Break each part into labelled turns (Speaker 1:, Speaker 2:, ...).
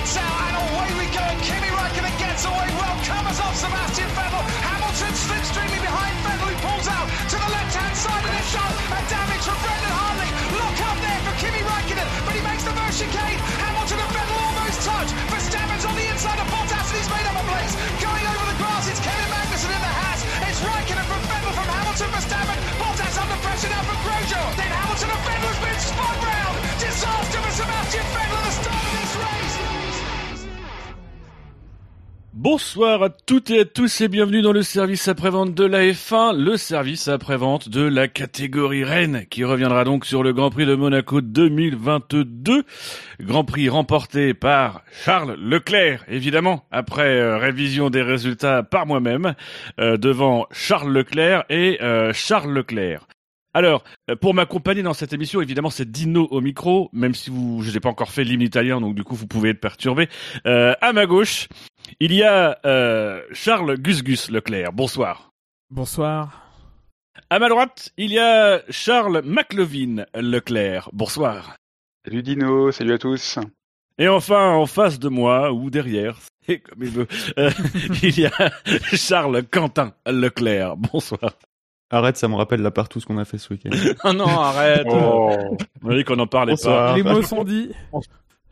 Speaker 1: lights out, and away we go. Kimi Raikkonen gets away well, covers off Sebastian Vettel. Hamilton slips slipstreaming behind Vettel, who pulls out to the left-hand side of the shot, and damage from Brendan Hartley. Look up there for Kimi Raikkonen, but he makes the first chicane. Hamilton and Vettel almost touch. Verstappen's on the inside of Bottas, and he's made up a place. Going over the grass, it's Kevin Magnussen in the hat. It's Raikkonen from Vettel from Hamilton, Verstappen. Bottas under pressure now from Grosjean. Then Hamilton and Vettel has been spun round. Disaster for Sebastian Vettel the start
Speaker 2: Bonsoir à toutes et à tous et bienvenue dans le service après-vente de la F1, le service après-vente de la catégorie Rennes qui reviendra donc sur le Grand Prix de Monaco 2022. Grand Prix remporté par Charles Leclerc, évidemment, après euh, révision des résultats par moi-même, euh, devant Charles Leclerc et euh, Charles Leclerc. Alors, euh, pour m'accompagner dans cette émission, évidemment, c'est Dino au micro, même si vous, je n'ai pas encore fait l'hymne italien, donc du coup, vous pouvez être perturbé. Euh, à ma gauche, il y a euh, Charles Gusgus Leclerc. Bonsoir.
Speaker 3: Bonsoir.
Speaker 2: À ma droite, il y a Charles McLevin Leclerc. Bonsoir.
Speaker 4: Salut Dino, salut à tous.
Speaker 2: Et enfin, en face de moi, ou derrière, c'est comme il veut, euh, il y a Charles Quentin Leclerc. Bonsoir.
Speaker 5: Arrête, ça me rappelle la partouze qu'on a fait ce week-end.
Speaker 2: Oh non, arrête.
Speaker 4: Oh,
Speaker 2: Oui, qu'on en parlait
Speaker 5: Bonsoir.
Speaker 2: pas.
Speaker 3: Les mots sont dits.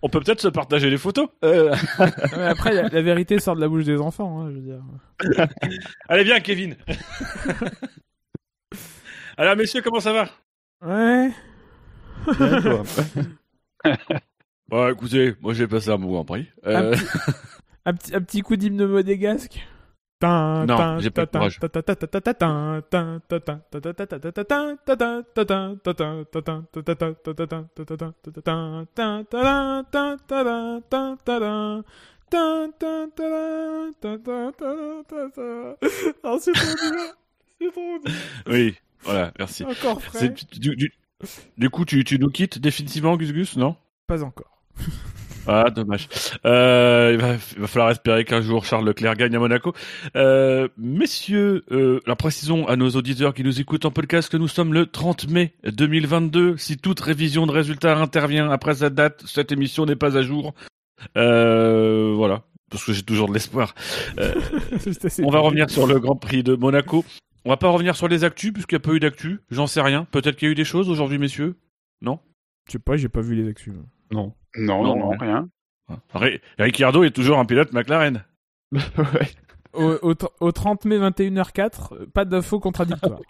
Speaker 2: On peut peut-être se partager les photos. Euh,
Speaker 3: Ouais, après, la, la vérité sort de la bouche des enfants. Hein, je veux dire.
Speaker 2: Allez, viens, Kevin. Alors, messieurs, comment ça va?
Speaker 3: Ouais.
Speaker 5: Bien, toi?
Speaker 2: Bon, écoutez, moi j'ai passé un bon Grand Prix.
Speaker 3: Un,
Speaker 2: Euh,
Speaker 3: petit, un, petit, un petit coup d'hymne modégasque.
Speaker 2: Non, j'ai pas de courage.
Speaker 3: C'est
Speaker 2: Oui, voilà, merci.
Speaker 3: Encore frais.
Speaker 2: Du, coup, tu, tu nous quittes définitivement, Gus Gus, non
Speaker 3: Pas encore.
Speaker 2: Ah, dommage. Euh, il, va, il va falloir espérer qu'un jour Charles Leclerc gagne à Monaco. Euh, messieurs, euh, alors précisons à nos auditeurs qui nous écoutent en podcast que nous sommes le 30 mai 2022. Si toute révision de résultats intervient après cette date, cette émission n'est pas à jour. Euh, voilà, parce que j'ai toujours de l'espoir. On va revenir sur le Grand Prix de Monaco. On va pas revenir sur les actus puisqu'il n'y a pas eu d'actu. J'en sais rien. Peut-être qu'il y a eu des choses aujourd'hui, messieurs? Non?
Speaker 3: Je sais pas, j'ai pas vu les actus.
Speaker 5: Non.
Speaker 4: non,
Speaker 2: Non,
Speaker 4: non, rien.
Speaker 2: Ri- Ricciardo est toujours un pilote McLaren.
Speaker 5: ouais.
Speaker 3: Au, au, tr- au 30 mai 21h04, euh, pas d'infos contradictoires.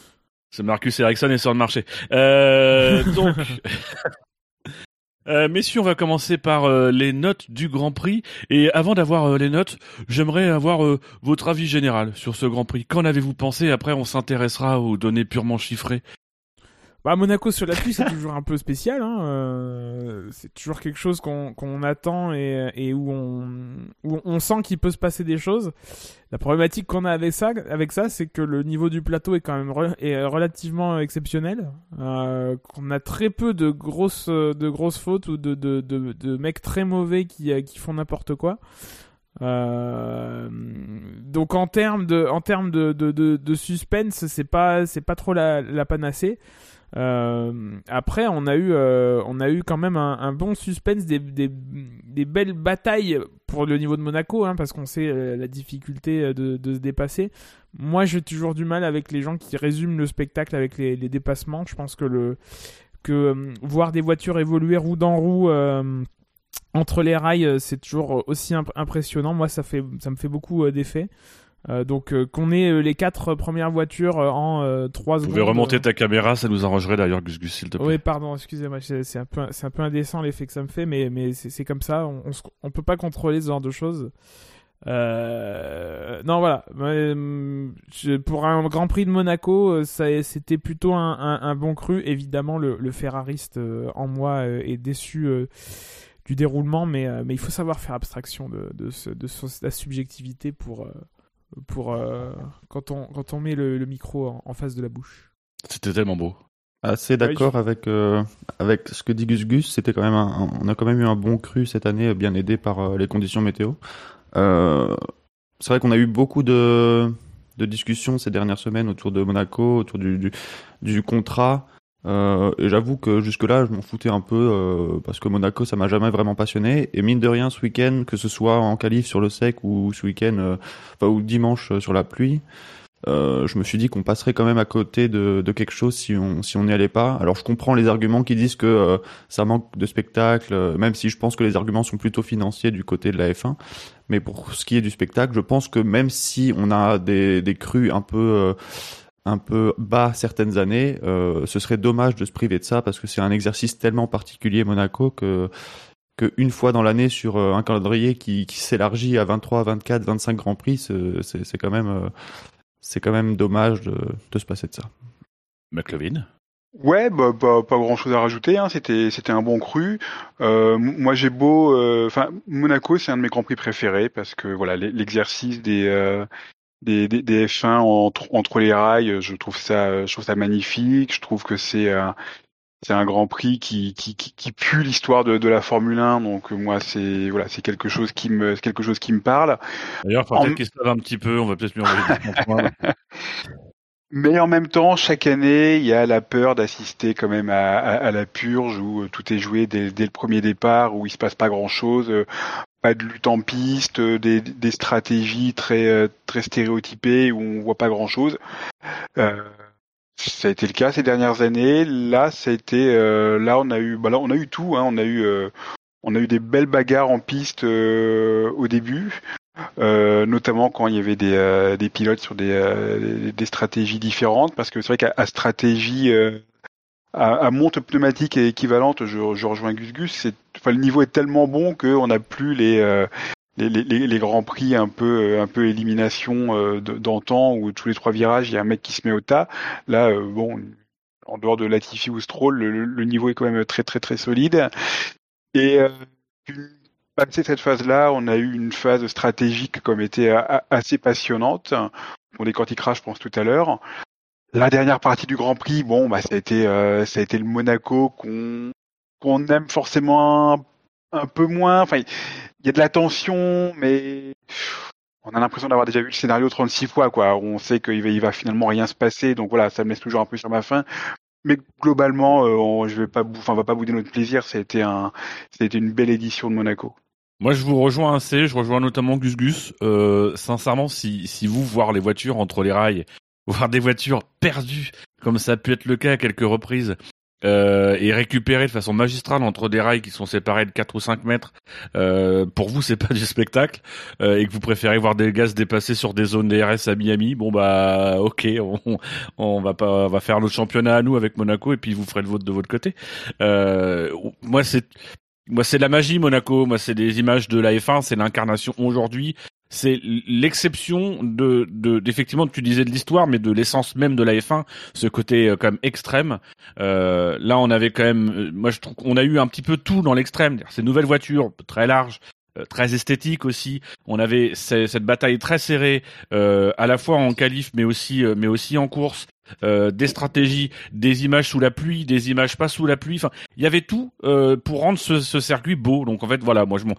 Speaker 2: C'est Marcus Ericsson est sur le marché. Euh, donc, euh, messieurs, on va commencer par euh, les notes du Grand Prix. Et avant d'avoir euh, les notes, j'aimerais avoir euh, votre avis général sur ce Grand Prix. Qu'en avez-vous pensé? Après, on s'intéressera aux données purement chiffrées.
Speaker 3: Bah, Monaco sur la pluie, c'est toujours un peu spécial. Hein. euh, c'est toujours quelque chose qu'on qu'on attend et, et où, on, où on sent qu'il peut se passer des choses. La problématique qu'on a avec ça, avec ça, c'est que le niveau du plateau est quand même est relativement exceptionnel. Euh, qu'on a très peu de grosses, de grosses fautes ou de, de, de, de mecs très mauvais qui, euh, qui font n'importe quoi. Euh, donc en termes de en termes de, de, de, suspense c'est pas c'est pas trop la, la panacée euh, après, on a eu, euh, on a eu quand même un, bon suspense, des, belles batailles pour le niveau de Monaco, hein, parce qu'on sait euh, la difficulté euh, de, se dépasser. Moi, j'ai toujours du mal avec les gens qui résument le spectacle avec les, dépassements. Je pense que euh, voir des voitures évoluer roue dans roue euh, entre les rails, euh, c'est toujours aussi imp- impressionnant. Moi, ça me fait beaucoup euh. Euh, donc euh, qu'on ait euh, les quatre premières voitures en euh, trois
Speaker 2: Vous
Speaker 3: secondes.
Speaker 2: pouvez remonter ta caméra, ça nous arrangerait d'ailleurs, Gus Gus, s'il te plaît.
Speaker 3: oui, pardon, excusez-moi, c'est un peu, c'est un peu indécent l'effet que ça me fait, mais, mais c'est comme ça, on, on, on peut pas contrôler ce genre de choses. Non, voilà, je- pour un Grand Prix de Monaco, ça, c'était plutôt un, un, un bon cru. Évidemment, le, le Ferrariste en moi est déçu du déroulement, mais, mais il faut savoir faire abstraction de, de, ce- de ce- la subjectivité pour, pour euh, quand, on, quand on met le, le micro en- en face de la bouche.
Speaker 2: C'était tellement beau.
Speaker 5: Assez d'accord avec euh, avec ce que dit Gus Gus. C'était quand même un, un- on a quand même eu un bon cru cette année, bien aidé par euh, les conditions météo. Euh, c'est vrai qu'on a eu beaucoup de de discussions ces dernières semaines autour de Monaco, autour du du, du contrat. Euh, et j'avoue que jusque-là, je m'en foutais un peu euh, parce que Monaco, ça m'a jamais vraiment passionné. Et mine de rien, ce week-end, que ce soit en qualif sur le sec ou ce week-end, euh, enfin ou dimanche sur la pluie, je me suis dit qu'on passerait quand même à côté de, de, quelque chose si on si on n'y allait pas. Alors je comprends les arguments qui disent que ça manque de spectacle, même si je pense que les arguments sont plutôt financiers du côté de la F1. Mais pour ce qui est du spectacle, je pense que même si on a des, des crues un peu un peu bas certaines années, euh, ce serait dommage de se priver de ça parce que c'est un exercice tellement particulier Monaco que qu'une fois dans l'année sur euh, un calendrier qui, qui s'élargit à 23, 24, 25 grands prix, c'est quand même euh, c'est quand même dommage de, de, se passer de ça.
Speaker 2: McLovin?
Speaker 4: Ouais, bah, bah, pas grand chose à rajouter. Hein. C'était c'était un bon cru. Euh, moi j'ai beau, enfin Monaco c'est un de mes grands prix préférés parce que voilà l'exercice des des, des, des F1 entre, entre les rails, je trouve ça, je trouve ça magnifique. Je trouve que c'est euh, c'est un Grand Prix qui qui, qui, qui pue l'histoire de, de la Formule 1. Donc moi c'est voilà c'est quelque chose qui me quelque chose qui me parle.
Speaker 2: D'ailleurs, il en... qu'il se un petit peu. On va peut-être mieux envoyer
Speaker 4: Mais en même temps, chaque année, il y a la peur d'assister quand même à, à, à, la purge où euh, tout est joué dès, dès, le premier départ, où il se passe pas grand-chose, euh, pas de lutte en piste, euh, des, des stratégies très très stéréotypées où on voit pas grand-chose. Euh, ça a été le cas ces dernières années. Là, ça a été, euh, là on a eu, bah là on a eu tout. Hein. On a eu, on a eu des belles bagarres en piste au début. Euh, notamment quand il y avait des, euh, des pilotes sur des, euh, des, stratégies différentes, parce que c'est vrai qu'à stratégie à, à, monte pneumatique et équivalente, je, je rejoins Gus Gus, enfin, le niveau est tellement bon qu'on n'a plus les, les, les, les, grands prix un peu, un peu élimination d'antan où tous les trois virages il y a un mec qui se met au tas. Là, bon, en dehors de Latifi ou Stroll, le, le, niveau est quand même très très très solide. Et une passé cette phase-là, on a eu une phase stratégique comme était assez passionnante. On décortiquera, je pense, tout à l'heure. La dernière partie du Grand Prix, bon, bah, ça a été, euh, ça a été le Monaco qu'on qu'on aime forcément un, peu moins. Enfin, il y a de la tension, mais on a l'impression d'avoir déjà vu le scénario 36 fois, quoi. On sait qu'il va, il va finalement rien se passer, donc voilà, ça me laisse toujours un peu sur ma faim. Mais globalement, euh, on, je vais pas, enfin, on va pas bouder notre plaisir. Été un, été une belle édition de Monaco.
Speaker 2: Moi, je vous rejoins assez. Je rejoins notamment Gus Gus. Euh, sincèrement, si, si vous voir les voitures entre les rails, voir des voitures perdues, comme ça a pu être le cas à quelques reprises, euh, et récupérées de façon magistrale entre des rails qui sont séparés de 4 ou 5 mètres, euh, pour vous, c'est pas du spectacle, euh, et que vous préférez voir des gaz dépasser sur des zones DRS à Miami, bon bah, ok, on, on va pas, on va faire notre championnat à nous avec Monaco, et puis vous ferez le vôtre de votre côté. Euh, moi, c'est moi, c'est de la magie, Monaco. Moi, c'est des images de la F1. C'est l'incarnation aujourd'hui. C'est l'exception de, de, d'effectivement, tu disais de l'histoire, mais de l'essence même de la F1, ce côté euh, quand même extrême. Euh, là, on avait quand même, euh, moi, je trouve qu'on a eu un petit peu tout dans l'extrême. Ces nouvelles voitures très larges, euh, très esthétiques aussi. On avait cette bataille très serrée, euh, à la fois en qualif, mais aussi, mais aussi en course. Euh, des stratégies, des images sous la pluie, des images pas sous la pluie. Enfin, il y avait tout euh, pour rendre ce, ce, circuit beau. Donc en fait, voilà, moi je m'en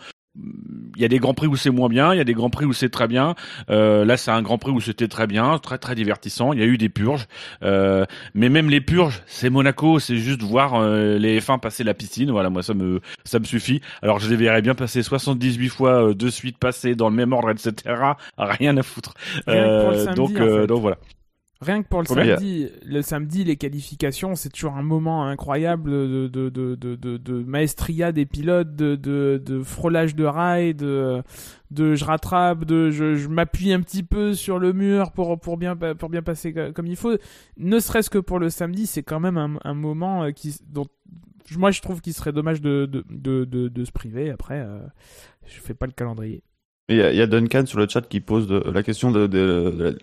Speaker 2: il y a des grands prix où c'est moins bien, il y a des grands prix où c'est très bien. Euh, là, c'est un grand prix où c'était très bien, très très divertissant. Il y a eu des purges, euh, mais même les purges, c'est Monaco, c'est juste voir euh, les F1 passer la piscine. Voilà, moi ça me ça me suffit. Alors je les verrais bien passer 78 fois de suite, passer dans le même ordre, etc. Rien à foutre. donc donc voilà.
Speaker 3: Rien que pour le samedi, le samedi, les qualifications, c'est toujours un moment incroyable de, de, de, de, de maestria des pilotes, de, de, de frôlage de rails, de, de je rattrape, de je, je m'appuie un petit peu sur le mur pour, pour, bien, pour bien passer comme il faut. Ne serait-ce que pour le samedi, c'est quand même un, un moment euh, qui, dont moi je trouve qu'il serait dommage de, de, de, de, de se priver. Après, euh, je fais pas le calendrier.
Speaker 5: Il y, a Duncan sur le chat qui pose la question de, de,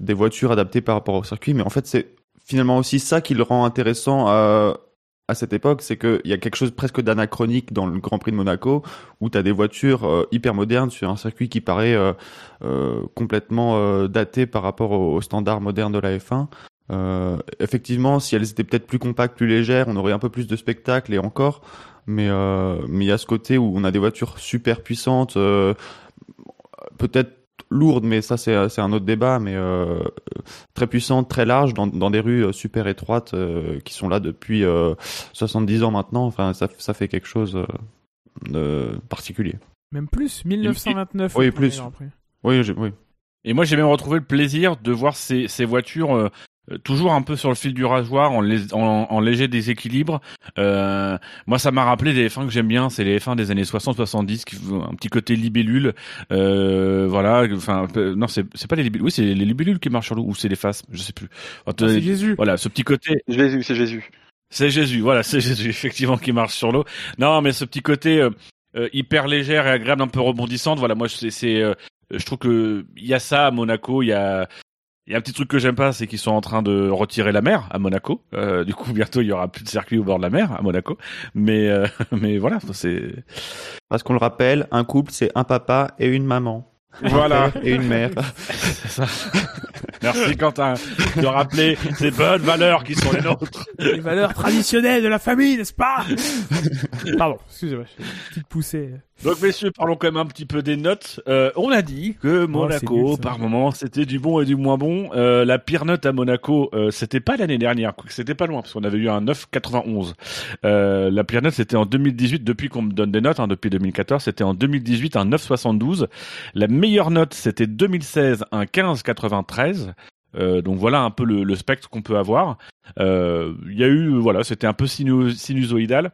Speaker 5: des voitures adaptées par rapport au circuit, mais en fait c'est finalement aussi ça qui le rend intéressant à, cette époque, c'est qu'il y a quelque chose presque d'anachronique dans le Grand Prix de Monaco, où tu as des voitures euh, hyper modernes sur un circuit qui paraît euh, euh, complètement daté par rapport aux standards modernes de la F1. effectivement, si elles étaient peut-être plus compactes, plus légères, on aurait un peu plus de spectacle et encore. Mais mais il y a ce côté où on a des voitures super puissantes peut-être lourde, mais ça c'est c'est un autre débat, mais euh, très puissante, très large, dans, dans des rues euh, super étroites euh, qui sont là depuis euh, 70 ans maintenant. Enfin, ça, ça fait quelque chose de particulier.
Speaker 3: Même plus, 1929.
Speaker 5: Oui,
Speaker 3: le premier
Speaker 5: plus. Oui, j'ai- oui.
Speaker 2: Et moi, j'ai même retrouvé le plaisir de voir ces, ces voitures toujours un peu sur le fil du rasoir, en, en, en léger déséquilibre. Euh, moi, ça m'a rappelé des F1 que j'aime bien, c'est les F1 des années 60-70, qui font un petit côté libellule. Euh, voilà, enfin, euh, non, c'est c'est pas les libellules. Oui, c'est les libellules qui marchent sur l'eau, ou c'est les faces, je sais plus.
Speaker 3: Ah, c'est Jésus.
Speaker 2: Voilà, ce petit côté
Speaker 4: Jésus, c'est Jésus.
Speaker 2: c'est Jésus, voilà, c'est Jésus effectivement qui marche sur l'eau. Non, mais ce petit côté euh, euh, hyper légère et agréable, un peu rebondissante. Voilà, moi c'est, c'est euh, je trouve que il y a ça à Monaco. Il y a, il y a un petit truc que j'aime pas, c'est qu'ils sont en train de retirer la mer à Monaco. Euh, du coup, bientôt il y aura plus de circuit au bord de la mer à Monaco. Mais, euh, mais voilà, c'est
Speaker 5: Parce qu'on le rappelle, un couple c'est un papa et une maman.
Speaker 2: voilà.
Speaker 5: Et une mère.
Speaker 2: C'est ça. Merci Quentin de rappeler ces bonnes valeurs qui sont les nôtres.
Speaker 3: Les valeurs traditionnelles de la famille, n'est-ce pas? Pardon, excusez-moi, j'ai une petite poussée.
Speaker 2: Donc messieurs, parlons quand même un petit peu des notes. Euh, on a dit que Monaco,
Speaker 3: nul, ça.
Speaker 2: par moment, c'était du bon et du moins bon. Euh, la pire note à Monaco, euh, c'était pas l'année dernière, c'était pas loin, parce qu'on avait eu un 9,91. Euh, la pire note, c'était en 2018, depuis qu'on me donne des notes, hein, depuis 2014, c'était en 2018 un 9,72. La meilleure note, c'était 2016, un 15,93. Euh, donc voilà un peu le, le spectre qu'on peut avoir. Euh, Il y a eu, voilà, c'était un peu sinu- sinusoïdal.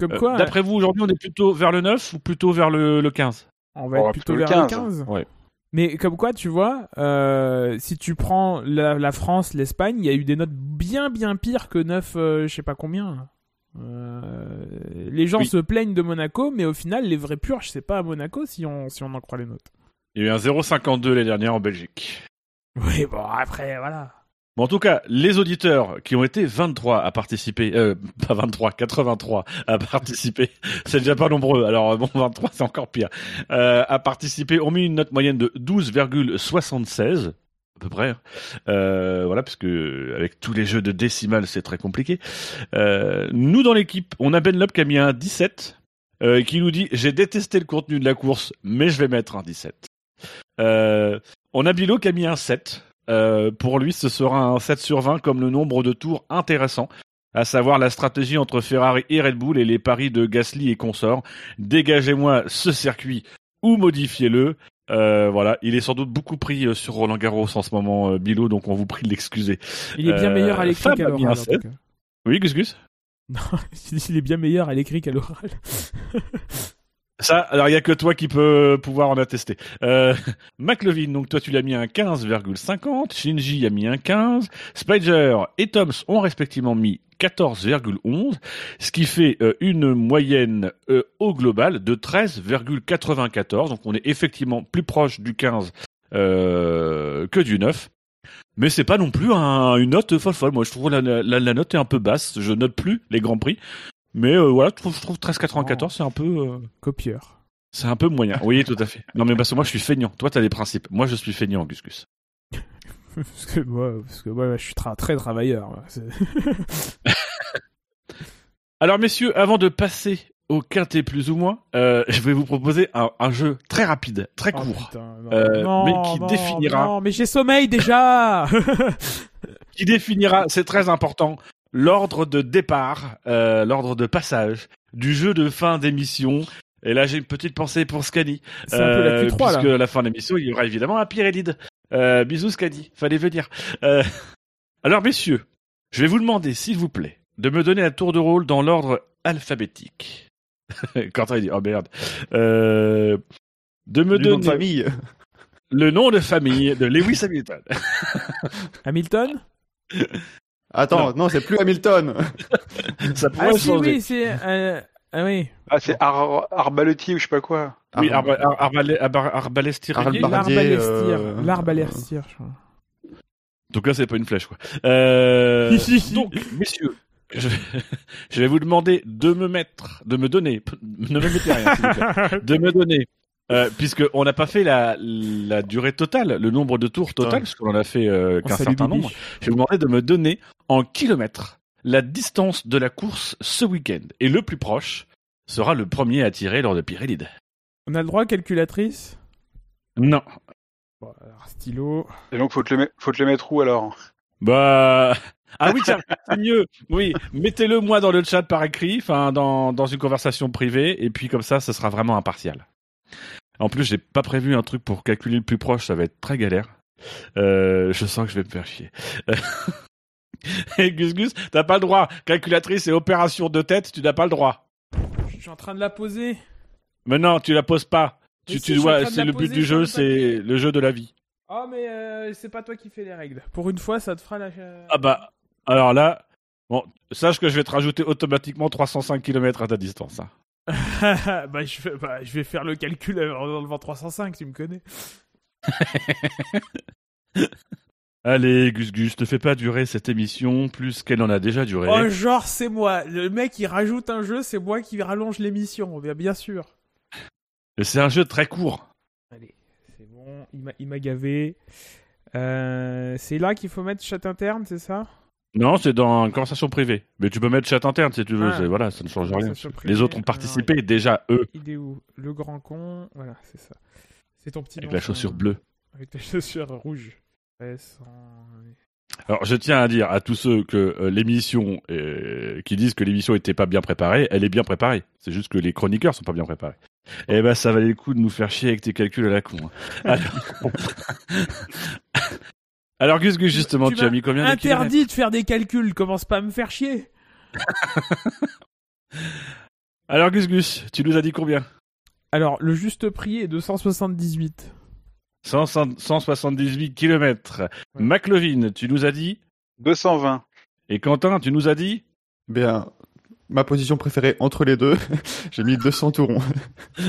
Speaker 3: Comme
Speaker 2: Euh,
Speaker 3: quoi,
Speaker 2: D'après vous, aujourd'hui, on est plutôt vers le 9 ou plutôt vers le, le 15
Speaker 3: on va
Speaker 4: on
Speaker 3: être
Speaker 4: va
Speaker 3: plutôt
Speaker 4: plutôt
Speaker 3: vers
Speaker 4: le
Speaker 3: le
Speaker 4: 15.
Speaker 3: 15.
Speaker 2: Ouais.
Speaker 3: Mais comme quoi, tu vois, euh, si tu prends la, la France, l'Espagne, il y a eu des notes bien bien pires que 9, euh, je sais pas combien. Euh, les gens
Speaker 2: Oui.
Speaker 3: se plaignent de Monaco, mais au final, les vrais purges, c'est pas à Monaco si on, si on en croit les notes.
Speaker 2: Il y a eu un 0,52 les dernières en Belgique.
Speaker 3: Oui, bon, après, voilà.
Speaker 2: En tout cas, les auditeurs qui ont été 23 à participer, euh, pas 23, 83 à participer, c'est déjà pas nombreux, alors bon, 23 c'est encore pire, euh, à participer, ont mis une note moyenne de 12,76 à peu près. Euh, voilà, parce que avec tous les jeux de décimales, c'est très compliqué. Euh, nous, dans l'équipe, on a Ben Lop qui a mis un 17, euh, qui nous dit « J'ai détesté le contenu de la course, mais je vais mettre un 17 euh, On a Bilo qui a mis un 7. Euh, pour lui, ce sera un 7 sur 20 comme le nombre de tours intéressant, à savoir la stratégie entre Ferrari et Red Bull et les paris de Gasly et consorts. Dégagez-moi ce circuit ou modifiez-le. Euh, voilà, il est sans doute beaucoup pris euh, sur Roland Garros en ce moment, euh, Bilo, donc on vous prie de l'excuser.
Speaker 3: Il est bien
Speaker 2: Euh,
Speaker 3: meilleur à l'écrit qu'à l'oral.
Speaker 2: Oui, Gus Gus?
Speaker 3: Il est bien meilleur à l'écrit qu'à l'oral.
Speaker 2: Ça, alors il y a que toi qui peux pouvoir en attester. Euh, McLevin, donc toi tu l'as mis un 15,50, Shinji a mis un 15, Spider et Toms ont respectivement mis 14,11, ce qui fait euh, une moyenne euh, au global de 13,94. Donc on est effectivement plus proche du 15 euh, que du 9. Mais c'est pas non plus un- une note folle folle. Moi je trouve la, la, la note est un peu basse. Je note plus les grands prix. Mais euh, voilà, je trouve, je trouve 13,94 c'est un peu... euh,
Speaker 3: Copieur.
Speaker 2: c'est un peu moyen. Oui, tout à fait. Non, mais parce que moi, je suis feignant. Toi, t'as des principes. Moi, je suis feignant, Gus Gus.
Speaker 3: parce que moi, parce que moi, je suis tra- très travailleur.
Speaker 2: Alors, messieurs, avant de passer au quintet plus ou moins, euh, je vais vous proposer un, un jeu très rapide, très
Speaker 3: Oh,
Speaker 2: court,
Speaker 3: putain, non,
Speaker 2: Euh,
Speaker 3: non,
Speaker 2: mais qui
Speaker 3: non,
Speaker 2: définira-
Speaker 3: Non, mais j'ai sommeil déjà.
Speaker 2: qui définira, c'est très important, l'ordre de départ, euh, l'ordre de passage du jeu de fin d'émission. Et là, j'ai une petite pensée pour Scani.
Speaker 3: C'est un peu la
Speaker 2: Euh,
Speaker 3: Q3
Speaker 2: puisque
Speaker 3: là.
Speaker 2: à la fin de l'émission, il y aura évidemment un Pyrénide. Euh, bisous Scadi, fallait venir. Euh, alors messieurs, je vais vous demander, s'il vous plaît, de me donner un tour de rôle dans l'ordre alphabétique. Quentin il dit, oh merde. Euh, de me
Speaker 5: Du nom
Speaker 2: donner
Speaker 5: de famille.
Speaker 2: le nom de famille de Lewis Hamilton.
Speaker 3: Hamilton?
Speaker 5: Attends, non, c'est plus Hamilton.
Speaker 2: Ça pourrait
Speaker 3: Ah si,
Speaker 2: changer.
Speaker 3: oui, c'est... euh, Ah oui.
Speaker 4: Ah, c'est Ar Arbaletier ou je sais pas quoi.
Speaker 2: Oui, Ar- Arba- Arbalestier.
Speaker 3: L'arbalestier.
Speaker 5: euh.
Speaker 2: Donc là, c'est pas une flèche, quoi. Euh, donc, messieurs, je, je vais vous demander de me mettre, de me donner, ne me mettez rien, s'il vous plaît, de me donner, euh, puisque on n'a pas fait la, la durée totale, le nombre de tours
Speaker 5: Putain.
Speaker 2: total, parce qu'on en a fait euh,
Speaker 3: On
Speaker 2: qu'un certain
Speaker 3: Bibi.
Speaker 2: nombre. Je vais vous demander de me donner en kilomètres la distance de la course ce week-end. Et le plus proche sera le premier à tirer lors de Pyrélides.
Speaker 3: On a le droit, calculatrice?
Speaker 2: Non.
Speaker 3: Bon, alors, stylo.
Speaker 4: Et donc, faut te le, faut te le mettre où alors?
Speaker 2: Bah ah oui tiens c'est mieux oui mettez-le moi dans le chat par écrit enfin dans dans une conversation privée et puis comme ça ce sera vraiment impartial. En plus j'ai pas prévu un truc pour calculer le plus proche ça va être très galère. Euh, je sens que je vais me faire chier. Et Gus Gus t'as pas le droit calculatrice et opération de tête tu n'as pas le droit.
Speaker 3: Je suis en train de la poser.
Speaker 2: Mais non tu la poses pas.
Speaker 3: Mais
Speaker 2: Tu,
Speaker 3: si,
Speaker 2: dois c'est le but du jeu c'est le jeu de la vie.
Speaker 3: Ah, mais euh, c'est pas toi qui fais les règles. Pour une fois, ça te fera la.
Speaker 2: Ah bah, alors là, bon, sache que je vais te rajouter automatiquement 305 km à ta distance. hein.
Speaker 3: bah, je vais, bah, je vais faire le calcul en enlevant 305, tu me connais.
Speaker 2: Allez, Gus Gus, te fais pas durer cette émission plus qu'elle en a déjà duré.
Speaker 3: Oh, genre, c'est moi. Le mec, il rajoute un jeu, c'est moi qui rallonge l'émission, bien, sûr.
Speaker 2: C'est un jeu très court.
Speaker 3: Allez, c'est bon, il m'a- il m'a gavé. Euh, c'est là qu'il faut mettre chat interne, c'est ça?
Speaker 2: Non, c'est dans une conversation privée. Mais tu peux mettre chat interne si tu veux.
Speaker 3: Ah.
Speaker 2: Voilà, ça ne change rien.
Speaker 3: Privée.
Speaker 2: Les autres ont participé déjà, eux,
Speaker 3: Il est où? Le grand con, voilà, c'est ça. C'est ton petit
Speaker 2: avec
Speaker 3: nom,
Speaker 2: la chaussure bleue.
Speaker 3: Avec la chaussure rouge. Sans-
Speaker 2: Alors, je tiens à dire à tous ceux que euh, l'émission, euh, qui disent que l'émission était pas bien préparée, elle est bien préparée. C'est juste que les chroniqueurs sont pas bien préparés. Eh ben, ça valait le coup de nous faire chier avec tes calculs à la con. hein. Alors, Alors, Gus Gus, justement,
Speaker 3: Tu
Speaker 2: tu, as mis combien de kilomètres
Speaker 3: Interdit de faire des calculs, commence pas à me faire chier.
Speaker 2: Alors, Gus Gus, tu nous as dit combien?
Speaker 3: Alors, le juste prix est de 178.
Speaker 2: 100 178 kilomètres. McLovin, tu nous as dit?
Speaker 4: 220.
Speaker 2: Et Quentin, tu nous as dit?
Speaker 5: Bien, ma position préférée entre les deux, j'ai mis 200 tout rond.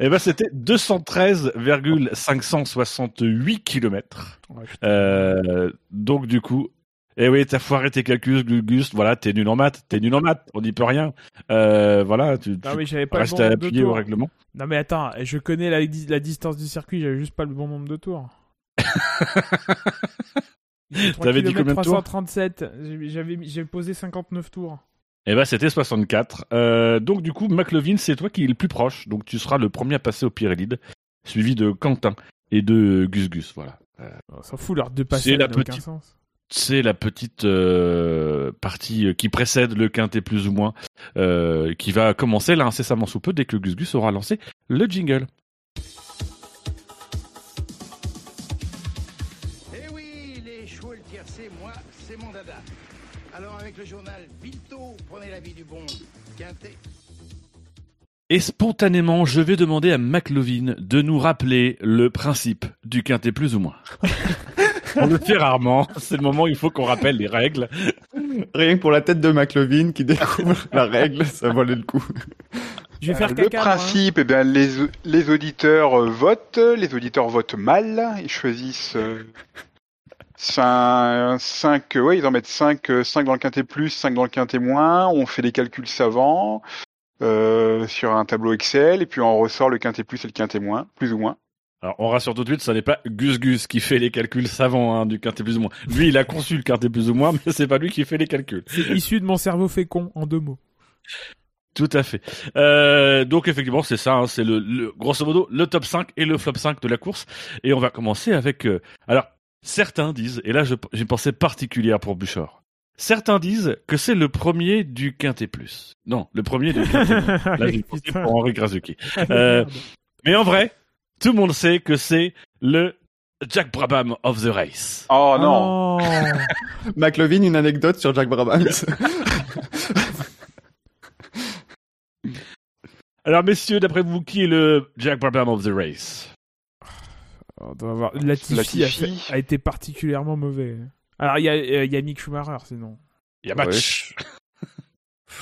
Speaker 2: Eh ben, c'était 213,568 kilomètres.
Speaker 3: Ouais.
Speaker 2: Euh, donc du coup, eh oui, t'as foiré tes calculs, Gus, Gus. Voilà, t'es nul en maths, t'es nul en maths. On n'y peut rien. Euh, voilà, tu, tu
Speaker 3: Ah oui, pas
Speaker 2: restes
Speaker 3: bon
Speaker 2: à appuyer au règlement.
Speaker 3: Non mais attends, je connais la, di- la distance du circuit, j'avais juste pas le bon nombre de tours.
Speaker 2: T'avais dit combien de tours?
Speaker 3: 337. J'ai- J'avais posé 59 tours.
Speaker 2: Eh ben, c'était 64. Euh, donc du coup, McLovin, c'est toi qui es le plus proche. Donc tu seras le premier à passer au Pyrélides, suivi de Quentin et de Gus Gus. Voilà.
Speaker 3: On s'en fout, leur deux passer
Speaker 2: C'est la
Speaker 3: n'a aucun sens.
Speaker 2: C'est la petite euh, partie euh, qui précède le quintet plus ou moins, euh, qui va commencer là incessamment sous peu dès que Gus Gus aura lancé le jingle.
Speaker 6: Eh oui, les chevaux le tiercé, moi, c'est mon dada. Alors avec le journal prenez l'avis du bon Quintet.
Speaker 2: Et spontanément, je vais demander à McLovin de nous rappeler le principe du quintet plus ou moins. On le fait rarement, c'est le moment où il faut qu'on rappelle les règles.
Speaker 5: Rien que pour la tête de McLovin qui découvre la règle, ça valait le coup.
Speaker 3: Je vais faire
Speaker 4: le
Speaker 3: caca. hein.
Speaker 4: principe, eh bien, les, les auditeurs euh, votent, les auditeurs votent mal, ils choisissent 5, ouais, ils en mettent 5, 5 dans le quintet plus, 5 dans le quintet moins, on fait des calculs savants euh, sur un tableau Excel, et puis on ressort le quintet plus et le quintet moins, plus ou moins.
Speaker 2: Alors on rassure tout de suite, ce n'est pas Gus Gus qui fait les calculs savants hein, du quintet plus ou moins. Lui, il a conçu le quintet plus ou moins, mais c'est pas lui qui fait les calculs.
Speaker 3: C'est issu de mon cerveau fécond, en deux mots.
Speaker 2: Tout à fait. Euh, donc effectivement, c'est ça, hein, c'est le, le grosso modo le top 5 et le flop 5 de la course. Et on va commencer avec... euh, alors, certains disent, et là j'ai une pensée particulière pour Bouchard, certains disent que c'est le premier du Quintet Plus. Non, le premier du Quintet. Là, j'ai une pensée pour Henri Grazuki.
Speaker 3: Allez,
Speaker 2: Euh. Mais en vrai, tout le monde sait que c'est le Jack Brabham of the race.
Speaker 4: Oh non
Speaker 3: Oh.
Speaker 5: McLovin, une anecdote sur Jack Brabham.
Speaker 2: Alors messieurs, d'après vous, qui est le Jack Brabham of the race?
Speaker 3: Doit avoir... Latifi,
Speaker 4: Latifi.
Speaker 3: A, fait- a été particulièrement mauvais. Alors, il y a, euh, il y a Mick Schumacher, sinon.
Speaker 2: Il y a
Speaker 5: Ouais.
Speaker 2: match.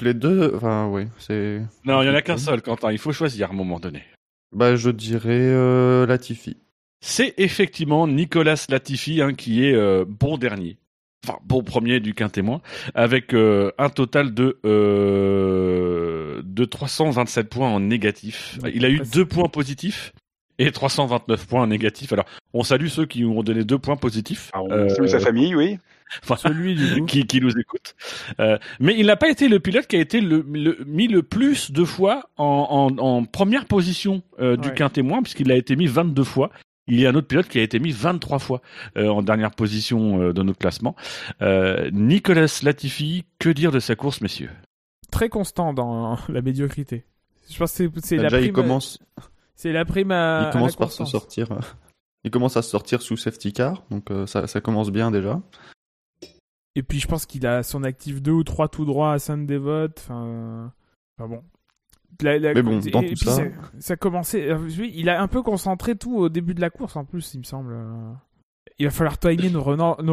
Speaker 5: Les deux, enfin, oui, c'est.
Speaker 2: Non, il y en a qu'un seul, Quentin. Il faut choisir à un moment donné.
Speaker 5: Bah, je dirais euh, Latifi.
Speaker 2: C'est effectivement Nicolas Latifi hein, qui est euh, bon dernier. Enfin, bon premier du quintémoin, avec euh, un total de euh, de 327 points en négatif.
Speaker 3: Ouais,
Speaker 2: Il a eu deux points positifs et 329 points en négatif. Alors, on salue ceux qui ont donné deux points positifs.
Speaker 4: Ah, on
Speaker 2: Euh,
Speaker 4: salue sa famille, oui.
Speaker 2: enfin,
Speaker 3: Celui, du
Speaker 2: qui, qui nous écoute. Euh, mais il n'a pas été le pilote qui a été le, le- mis le plus de fois en, en, en première position euh, du
Speaker 3: Ouais.
Speaker 2: quintémoin, puisqu'il a été mis 22 fois. il y a un autre pilote qui a été mis 23 fois euh, en dernière position euh, de notre classement. Euh, Nicolas Latifi, que dire de sa course, messieurs?
Speaker 3: Très constant dans la médiocrité. Je pense que c'est- c'est la
Speaker 5: Déjà,
Speaker 3: prime.
Speaker 5: il commence,
Speaker 3: C'est la prime à.
Speaker 5: il
Speaker 3: à
Speaker 5: commence
Speaker 3: la
Speaker 5: par se sortir. euh, Il commence à se sortir sous safety car, donc euh, ça, ça commence bien déjà.
Speaker 3: Et puis je pense qu'il a son actif 2 ou 3 tout droit à Sainte-Dévote. Enfin, enfin bon. La- la-
Speaker 5: Mais bon, dans
Speaker 3: et
Speaker 5: tout
Speaker 3: puis
Speaker 5: ça-
Speaker 3: ça commençait. euh, oui, Il a un peu concentré tout au début de la course en plus, il me semble. euh. Il va falloir timer nos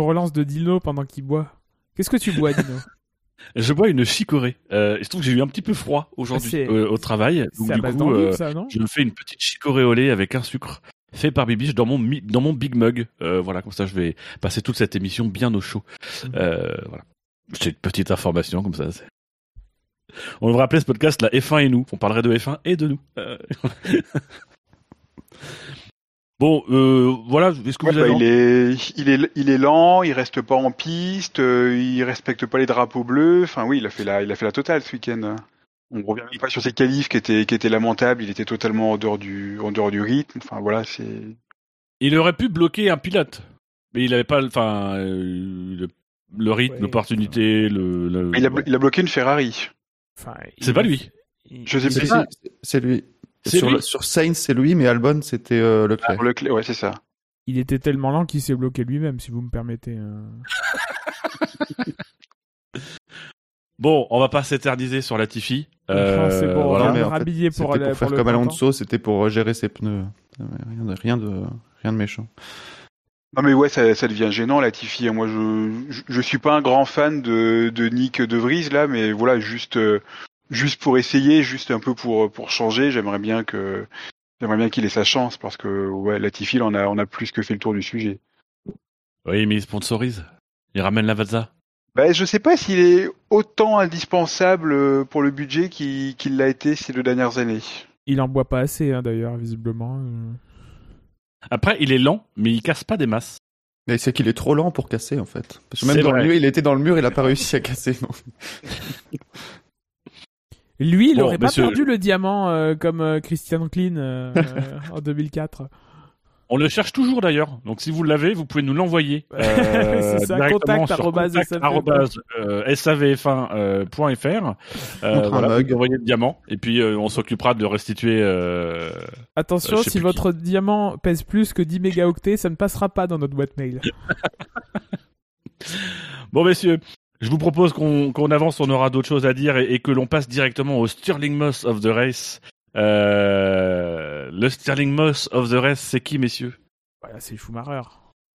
Speaker 3: relances de Dino pendant qu'il boit. Qu'est-ce que tu bois, Dino?
Speaker 2: Je bois une chicorée. Euh, il se trouve que j'ai eu un petit peu froid aujourd'hui euh, au travail. Donc du coup, euh,
Speaker 3: ça,
Speaker 2: je me fais une petite chicorée au lait avec un sucre fait par Bibiche dans mon mi- dans mon big mug. Euh, voilà, comme ça je vais passer toute cette émission bien au chaud. Euh, voilà. C'est une petite information comme ça. On devrait appeler ce podcast la F1 et nous. On parlerait de F1 et de nous. Bon, euh, voilà. Est-ce que
Speaker 4: Ouais,
Speaker 2: vous
Speaker 4: bah,
Speaker 2: avez
Speaker 4: il est, il est, il est lent, il reste pas en piste, euh, il respecte pas les drapeaux bleus. Enfin oui, il a fait la, il a fait la totale ce week-end. On revient même pas sur ses qualifs qui étaient, qui étaient lamentables. Il était totalement en dehors du, en dehors du rythme. Enfin voilà, c'est.
Speaker 2: Il aurait pu bloquer un pilote, mais il avait pas, enfin, euh, le, le rythme,
Speaker 3: Ouais,
Speaker 2: l'opportunité, le. le-
Speaker 4: Il a, blo- il a bloqué une Ferrari.
Speaker 3: Enfin,
Speaker 2: C'est
Speaker 3: il-
Speaker 2: pas lui.
Speaker 3: il-
Speaker 4: Je sais plus.
Speaker 5: c'est lui. Sur,
Speaker 2: lui
Speaker 5: le- sur Sainz, c'est lui, mais Albon, c'était euh, Leclerc.
Speaker 4: Pour le clé- ouais, c'est ça.
Speaker 3: Il était tellement lent qu'il s'est bloqué lui-même, si vous me permettez. euh.
Speaker 2: Bon, on va pas s'éterniser sur Latifi.
Speaker 3: Ah,
Speaker 2: Euh,
Speaker 3: c'est bon,
Speaker 2: voilà.
Speaker 3: on
Speaker 5: mais
Speaker 3: va
Speaker 5: en fait,
Speaker 3: rhabiller pour,
Speaker 5: C'était
Speaker 3: la-
Speaker 5: pour faire comme. Alonso, c'était pour euh, gérer ses pneus. Euh, Rien de, rien de, rien de méchant.
Speaker 4: Non mais ouais, ça, ça devient gênant la Tiffy. Moi, je, je, je suis pas un grand fan de, de Nick De Vries là, mais voilà, juste, euh, juste pour essayer, juste un peu pour pour changer, j'aimerais bien que, j'aimerais bien qu'il ait sa chance parce que ouais, la Tiffy, on a, on a plus que fait le tour du sujet.
Speaker 2: Oui, mais il sponsorise. Il ramène la Valza.
Speaker 4: Ben, je sais pas s'il est autant indispensable euh, pour le budget qu'il l'a été ces deux dernières années.
Speaker 3: Il en boit pas assez, hein, d'ailleurs, visiblement. euh.
Speaker 2: Après, il est lent, mais il casse pas des masses.
Speaker 5: Mais c'est qu'il est trop lent pour casser, en fait. Parce que
Speaker 2: C'est
Speaker 5: même dans
Speaker 2: vrai.
Speaker 5: le mur, il était dans le mur, il a pas réussi à casser.
Speaker 3: Lui, il
Speaker 2: Bon,
Speaker 3: aurait pas
Speaker 2: monsieur-
Speaker 3: perdu le diamant euh, comme euh, Christian Klein euh, en 2004.
Speaker 2: On le cherche toujours d'ailleurs. Donc si vous l'avez, vous pouvez nous l'envoyer. euh,
Speaker 3: C'est ça,
Speaker 2: directement
Speaker 3: contact
Speaker 2: sur
Speaker 3: arrobase
Speaker 2: contact
Speaker 3: SAV.
Speaker 2: arrobase, euh, savf1.fr. Euh,
Speaker 5: Contre un
Speaker 2: voilà, vous envoyez le diamant et puis euh, on s'occupera de le restituer. Euh...
Speaker 3: Attention,
Speaker 2: Euh,
Speaker 3: si votre diamant pèse plus que 10 mégaoctets, ça ne passera pas dans notre boîte mail.
Speaker 2: Bon messieurs, je vous propose qu'on qu'on avance. On aura d'autres choses à dire et, et que l'on passe directement au Stirling Moss of the Race. Euh, le Stirling Moss of the Race, c'est qui messieurs?
Speaker 3: Voilà, c'est Schumacher.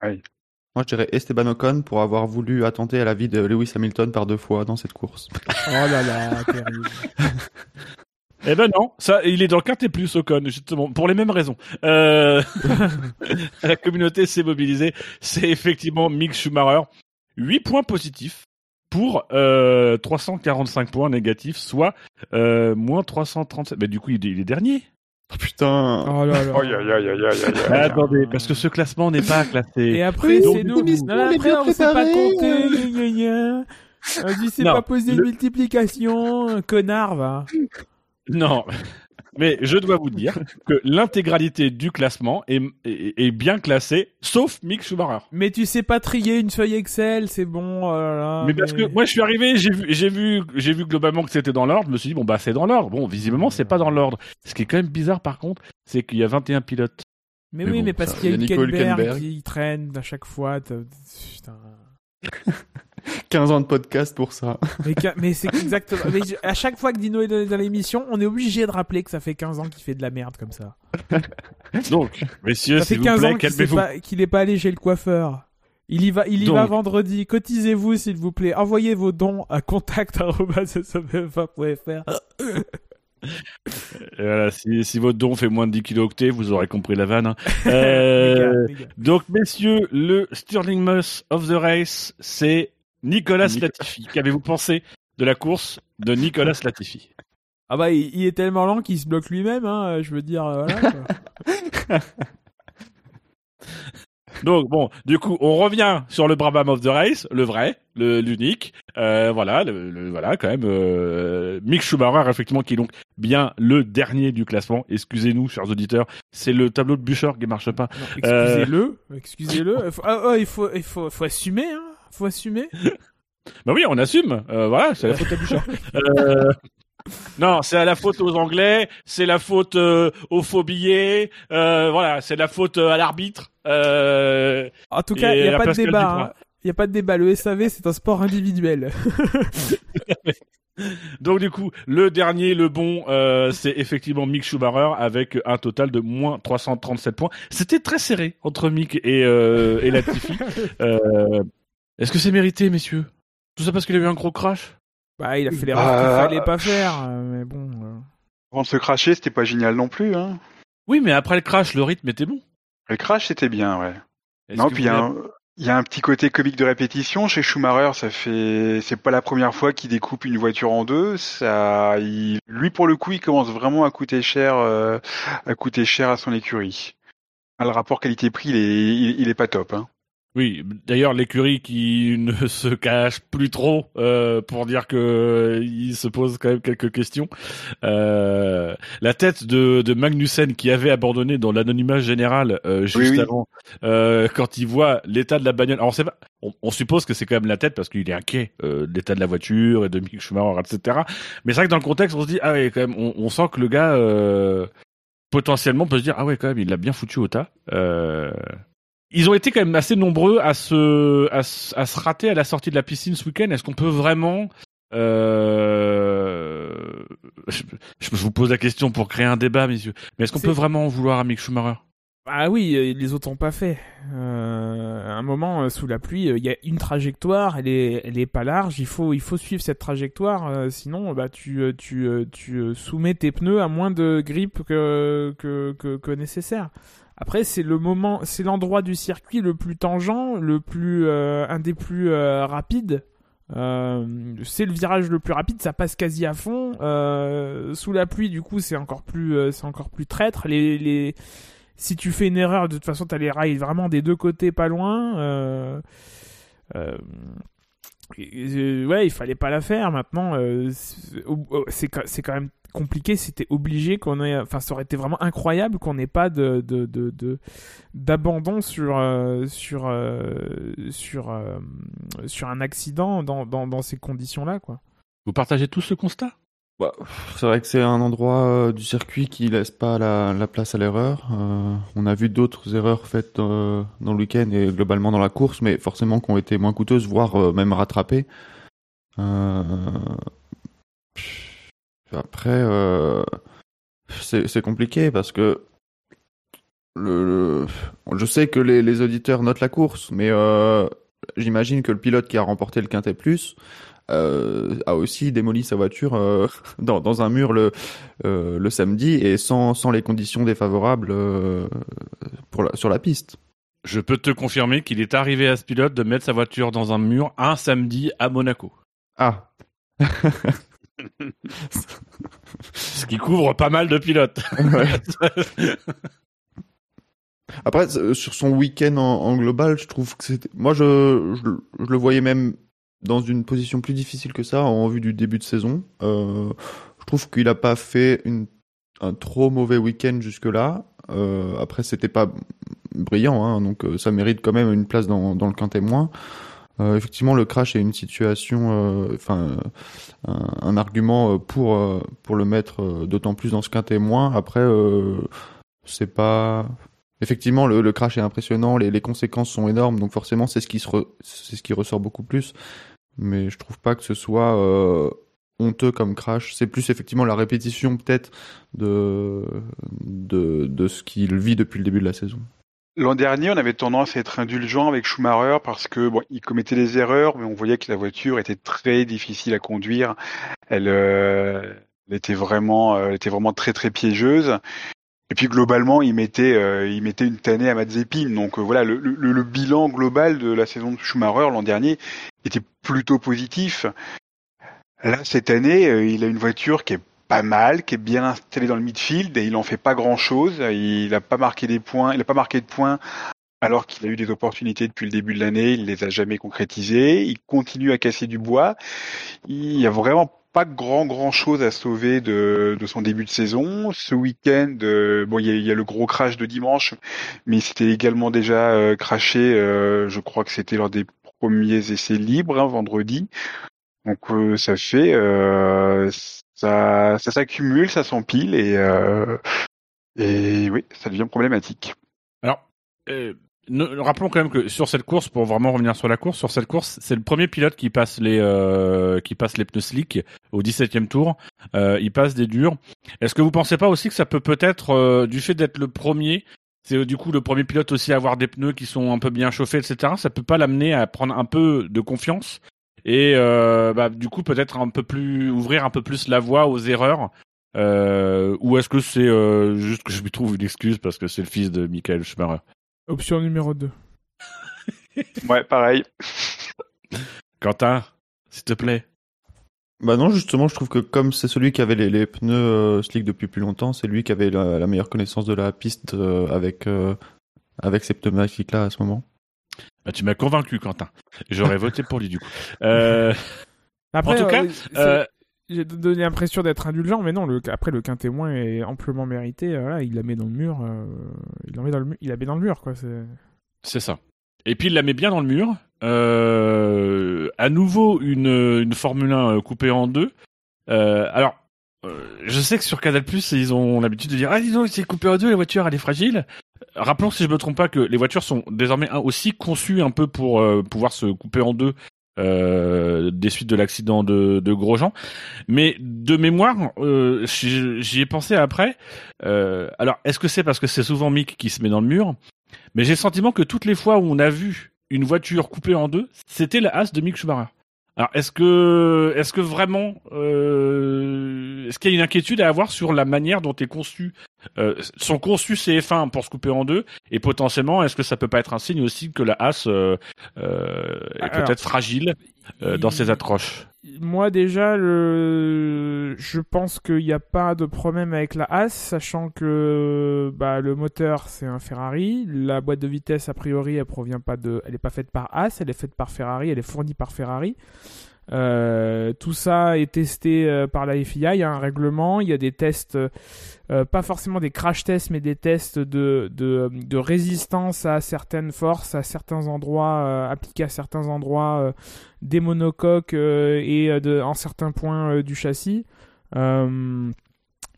Speaker 5: Moi, je dirais Esteban Ocon pour avoir voulu attenter à la vie de Lewis Hamilton par deux fois dans cette course.
Speaker 3: Oh là là, terrible.
Speaker 2: Eh ben non, ça, il est dans le quintet plus Ocon, justement, pour les mêmes raisons. Euh... la communauté s'est mobilisée. C'est effectivement Mick Schumacher. 8 points positifs pour euh, 345 points négatifs, soit euh, moins 337. Mais du coup, il est, il est dernier.
Speaker 5: Oh, putain
Speaker 3: Oh là là.
Speaker 2: Ah, attendez, parce que ce classement n'est pas classé.
Speaker 3: Et après, c'est nous. Non, après, on sait pas compter. On dit, c'est pas poser
Speaker 2: le-
Speaker 3: de multiplication. Connard, va.
Speaker 2: Non, mais je dois vous dire que l'intégralité du classement est, est, est bien classée, sauf Mick Schumacher.
Speaker 3: Mais tu sais pas trier une feuille Excel, c'est bon. oh là là,
Speaker 2: mais parce que moi je suis arrivé, j'ai vu, j'ai vu, j'ai vu globalement que c'était dans l'ordre. Je me suis dit bon bah c'est dans l'ordre. Bon visiblement c'est pas dans l'ordre. Ce qui est quand même bizarre par contre, c'est qu'il y a 21 pilotes.
Speaker 3: Mais,
Speaker 5: Mais
Speaker 3: oui,
Speaker 5: bon,
Speaker 3: mais parce qu'il y a
Speaker 5: il y a Nico
Speaker 3: Hülkenberg qui traîne à chaque fois. Putain.
Speaker 5: 15 ans de podcast pour ça.
Speaker 3: Mais, c'est exactement. Mais je- à chaque fois que Dino est dans, dans l'émission, on est obligé de rappeler que ça fait 15 ans qu'il fait de la merde comme ça.
Speaker 2: Donc messieurs s'il vous
Speaker 3: 15
Speaker 2: plaît
Speaker 3: qu'il
Speaker 2: calmez-vous.
Speaker 3: pas- qu'il est pas allé chez le coiffeur. Il y va, il y
Speaker 2: Donc.
Speaker 3: va vendredi. Cotisez-vous, s'il vous plaît. Envoyez vos dons à contact.fr.
Speaker 2: Et Voilà, si, si votre don fait moins de 10 kilooctets, vous aurez compris la vanne. hein. Euh, donc messieurs, le Stirling Moss of the Race, c'est Nicolas
Speaker 5: Nic-
Speaker 2: Latifi. Qu'avez-vous pensé de la course de Nicolas Latifi?
Speaker 3: Ah bah, il, il est tellement lent qu'il se bloque lui-même, hein. Je veux dire, euh, voilà. quoi.
Speaker 2: Donc bon, du coup, on revient sur le Brabham of the Race, le vrai, le l'unique. Euh, voilà, le, le- voilà quand même. Euh, Mick Schumacher effectivement qui est donc bien le dernier du classement. Excusez-nous, chers auditeurs, c'est le tableau de Boucher qui marche pas.
Speaker 3: Excusez-le, excusez-le. Il faut- Ah, ah, il faut, il faut, faut assumer, hein. Faut assumer.
Speaker 2: Bah oui, on assume. Euh, voilà, c'est la faute à Boucher. Euh, Non, c'est à la faute aux Anglais, c'est la faute euh, aux faux billets, euh, voilà, c'est la faute euh, à l'arbitre. Euh,
Speaker 3: En tout cas, il n'y a pas de débat. Hein. Il n'y a pas de débat. Le SAV, c'est un sport individuel.
Speaker 2: donc du coup, le dernier, le bon, euh, c'est effectivement Mick Schumacher avec un total de moins 337 points. C'était très serré entre Mick et, euh, et Latifi. Euh, Est-ce que c'est mérité, messieurs? Tout ça parce qu'il a eu un gros crash?
Speaker 3: Bah, il a fait l'erreur
Speaker 4: Bah,
Speaker 3: qu'il fallait pas faire. euh, Mais bon. euh.
Speaker 4: Avant de se cracher, c'était pas génial non plus. Hein.
Speaker 2: Oui, mais après le crash, le rythme était bon.
Speaker 4: Le crash, c'était bien, ouais. Non, puis il y,
Speaker 2: vous
Speaker 4: a un- il y a un petit côté comique de répétition chez Schumacher. Ça fait, c'est pas la première fois qu'il découpe une voiture en deux. Ça, il- lui pour le coup, il commence vraiment à coûter cher, euh, à coûter cher à son écurie. Ah, Le rapport qualité-prix, il est, il, il est pas top. Hein.
Speaker 2: Oui, d'ailleurs l'écurie qui ne se cache plus trop euh, pour dire que il se pose quand même quelques questions. Euh, la tête de, de Magnussen qui avait abandonné dans l'anonymat général euh, juste
Speaker 4: Oui, oui.
Speaker 2: avant, euh, quand il voit l'état de la bagnole. Alors c'est pas, on, on suppose que c'est quand même la tête parce qu'il est inquiet euh, de l'état de la voiture et de Mick Schumacher, etc. Mais c'est vrai que dans le contexte, on se dit ah ouais quand même, on, on sent que le gars euh, potentiellement peut se dire ah ouais quand même il l'a bien foutu au tas. Euh, ils ont été quand même assez nombreux à se, à, à se rater à la sortie de la piscine ce week-end. Est-ce qu'on peut vraiment... Euh... Je, je vous pose la question pour créer un débat, messieurs. Mais est-ce qu'on peut vraiment en vouloir à Mick Schumacher?
Speaker 3: Ah oui, euh, les autres ont pas fait. Euh, à un moment, sous la pluie, il y a une trajectoire, elle est, elle est pas large. Il faut, il faut suivre cette trajectoire. euh, sinon, bah tu, tu, tu soumets tes pneus à moins de grippe que, que, que, que nécessaire. Après, c'est le moment, c'est l'endroit du circuit le plus tangent, le plus, euh, un des plus euh, rapides. Euh, c'est le virage le plus rapide, ça passe quasi à fond. Sous la pluie, du coup, c'est encore plus, c'est encore plus traître. Si tu fais une erreur, de toute façon, t'as les rails vraiment des deux côtés pas loin. Ouais, il fallait pas la faire. Maintenant, c'est quand même compliqué. C'était obligé qu'on ait. Enfin, ça aurait été vraiment incroyable qu'on n'ait pas de de de de- d'abandon sur euh, sur euh, sur euh, sur un accident dans dans dans ces conditions-là, quoi.
Speaker 2: Vous partagez tous ce constat?
Speaker 5: Bah, c'est vrai que c'est un endroit euh, du circuit qui laisse pas la, la place à l'erreur. Euh, on a vu d'autres erreurs faites euh, dans le week-end et globalement dans la course, mais forcément qui ont été moins coûteuses, voire euh, même rattrapées. Euh, Après, euh, c'est compliqué parce que le, le- je sais que les, les auditeurs notent la course, mais euh, j'imagine que le pilote qui a remporté le Quintet Plus euh, a aussi démoli sa voiture euh, dans, dans un mur le, le samedi et sans, sans les conditions défavorables pour la, sur la piste.
Speaker 2: Je peux te confirmer qu'il est arrivé à ce pilote de mettre sa voiture dans un mur un samedi à Monaco.
Speaker 5: Ah,
Speaker 2: Ce qui couvre pas mal de pilotes.
Speaker 5: Après, c- sur son week-end en, global, je trouve que c'était. Moi, je, le voyais même dans une position plus difficile que ça en vue du début de saison. Euh, je trouve qu'il a pas fait un trop mauvais week-end jusque-là. Euh, après, c'était pas brillant, hein, donc euh, ça mérite quand même une place dans, dans le quintet moins. Euh, effectivement, le crash est une situation, euh, enfin, un, argument euh, pour le mettre d'autant plus dans ce quintet moins. Après, c'est pas Effectivement, le, crash est impressionnant, les, conséquences sont énormes, donc forcément c'est ce qui ressort beaucoup plus. Mais je trouve pas que ce soit honteux comme crash. C'est plus effectivement la répétition peut-être de ce qu'il vit depuis le début de la saison.
Speaker 4: L'an dernier, on avait tendance à être indulgent avec Schumacher parce que bon, il commettait des erreurs, mais on voyait que la voiture était très difficile à conduire. Elle, euh, était vraiment, euh, était vraiment très très piégeuse. Et puis globalement, il mettait, euh, il mettait une tannée à Mazepin. Donc voilà, le, le, le bilan global de la saison de Schumacher l'an dernier était plutôt positif. Là, cette année, il a une voiture qui est pas mal, qui est bien installée dans le midfield et il en fait pas grand chose. Il a pas marqué de points alors qu'il a eu des opportunités depuis le début de l'année, il les a jamais concrétisées. Il continue à casser du bois. Il y a vraiment pas grand grand chose à sauver de, son début de saison. Ce week-end, euh, bon, il y, a, y, le gros crash de dimanche, mais c'était également déjà euh, craché. Euh, je crois que c'était lors des premiers essais libres hein, vendredi. Donc euh, ça fait ça ça s'accumule, ça s'empile et et oui, ça devient problématique.
Speaker 2: Alors, ne, rappelons quand même que sur cette course, pour vraiment revenir sur la course, sur cette course, c'est le premier pilote qui passe les euh, qui passe les pneus slick au 17e tour. Euh, il passe des durs. Est-ce que vous pensez pas aussi que ça peut peut-être, euh, du fait d'être le premier, c'est euh, du coup le premier pilote aussi à avoir des pneus qui sont un peu bien chauffés, etc. Ça peut pas l'amener à prendre un peu de confiance et euh, bah, du coup peut-être un peu plus ouvrir un peu plus la voie aux erreurs. ou est-ce que c'est juste que je lui trouve une excuse parce que c'est le fils de Michael Schumacher?
Speaker 3: Option numéro 2.
Speaker 4: ouais, pareil.
Speaker 2: Quentin, s'il te plaît.
Speaker 5: Bah non, justement, je trouve que comme c'est celui qui avait les, les pneus euh, slick depuis plus longtemps, c'est lui qui avait la, la, meilleure connaissance de la piste euh, avec euh, avec ces pneumatiques là à ce moment.
Speaker 2: Bah, tu m'as convaincu, Quentin. J'aurais voté pour lui du coup. Euh, Après, en tout cas,
Speaker 3: j'ai donné l'impression d'être indulgent, mais non. Le, après, le quin témoin est amplement mérité. Voilà, il la met dans le mur. il la met dans le, il la met dans le mur, quoi. C'est.
Speaker 2: Ça. Et puis il la met bien dans le mur. Euh, à nouveau une, une Formule 1 coupée en deux. Euh, alors, euh, je sais que sur Canal Plus ils ont l'habitude de dire ah dis donc c'est coupé en deux la voiture elle est fragile. Rappelons si je me trompe pas que les voitures sont désormais aussi conçues un peu pour euh, pouvoir se couper en deux euh, des suites de l'accident de, de, Grosjean. Mais de mémoire, euh, j'y ai pensé après. Euh, alors, est-ce que c'est parce que c'est souvent Mick qui se met dans le mur? Mais j'ai le sentiment que toutes les fois où on a vu une voiture coupée en deux, c'était la As de Mick Schumacher. Alors, est-ce que, est-ce que vraiment, euh, est-ce qu'il y a une inquiétude à avoir sur la manière dont est conçu, euh, sont conçus ces F1 pour se couper en deux, et potentiellement, est-ce que ça peut pas être un signe aussi que la As euh, euh est peut-être fragile euh, dans ses accroches
Speaker 3: Moi déjà, le... je pense qu'il n'y a pas de problème avec la As, sachant que bah, le moteur c'est un Ferrari, la boîte de vitesse a priori elle provient pas de, elle est pas faite par As, elle est faite par Ferrari, elle est fournie par Ferrari. Euh, tout ça est testé euh, par la FIA. Il y a un règlement, il y a des tests, euh, pas forcément des crash tests, mais des tests de, résistance à certaines forces, à certains endroits, appliqués à certains endroits des monocoques et en certains points du châssis.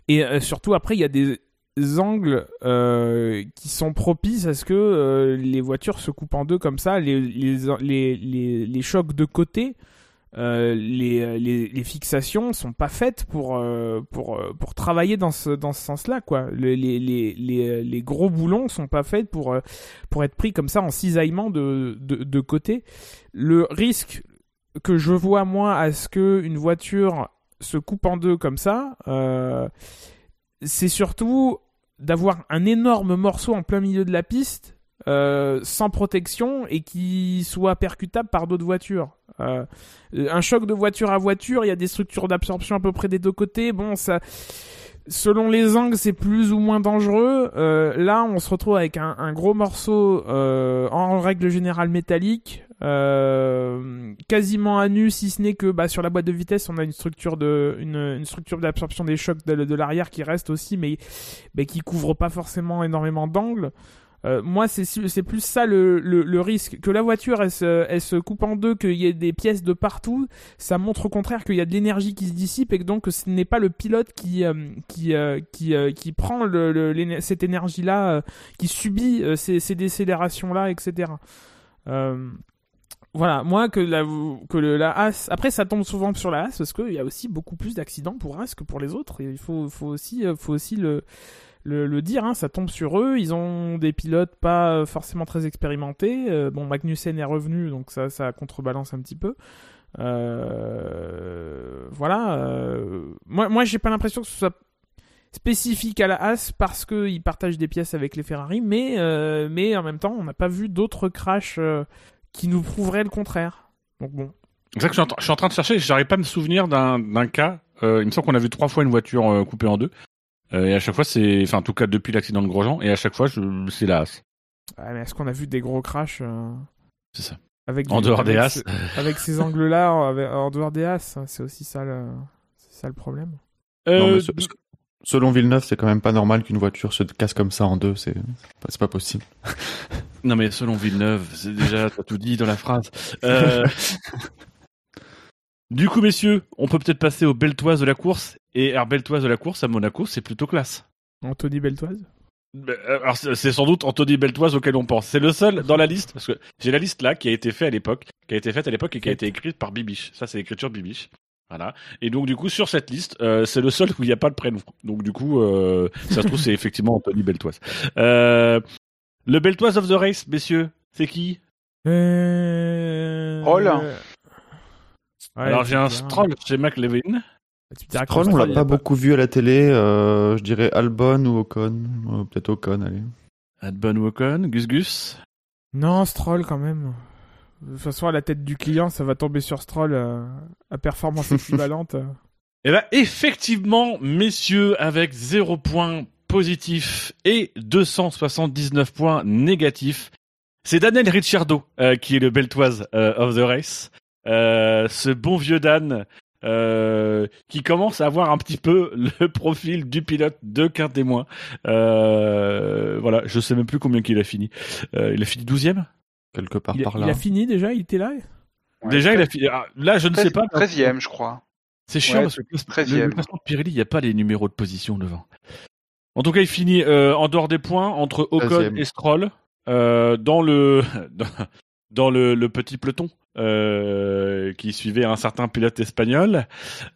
Speaker 3: et surtout, après, il y a des angles qui sont propices à ce que les voitures se coupent en deux comme ça, les chocs de côté euh, les, les, les, fixations sont pas faites pour, euh, pour, euh, pour travailler dans ce, dans ce sens-là. quoi. Les, les, les, les, gros boulons sont pas faits pour, pour être pris comme ça en cisaillement de, de, côté. Le risque que je vois moi à ce que une voiture se coupe en deux comme ça, c'est surtout d'avoir un énorme morceau en plein milieu de la piste euh, sans protection et qui soit percutable par d'autres voitures. Euh, un choc de voiture à voiture, il y a des structures d'absorption à peu près des deux côtés. Bon, ça, selon les angles, c'est plus ou moins dangereux. Euh, là, on se retrouve avec un, gros morceau euh, en règle générale métallique, euh, quasiment à nu, si ce n'est que bah, sur la boîte de vitesse, on a une structure de une, une structure d'absorption des chocs de, de l'arrière qui reste aussi, mais, mais qui couvre pas forcément énormément d'angles. Euh, moi, c'est plus ça le, risque. Que la voiture, elle se, coupe en deux, qu'il y ait des pièces de partout, ça montre au contraire qu'il y a de l'énergie qui se dissipe et que donc ce n'est pas le pilote qui, euh, euh, prend cette énergie-là, qui subit ces, décélérations-là, etc. voilà, moi que la que la As, après ça tombe souvent sur la As parce qu'il y a aussi beaucoup plus d'accidents pour As que pour les autres. il faut aussi faut aussi le le, dire, hein, ça tombe sur eux. Ils ont des pilotes pas forcément très expérimentés. Euh, bon, Magnussen est revenu, donc ça, ça contrebalance un petit peu. Euh, voilà. Euh, moi, moi j'ai pas l'impression que ce soit spécifique à la As parce qu'ils partagent des pièces avec les Ferrari, mais, mais en même temps, on n'a pas vu d'autres crashs qui nous prouveraient le contraire. Donc bon.
Speaker 2: C'est que je suis, en, train de chercher, j'arrive pas à me souvenir d'un cas. il me semble qu'on a vu trois fois une voiture coupée en deux. Euh, et à chaque fois, c'est, enfin, en tout cas depuis l'accident de Grosjean, et à chaque fois, c'est la
Speaker 3: Ouais, mais est-ce qu'on a vu des gros crashs euh,
Speaker 2: C'est ça.
Speaker 3: avec
Speaker 2: En dehors des As.
Speaker 3: ce- avec ces angles-là, en, en dehors des As, c'est aussi ça le, c'est ça le problème.
Speaker 5: Non,
Speaker 2: Euh,
Speaker 5: mais ce- ce- selon Villeneuve, c'est quand même pas normal qu'une voiture se casse comme ça en deux. C'est pas, c'est pas possible.
Speaker 2: Non mais selon Villeneuve, c'est déjà t'as tout dit dans la phrase. Euh, Du coup, messieurs, on peut peut-être passer aux beltoises de la course. Et alors, beltoise de la course à Monaco, c'est plutôt classe.
Speaker 3: Anthony Beltoise?
Speaker 2: Euh, Alors, c'est sans doute Anthony Beltoise auquel on pense. C'est le seul dans la liste, parce que j'ai la liste là qui a été faite à l'époque, qui a été faite à l'époque et qui a été écrite par Bibiche. Ça, c'est l'écriture Bibiche. Voilà. Et donc, du coup, sur cette liste, euh, c'est le seul où il n'y a pas de prénom. Donc, du coup, euh, ça se trouve, c'est effectivement Anthony Beltoise. Euh, le Beltoise of the Race, messieurs, c'est qui?
Speaker 3: Euh... Ouais,
Speaker 2: Alors, j'ai un. Stroll chez McLevin.
Speaker 3: Tu me
Speaker 5: Stroll, on l'a pas beaucoup vu à la télé. euh, je dirais Albon ou Ocon. Euh, Peut-être Ocon, allez.
Speaker 2: Adbon Wokon, Gus Gus?
Speaker 3: Non, Stroll quand même. De toute façon, à la tête du client, ça va tomber sur Stroll euh, à performance équivalente.
Speaker 2: Eh ben, effectivement, messieurs, avec 0 points positifs et 279 points négatifs, c'est Daniel Ricciardo euh, qui est le beltoise euh, of the race. Euh, ce bon vieux Dan euh, qui commence à avoir un petit peu le profil du pilote de qu'un témoin. Euh, voilà, je sais même plus combien qu'il a fini. Euh, il a fini 12e
Speaker 5: Quelque part
Speaker 3: Il,
Speaker 5: par
Speaker 3: il
Speaker 5: là.
Speaker 3: a fini déjà, il était là
Speaker 4: Ouais,
Speaker 2: Déjà, il a fini. ah, là, je ne sais pas.
Speaker 4: 13e, je crois.
Speaker 2: C'est chiant
Speaker 4: Ouais,
Speaker 2: parce que le-
Speaker 4: 13e.
Speaker 2: le classement de Pirelli, il n'y a pas les numéros de position devant. En tout cas, il finit euh, en dehors des points entre Ocon
Speaker 5: 13e.
Speaker 2: et Stroll euh, dans le dans, le, le petit peloton euh, qui suivait un certain pilote espagnol.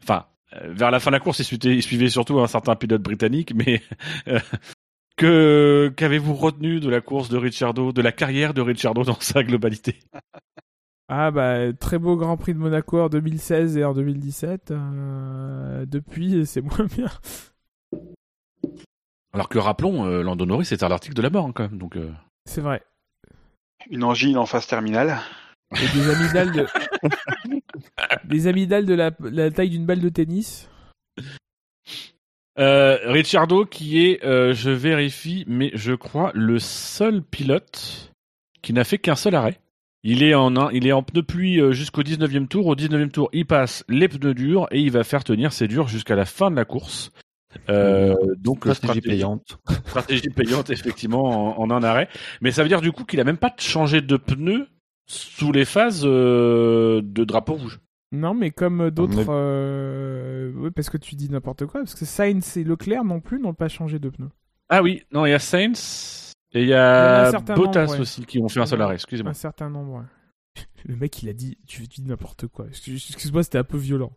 Speaker 2: Enfin, euh, vers la fin de la course, il suivait, il suivait surtout un certain pilote britannique, mais euh, que qu'avez-vous retenu de la course de Ricciardo, de la carrière de Ricciardo dans sa globalité?
Speaker 3: Ah bah, très beau Grand Prix de Monaco en 2016 et en 2017. euh, depuis, c'est moins bien.
Speaker 2: Alors que rappelons, euh, Lando Norris c'était à l'article de la mort hein, quand même, donc. euh,
Speaker 3: C'est vrai.
Speaker 4: Une angine en phase terminale.
Speaker 3: Et des amygdales de... des amygdales de la, la taille d'une balle de tennis.
Speaker 2: Euh, Ricciardo qui est, euh, je vérifie, mais je crois le seul pilote qui n'a fait qu'un seul arrêt. Il est en un, il est en pneu pluie euh, jusqu'au 19e tour. Au 19e tour, il passe les pneus durs et il va faire tenir ses durs jusqu'à la fin de la course. Euh, donc
Speaker 5: Stratégie payante.
Speaker 2: stratégie payante effectivement en, en un arrêt. Mais ça veut dire du coup qu'il a même pas changé de pneu sous les phases euh, de drapeau rouge.
Speaker 3: Non, mais comme d'autres...
Speaker 5: Mais-
Speaker 3: euh, ouais, parce que tu dis n'importe quoi. Parce que Sainz et Leclerc non plus n'ont pas changé de pneus.
Speaker 2: Ah oui, non, il y a Sainz et il y
Speaker 3: a
Speaker 2: Bottas
Speaker 3: nombre, ouais.
Speaker 2: aussi qui ont fait un seul arrêt. Excusez-moi.
Speaker 3: Un certain nombre, ouais. Le mec, il a dit... Tu, tu dis n'importe quoi. Excuse- Excuse-moi, c'était un peu violent.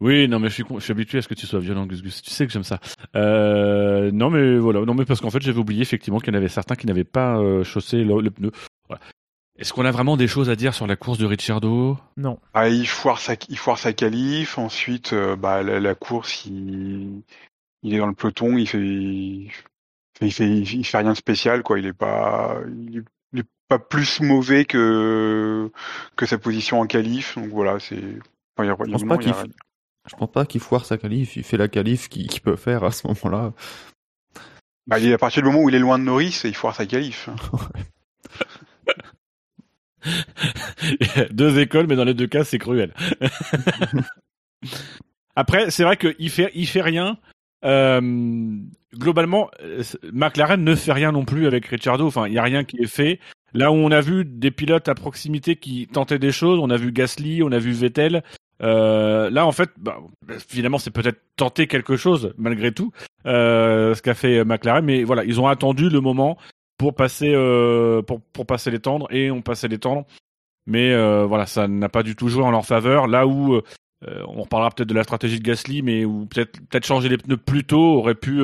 Speaker 2: Oui, non, mais je suis, con- je suis habitué à ce que tu sois violent, Gus Gus. Tu sais que j'aime ça. Euh, non, mais voilà. Non, mais parce qu'en fait, j'avais oublié effectivement qu'il y en avait certains qui n'avaient pas euh, chaussé le, le pneu. Voilà. Est-ce qu'on a vraiment des choses à dire sur la course de Ricciardo?
Speaker 3: Non.
Speaker 4: Ah, il foire sa, il foire sa qualif. Ensuite, euh, bah, la, la course, il, il est dans le peloton. Il fait, il fait, il fait, il fait rien de spécial, quoi. Il est pas, il est, il est pas plus mauvais que que sa position en qualif. Donc voilà, c'est. enfin, il y a- il y a
Speaker 5: Je pense
Speaker 4: vraiment-
Speaker 5: pas qu'il. Je pense pas qu'il foire sa qualif. Il fait la qualif qu'il peut faire à ce moment-là.
Speaker 4: Bah, il est à partir du moment où il est loin de Norris, il foire sa qualif.
Speaker 2: deux écoles, mais dans les deux cas, c'est cruel. Après, c'est vrai qu'il fait, il fait rien. Euh, globalement, McLaren ne fait rien non plus avec Ricciardo. Enfin, il y a rien qui est fait. Là où on a vu des pilotes à proximité qui tentaient des choses, on a vu Gasly, on a vu Vettel. Euh, là, en fait, bah, finalement, c'est peut-être tenter quelque chose malgré tout, euh, ce qu'a fait McLaren. Mais voilà, ils ont attendu le moment pour passer, euh, pour, pour passer les tendres et on passait les tendres. Mais euh, voilà, ça n'a pas du tout joué en leur faveur. Là où euh, on reparlera peut-être de la stratégie de Gasly, mais où peut-être peut-être changer les pneus plus tôt aurait pu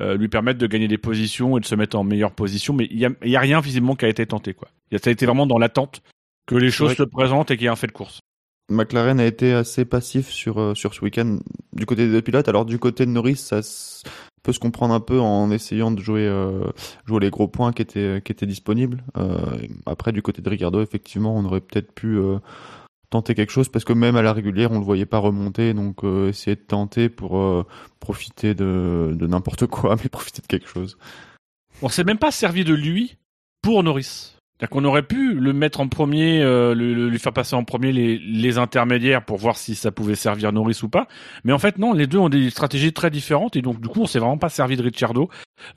Speaker 2: lui permettre de gagner des positions et de se mettre en meilleure position. Mais il y a, il y a rien visiblement qui a été tenté. Quoi. Il y a- Ça a été vraiment dans l'attente que les choses se présentent et qu'il y ait un fait de course.
Speaker 5: McLaren a été assez passif sur, euh, sur ce week-end du côté des pilotes. Alors du côté de Norris, ça peut se comprendre un peu en essayant de jouer, euh, jouer les gros points qui étaient, qui étaient disponibles. Euh, après, du côté de Ricardo, effectivement, on aurait peut-être pu euh, tenter quelque chose parce que même à la régulière, on le voyait pas remonter. Donc euh, essayer de tenter pour euh, profiter de, de n'importe quoi, mais profiter de quelque chose.
Speaker 2: On s'est même pas servi de lui pour Norris. C'est-à-dire qu'on aurait pu le mettre en premier, euh, le, le- lui faire passer en premier les, les intermédiaires pour voir si ça pouvait servir Norris ou pas. Mais en fait, non, les deux ont des stratégies très différentes et donc du coup, on s'est vraiment pas servi de Ricciardo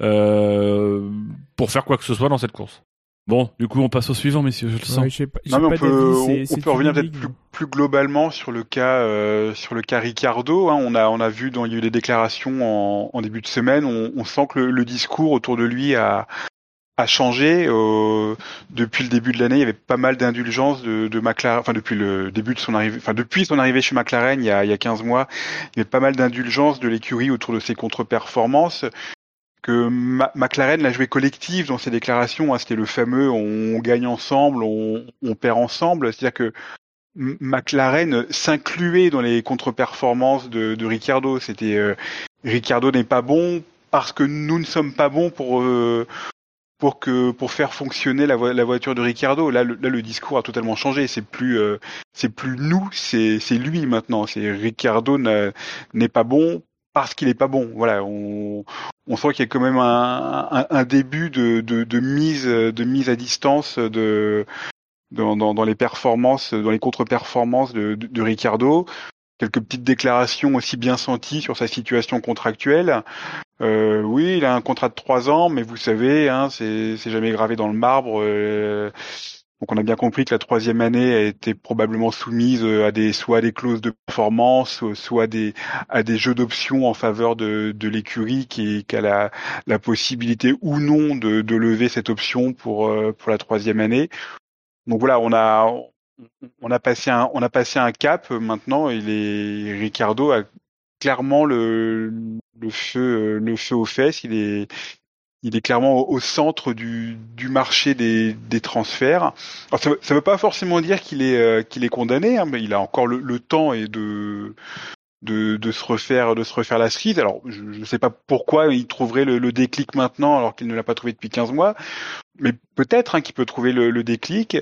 Speaker 2: euh, pour faire quoi que ce soit dans cette course. Bon, du coup, on passe au suivant, messieurs, je le sens.
Speaker 3: Ouais, pas-
Speaker 4: Non, mais on
Speaker 3: pas
Speaker 4: peut,
Speaker 3: d'avis,
Speaker 4: on,
Speaker 3: c'est-
Speaker 4: on
Speaker 3: c'est
Speaker 4: peut revenir peut-être plus, plus globalement sur le cas, euh, sur le cas Ricardo. hein. on a, on a vu dans il y a eu des déclarations en, en début de semaine. On, on sent que le, le discours autour de lui a, a changé. euh, depuis le début de l'année, il y avait pas mal d'indulgence de, de McLaren. Enfin, depuis le début de son arrivée, enfin depuis son arrivée chez McLaren, il y a, il y a 15 mois, il y avait pas mal d'indulgence de l'écurie autour de ses contre-performances que McLaren l'a joué collectif dans ses déclarations. hein. C'était le fameux on gagne ensemble, on, on perd ensemble. C'est-à-dire que McLaren s'incluait dans les contre-performances de, de Ricciardo. C'était euh, Ricciardo n'est pas bon parce que nous ne sommes pas bons pour euh, pour que pour faire fonctionner la, vo- la voiture de Ricciardo. Là, le, là, le discours a totalement changé. C'est plus euh, c'est plus nous, c'est c'est lui maintenant. C'est Ricciardo n'a- n'est pas bon parce qu'il est pas bon. Voilà, on on sent qu'il y a quand même un, un, un début de, de, de mise de mise à distance de dans, dans, dans les performances, dans les contre-performances de, de, de Ricardo. Quelques petites déclarations aussi bien senties sur sa situation contractuelle. Euh, oui, il a un contrat de trois ans, mais vous savez, hein, c'est jamais gravé dans le marbre. euh, donc on a bien compris que la troisième année a été probablement soumise euh, à des soit à des clauses de performance, euh, soit à des à des jeux d'options en faveur de, de l'écurie qui, qui a la, la possibilité ou non de, de lever cette option pour euh, pour la troisième année. Donc voilà, on a on a passé un on a passé un cap maintenant. Il est Ricardo a clairement le le feu le feu aux fesses. Il est il est clairement au, au centre du, du marché des, des transferts. Alors ça, ne veut pas forcément dire qu'il est euh, qu'il est condamné, hein, mais il a encore le, le temps et de de, se refaire de se refaire la cerise. Alors je ne sais pas pourquoi il trouverait le, le déclic maintenant alors qu'il ne l'a pas trouvé depuis 15 mois, mais peut-être hein, qu'il peut trouver le, le déclic.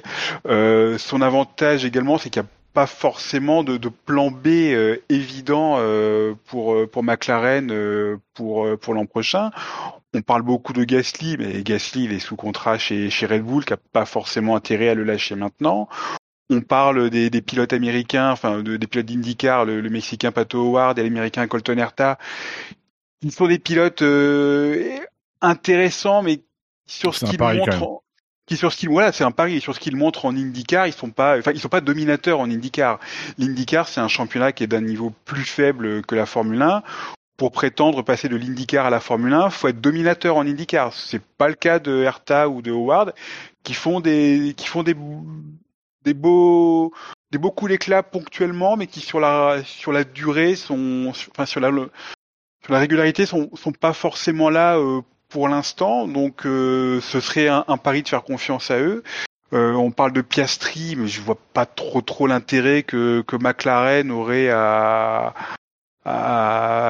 Speaker 4: Euh, son avantage également, c'est qu'il n'y a pas forcément de, de plan B euh, évident euh, pour pour McLaren pour pour l'an prochain. On parle beaucoup de Gasly, mais Gasly il est sous contrat chez chez Red Bull, qui a pas forcément intérêt à le lâcher maintenant. On parle des, des pilotes américains, enfin de, des pilotes d'IndyCar, le, le mexicain Pato Howard et l'américain Colton Herta. Ils sont des pilotes euh, intéressants, mais sur ce qu'ils montrent, en- qui sur ce qu'ils voilà, c'est un pari. Sur ce qu'ils montrent en IndyCar, ils sont pas, enfin ils sont pas dominateurs en IndyCar. L'IndyCar c'est un championnat qui est d'un niveau plus faible que la Formule 1 pour prétendre passer de l'IndyCar à la Formule 1, faut être dominateur en IndyCar. C'est pas le cas de Herta ou de Howard qui font des qui font des des beaux des beaux coups d'éclat ponctuellement, mais qui sur la sur la durée sont enfin sur la sur la régularité sont sont pas forcément là euh, pour l'instant. Donc euh, ce serait un, pari de faire confiance à eux. Euh, on parle de Piastri, mais je vois pas trop trop l'intérêt que que McLaren aurait à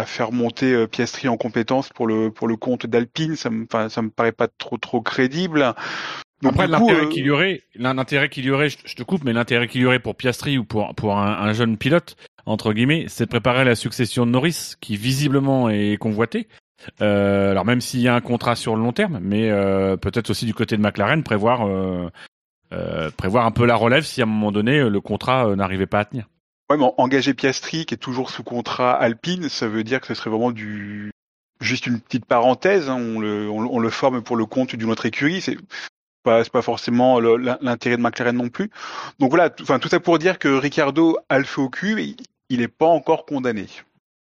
Speaker 4: faire monter Piastri en compétence pour le pour le compte d'Alpine, ça me me paraît pas trop trop crédible. Donc,
Speaker 2: Après,
Speaker 4: coup,
Speaker 2: l'intérêt
Speaker 4: euh,
Speaker 2: qu'il y aurait, l'intérêt qu'il y aurait, je, je te coupe, mais l'intérêt qu'il y aurait pour Piastri ou pour pour un, un jeune pilote entre guillemets, c'est de préparer la succession de Norris, qui visiblement est convoité. Euh, alors même s'il y a un contrat sur le long terme, mais euh, peut-être aussi du côté de McLaren prévoir euh, euh, prévoir un peu la relève si à un moment donné euh, le contrat euh, n'arrivait pas à tenir.
Speaker 4: Ouais, mais engager Piastri, qui est toujours sous contrat Alpine, ça veut dire que ce serait vraiment du juste une petite parenthèse. hein, on, le, on, le- on le forme pour le compte d'une autre écurie. C'est pas, c'est pas forcément l'intérêt de McLaren non plus. Donc voilà, tout- ça pour dire que Ricardo a le feu au cul, il n'est pas encore condamné.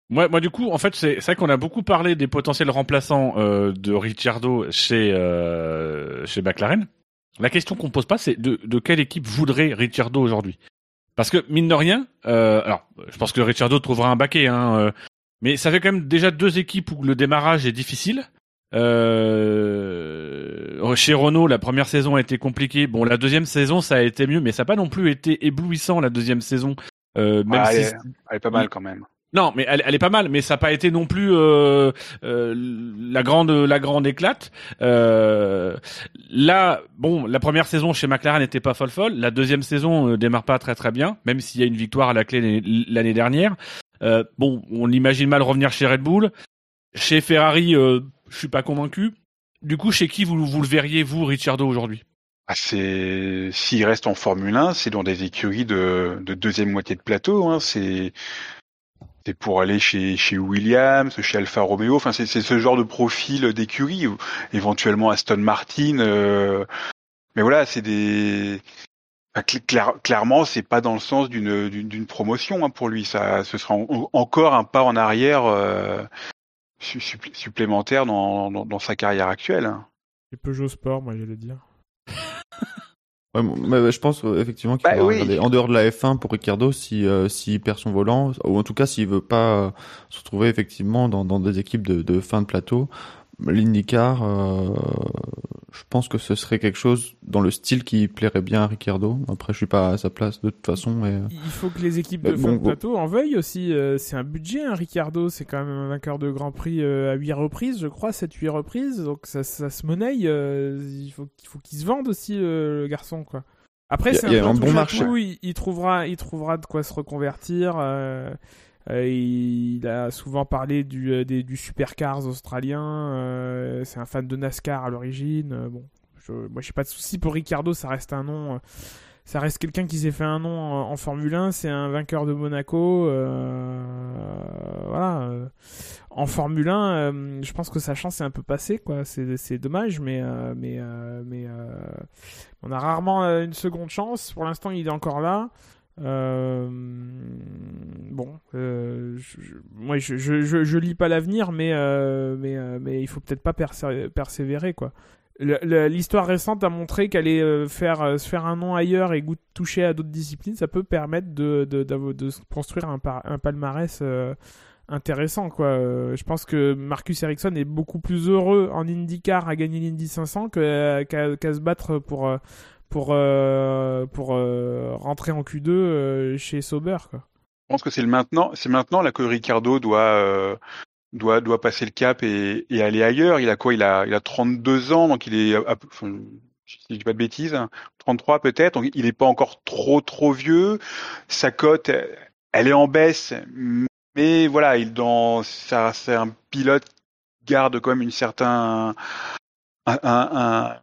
Speaker 2: Moi, du coup, en fait, c'est vrai qu'on a beaucoup parlé des potentiels remplaçants euh, de Ricciardo chez euh, chez McLaren. La question qu'on pose pas, c'est de, quelle équipe voudrait Ricciardo aujourd'hui? Parce que mine de rien, euh, alors, je pense que Ricciardo trouvera un baquet, hein, mais ça fait quand même déjà deux équipes où le démarrage est difficile. Euh, chez Renault, la première saison a été compliquée. Bon, la deuxième saison, ça a été mieux, mais ça n'a pas non plus été éblouissant la deuxième saison. Euh, même si
Speaker 4: elle, est, elle est pas mal quand même.
Speaker 2: non, mais elle, elle est pas mal, mais ça n'a pas été non plus euh, la grande la grande éclate. Là, bon, la première saison chez McLaren n'était pas folle folle. La deuxième saison euh, démarre pas très très bien, même s'il y a une victoire à la clé l'année- dernière. Bon, on imagine mal revenir chez Red Bull. Chez Ferrari, je suis pas convaincu. Du coup, chez qui vous, vous le verriez, vous, Ricciardo, aujourd'hui?
Speaker 4: Ah, c'est s'il reste en Formule 1, c'est dans des écuries de, de deuxième moitié de plateau. Hein. C'est pour aller chez chez Williams, chez Alfa Romeo. Enfin, c'est ce genre de profil d'écurie. Éventuellement Aston Martin. euh, Mais voilà, c'est des clairement, c'est pas dans le sens d'une d'une promotion hein, pour lui. Ça, ce sera en- encore un pas en arrière euh, supplé- supplémentaire dans, dans dans sa carrière actuelle.
Speaker 3: Et Peugeot Sport, moi, j'allais dire.
Speaker 5: Ouais, mais je pense euh, effectivement qu'il
Speaker 4: Bah
Speaker 5: va
Speaker 4: oui.
Speaker 5: regarder en dehors de la F1 pour Ricardo si euh, s'il perd son volant ou en tout cas s'il veut pas euh, se retrouver effectivement dans, dans des équipes de, de fin de plateau. L'IndyCar, euh, je pense que ce serait quelque chose dans le style qui plairait bien à Ricardo. Après, je suis pas à sa place de toute façon, mais euh,
Speaker 3: Il faut que les équipes
Speaker 5: Bah,
Speaker 3: de
Speaker 5: bon.
Speaker 3: plateau en veuillent aussi. euh, c'est un budget, hein, Ricardo. C'est quand même un vainqueur de Grand Prix euh, à 8 reprises, je crois, 7-8 reprises. Donc ça, ça se monnaie. euh, il faut, il faut qu'il se vende aussi, euh, le garçon, quoi. Après, c'est un,
Speaker 5: bon marché.
Speaker 3: Il, il trouvera, il trouvera de quoi se reconvertir. euh, euh, il a souvent parlé du, euh, des, du supercars australien. euh, c'est un fan de NASCAR à l'origine. euh, bon, je, moi, j'ai pas de souci pour Ricardo. Ça reste un nom. euh, ça reste quelqu'un qui s'est fait un nom en, en Formule 1. C'est un vainqueur de Monaco. euh, voilà. En Formule 1, euh, je pense que sa chance est un peu passée, quoi. C'est, c'est dommage, mais mais mais on a rarement une seconde chance. Pour l'instant, il est encore là. Euh, bon, euh, moi je, je, je, lis pas l'avenir, mais euh, mais euh, mais il faut peut-être pas persé- persévérer quoi. L'histoire récente a montré qu'aller faire se faire un nom ailleurs et goût- toucher à d'autres disciplines, ça peut permettre de de, de construire un, par- un palmarès intéressant quoi. Je pense que Marcus Ericsson est beaucoup plus heureux en IndyCar à gagner l'Indy 500 que- qu'à se battre pour pour euh, pour euh, rentrer en Q2 euh, chez Sauber.
Speaker 4: Je pense que c'est maintenant, maintenant là que Ricardo doit doit doit passer le cap et, aller ailleurs. Il a quoi? Il a il a 32 ans, donc il est, enfin, si je dis pas de bêtises, hein, 33 peut-être. Donc il est pas encore trop trop vieux. Sa cote, elle est en baisse, mais voilà, il dans c'est un pilote garde quand même une certain un-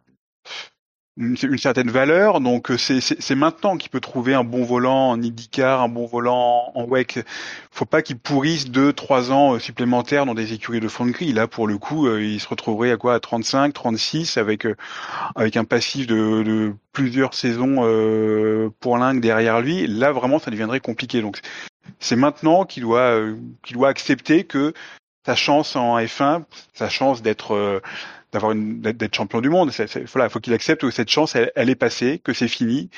Speaker 4: une, une certaine valeur. Donc euh, c'est maintenant qu'il peut trouver un bon volant en IndyCar, un bon volant en WEC. Faut pas qu'il pourrisse deux, trois ans euh, supplémentaires dans des écuries de fond de grille. Là, pour le coup, euh, il se retrouverait à quoi? À 35, 36, avec avec un passif de, de plusieurs saisons euh, pour l'Inde derrière lui. Là, vraiment, ça deviendrait compliqué. Donc c'est maintenant qu'il doit qu'il doit accepter que sa chance en F1, sa chance d'être d'avoir une d'être champion du monde. C'est, c'est- voilà, faut qu'il accepte que cette chance, elle, elle est passée, que c'est fini,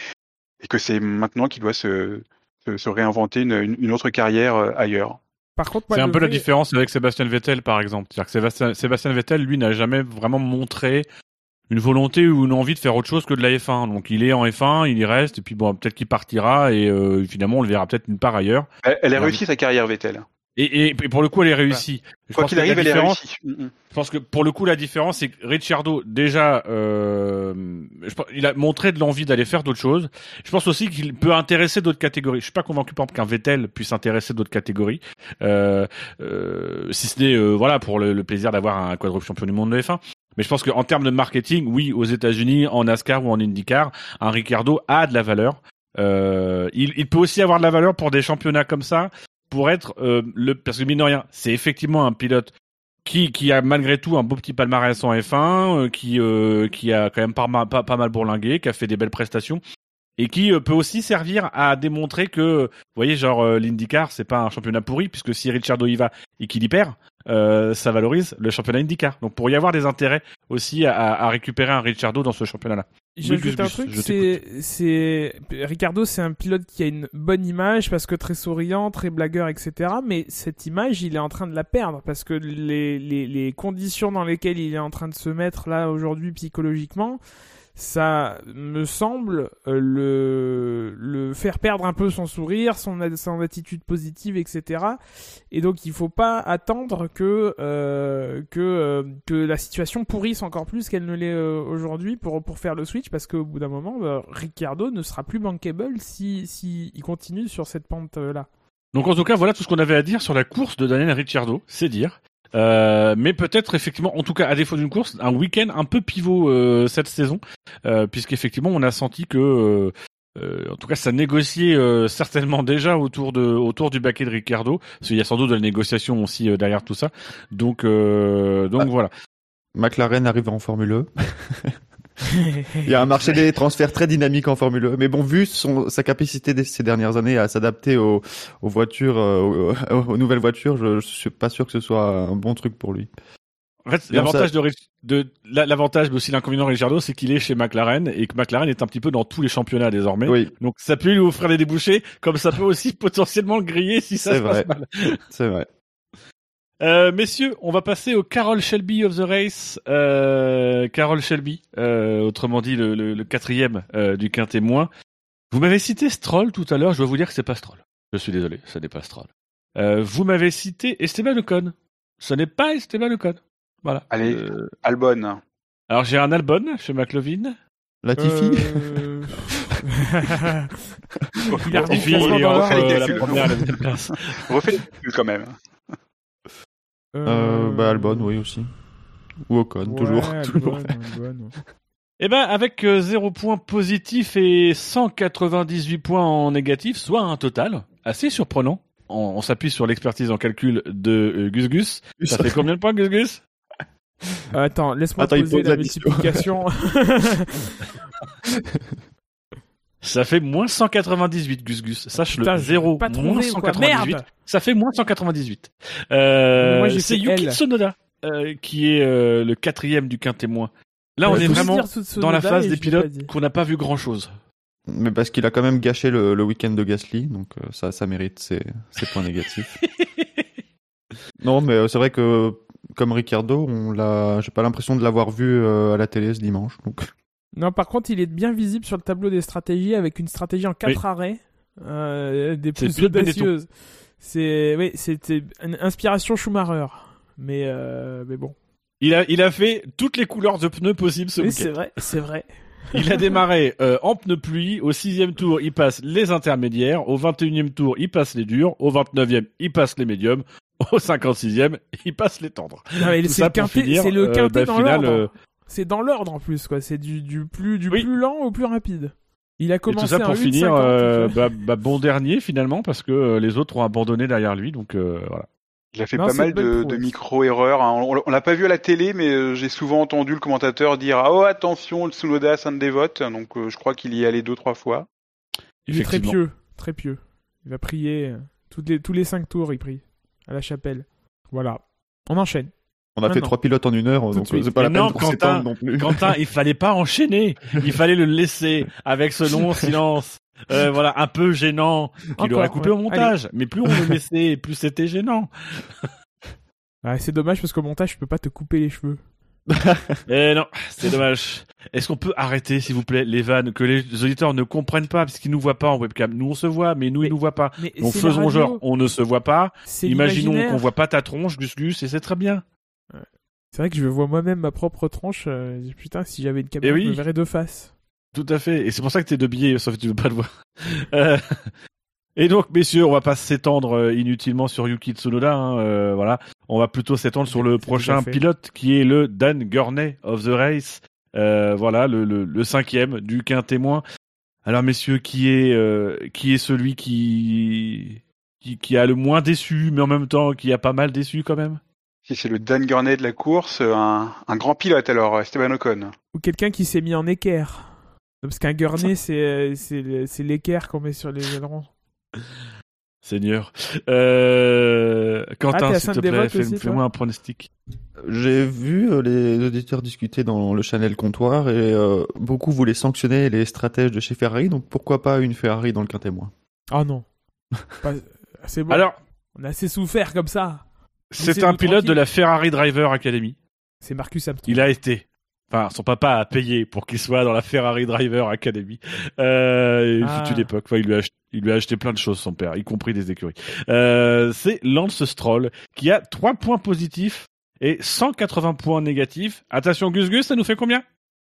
Speaker 4: et que c'est maintenant qu'il doit se, se, se réinventer une, une, une autre carrière euh, ailleurs.
Speaker 3: Par contre, moi,
Speaker 2: C'est un peu la différence avec Sébastien Vettel, par exemple. C'est-à-dire que Sébastien, Sébastien Vettel, lui, n'a jamais vraiment montré une volonté ou une envie de faire autre chose que de la F1. Donc il est en F1, il y reste, et puis bon, peut-être qu'il partira, et euh, finalement, on le verra peut-être une part ailleurs.
Speaker 4: Elle, elle a réussi sa carrière Vettel.
Speaker 2: Et, et, et pour le coup, elle est réussie. Je
Speaker 4: Quoi qu'il arrive, elle est réussie. Mm, mm.
Speaker 2: Je pense que pour le coup, la différence, c'est que Ricciardo, déjà, euh, je il a montré de l'envie d'aller faire d'autres choses. Je pense aussi qu'il peut intéresser d'autres catégories. Je suis pas convaincu, par exemple, qu'un Vettel puisse intéresser d'autres catégories. Euh, euh, si ce n'est, euh, voilà, pour le, le plaisir d'avoir un quadruple champion du monde de F1. Mais je pense qu'en termes de marketing, oui, aux États-Unis, en NASCAR ou en IndyCar, un Ricardo a de la valeur. Euh, il, il peut aussi avoir de la valeur pour des championnats comme ça, pour être euh, le parce que mine de rien, c'est effectivement un pilote qui, qui a malgré tout un beau petit palmarès en F1, euh, qui, euh, qui a quand même pas, mal- bourlingué, qui a fait des belles prestations, et qui peut aussi servir à démontrer que, vous voyez, genre l'IndyCar, c'est pas un championnat pourri, puisque si Ricciardo y va et qu'il y perd, euh, ça valorise le championnat IndyCar. Donc pour y avoir des intérêts aussi à, à récupérer un Ricciardo dans ce championnat-là.
Speaker 3: J'ajoute
Speaker 2: Gus,
Speaker 3: un truc,
Speaker 2: je
Speaker 3: c'est, c'est, Ricardo, c'est un pilote qui a une bonne image parce que très souriant, très blagueur, etc. Mais cette image, il est en train de la perdre parce que les, les, les conditions dans lesquelles il est en train de se mettre là aujourd'hui psychologiquement, ça me semble euh, le, faire perdre un peu son sourire, son, attitude positive, etc. Et donc il faut pas attendre que euh, euh, que la situation pourrisse encore plus qu'elle ne l'est aujourd'hui pour faire le switch parce qu'au bout d'un moment bah, Ricciardo ne sera plus bankable si continue sur cette pente là.
Speaker 2: Donc en tout cas, voilà tout ce qu'on avait à dire sur la course de Daniel Ricciardo, c'est dire. Euh, mais peut-être effectivement, en tout cas à défaut d'une course, un week-end un peu pivot euh, cette saison, euh, puisqu'effectivement on a senti que, euh, euh, en tout cas, ça négociait euh, certainement déjà autour de autour du baquet de Ricardo, parce qu'il y a sans doute de la négociation aussi euh, derrière tout ça. Donc euh, donc
Speaker 5: Ah.
Speaker 2: voilà.
Speaker 5: McLaren arrive en Formule E. Il y a un marché des transferts très dynamique en Formule E. Mais bon, vu son, sa capacité de ces dernières années à s'adapter aux, aux voitures, euh, aux, aux nouvelles voitures, je, je suis pas sûr que ce soit un bon truc pour lui.
Speaker 2: En fait, l'avantage de, Rich- de la- l'avantage, mais aussi l'inconvénient de Ricardo, c'est qu'il est chez McLaren et que McLaren est un petit peu dans tous les championnats désormais.
Speaker 5: Oui,
Speaker 2: Donc ça peut lui offrir des débouchés, comme ça peut aussi potentiellement le griller si ça se passe mal.
Speaker 5: c'est vrai.
Speaker 2: Euh, messieurs, on va passer au Carol Shelby of the race. Euh, Carol Shelby, euh, autrement dit le, le- le quatrième euh, du quintet moins. Vous m'avez cité Stroll tout à l'heure. Je dois vous dire que c'est pas Stroll. Je suis désolé, ce n'est pas Stroll. Euh, vous m'avez cité Esteban Ocon. Ce n'est pas Esteban Ocon. Voilà.
Speaker 4: Allez.
Speaker 2: Euh,
Speaker 4: Albon.
Speaker 2: alors j'ai un Albon chez McLovin.
Speaker 5: Latifi,
Speaker 3: Euh...
Speaker 2: Latifi, on refait
Speaker 4: les calculs quand même.
Speaker 5: Euh, bah Albon, oui aussi. Ou Ocon,
Speaker 3: Ouais,
Speaker 5: toujours,
Speaker 3: Albon,
Speaker 5: toujours.
Speaker 3: Albon.
Speaker 2: Eh ben, avec euh, 0 points positifs et 198 points en négatif, soit un total assez surprenant. On, on s'appuie sur l'expertise en calcul de euh, Gus Gus. Ça fait combien de points, Gus Gus?
Speaker 3: Attends, laisse-moi
Speaker 5: Attends, il
Speaker 3: poser
Speaker 5: pose
Speaker 3: la multiplication.
Speaker 2: Ça fait moins 198, Gus Gus. Sache-le.
Speaker 3: Putain, j'ai
Speaker 2: 0,
Speaker 3: pas
Speaker 2: moins
Speaker 3: trouvé, quoi.
Speaker 2: 198.
Speaker 3: Merde
Speaker 2: Ça fait moins 198. Euh,
Speaker 3: moi,
Speaker 2: c'est Yuki. Tsunoda euh, qui est euh, le quatrième du quintet moins. Là, on est vraiment dans la phase des pilotes qu'on n'a pas vu grand-chose.
Speaker 5: Mais parce qu'il a quand même gâché le, le week-end de Gasly, donc euh, ça, ça mérite ses, ses points négatifs. non, mais c'est vrai que comme Ricardo, on l'a, j'ai pas l'impression de l'avoir vu euh, à la télé ce dimanche. Donc
Speaker 3: Non, par contre, il est bien visible sur le tableau des stratégies avec une stratégie en quatre
Speaker 2: Oui.
Speaker 3: arrêts, euh, des plus audacieuses. C'est, oui, c'était une inspiration Schumacher. Mais, euh, mais bon.
Speaker 2: Il a, il a fait toutes les couleurs de pneus possibles ce
Speaker 3: Oui,
Speaker 2: week-end.
Speaker 3: c'est vrai, c'est vrai.
Speaker 2: Il a démarré euh, en pneus pluie. Au sixième tour, il passe les intermédiaires. Au 21e tour, il passe les durs. Au 29e, il passe les médiums. Au 56e, il passe les tendres.
Speaker 3: C'est le quintet,
Speaker 2: finir,
Speaker 3: le
Speaker 2: euh,
Speaker 3: quintet
Speaker 2: bah,
Speaker 3: dans l'ordre. C'est dans l'ordre en plus, quoi. C'est du, du plus, du
Speaker 2: Oui.
Speaker 3: plus lent au plus rapide. Il a
Speaker 2: Et tout
Speaker 3: commencé
Speaker 2: ça
Speaker 3: à
Speaker 2: pour
Speaker 3: 1,50,
Speaker 2: finir, euh, bah, bah, bon dernier finalement parce que euh, les autres ont abandonné derrière lui. Donc euh, voilà.
Speaker 4: Il a fait
Speaker 3: Non,
Speaker 4: pas mal de, micro-erreurs. hein. On, on l'a pas vu à la télé, mais euh, j'ai souvent entendu le commentateur dire ah, Oh, attention, le Tsunoda, c'est un dévote. Donc euh, je crois qu'il y est allé deux, trois fois.
Speaker 3: Il est très pieux, très pieux. Il va prier toutes les, tous les cinq tours, il prie à la chapelle. Voilà. On enchaîne.
Speaker 5: On a fait
Speaker 3: non.
Speaker 5: trois pilotes en une heure,
Speaker 3: de
Speaker 5: donc euh, c'est pas la
Speaker 2: non, Quentin,
Speaker 5: non plus.
Speaker 2: Quentin, il fallait pas enchaîner. Il fallait le laisser avec ce long silence. Euh, voilà, un peu gênant qu'il aurait coupé
Speaker 3: ouais.
Speaker 2: au montage. Mais plus on le laissait, plus c'était gênant.
Speaker 3: Ah, c'est dommage parce qu'au montage, je peux pas te couper les cheveux.
Speaker 2: Eh non, c'est dommage. Est-ce qu'on peut arrêter, s'il vous plaît, les vannes que les auditeurs ne comprennent pas parce qu'ils nous voient pas en webcam? Nous on se voit, mais nous
Speaker 3: Mais
Speaker 2: ils nous voient pas. Donc faisons genre, on ne se voit pas. Imaginons qu'on voit pas ta tronche, Gus Gus, et c'est très bien.
Speaker 3: C'est vrai que je vois moi-même ma propre tronche. euh, je dis, putain, si j'avais une caméra,
Speaker 2: Eh oui.
Speaker 3: je me verrais de face.
Speaker 2: Tout à fait. Et c'est pour ça que t'es de billets, sauf que tu veux pas le voir. Euh, Et donc, messieurs, on va pas s'étendre euh, inutilement sur Yuki Tsunoda. hein, euh, voilà, on va plutôt s'étendre sur le prochain pilote, qui est le Dan Gurney of the race. Euh, voilà, le, le, le cinquième du quintémoin. Alors, messieurs, qui est euh, qui est celui qui, qui qui a le moins déçu, mais en même temps qui a pas mal déçu quand même?
Speaker 4: Si c'est le Dan Gurney de la course, euh, un, un grand pilote alors, Esteban Ocon.
Speaker 3: Ou quelqu'un qui s'est mis en équerre. Parce qu'un gurney, c'est euh, c'est l'équerre qu'on met sur les ailerons.
Speaker 2: Seigneur. Euh,
Speaker 3: Ah,
Speaker 2: Quentin, s'il te plaît, fais-
Speaker 3: aussi, toi
Speaker 2: fais-moi un pronostic.
Speaker 5: J'ai vu euh, les auditeurs discuter dans le channel comptoir et euh, beaucoup voulaient sanctionner les stratèges de chez Ferrari, donc pourquoi pas une Ferrari dans le quintet moins
Speaker 3: Oh non. Pas- C'est bon.
Speaker 2: Alors,
Speaker 3: On a assez souffert comme ça.
Speaker 2: C'est un pilote
Speaker 3: tranquille.
Speaker 2: de la Ferrari Driver Academy.
Speaker 3: C'est Marcus Armstrong.
Speaker 2: Il a été. Enfin, son papa a payé pour qu'il soit dans la Ferrari Driver Academy. Euh, il
Speaker 3: Ah.
Speaker 2: fut une époque. Enfin, il lui a acheté, il lui a acheté plein de choses, son père, y compris des écuries. Euh, c'est Lance Stroll qui a 3 points positifs et 180 points négatifs. Attention, Gus Gus, ça nous fait combien?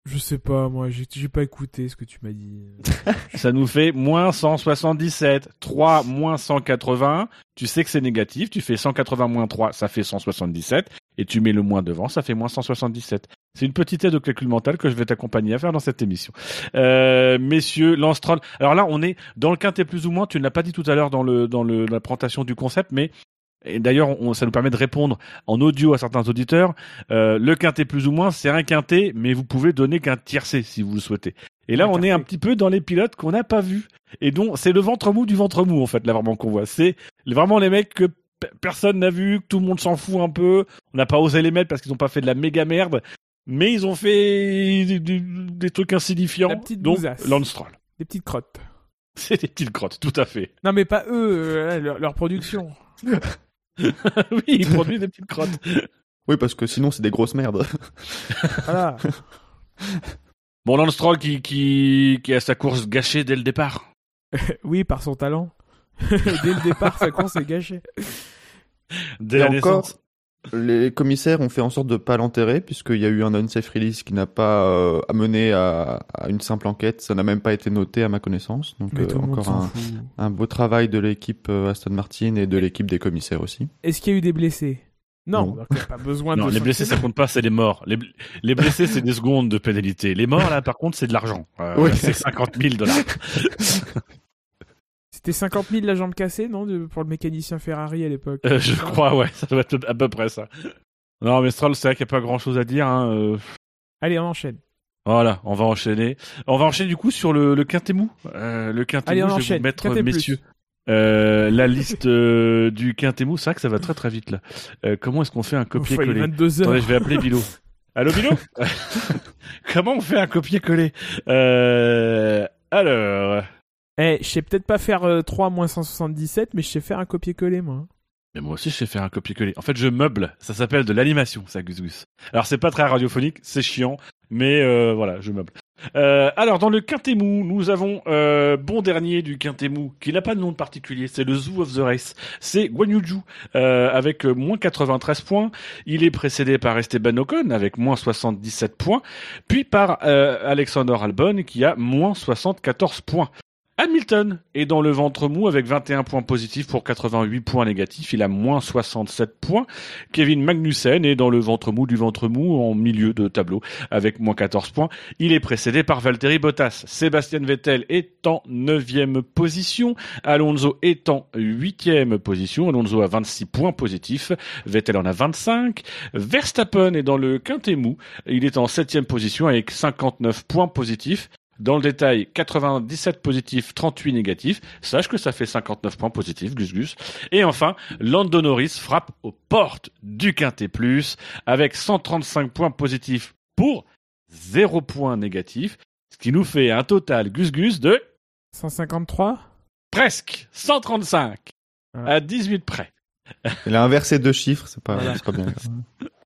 Speaker 3: Je sais pas, moi, j'ai pas écouté ce que tu m'as dit.
Speaker 2: Ça nous fait moins 177. 3 moins 180. Tu sais que c'est négatif. Tu fais 180 moins 3, ça fait 177. Et tu mets le moins devant, ça fait moins 177. C'est une petite aide au calcul mental que je vais t'accompagner à faire dans cette émission. Euh, messieurs, Lance. Alors là, on est dans le quintet plus ou moins. Tu ne l'as pas dit tout à l'heure dans le dans le la présentation du concept, mais et d'ailleurs, ça nous permet de répondre en audio à certains auditeurs. Euh, le quintet plus ou moins, c'est un quintet, mais vous pouvez donner qu'un tiercé si vous le souhaitez. Et là,
Speaker 3: Un
Speaker 2: on est un petit peu dans les pilotes qu'on n'a pas vus. Et donc, c'est le ventre mou du ventre mou, en fait, là, vraiment, qu'on voit. C'est vraiment les mecs que pe- personne n'a vu, que tout le monde s'en fout un peu. On n'a pas osé les mettre parce qu'ils n'ont pas fait de la méga merde. Mais ils ont fait des, des- des trucs insignifiants.
Speaker 3: La petite
Speaker 2: donc,
Speaker 3: bousasse.
Speaker 2: Lance Stroll.
Speaker 3: Des petites crottes.
Speaker 2: C'est des petites crottes, tout à fait.
Speaker 3: Non, mais pas eux, euh, leur, leur production.
Speaker 2: oui, ils produisent des petites crottes.
Speaker 5: Oui, parce que sinon c'est des grosses merdes.
Speaker 3: Voilà.
Speaker 2: Bon, Lance Stroll qui, qui, qui a sa course gâchée dès le départ.
Speaker 3: oui, par son talent. Dès le départ, sa course est gâchée.
Speaker 2: Dès
Speaker 5: Et
Speaker 2: la
Speaker 5: encore,
Speaker 2: naissance.
Speaker 5: Les commissaires ont fait en sorte de pas l'enterrer puisqu'il y a eu un unsafe release qui n'a pas euh, amené à, à une simple enquête. Ça n'a même pas été noté à ma connaissance. Donc euh, encore un, beau travail de l'équipe euh, Aston Martin et de l'équipe des commissaires aussi.
Speaker 3: Est-ce qu'il y a eu des blessés? Non,
Speaker 5: Non.
Speaker 3: pas besoin
Speaker 2: Non,
Speaker 3: de.
Speaker 2: les blessés, ça compte pas, c'est les morts. Les, bl- les blessés, c'est des secondes de pénalité. Les morts, là, par contre, c'est de l'argent. Euh,
Speaker 5: Oui.
Speaker 2: C'est 50 000 dollars.
Speaker 3: C'était 50 000 la jambe cassée, non, de- pour le mécanicien Ferrari à l'époque?
Speaker 2: Euh, je crois, ouais, ça doit être à peu près ça. Non, mais Stroll, c'est vrai qu'il n'y a pas grand chose à dire. Hein. euh,
Speaker 3: Allez, on enchaîne.
Speaker 2: Voilà, on va enchaîner. On va enchaîner du coup sur le, le quintet mou. Euh, le quintet
Speaker 3: Allez,
Speaker 2: mou,
Speaker 3: on
Speaker 2: je vais vous mettre,
Speaker 3: Quintet
Speaker 2: messieurs, la liste du quintet mou. C'est vrai que ça va très très vite là. Comment est-ce qu'on fait un copier-coller?
Speaker 3: 22 heures.
Speaker 2: Attendez, je vais appeler Bilo. Allô Bilo? Comment on fait un copier-coller? Alors,
Speaker 3: Eh, je sais peut-être pas faire euh, 3 moins 177, mais je sais faire un copier-coller, moi.
Speaker 2: mais moi aussi je sais faire un copier-coller. En fait, je meuble. Ça s'appelle de l'animation, ça, Gus Gus. Alors c'est pas très radiophonique, c'est chiant, mais euh, voilà, je meuble. Euh, alors dans le quintet mou, nous avons euh, bon dernier du quintet mou, qui n'a pas de nom particulier, c'est le Zoo of the Race. C'est Guan Yu Zhu, euh, avec euh, moins 93 points. Il est précédé par Esteban Ocon avec moins 77 points, puis par euh, Alexander Albon qui a moins 74 points. Hamilton est dans le ventre mou avec 21 points positifs pour 88 points négatifs. Il a moins 67 points. Kevin Magnussen est dans le ventre mou du ventre mou en milieu de tableau avec moins 14 points. Il est précédé par Valtteri Bottas. Sébastien Vettel est en 9e position. Alonso est en 8e position. Alonso a 26 points positifs. Vettel en a 25. Verstappen est dans le quintet mou. Il est en 7e position avec 59 points positifs. Dans le détail, 97 positifs, 38 négatifs. Sache que ça fait 59 points positifs, Gus Gus. Et enfin, Lando Norris frappe aux portes du Quintet Plus avec 135 points positifs pour 0 points négatifs. Ce qui nous fait un total, Gus Gus, de
Speaker 3: 153
Speaker 2: presque 135
Speaker 3: Voilà.
Speaker 2: à 18 près.
Speaker 5: Il a inversé deux chiffres, c'est pas,
Speaker 3: Voilà.
Speaker 5: pas bien.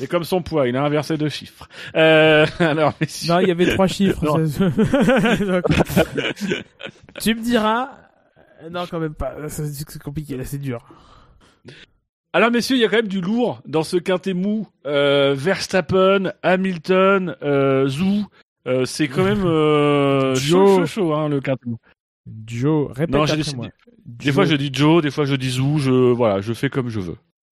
Speaker 2: Et comme son poids, il a inversé deux chiffres. Euh, alors, messieurs,
Speaker 3: Non, il y avait trois chiffres. Tu me diras. Non, quand même pas. C'est compliqué, là, c'est dur.
Speaker 2: Alors messieurs, il y a quand même du lourd dans ce quintet mou. Euh, Verstappen, Hamilton, euh, Zhou. Euh, c'est quand même euh, chaud,
Speaker 3: Joe.
Speaker 2: chaud, chaud, hein, le quintet mou.
Speaker 3: Joe, répète
Speaker 2: Non,
Speaker 3: après
Speaker 2: décidé-
Speaker 3: moi.
Speaker 2: Des fois je dis Joe, des fois je dis Zhou, je voilà, je fais comme je veux.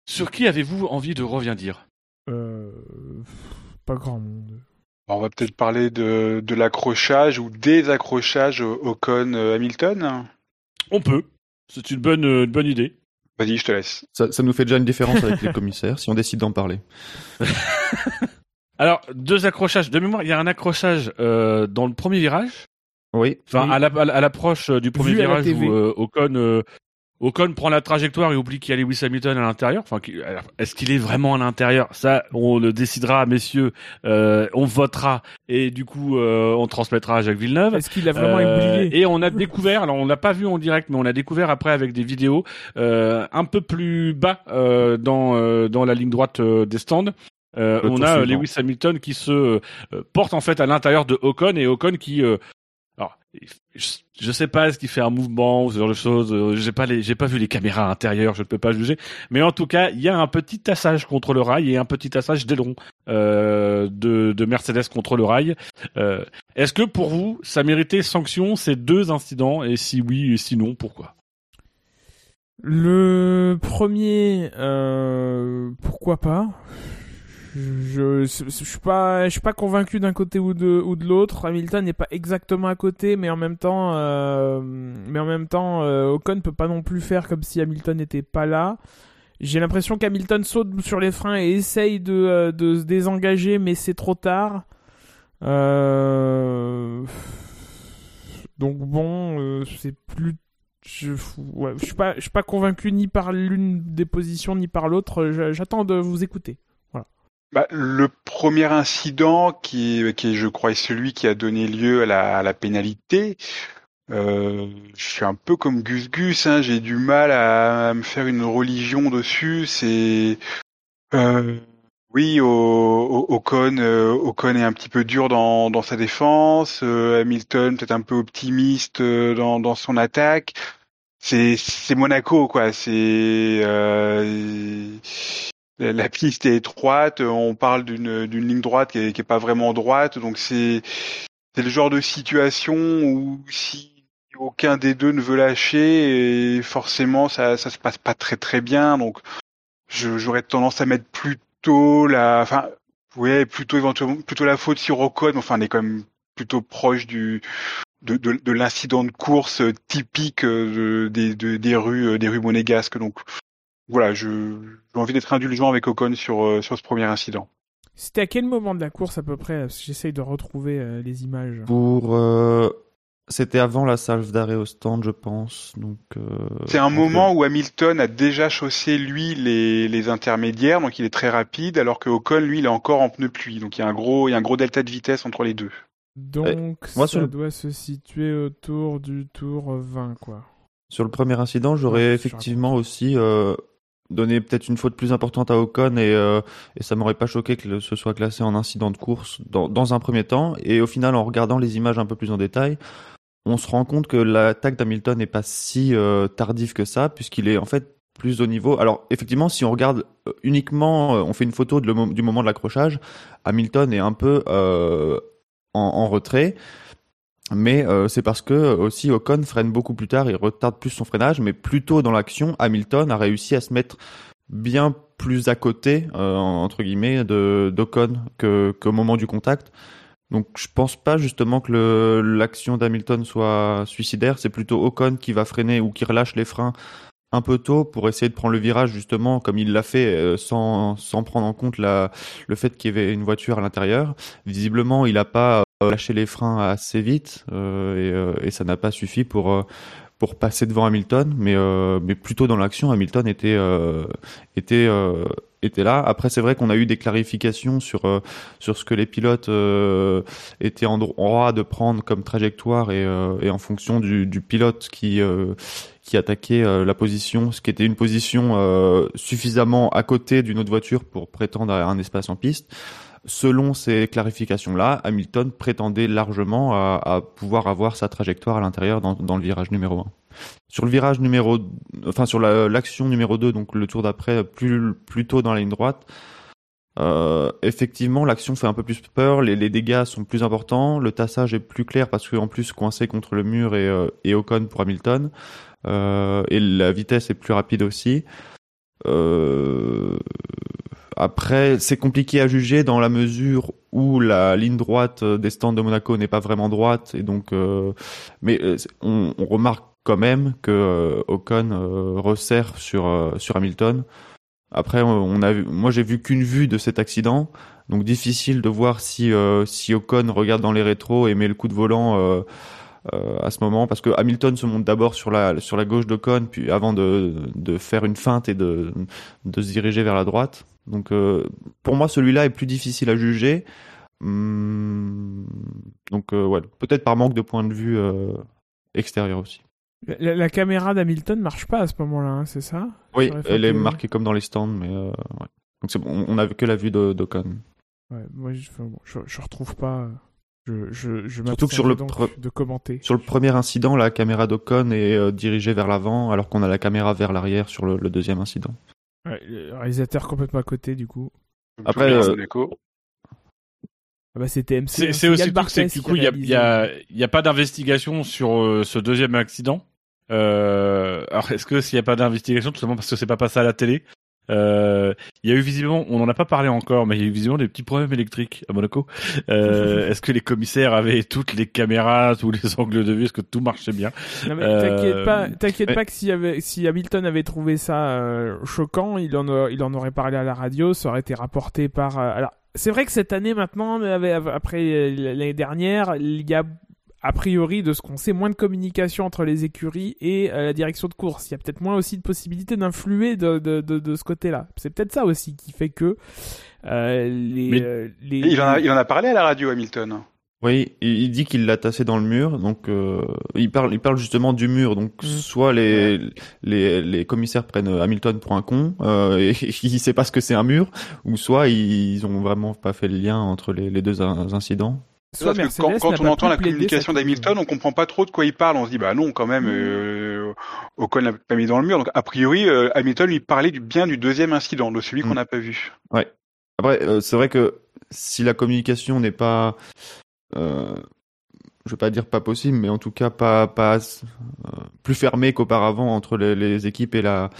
Speaker 2: Sur qui avez-vous envie de revenir dire?
Speaker 3: Pas grand monde.
Speaker 4: On va peut-être parler de, de l'accrochage ou des accrochages au- Ocon-Hamilton.
Speaker 2: On peut. C'est une bonne, euh, une bonne idée.
Speaker 4: Vas-y, je te laisse.
Speaker 5: Ça, ça nous fait déjà une différence avec les commissaires si on décide d'en parler.
Speaker 2: Alors deux accrochages. De mémoire, il y a un accrochage euh, dans le premier virage.
Speaker 5: Oui.
Speaker 2: Enfin,
Speaker 3: Oui.
Speaker 2: à la- à la- à l'approche euh, du premier
Speaker 3: Vu
Speaker 2: virage où euh, Ocon, euh, Ocon prend la trajectoire et oublie qu'il y a Lewis Hamilton à l'intérieur. Enfin, est-ce qu'il est vraiment à l'intérieur? Ça, on le décidera, messieurs. Euh, on votera et du coup, euh, on transmettra à Jacques Villeneuve.
Speaker 3: Est-ce qu'il a vraiment
Speaker 2: Euh,
Speaker 3: oublié?
Speaker 2: et on a découvert, alors on l'a pas vu en direct, mais on a découvert après avec des vidéos euh, un peu plus bas euh, dans euh, dans la ligne droite euh, des stands. Euh, on a
Speaker 5: suivant.
Speaker 2: Lewis Hamilton qui se euh, porte en fait à l'intérieur de Ocon et Ocon qui euh, je, sais pas est-ce qu'il fait un mouvement ou ce genre de choses. euh, J'ai pas les, j'ai pas vu les caméras intérieures, je ne peux pas juger. Mais en tout cas, il y a un petit tassage contre le rail et un petit tassage d'aileron euh, de, de Mercedes contre le rail. Euh, est-ce que pour vous, ça méritait sanction ces deux incidents? Et si oui, et sinon, pourquoi?
Speaker 3: Le premier, euh, pourquoi pas? Je, je, je suis pas, je suis pas convaincu d'un côté ou de ou de l'autre. Hamilton n'est pas exactement à côté, mais en même temps, euh, mais en même temps, euh, Ocon peut pas non plus faire comme si Hamilton n'était pas là. J'ai l'impression qu'Hamilton saute sur les freins et essaye de, euh, de se désengager, mais c'est trop tard. Euh... Donc bon, euh, c'est plus je, ouais, je suis pas, je suis pas convaincu ni par l'une des positions ni par l'autre. J'attends de vous écouter.
Speaker 4: Bah, le premier incident qui qui je crois, est celui qui a donné lieu à la, à la pénalité. Euh, je suis un peu comme Gus Gus, hein, j'ai du mal à, à me faire une religion dessus. C'est euh, oui, au, au- Ocon, euh, Ocon est un petit peu dur dans, dans sa défense. euh, Hamilton peut-être un peu optimiste euh, dans, dans son attaque. C'est c'est Monaco quoi. C'est euh, la piste est étroite, on parle d'une ligne droite qui est, qui est pas vraiment droite, donc c'est c'est le genre de situation où si aucun des deux ne veut lâcher, et forcément ça ça se passe pas très très bien, donc j'aurais tendance à mettre plutôt la, enfin ouais plutôt éventuellement plutôt la faute sur Ocon, enfin on est quand même plutôt proche du de, de, de l'incident de course typique euh, de- des, de- des rues euh, des rues monégasques, donc voilà, je j'ai envie d'être indulgent avec Ocon sur euh, sur ce premier incident.
Speaker 3: C'était à quel moment de la course à peu près J'essaye de retrouver euh, les images?
Speaker 5: Pour euh, c'était avant la salve d'arrêt au stand, je pense. Donc euh,
Speaker 4: C'est un
Speaker 5: donc,
Speaker 4: moment où Hamilton a déjà chaussé lui les, les intermédiaires, donc il est très rapide, alors que Ocon lui il est encore en pneu pluie, donc il y a un gros il y a un gros delta de vitesse entre les deux.
Speaker 3: Donc
Speaker 5: moi,
Speaker 3: ça
Speaker 5: le-
Speaker 3: doit se situer autour du tour 20 quoi.
Speaker 5: Sur le premier incident, j'aurais
Speaker 3: Ouais,
Speaker 5: effectivement aussi euh, donné peut-être une faute plus importante à Ocon et, euh, et ça m'aurait pas choqué que ce soit classé en incident de course dans, dans un premier temps. Et au final, en regardant les images un peu plus en détail, on se rend compte que l'attaque d'Hamilton n'est pas si euh, tardive que ça, puisqu'il est en fait plus au niveau. Alors effectivement, si on regarde euh, uniquement, euh, on fait une photo du moment de l'accrochage, Hamilton est un peu en retrait. Mais euh, c'est parce que euh, aussi Ocon freine beaucoup plus tard, il retarde plus son freinage, mais plus tôt dans l'action, Hamilton a réussi à se mettre bien plus à côté, euh, entre guillemets, de d'Ocon que qu'au moment du contact. Donc je pense pas justement que l'action d'Hamilton soit suicidaire, c'est plutôt Ocon qui va freiner ou qui relâche les freins un peu tôt pour essayer de prendre le virage justement comme il l'a fait euh, sans, sans prendre en compte la, le fait qu'il y avait une voiture à l'intérieur. Visiblement, il n'a pas lâché les freins assez vite euh, et, euh, et ça n'a pas suffi pour euh, pour passer devant Hamilton, mais euh, mais plutôt dans l'action, Hamilton était euh, était euh, était là. Après, c'est vrai qu'on a eu des clarifications sur euh, sur ce que les pilotes euh, étaient en droit de prendre comme trajectoire et, euh, en fonction du, pilote qui euh, qui attaquait euh, la position, ce qui était une position euh, suffisamment à côté d'une autre voiture pour prétendre à un espace en piste. Selon ces clarifications-là, Hamilton prétendait largement à, pouvoir avoir sa trajectoire à l'intérieur dans, le virage numéro 1. Sur le virage numéro, enfin sur la- l'action numéro 2, donc le tour d'après, plus, tôt dans la ligne droite, euh, effectivement, l'action fait un peu plus peur, les, dégâts sont plus importants, le tassage est plus clair parce qu'en plus coincé contre le mur et, euh, et pour Hamilton, euh, et la vitesse est plus rapide aussi. Euh, après, c'est compliqué à juger dans la mesure où la ligne droite des stands de Monaco n'est pas vraiment droite, et donc, euh, mais euh, on, on remarque quand même que euh, Ocon euh, resserre sur euh, sur Hamilton. Après, on a vu, moi j'ai vu qu'une vue de cet accident, donc difficile de voir si euh, si Ocon regarde dans les rétros et met le coup de volant euh, euh, à ce moment, parce que Hamilton se monte d'abord sur la sur la gauche d'Ocon, puis avant de de faire une feinte et de de se diriger vers la droite. Donc euh, pour moi celui-là est plus difficile à juger. Hum, donc euh, ouais, peut-être par manque de point de vue euh, extérieur aussi.
Speaker 3: La, la caméra d'Hamilton marche pas à ce moment-là, hein, c'est ça?
Speaker 5: Oui, elle est marquée comme dans les stands, mais ouais. Donc c'est bon, on avait que la vue de- d'Ocon.
Speaker 3: Ouais, moi je, bon, je, je retrouve pas. Je, je, je
Speaker 5: Surtout que sur le
Speaker 3: de commenter.
Speaker 5: Sur le premier incident, la caméra d'Ocon est dirigée vers l'avant, alors qu'on a la caméra vers l'arrière sur le, le deuxième incident.
Speaker 3: Ouais, le réalisateur complètement à côté du coup.
Speaker 5: Après, euh.
Speaker 3: Ah bah c'était MC.
Speaker 2: C'est
Speaker 3: hein,
Speaker 2: c'est aussi truc, c'est que du coup, il y a, a pas d'investigation sur euh, ce deuxième accident. Euh, alors, est-ce que s'il n'y a pas d'investigation, tout simplement parce que c'est pas passé à la télé? Euh, Il y a eu visiblement, on n'en a pas parlé encore, mais il y a eu visiblement des petits problèmes électriques à Monaco. Euh, est-ce que les commissaires avaient toutes les caméras, tous les angles de vue Est-ce que tout marchait bien
Speaker 3: mais
Speaker 2: Euh,
Speaker 3: t'inquiète pas, t'inquiète pas que s'il y avait, si Hamilton avait trouvé ça euh, choquant, il en, a- il en aurait parlé à la radio, ça aurait été rapporté par. euh, alors, c'est vrai que cette année maintenant, après l'année dernière, il y a a priori de ce qu'on sait moins de communication entre les écuries et euh, la direction de course. Il y a peut-être moins aussi de possibilités d'influer de, de, de, de ce côté-là. C'est peut-être ça aussi qui fait que euh, les,
Speaker 2: Mais-
Speaker 3: euh, les
Speaker 4: Il en, a, il en a parlé à la radio, Hamilton.
Speaker 5: Oui, il, dit qu'il l'a tassé dans le mur, donc euh, il parle, il parle justement du mur. Donc
Speaker 3: Mm.
Speaker 5: soit les, les les commissaires prennent Hamilton pour un con euh, et il sait pas ce que c'est un mur, ou soit ils, ils ont vraiment pas fait le lien entre les, les deux in- incidents.
Speaker 3: Soit
Speaker 4: Parce que quand, on entend la communication d'Hamilton, on comprend pas trop de quoi il parle. On se dit, bah non, quand même, euh, Ocon l'a pas mis dans le mur. Donc, a priori, euh, Hamilton lui parlait du, bien du deuxième incident, de celui qu'on
Speaker 5: Mm.
Speaker 4: n'a pas vu.
Speaker 5: Après, euh, c'est vrai que si la communication n'est pas, euh, je veux pas dire pas possible, mais en tout cas pas pas euh, plus fermée qu'auparavant entre les, les équipes et la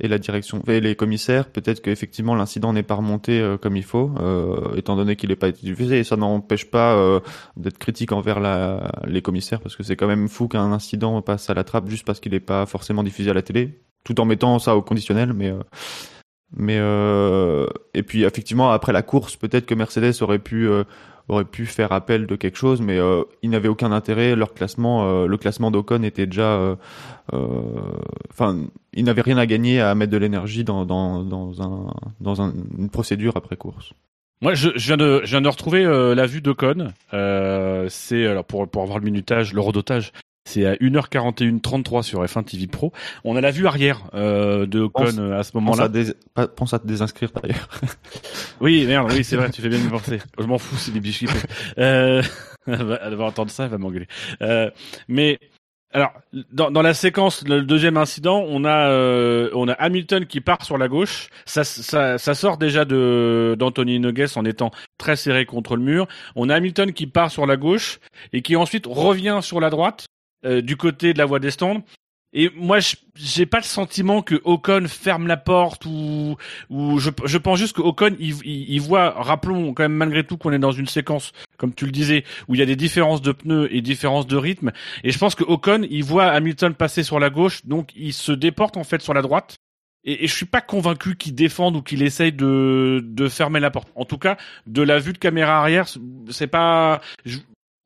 Speaker 5: et la direction et les commissaires, peut-être qu'effectivement l'incident n'est pas remonté euh, comme il faut, euh, étant donné qu'il n'est pas été diffusé. Et ça n'empêche pas euh, d'être critique envers la, les commissaires, parce que c'est quand même fou qu'un incident passe à la trappe juste parce qu'il n'est pas forcément diffusé à la télé, tout en mettant ça au conditionnel. Mais euh, mais euh, et puis effectivement après la course, peut-être que Mercedes aurait pu aurait pu faire appel de quelque chose, mais euh, ils n'avaient aucun intérêt. Leur classement, euh, le classement d'Ocon était déjà, euh, enfin, ils n'avaient rien à gagner à mettre de l'énergie dans dans dans un dans un- une procédure après course.
Speaker 2: Moi, je, je viens de, je viens de retrouver la vue d'Ocon. C'est alors pour pour avoir le minutage, le rodotage. C'est à 1h41.33 sur F1 TV Pro. On a la vue arrière euh, de Ocon euh, à ce moment-là.
Speaker 5: pense à te désinscrire d'ailleurs.
Speaker 2: Oui, merde, oui, c'est vrai, tu fais bien de me penser. Je m'en fous, c'est des biches. Euh, elle va entendre ça, elle va m'engueuler. Euh, mais alors, dans, dans la séquence, le deuxième incident, on a euh, on a Hamilton qui part sur la gauche. Ça, ça, ça sort déjà de d'Anthony Nogues en étant très serré contre le mur. On a Hamilton qui part sur la gauche et qui ensuite revient sur la droite euh, du côté de la voie des stands. Et moi, j'ai pas le sentiment que Ocon ferme la porte ou ou je, je pense juste que Ocon il, il, il voit. Rappelons quand même malgré tout qu'on est dans une séquence, comme tu le disais, où il y a des différences de pneus et différences de rythme. Et je pense que Ocon il voit Hamilton passer sur la gauche, donc il se déporte en fait sur la droite. Et, et je suis pas convaincu qu'il défende ou qu'il essaye de de fermer la porte. En tout cas, de la vue de caméra arrière, c'est pas. je-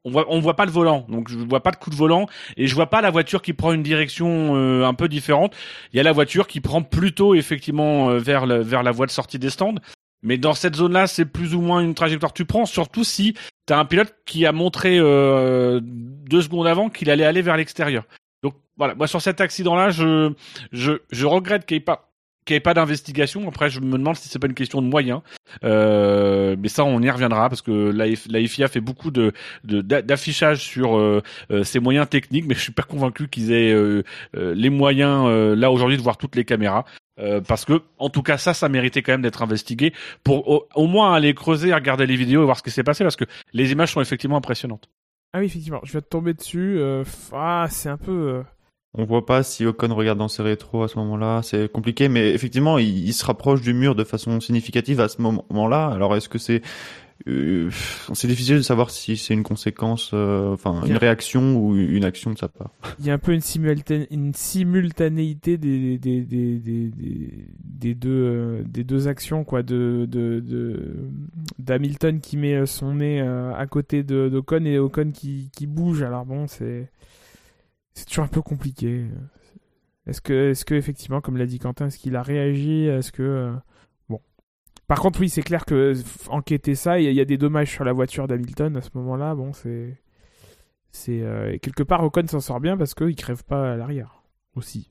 Speaker 2: on voit, voit pas le volant, donc je vois pas de coup de volant et je vois pas la voiture qui prend une direction euh, un peu différente. Il y a la voiture qui prend plutôt effectivement euh, vers la voie de sortie des stands. Mais dans cette zone-là, c'est plus ou moins une trajectoire que tu prends, surtout si tu un pilote qui a montré euh, deux secondes avant qu'il allait aller vers l'extérieur. Donc voilà, moi sur cet accident-là, je, je, je regrette qu'il n'y ait pas qu'il n'y ait pas d'investigation. Après, je me demande si c'est pas une question de moyens. Euh, mais ça, on y reviendra parce que la, la FIA fait beaucoup de de- d'a- d'affichage sur euh, euh, ses moyens techniques, mais je suis pas convaincu qu'ils aient euh, les moyens là aujourd'hui de voir toutes les caméras. Parce que, en tout cas, ça, ça méritait quand même d'être investigué pour au, moins aller creuser, regarder les vidéos et voir ce qui s'est passé, parce que les images sont effectivement impressionnantes.
Speaker 3: Ah oui, effectivement, je vais te tomber dessus. ah, c'est un peu.
Speaker 5: On voit pas si Ocon regarde dans ses rétros à ce moment-là, c'est compliqué, mais effectivement, il, il se rapproche du mur de façon significative à ce moment-là. Alors, est-ce que c'est euh, c'est difficile de savoir si c'est une conséquence, euh, enfin une réaction ou une action de sa part?
Speaker 3: Il y a un peu une, simultan- une simultanéité des, des, des, des, des, des deux, euh, des deux actions, quoi, de, de, de, d'Hamilton qui met son nez euh, à côté de, d'Ocon et Ocon qui, qui bouge. Alors bon, c'est, c'est toujours un peu compliqué. Est-ce que, est-ce que effectivement, comme l'a dit Quentin, est-ce qu'il a réagi? Est-ce que euh, bon. Par contre, oui, c'est clair que enquêter ça, il y, a- il y a des dommages sur la voiture d'Hamilton à ce moment-là. Bon, c'est c'est euh, quelque part Ocon s'en sort bien parce qu'il crève pas à l'arrière aussi.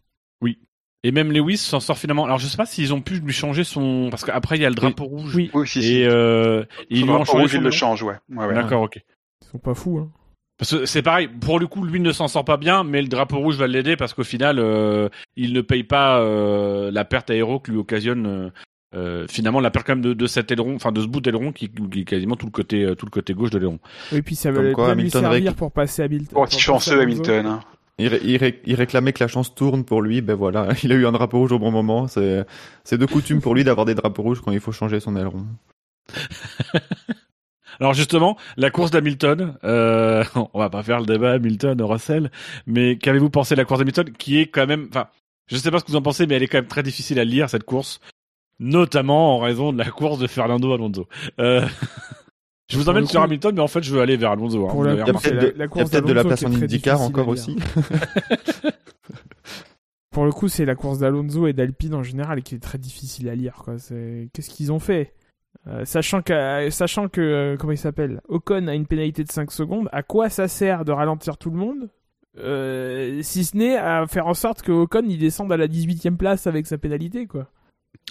Speaker 2: Et même Lewis s'en sort finalement. Alors, je sais pas s'ils ont pu lui changer son, parce qu'après il y a le drapeau rouge.
Speaker 3: Oui.
Speaker 4: Oui, si, si.
Speaker 2: Et euh, ils lui
Speaker 4: Faudra
Speaker 2: ont
Speaker 4: pas
Speaker 2: changé
Speaker 4: rouge, il
Speaker 2: son
Speaker 4: le change, ouais. ouais, ouais.
Speaker 2: D'accord, ok.
Speaker 3: Ils sont pas fous, hein.
Speaker 2: Parce que c'est pareil, pour le coup, lui ne s'en sort pas bien, mais le drapeau rouge va l'aider parce qu'au final, euh, il ne paye pas euh, la perte aéro que lui occasionne euh, euh, finalement la perte quand même de, de cet aileron, enfin de ce bout d'aileron qui, qui est quasiment tout le côté euh, tout le côté gauche de l'aileron.
Speaker 3: Et puis ça va lui
Speaker 5: Hamilton
Speaker 3: servir pour passer Hamilton.
Speaker 4: Oh, petit chanceux. Hamilton. hein.
Speaker 5: Il, ré- il ré- il réclamait que la chance tourne pour lui, ben voilà, il a eu un drapeau rouge au bon moment. C'est c'est de coutume pour lui d'avoir des drapeaux rouges quand il faut changer son aileron.
Speaker 2: Alors justement, la course d'Hamilton, euh, on va pas faire le débat Hamilton-Russell, mais qu'avez-vous pensé de la course d'Hamilton qui est quand même, enfin, je sais pas ce que vous en pensez, mais elle est quand même très difficile à lire cette course, notamment en raison de la course de Fernando Alonso. Euh, je vous emmène sur
Speaker 3: coup-
Speaker 2: Hamilton, mais en fait je veux aller vers Alonso. hein,
Speaker 3: la
Speaker 5: Il y a peut-être
Speaker 3: c'est la-
Speaker 5: de,
Speaker 3: la
Speaker 5: de place en IndyCar encore aussi.
Speaker 3: Pour le coup, c'est la course d'Alonso et d'Alpine en général qui est très difficile à lire. Quoi. C'est... Qu'est-ce qu'ils ont fait? Euh, Sachant que, sachant que euh, comment il s'appelle? Ocon a une pénalité de 5 secondes, à quoi ça sert de ralentir tout le monde? Euh, Si ce n'est à faire en sorte que Ocon il descende à la 18ème place avec sa pénalité. quoi.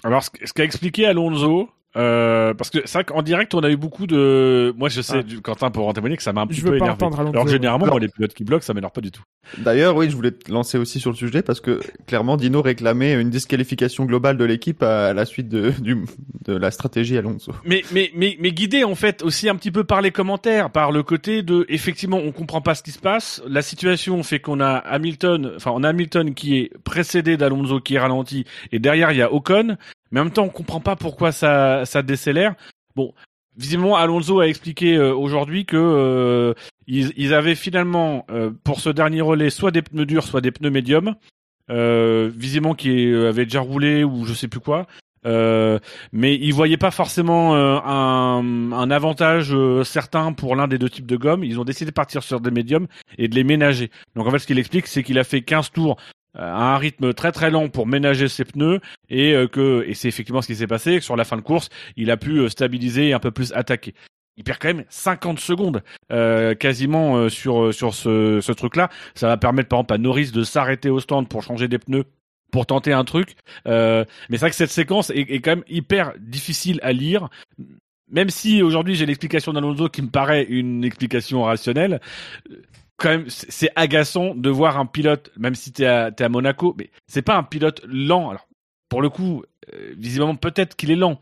Speaker 2: Alors, ce qu'a expliqué Alonso, euh, parce que c'est vrai qu'en direct, on a eu beaucoup de. Moi, je sais,
Speaker 3: Ah.
Speaker 2: du, Quentin, pour en témoigner, que ça m'a un petit
Speaker 3: Je
Speaker 2: peu
Speaker 3: veux pas
Speaker 2: énervé. Alors que généralement,
Speaker 5: Alors-
Speaker 2: moi, les pilotes qui bloquent, ça m'énerve pas du tout.
Speaker 5: D'ailleurs, oui, je voulais te lancer aussi sur le sujet parce que clairement, Dino réclamait une disqualification globale de l'équipe à la suite de, du, de la stratégie Alonso.
Speaker 2: Mais, mais, mais, mais guidé en fait aussi un petit peu par les commentaires, par le côté de effectivement on comprend pas ce qui se passe. La situation fait qu'on a Hamilton, enfin on a Hamilton qui est précédé d'Alonso qui est ralenti et derrière il y a Ocon, mais en même temps on comprend pas pourquoi ça ça décélère. Bon, visiblement Alonso a expliqué euh, aujourd'hui que euh, ils, ils avaient finalement euh, pour ce dernier relais soit des pneus durs, soit des pneus médiums. Euh, visiblement qui euh, avait déjà roulé ou je sais plus quoi. Euh, mais ils voyaient pas forcément un, un avantage certain pour l'un des deux types de gomme. Ils ont décidé de partir sur des médiums et de les ménager. Donc en fait, ce qu'il explique, c'est qu'il a fait 15 tours à un rythme très très lent pour ménager ses pneus et euh, que et c'est effectivement ce qui s'est passé. Sur la fin de course, il a pu euh, stabiliser et un peu plus attaquer. Il perd quand même 50 secondes euh, quasiment euh, sur euh, sur ce, ce truc-là. Ça va permettre par exemple à Norris de s'arrêter au stand pour changer des pneus pour tenter un truc. Euh, mais c'est vrai que cette séquence est, est quand même hyper difficile à lire. Même si aujourd'hui j'ai l'explication d'Alonso qui me paraît une explication rationnelle, euh, quand même c'est agaçant de voir un pilote, même si t'es à, t'es à Monaco, mais c'est pas un pilote lent. Alors pour le coup, euh, visiblement peut-être qu'il est lent,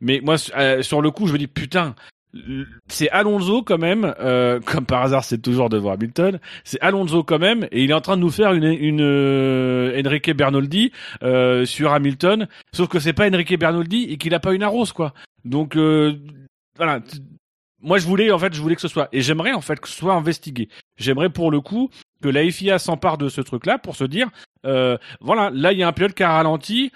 Speaker 2: mais moi euh, sur le coup je me dis putain. C'est Alonso quand même, euh, comme par hasard c'est toujours devant Hamilton, c'est Alonso quand même, et il est en train de nous faire une, une euh, Enrique Bernoldi sur Hamilton, sauf que c'est pas Enrique Bernoldi et qu'il a pas une arrose quoi. Donc voilà, moi je voulais en fait je voulais que ce soit et j'aimerais en fait que ce soit investigué. J'aimerais pour le coup que la FIA s'empare de ce truc-là pour se dire euh, voilà là il y a un pilote qui a ralenti.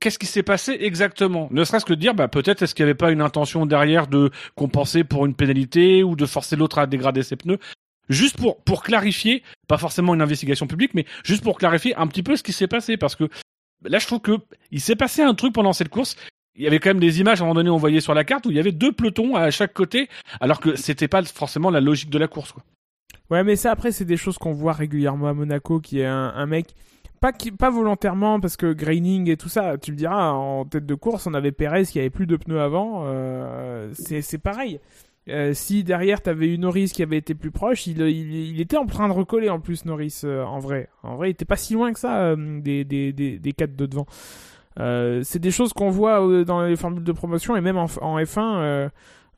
Speaker 2: Qu'est-ce qui s'est passé exactement? Ne serait-ce que de dire, bah, peut-être est-ce qu'il n'y avait pas une intention derrière de compenser pour une pénalité ou de forcer l'autre à dégrader ses pneus? Juste pour, pour clarifier, pas forcément une investigation publique, mais juste pour clarifier un petit peu ce qui s'est passé. Parce que là, je trouve que il s'est passé un truc pendant cette course. Il y avait quand même des images à un moment donné on voyait sur la carte où il y avait deux pelotons à chaque côté, alors que c'était pas forcément la logique de la course. Quoi.
Speaker 3: Ouais, mais ça, après, c'est des choses qu'on voit régulièrement à Monaco, qui est un, un mec, pas, qui, pas volontairement, parce que graining et tout ça, tu me diras, en tête de course, on avait Perez qui avait plus de pneus avant, euh, c'est c'est pareil. Euh, si derrière t'avais eu Norris qui avait été plus proche, il, il, il était en train de recoller en plus Norris euh, en vrai. En vrai, il était pas si loin que ça euh, des, des, des, des quatre de devant. Euh, c'est des choses qu'on voit euh, dans les formules de promotion et même en, en F1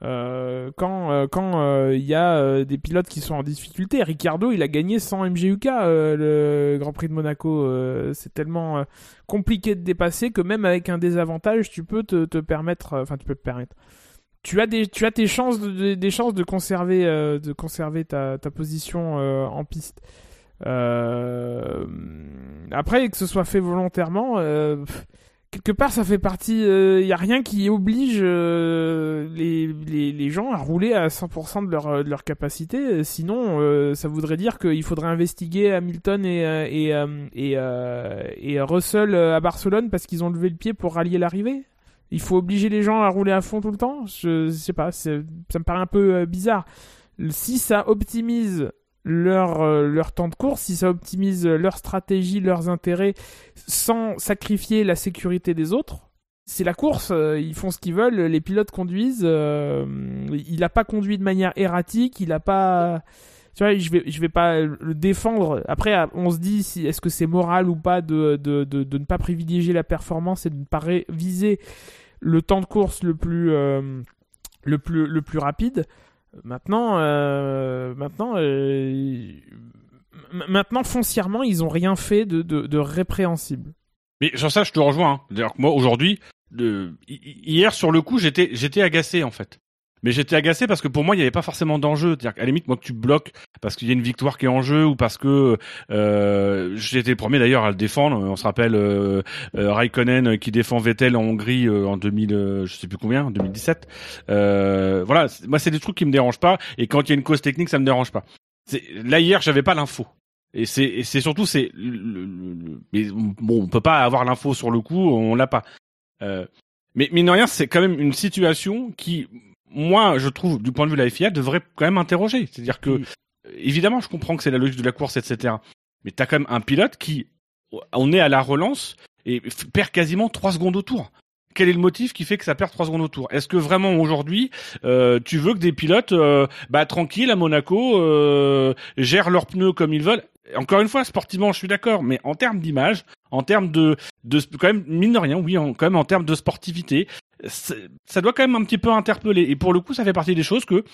Speaker 3: euh, quand quand il y a des pilotes qui sont en difficulté. Ricardo, il a gagné sans MGUK le Grand Prix de Monaco. C'est tellement compliqué de dépasser que même avec un désavantage, tu peux te, te permettre, enfin tu peux te permettre. Tu as des tu as chances de, de- des chances de conserver de conserver ta, ta position en piste. Euh, après que ce soit fait volontairement. euh, quelque part ça fait partie il y a rien qui oblige euh, les, les, les gens à rouler à 100% de leur, de leur capacité. Sinon euh, ça voudrait dire qu'il faudrait investiguer Hamilton et euh, et euh, et, euh, et Russell euh, à Barcelone parce qu'ils ont levé le pied pour rallier l'arrivée. Il faut obliger les gens à rouler à fond tout le temps. Je, je sais pas ça me paraît un peu euh, bizarre. Si ça optimise leur, euh, leur temps de course, si ça optimise leur stratégie, leurs intérêts, sans sacrifier la sécurité des autres, c'est la course, euh, ils font ce qu'ils veulent, les pilotes conduisent. euh, il a pas conduit de manière erratique, il a pas. Tu vois, je vais, je vais pas le défendre. Après, on se dit est-ce que c'est moral ou pas de, de, de, de ne pas privilégier la performance et de ne pas viser le temps de course le plus, le plus, le plus rapide. Maintenant, euh, maintenant, euh, maintenant, foncièrement, ils ont rien fait de, de, répréhensible.
Speaker 2: Mais sur ça, je te rejoins. hein. D'ailleurs, moi, aujourd'hui, hier, sur le coup, j'étais agacé, en fait. Mais j'étais agacé parce que pour moi, il n'y avait pas forcément d'enjeu. C'est-à-dire qu'à la limite, moi, que tu bloques parce qu'il y a une victoire qui est en jeu ou parce que euh, j'étais le premier d'ailleurs à le défendre. On se rappelle euh, euh, Raikkonen qui défend Vettel en Hongrie euh, en 2000, euh, je sais plus combien, en 2017. Euh, voilà, moi, c'est des trucs qui me dérangent pas. Et quand il y a une cause technique, ça me dérange pas. Là hier, j'avais pas l'info. Et c'est surtout c'est bon on peut pas avoir l'info sur le coup on l'a pas. Euh, mais mine de rien c'est quand même une situation qui moi je trouve du point de vue de la FIA devrait quand même interroger. C'est-à-dire que évidemment je comprends que c'est la logique de la course etc. Mais t'as quand même un pilote qui on est à la relance et perd quasiment trois secondes au tour. Quel est le motif qui fait que ça perd trois secondes au tour? Est-ce que vraiment aujourd'hui euh, tu veux que des pilotes euh, bah tranquilles à Monaco euh, gèrent leurs pneus comme ils veulent? Encore une fois, sportivement, je suis d'accord, mais en termes d'image, en termes de, de, quand même, mine de rien, oui, en, quand même en termes de sportivité, ça doit quand même un petit peu interpeller. Et pour le coup, ça fait partie des choses que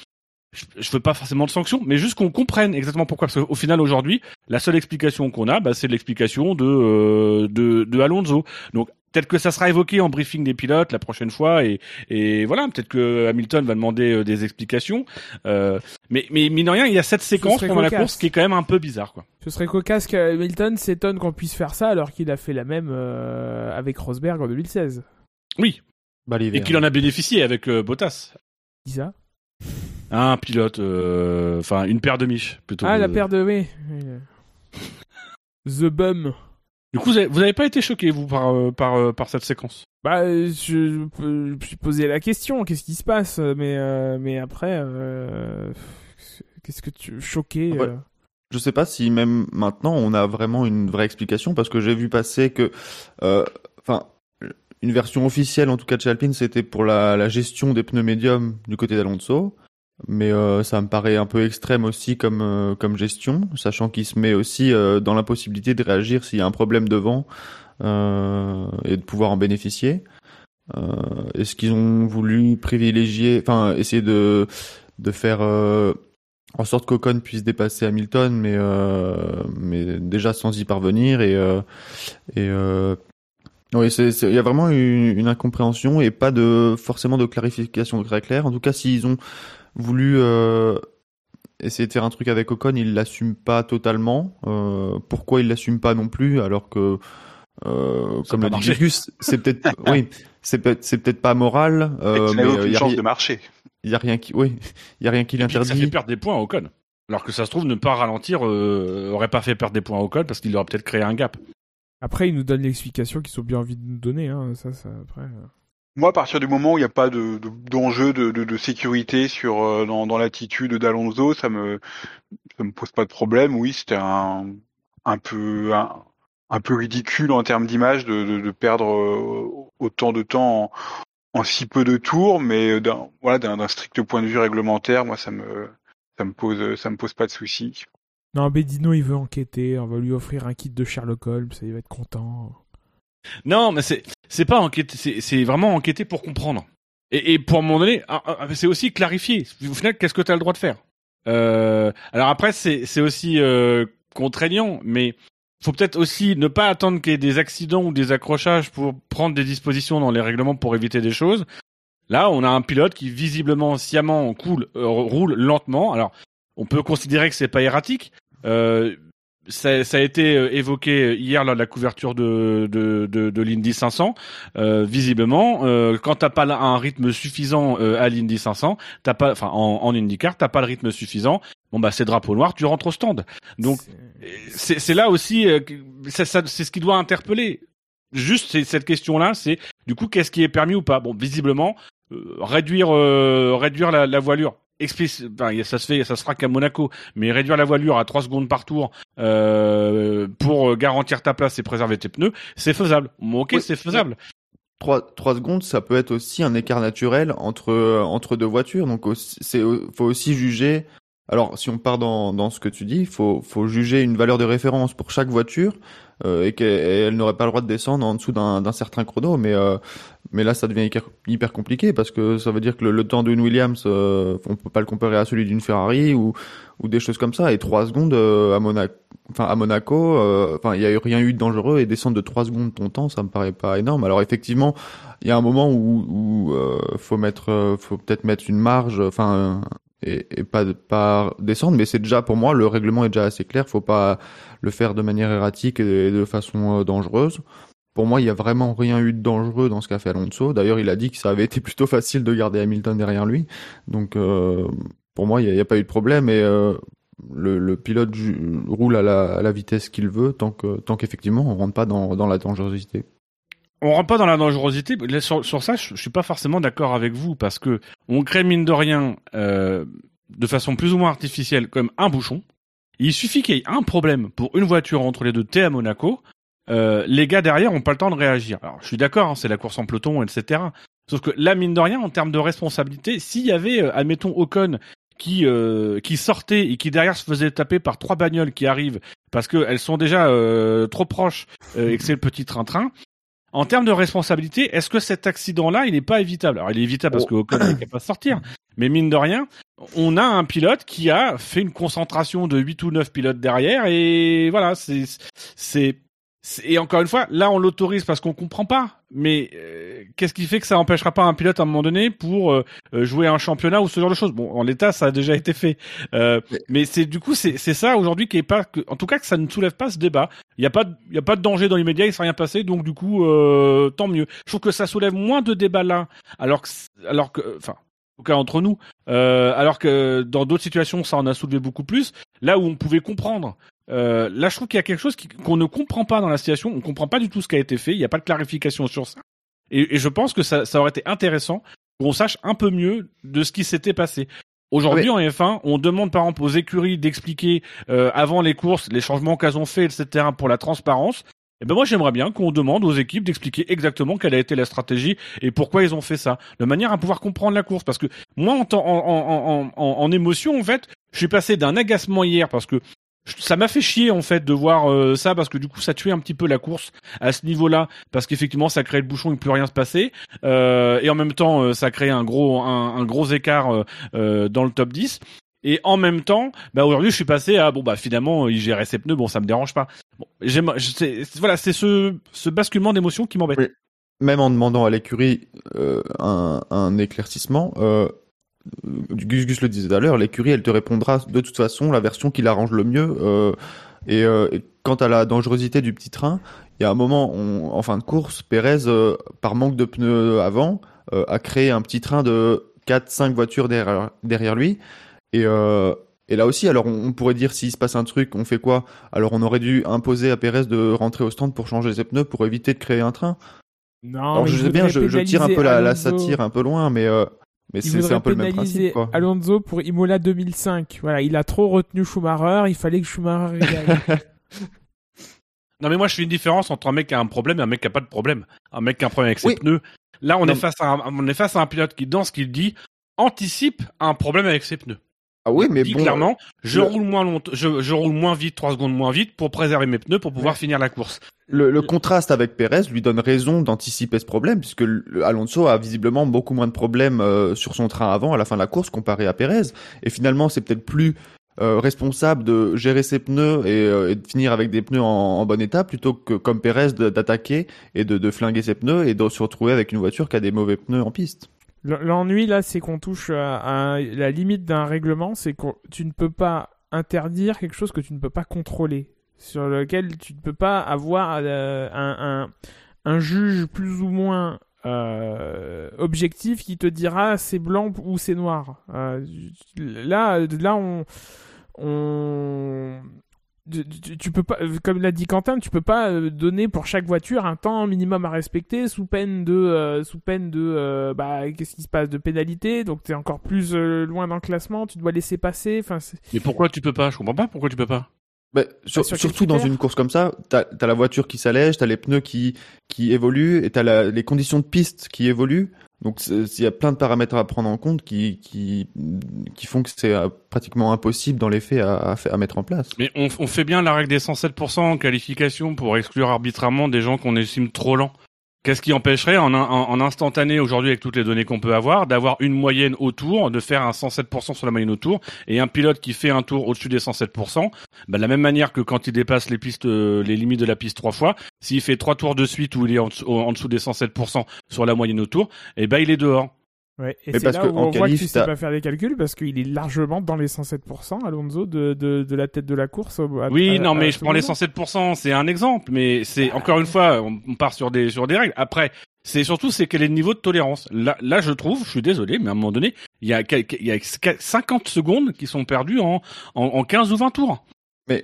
Speaker 2: je, je veux pas forcément de sanctions, mais juste qu'on comprenne exactement pourquoi. Parce qu'au final, aujourd'hui, la seule explication qu'on a, bah, c'est l'explication de, euh, de, de Alonso. Donc, peut-être que ça sera évoqué en briefing des pilotes la prochaine fois, et, et voilà, peut-être que Hamilton va demander euh, des explications. Euh, mais, mais mine de rien, il y a cette séquence pendant la course qui est quand même un peu bizarre, quoi.
Speaker 3: Ce serait cocasse que Hamilton s'étonne qu'on puisse faire ça alors qu'il a fait la même euh, avec Rosberg en 2016.
Speaker 2: Oui, Et qu'il en a bénéficié avec euh, Bottas.
Speaker 3: Ça?
Speaker 2: Un pilote, euh, enfin une paire de miches plutôt.
Speaker 3: Ah,
Speaker 2: que-
Speaker 3: la paire de oui. The Bum.
Speaker 2: Du coup, vous avez, vous avez pas été choqué vous par euh, par par cette séquence?
Speaker 3: Bah, je, je me suis posé la question, qu'est-ce qui se passe? Mais euh, mais après, euh, qu'est-ce que tu choqué
Speaker 5: Ouais.
Speaker 3: euh,
Speaker 5: Je sais pas si même maintenant on a vraiment une vraie explication parce que j'ai vu passer que, euh, enfin, une version officielle en tout cas de chez c'était pour la, la gestion des pneus médiums du côté d'Alonso. Mais euh, ça me paraît un peu extrême aussi comme euh, comme gestion, sachant qu'il se met aussi euh, dans l'impossibilité de réagir s'il y a un problème devant euh, et de pouvoir en bénéficier. Euh, Est-ce qu'ils ont voulu privilégier, enfin essayer de de faire euh, en sorte qu'Ocon puisse dépasser Hamilton, mais euh, mais déjà sans y parvenir et euh, et euh, oui, c'est c'est- il y a vraiment une, une incompréhension et pas de forcément de clarification très claire. En tout cas, s'ils ont voulu euh, essayer de faire un truc avec Ocon, ils l'assument pas totalement. Euh, pourquoi ils l'assument pas non plus alors que euh, comme
Speaker 2: pas
Speaker 5: dit c'est peut-être oui, c'est peut-être c'est peut-être pas moral, euh, mais il y a,
Speaker 4: chance de marcher.
Speaker 5: il y a rien qui oui, il y a rien qui
Speaker 2: que Ça fait
Speaker 5: l'interdit.
Speaker 2: perdre des points à Ocon. Alors que ça se trouve, ne pas ralentir euh, aurait pas fait perdre des points à Ocon parce qu'il aurait peut-être créé un gap.
Speaker 3: Après, ils nous donnent l'explication qu'ils ont bien envie de nous donner. Hein. Ça, après. euh.
Speaker 4: Moi, à partir du moment où il n'y a pas de de- d'enjeu de, sécurité sur euh, dans, dans l'attitude d'Alonso, ça me ça me pose pas de problème. Oui, c'était un un peu un, un peu ridicule en termes d'image de, perdre euh, autant de temps en, si peu de tours, mais d'un voilà strict point de vue réglementaire, moi ça me ça me pose me pose pas de soucis.
Speaker 3: Non, Bedino, il veut enquêter. On va lui offrir un kit de Sherlock Holmes. Il va être content.
Speaker 2: Non, mais c'est c'est pas enquêter, c'est vraiment enquêter pour comprendre. Et, pour un moment donné, ah, ah, c'est aussi clarifier. Au final, qu'est-ce que tu as le droit de faire? Euh, Alors après, c'est aussi euh, contraignant, mais faut peut-être aussi ne pas attendre qu'il y ait des accidents ou des accrochages pour prendre des dispositions dans les règlements pour éviter des choses. Là, on a un pilote qui visiblement sciemment euh, roule lentement. Alors, on peut considérer que c'est pas erratique. Euh, ça, ça a été euh, évoqué hier lors de la couverture de de, de, de l'Indy 500. Euh, visiblement, euh, quand t'as pas un rythme suffisant euh, à l'Indy 500, t'as pas, enfin en, en IndyCar, t'as pas le rythme suffisant. Bon bah c'est drapeau noir, tu rentres au stand. Donc
Speaker 3: C'est-
Speaker 2: là aussi, euh, ça, ça- c'est ce qui doit interpeller. Juste cette question-là, c'est du coup qu'est-ce qui est permis ou pas? Bon, visiblement euh, réduire euh, réduire la, la voilure. Ça se fait, ça se fera qu'à Monaco, mais réduire la voilure à 3 secondes par tour euh, pour garantir ta place et préserver tes pneus, c'est faisable. Bon, ok,
Speaker 4: Oui.
Speaker 2: c'est faisable.
Speaker 5: 3, 3 secondes, ça peut être aussi un écart naturel entre, entre deux voitures. Donc, c'est, faut aussi juger. Alors, si on part dans, dans ce que tu dis, il faut, faut juger une valeur de référence pour chaque voiture euh, et qu'elle n'aurait pas le droit de descendre en dessous d'un certain chrono. Mais, euh, mais là, ça devient hyper, compliqué parce que ça veut dire que le, temps d'une Williams, euh, on peut pas le comparer à celui d'une Ferrari ou, ou des choses comme ça. Et 3 secondes à Monaco, enfin à Monaco, enfin il y a eu rien eu de dangereux et descendre de 3 secondes ton temps, ça me paraît pas énorme. Alors effectivement, il y a un moment où, où faut mettre, faut peut-être mettre une marge, enfin et, et, pas pas descendre mais c'est déjà pour moi le règlement est déjà assez clair. Faut pas le faire de manière erratique et de façon euh, dangereuse. Pour moi il y a vraiment rien eu de dangereux dans ce qu'a fait Alonso. D'ailleurs il a dit que ça avait été plutôt facile de garder Hamilton derrière lui. Donc euh, pour moi il n'y a, pas eu de problème et euh, le, le, pilote roule à la, à la vitesse qu'il veut tant que tant qu'effectivement on rentre pas dans, dans la dangerosité
Speaker 2: on rentre pas dans la dangerosité. Sur, sur ça, je, suis pas forcément d'accord avec vous parce que on crée mine de rien, euh, de façon plus ou moins artificielle, comme un bouchon. Il suffit qu'il y ait un problème pour une voiture entre les deux T à Monaco. Euh, les gars derrière ont pas le temps de réagir. Alors, je suis d'accord, hein, c'est la course en peloton, etc. Sauf que là, mine de rien, en termes de responsabilité, s'il y avait, euh, admettons, Ocon qui euh, qui sortait et qui derrière se faisait taper par trois bagnoles qui arrivent parce qu'elles sont déjà euh, trop proches euh, et que c'est le petit train-train, en termes de responsabilité, est-ce que cet accident-là, il n'est pas évitable? Alors, il est évitable parce oh. que Ocon n'est capable de sortir, mais mine de rien, on a un pilote qui a fait une concentration de 8 ou 9 pilotes derrière, et voilà, c'est c'est et encore une fois, là on l'autorise parce qu'on comprend pas. Mais euh, qu'est-ce qui fait que ça empêchera pas un pilote à un moment donné pour euh, euh, jouer un championnat ou ce genre de choses? Bon, en l'état, ça a déjà été fait. mais c'est du coup, c'est ça aujourd'hui qui est pas, que, en tout cas, que ça ne soulève pas ce débat. Il y a pas, il y a pas de danger dans l'immédiat, il s'est rien passé, donc du coup, tant mieux. Je trouve que ça soulève moins de débats là, alors que, alors que, enfin, en tout cas entre nous, alors que dans d'autres situations, ça en a soulevé beaucoup plus. Là où on pouvait comprendre euh, là, je trouve qu'il y a quelque chose qu'on ne comprend pas dans la situation. On ne comprend pas du tout ce qui a été fait. Il n'y a pas de clarification sur ça. Et, et je pense que ça, ça, aurait été intéressant qu'on sache un peu mieux de ce qui s'était passé. Aujourd'hui, en F1, on demande par exemple aux écuries d'expliquer euh, avant les courses les changements qu'elles ont fait, etc. pour la transparence. Et eh ben moi, j'aimerais bien qu'on demande aux équipes d'expliquer exactement quelle a été la stratégie et pourquoi ils ont fait ça, de manière à pouvoir comprendre la course. Parce que moi, en, en, en, en émotion, en fait, je suis passé d'un agacement hier parce que ça m'a fait chier en fait de voir euh, ça parce que du coup ça tuait un petit peu la course à ce niveau-là parce qu'effectivement ça crée le bouchon et plus rien se passait. Euh, et en même temps euh, ça crée un gros un, gros écart dans le top 10 et en même temps bah aujourd'hui je suis passé à bon bah finalement il gérait ses pneus. Bon ça me dérange pas. Bon voilà c'est ce ce basculement d'émotion qui m'embête.
Speaker 5: Même en demandant à l'écurie un, un éclaircissement Gus Gus le disait tout à l'heure, l'écurie, elle te répondra de toute façon la version qui l'arrange le mieux. Euh, et, euh, quant à la dangerosité du petit train, il y a un moment, en fin de course, Pérez, euh, par manque de pneus avant, a créé un petit train de 4-5 voitures derrière, derrière lui. Et, et là aussi, alors on, pourrait dire s'il se passe un truc, on fait quoi? Alors on aurait dû imposer à Pérez de rentrer au stand pour changer ses pneus pour éviter de créer un train.
Speaker 3: Non,
Speaker 5: alors, je sais bien, je, je, tire un peu la, la, satire un peu loin, mais mais c'est un peu le même principe, quoi.
Speaker 3: Alonso pour Imola 2005. Voilà, il a trop retenu Schumacher, il fallait que Schumacher
Speaker 2: Non mais moi je fais une différence entre un mec qui a un problème et un mec qui a pas de problème. Un mec qui a un problème avec ses pneus. Là on est face à un, on est face à un pilote qui dans ce qu'il dit anticipe un problème avec ses pneus.
Speaker 5: Ah oui, mais bon,
Speaker 2: clairement, je roule moins longtemps, je, je, roule moins vite, trois secondes moins vite pour préserver mes pneus pour pouvoir finir la course.
Speaker 5: Le, le, contraste avec Pérez lui donne raison d'anticiper ce problème puisque Alonso a visiblement beaucoup moins de problèmes euh, sur son train avant à la fin de la course comparé à Pérez et finalement c'est peut-être plus euh, responsable de gérer ses pneus et, euh, et, de finir avec des pneus en, en, bon état plutôt que comme Pérez d'attaquer et de, de flinguer ses pneus et de se retrouver avec une voiture qui a des mauvais pneus en piste.
Speaker 3: L'ennui là, c'est qu'on touche à, la limite d'un règlement, c'est que tu ne peux pas interdire quelque chose que tu ne peux pas contrôler, sur lequel tu ne peux pas avoir euh, un, juge plus ou moins euh, objectif qui te dira c'est blanc ou c'est noir. Euh, là, là on tu, peux pas, comme l'a dit Quentin, tu peux pas euh, donner pour chaque voiture un temps minimum à respecter sous peine de, euh, sous peine de, euh, bah, qu'est-ce qui se passe, de pénalité. Donc t'es encore plus loin dans le classement. Tu dois laisser passer. Enfin.
Speaker 2: Mais pourquoi tu peux pas? Je comprends pas. Pourquoi tu peux pas
Speaker 5: Bah, sur-
Speaker 3: sur quel
Speaker 5: surtout dans une course comme ça, t'as as la voiture qui s'allège, t'as les pneus qui qui évoluent et t'as la- les conditions de piste qui évoluent. Donc c'est- il y a plein de paramètres à prendre en compte qui qui qui font que c'est euh, pratiquement impossible dans les faits à, à, à mettre en place.
Speaker 2: Mais on, on fait bien la règle des 107% en qualification pour exclure arbitrairement des gens qu'on estime trop lents. Qu'est-ce qui empêcherait en, en, instantané aujourd'hui avec toutes les données qu'on peut avoir d'avoir une moyenne autour, de faire un 107% sur la moyenne autour et un pilote qui fait un tour au-dessus des 107%, bah, de la même manière que quand il dépasse les pistes, euh, les limites de la piste trois fois, s'il fait trois tours de suite où il est en, dessous- des 107% sur la moyenne autour, et ben il est dehors.
Speaker 3: Ouais. Et
Speaker 5: Mais
Speaker 3: c'est
Speaker 5: parce
Speaker 3: là
Speaker 5: que
Speaker 3: où on voit tu sais
Speaker 5: t'as-
Speaker 3: pas faire les calculs parce qu'il est largement dans les 107% Alonso de, de, de la tête de la course. à-
Speaker 2: Oui,
Speaker 3: à-
Speaker 2: non,
Speaker 3: à
Speaker 2: mais je prends les
Speaker 3: moment.
Speaker 2: 107%, c'est un exemple, mais c'est encore une fois, on, on part sur des sur des règles. Après, c'est surtout c'est quel est le niveau de tolérance. Là, là, je trouve, je suis désolé, mais à un moment donné, il y a il y a 50 secondes qui sont perdues en en, en 15 ou 20 tours.
Speaker 5: Mais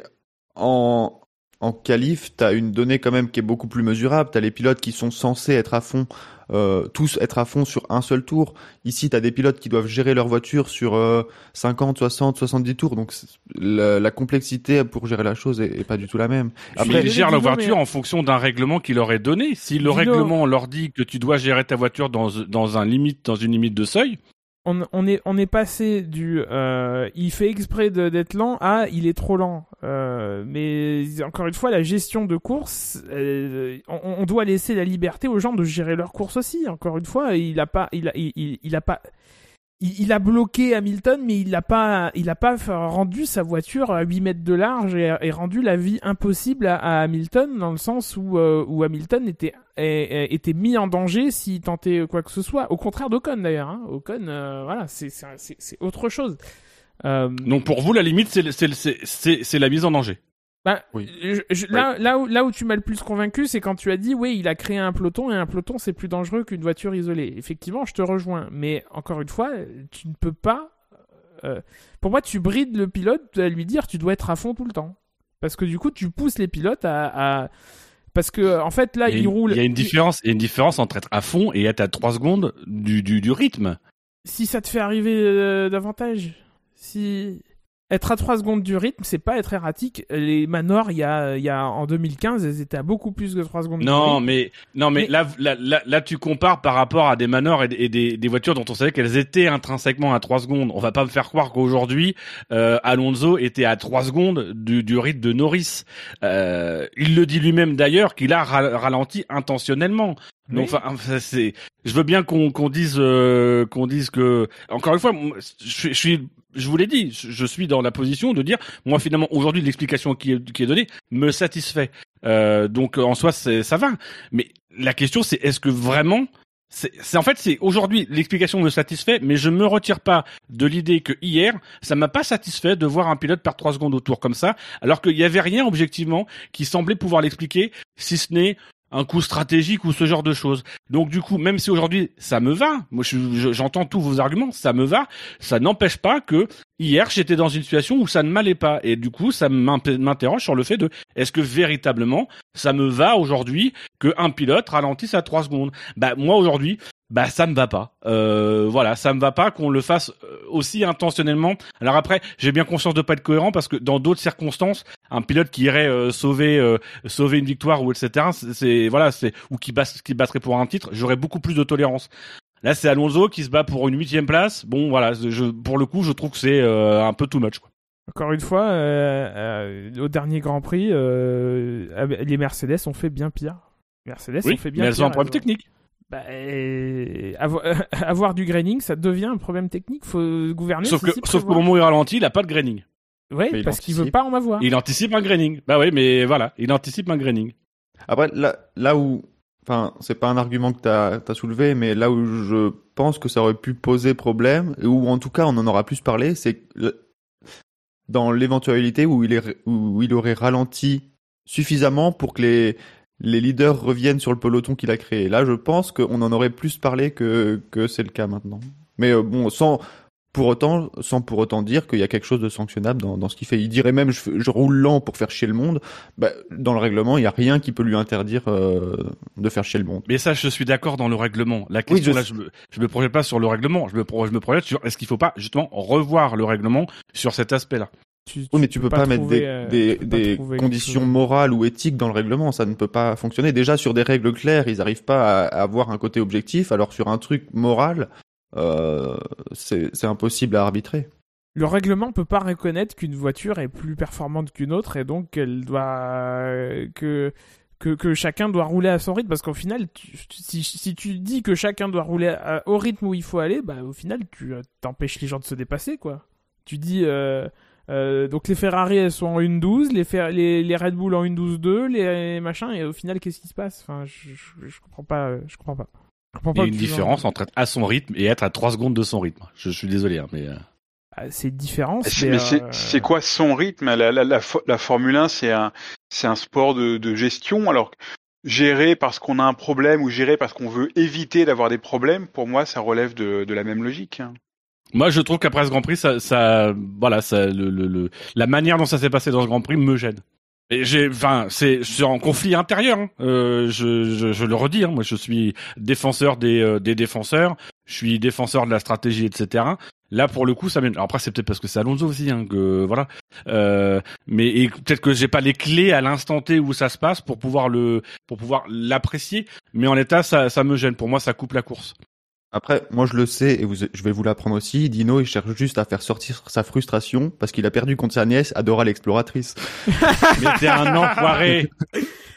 Speaker 5: en en qualif, t'as une donnée quand même qui est beaucoup plus mesurable. T'as les pilotes qui sont censés être à fond, euh, tous être à fond sur un seul tour. Ici, t'as des pilotes qui doivent gérer leur voiture sur euh, 50, 60, 70 tours. Donc la, la complexité pour gérer la chose est, est pas du tout la même.
Speaker 2: Après, ils gèrent leur voiture
Speaker 3: mais-
Speaker 2: en fonction d'un règlement qui leur est donné. Si le
Speaker 3: Dino-
Speaker 2: règlement leur dit que tu dois gérer ta voiture dans dans un limite dans une limite de seuil,
Speaker 3: on, est on est passé du euh, il fait exprès d'être lent à il est trop lent. Euh, mais encore une fois, la gestion de course, euh, on, doit laisser la liberté aux gens de gérer leur course aussi. Encore une fois, il a pas il a il, il- a pas il, a bloqué Hamilton, mais il n'a pas, il a pas rendu sa voiture à 8 mètres de large et, rendu la vie impossible à, à Hamilton dans le sens où, où Hamilton était, était mis en danger s'il tentait quoi que ce soit. Au contraire d'Ocon d'ailleurs. Hein. Ocon, euh, voilà, c'est, autre chose. Euh,
Speaker 2: donc pour vous la limite c'est la mise en danger.
Speaker 3: bah,
Speaker 5: Oui.
Speaker 3: je- je- là, là, où, là où tu m'as le plus convaincu, c'est quand tu as dit, oui, il a créé un peloton et un peloton c'est plus dangereux qu'une voiture isolée. Effectivement, je te rejoins. Mais encore une fois, tu ne peux pas. euh, pour moi, tu brides le pilote à lui dire tu dois être à fond tout le temps. Parce que du coup, tu pousses les pilotes à. à- Parce que, en fait, là,
Speaker 2: il,
Speaker 3: roulent.
Speaker 2: il y a une différence, il y a une différence entre être à fond et être à 3 secondes du, du, du rythme.
Speaker 3: Si ça te fait arriver euh, davantage. Si. Être à 3 secondes du rythme, c'est pas être erratique. Les Manor, il y a, il y a en 2015, elles étaient à beaucoup plus que 3 secondes du
Speaker 2: Non,
Speaker 3: rythme.
Speaker 2: mais non, mais,
Speaker 3: Mais-
Speaker 2: Là, là, là, là, tu compares par rapport à des manors et, des- et des, des voitures dont on savait qu'elles étaient intrinsèquement à 3 secondes. On va pas me faire croire qu'aujourd'hui, euh, Alonso était à 3 secondes du, du rythme de Norris. Euh, il le dit lui-même d'ailleurs qu'il a ra- ralenti intentionnellement. Donc,
Speaker 3: Oui.
Speaker 2: enfin, c'est. Je veux bien qu'on qu'on dise euh, qu'on dise que. Encore une fois, je, suis- je suis. Je vous l'ai dit, je suis dans la position de dire, moi finalement aujourd'hui l'explication qui est, qui est donnée me satisfait. Euh, donc en soi c'est ça va. Mais la question c'est est-ce que vraiment c'est c'est- en fait c'est aujourd'hui l'explication me satisfait, mais je me retire pas de l'idée que hier ça m'a pas satisfait de voir un pilote perdre trois secondes au tour comme ça, alors qu'il y avait rien objectivement qui semblait pouvoir l'expliquer, si ce n'est un coup stratégique ou ce genre de choses. Donc du coup, même si aujourd'hui ça me va, moi je- je- j'entends tous vos arguments, ça me va, ça n'empêche pas que hier j'étais dans une situation où ça ne m'allait pas et du coup ça m'interroge sur le fait de est-ce que véritablement ça me va aujourd'hui que un pilote ralentisse à 3 secondes? Bah moi aujourd'hui bah ça me va pas. Euh, voilà, ça me va pas qu'on le fasse euh, aussi intentionnellement. Alors après, j'ai bien conscience de pas être cohérent parce que dans d'autres circonstances, un pilote qui irait euh, sauver euh, sauver une victoire ou etc. c'est- voilà, c'est ou qui bat, qui battrait pour un titre, j'aurais beaucoup plus de tolérance. Là, c'est Alonso qui se bat pour une huitième place. Bon, voilà, je, pour le coup, je trouve que c'est euh, un peu too much. Quoi.
Speaker 3: Encore une fois, euh, euh, au dernier Grand Prix, euh, les Mercedes ont fait bien pire. Mercedes
Speaker 2: Oui,
Speaker 3: ont fait bien
Speaker 2: mais elles
Speaker 3: pire.
Speaker 2: ont un problème
Speaker 3: elles ont-
Speaker 2: technique.
Speaker 3: Bah, euh, avoir, avoir du graining, ça devient un problème technique. Faut gouverner.
Speaker 2: Sauf que, sauf qu'au moment où il ralentit, il a pas de graining.
Speaker 3: Ouais,
Speaker 5: Mais il
Speaker 3: parce qu'il veut
Speaker 5: anticipe.
Speaker 3: pas en avoir.
Speaker 2: Il anticipe un graining. Bah oui, mais voilà, il anticipe un graining.
Speaker 5: Après, là, là où, enfin, c'est pas un argument que t'as as soulevé, mais là où je pense que ça aurait pu poser problème, et où en tout cas on en aura plus parlé, c'est dans l'éventualité où il est, où il aurait ralenti suffisamment pour que les les leaders reviennent sur le peloton qu'il a créé. Là, je pense qu'on en aurait plus parlé que que c'est le cas maintenant. Mais euh, bon, sans pour autant, sans pour autant dire qu'il y a quelque chose de sanctionnable dans, dans ce qu'il fait. Il dirait même je, roule lent pour faire chier le monde. Bah, dans le règlement, il n'y a rien qui peut lui interdire euh, de faire chier le monde.
Speaker 2: Mais ça, je suis d'accord dans le règlement. La question,
Speaker 5: je
Speaker 2: là, je me, je me projette pas sur le règlement. Je me, pro- je me projette sur est-ce qu'il faut pas, justement, revoir le règlement sur cet aspect-là?
Speaker 3: Tu,
Speaker 5: Oui, mais tu peux pas, mettre
Speaker 3: trouver,
Speaker 5: des,
Speaker 3: euh,
Speaker 5: des,
Speaker 3: tu
Speaker 5: conditions morales ou éthiques dans le règlement. Ça ne peut pas fonctionner. Déjà, sur des règles claires, ils n'arrivent pas à, à avoir un côté objectif. Alors, sur un truc moral, euh, c'est impossible à arbitrer.
Speaker 3: Le règlement peut pas reconnaître qu'une voiture est plus performante qu'une autre et donc qu'elle doit que, que que chacun doit rouler à son rythme parce qu'au final tu- si, si tu dis que chacun doit rouler à- au rythme où il faut aller bah au final tu euh, t'empêches les gens de se dépasser quoi. Tu dis euh, euh, donc les Ferrari elles sont en 1.12, les, Fer- les les Red Bull en 1.12.2, les machins et au final qu'est-ce qui se passe? Enfin je, je, je comprends pas euh, je comprends pas. Je comprends
Speaker 2: Il y a une différence entre être à son rythme et être à 3 secondes de son rythme. Je suis désolé, hein, mais euh,
Speaker 3: Ah, c'est différent.
Speaker 4: C'est-
Speaker 3: c'est,
Speaker 4: mais c'est
Speaker 3: euh,
Speaker 4: quoi son rythme? La, la, la, fo- la Formule 1, c'est un, sport de, de gestion. Alors, gérer parce qu'on a un problème ou gérer parce qu'on veut éviter d'avoir des problèmes, pour moi, ça relève de, de la même logique.
Speaker 2: Moi je trouve qu'après ce Grand Prix, ça, ça voilà, ça, le, le, le- la manière dont ça s'est passé dans ce Grand Prix me gêne. Et j'ai, enfin, c'est, je suis en conflit intérieur. hein. Euh, je, je, je le redis. hein. Moi, je suis défenseur des, euh, des défenseurs. Je suis défenseur de la stratégie, etc. Là, pour le coup, ça m'énerve. Après, c'est peut-être parce que c'est Alonso aussi, hein, que voilà. Euh, mais peut-être que j'ai pas les clés à l'instant T où ça se passe pour pouvoir le, pour pouvoir l'apprécier. Mais en l'état, ça, ça me gêne. Pour moi, ça coupe la course.
Speaker 5: Après, moi je le sais et vous, je vais vous l'apprendre aussi. Dino, il cherche juste à faire sortir sa frustration parce qu'il a perdu contre sa nièce, Adora l'exploratrice.
Speaker 2: Mais t'es un enfoiré.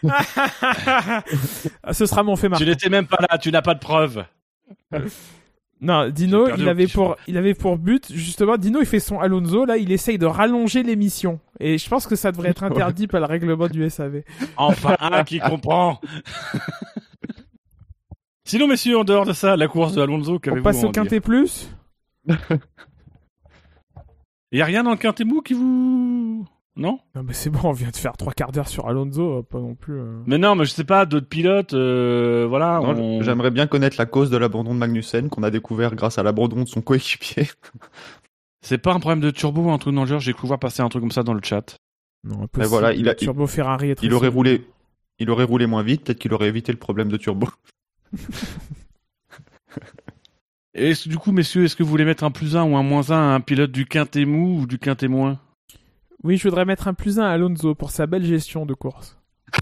Speaker 3: Ah, Ce sera mon fait marquant.
Speaker 2: Tu n'étais même pas là. Tu n'as pas de preuves.
Speaker 3: Non, Dino, il avait pour, il avait pour but, justement, Dino, il fait son Alonso, là, il essaye de rallonger l'émission. Et je pense que ça devrait être interdit par le règlement du SAV.
Speaker 2: Enfin, un qui comprend. Sinon, messieurs, en dehors de ça, la course de Alonso,
Speaker 3: On
Speaker 2: qu'avez-vous
Speaker 3: passe
Speaker 2: à
Speaker 3: au
Speaker 2: en dire
Speaker 3: quintet plus.
Speaker 2: Il y a rien dans le quintet mou qui vous... Non?
Speaker 3: Non, mais c'est bon, on vient de faire trois quarts d'heure sur Alonso, euh, pas non plus. euh.
Speaker 2: Mais non, mais je sais pas, d'autres pilotes, euh, voilà.
Speaker 5: Non,
Speaker 2: on-
Speaker 5: J'aimerais bien connaître la cause de l'abandon de Magnussen qu'on a découvert grâce à l'abandon de son coéquipier.
Speaker 2: C'est pas un problème de turbo ou un truc dans le genre, j'ai cru voir passer un truc comme ça dans le chat.
Speaker 3: Non,
Speaker 5: Mais voilà, il a-
Speaker 3: Le Turbo Ferrari est très
Speaker 5: Il aurait roulé, il aurait roulé moins vite, peut-être qu'il aurait évité le problème de turbo.
Speaker 2: Et est-ce- du coup, messieurs, est-ce que vous voulez mettre un plus 1 ou un moins 1 à un pilote du quintet mou ou du quintet moins?
Speaker 3: Oui, je voudrais mettre un plus un à Alonso pour sa belle gestion de course.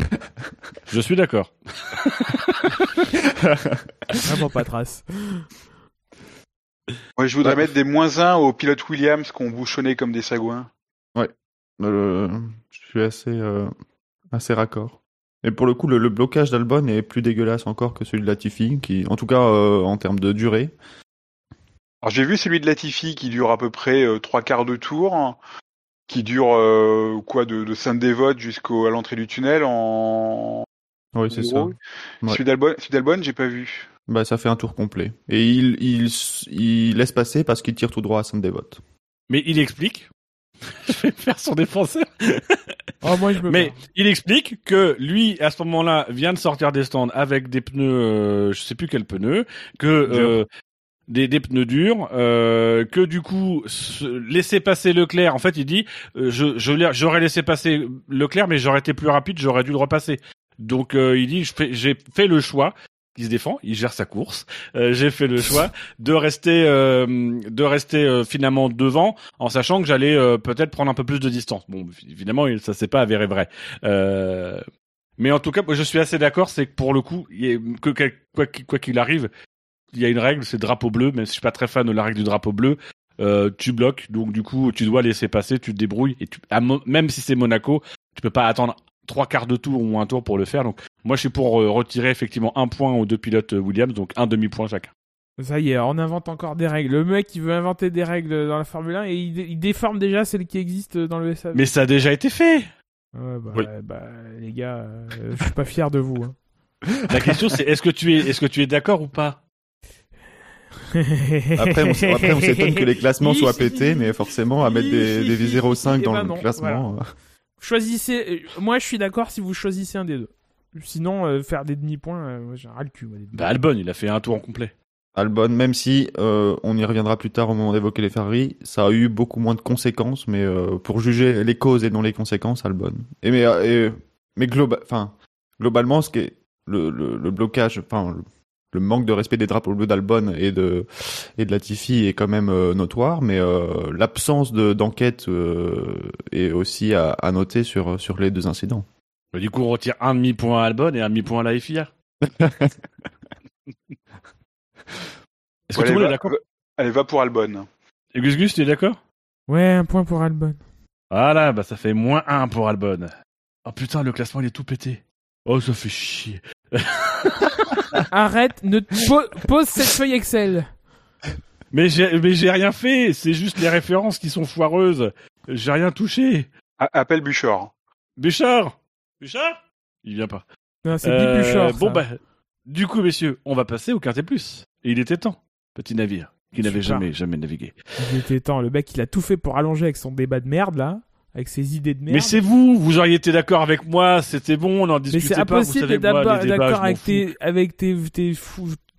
Speaker 2: Je suis d'accord.
Speaker 3: Vraiment pas trace.
Speaker 4: Moi, je voudrais
Speaker 5: Ouais.
Speaker 4: mettre des moins 1 aux pilotes Williams qui ont bouchonné comme des sagouins.
Speaker 5: Euh, je suis assez, euh, assez raccord. Et pour le coup, le, le blocage d'Albon est plus dégueulasse encore que celui de Latifi, qui, en tout cas, euh, en termes de durée.
Speaker 4: Alors j'ai vu celui de Latifi qui dure à peu près euh, trois quarts de tour, hein, qui dure euh, quoi de, de Sainte-Dévote jusqu'à l'entrée du tunnel en.
Speaker 5: Oui, c'est ça. Ouais.
Speaker 4: Celui d'Albon, celui d'Albon, j'ai pas vu.
Speaker 5: Bah, ça fait un tour complet. Et il, il, il laisse passer parce qu'il tire tout droit à son dévote.
Speaker 2: Mais il explique. je vais faire son défenseur.
Speaker 3: Oh, moi, je me
Speaker 2: Mais il explique que lui, à ce moment-là, vient de sortir des stands avec des pneus, euh, je sais plus quels pneus, que euh, des, des pneus durs, euh, que du coup se- laisser passer Leclerc. En fait, il dit, euh, je j'aurais laissé passer Leclerc, mais j'aurais été plus rapide, j'aurais dû le repasser. Donc euh, il dit, j'ai fait le choix. Il se défend, il gère sa course. Euh, j'ai fait le choix de rester, euh, de rester euh, finalement devant, en sachant que j'allais peut-être prendre un peu plus de distance. Bon, évidemment, ça s'est pas avéré vrai. Mais en tout cas, je suis assez d'accord, c'est que pour le coup, quoi qu'il arrive, il y a une règle, c'est drapeau bleu. Même si je suis pas très fan de la règle du drapeau bleu, tu bloques, donc du coup, tu dois laisser passer, tu te débrouilles. Et même si c'est Monaco, tu peux pas attendre trois quarts de tour ou un tour pour le faire. Donc, moi, je suis pour euh, retirer effectivement un point aux deux pilotes euh, Williams, donc un demi-point chacun.
Speaker 3: Ça y est, on invente encore des règles. Le mec, il veut inventer des règles dans la Formule 1 et il, dé- il déforme déjà celles qui existent dans le SAV.
Speaker 2: Mais ça a déjà été fait.
Speaker 3: Ouais, bah,
Speaker 2: Oui.
Speaker 3: bah, les gars, euh, je suis pas fier de vous. hein.
Speaker 2: La question, c'est est-ce que tu es, est-ce que tu es d'accord ou pas?
Speaker 5: Après, on, s'étonne que les classements soient pétés, mais forcément, à mettre des, des 0,5
Speaker 3: Eh
Speaker 5: dans
Speaker 3: ben
Speaker 5: le
Speaker 3: non,
Speaker 5: classement.
Speaker 3: Choisissez. Moi, je suis d'accord si vous choisissez un des deux. Sinon, euh, faire des demi-points, euh, j'ai ras le cul. moi, des
Speaker 2: Bah Albon, il a fait un tour en complet.
Speaker 5: Albon, même si euh, on y reviendra plus tard au moment d'évoquer les Ferrari, ça a eu beaucoup moins de conséquences, mais euh, pour juger les causes et non les conséquences, Albon. Et mais et- mais globa- enfin globalement, ce qui est le, le, le blocage, enfin le- le manque de respect des drapeaux bleus d'Albon et de et de Latifi est quand même euh, notoire, mais euh, l'absence de d'enquête euh, est aussi à, à noter sur sur les deux incidents.
Speaker 2: Du coup, on retire un demi-point à Albon et un demi-point à la FIA. Est-ce que tout le monde
Speaker 4: va-
Speaker 2: est d'accord
Speaker 4: Allez, va pour Albon.
Speaker 2: Et Gus Gus, tu es d'accord?
Speaker 3: Ouais, un point pour Albon.
Speaker 2: Voilà, bah ça fait moins un pour Albon. Oh putain, le classement il est tout pété. Oh, ça fait chier.
Speaker 3: Arrête, ne po- pose cette feuille Excel.
Speaker 2: Mais j'ai, mais j'ai rien fait. C'est juste les références qui sont foireuses. J'ai rien touché.
Speaker 4: A- appelle Buchor.
Speaker 2: Béchard Béchard Il vient pas.
Speaker 3: Non, c'est
Speaker 2: Euh,
Speaker 3: Bibuchor.
Speaker 2: Bon
Speaker 3: ça.
Speaker 2: bah, du coup, messieurs, on va passer au Quintet Plus. Et il était temps. Petit navire qui n'avait jamais, jamais navigué.
Speaker 3: Il était temps. Le mec, il a tout fait pour allonger avec son débat de merde, là. Avec ses idées de merde.
Speaker 2: Mais c'est vous, vous auriez été d'accord avec moi, c'était bon, on en
Speaker 3: Mais
Speaker 2: discutait
Speaker 3: c'est
Speaker 2: pas, vous
Speaker 3: impossible
Speaker 2: savez,
Speaker 3: d'être d'accord avec tes, avec tes, tes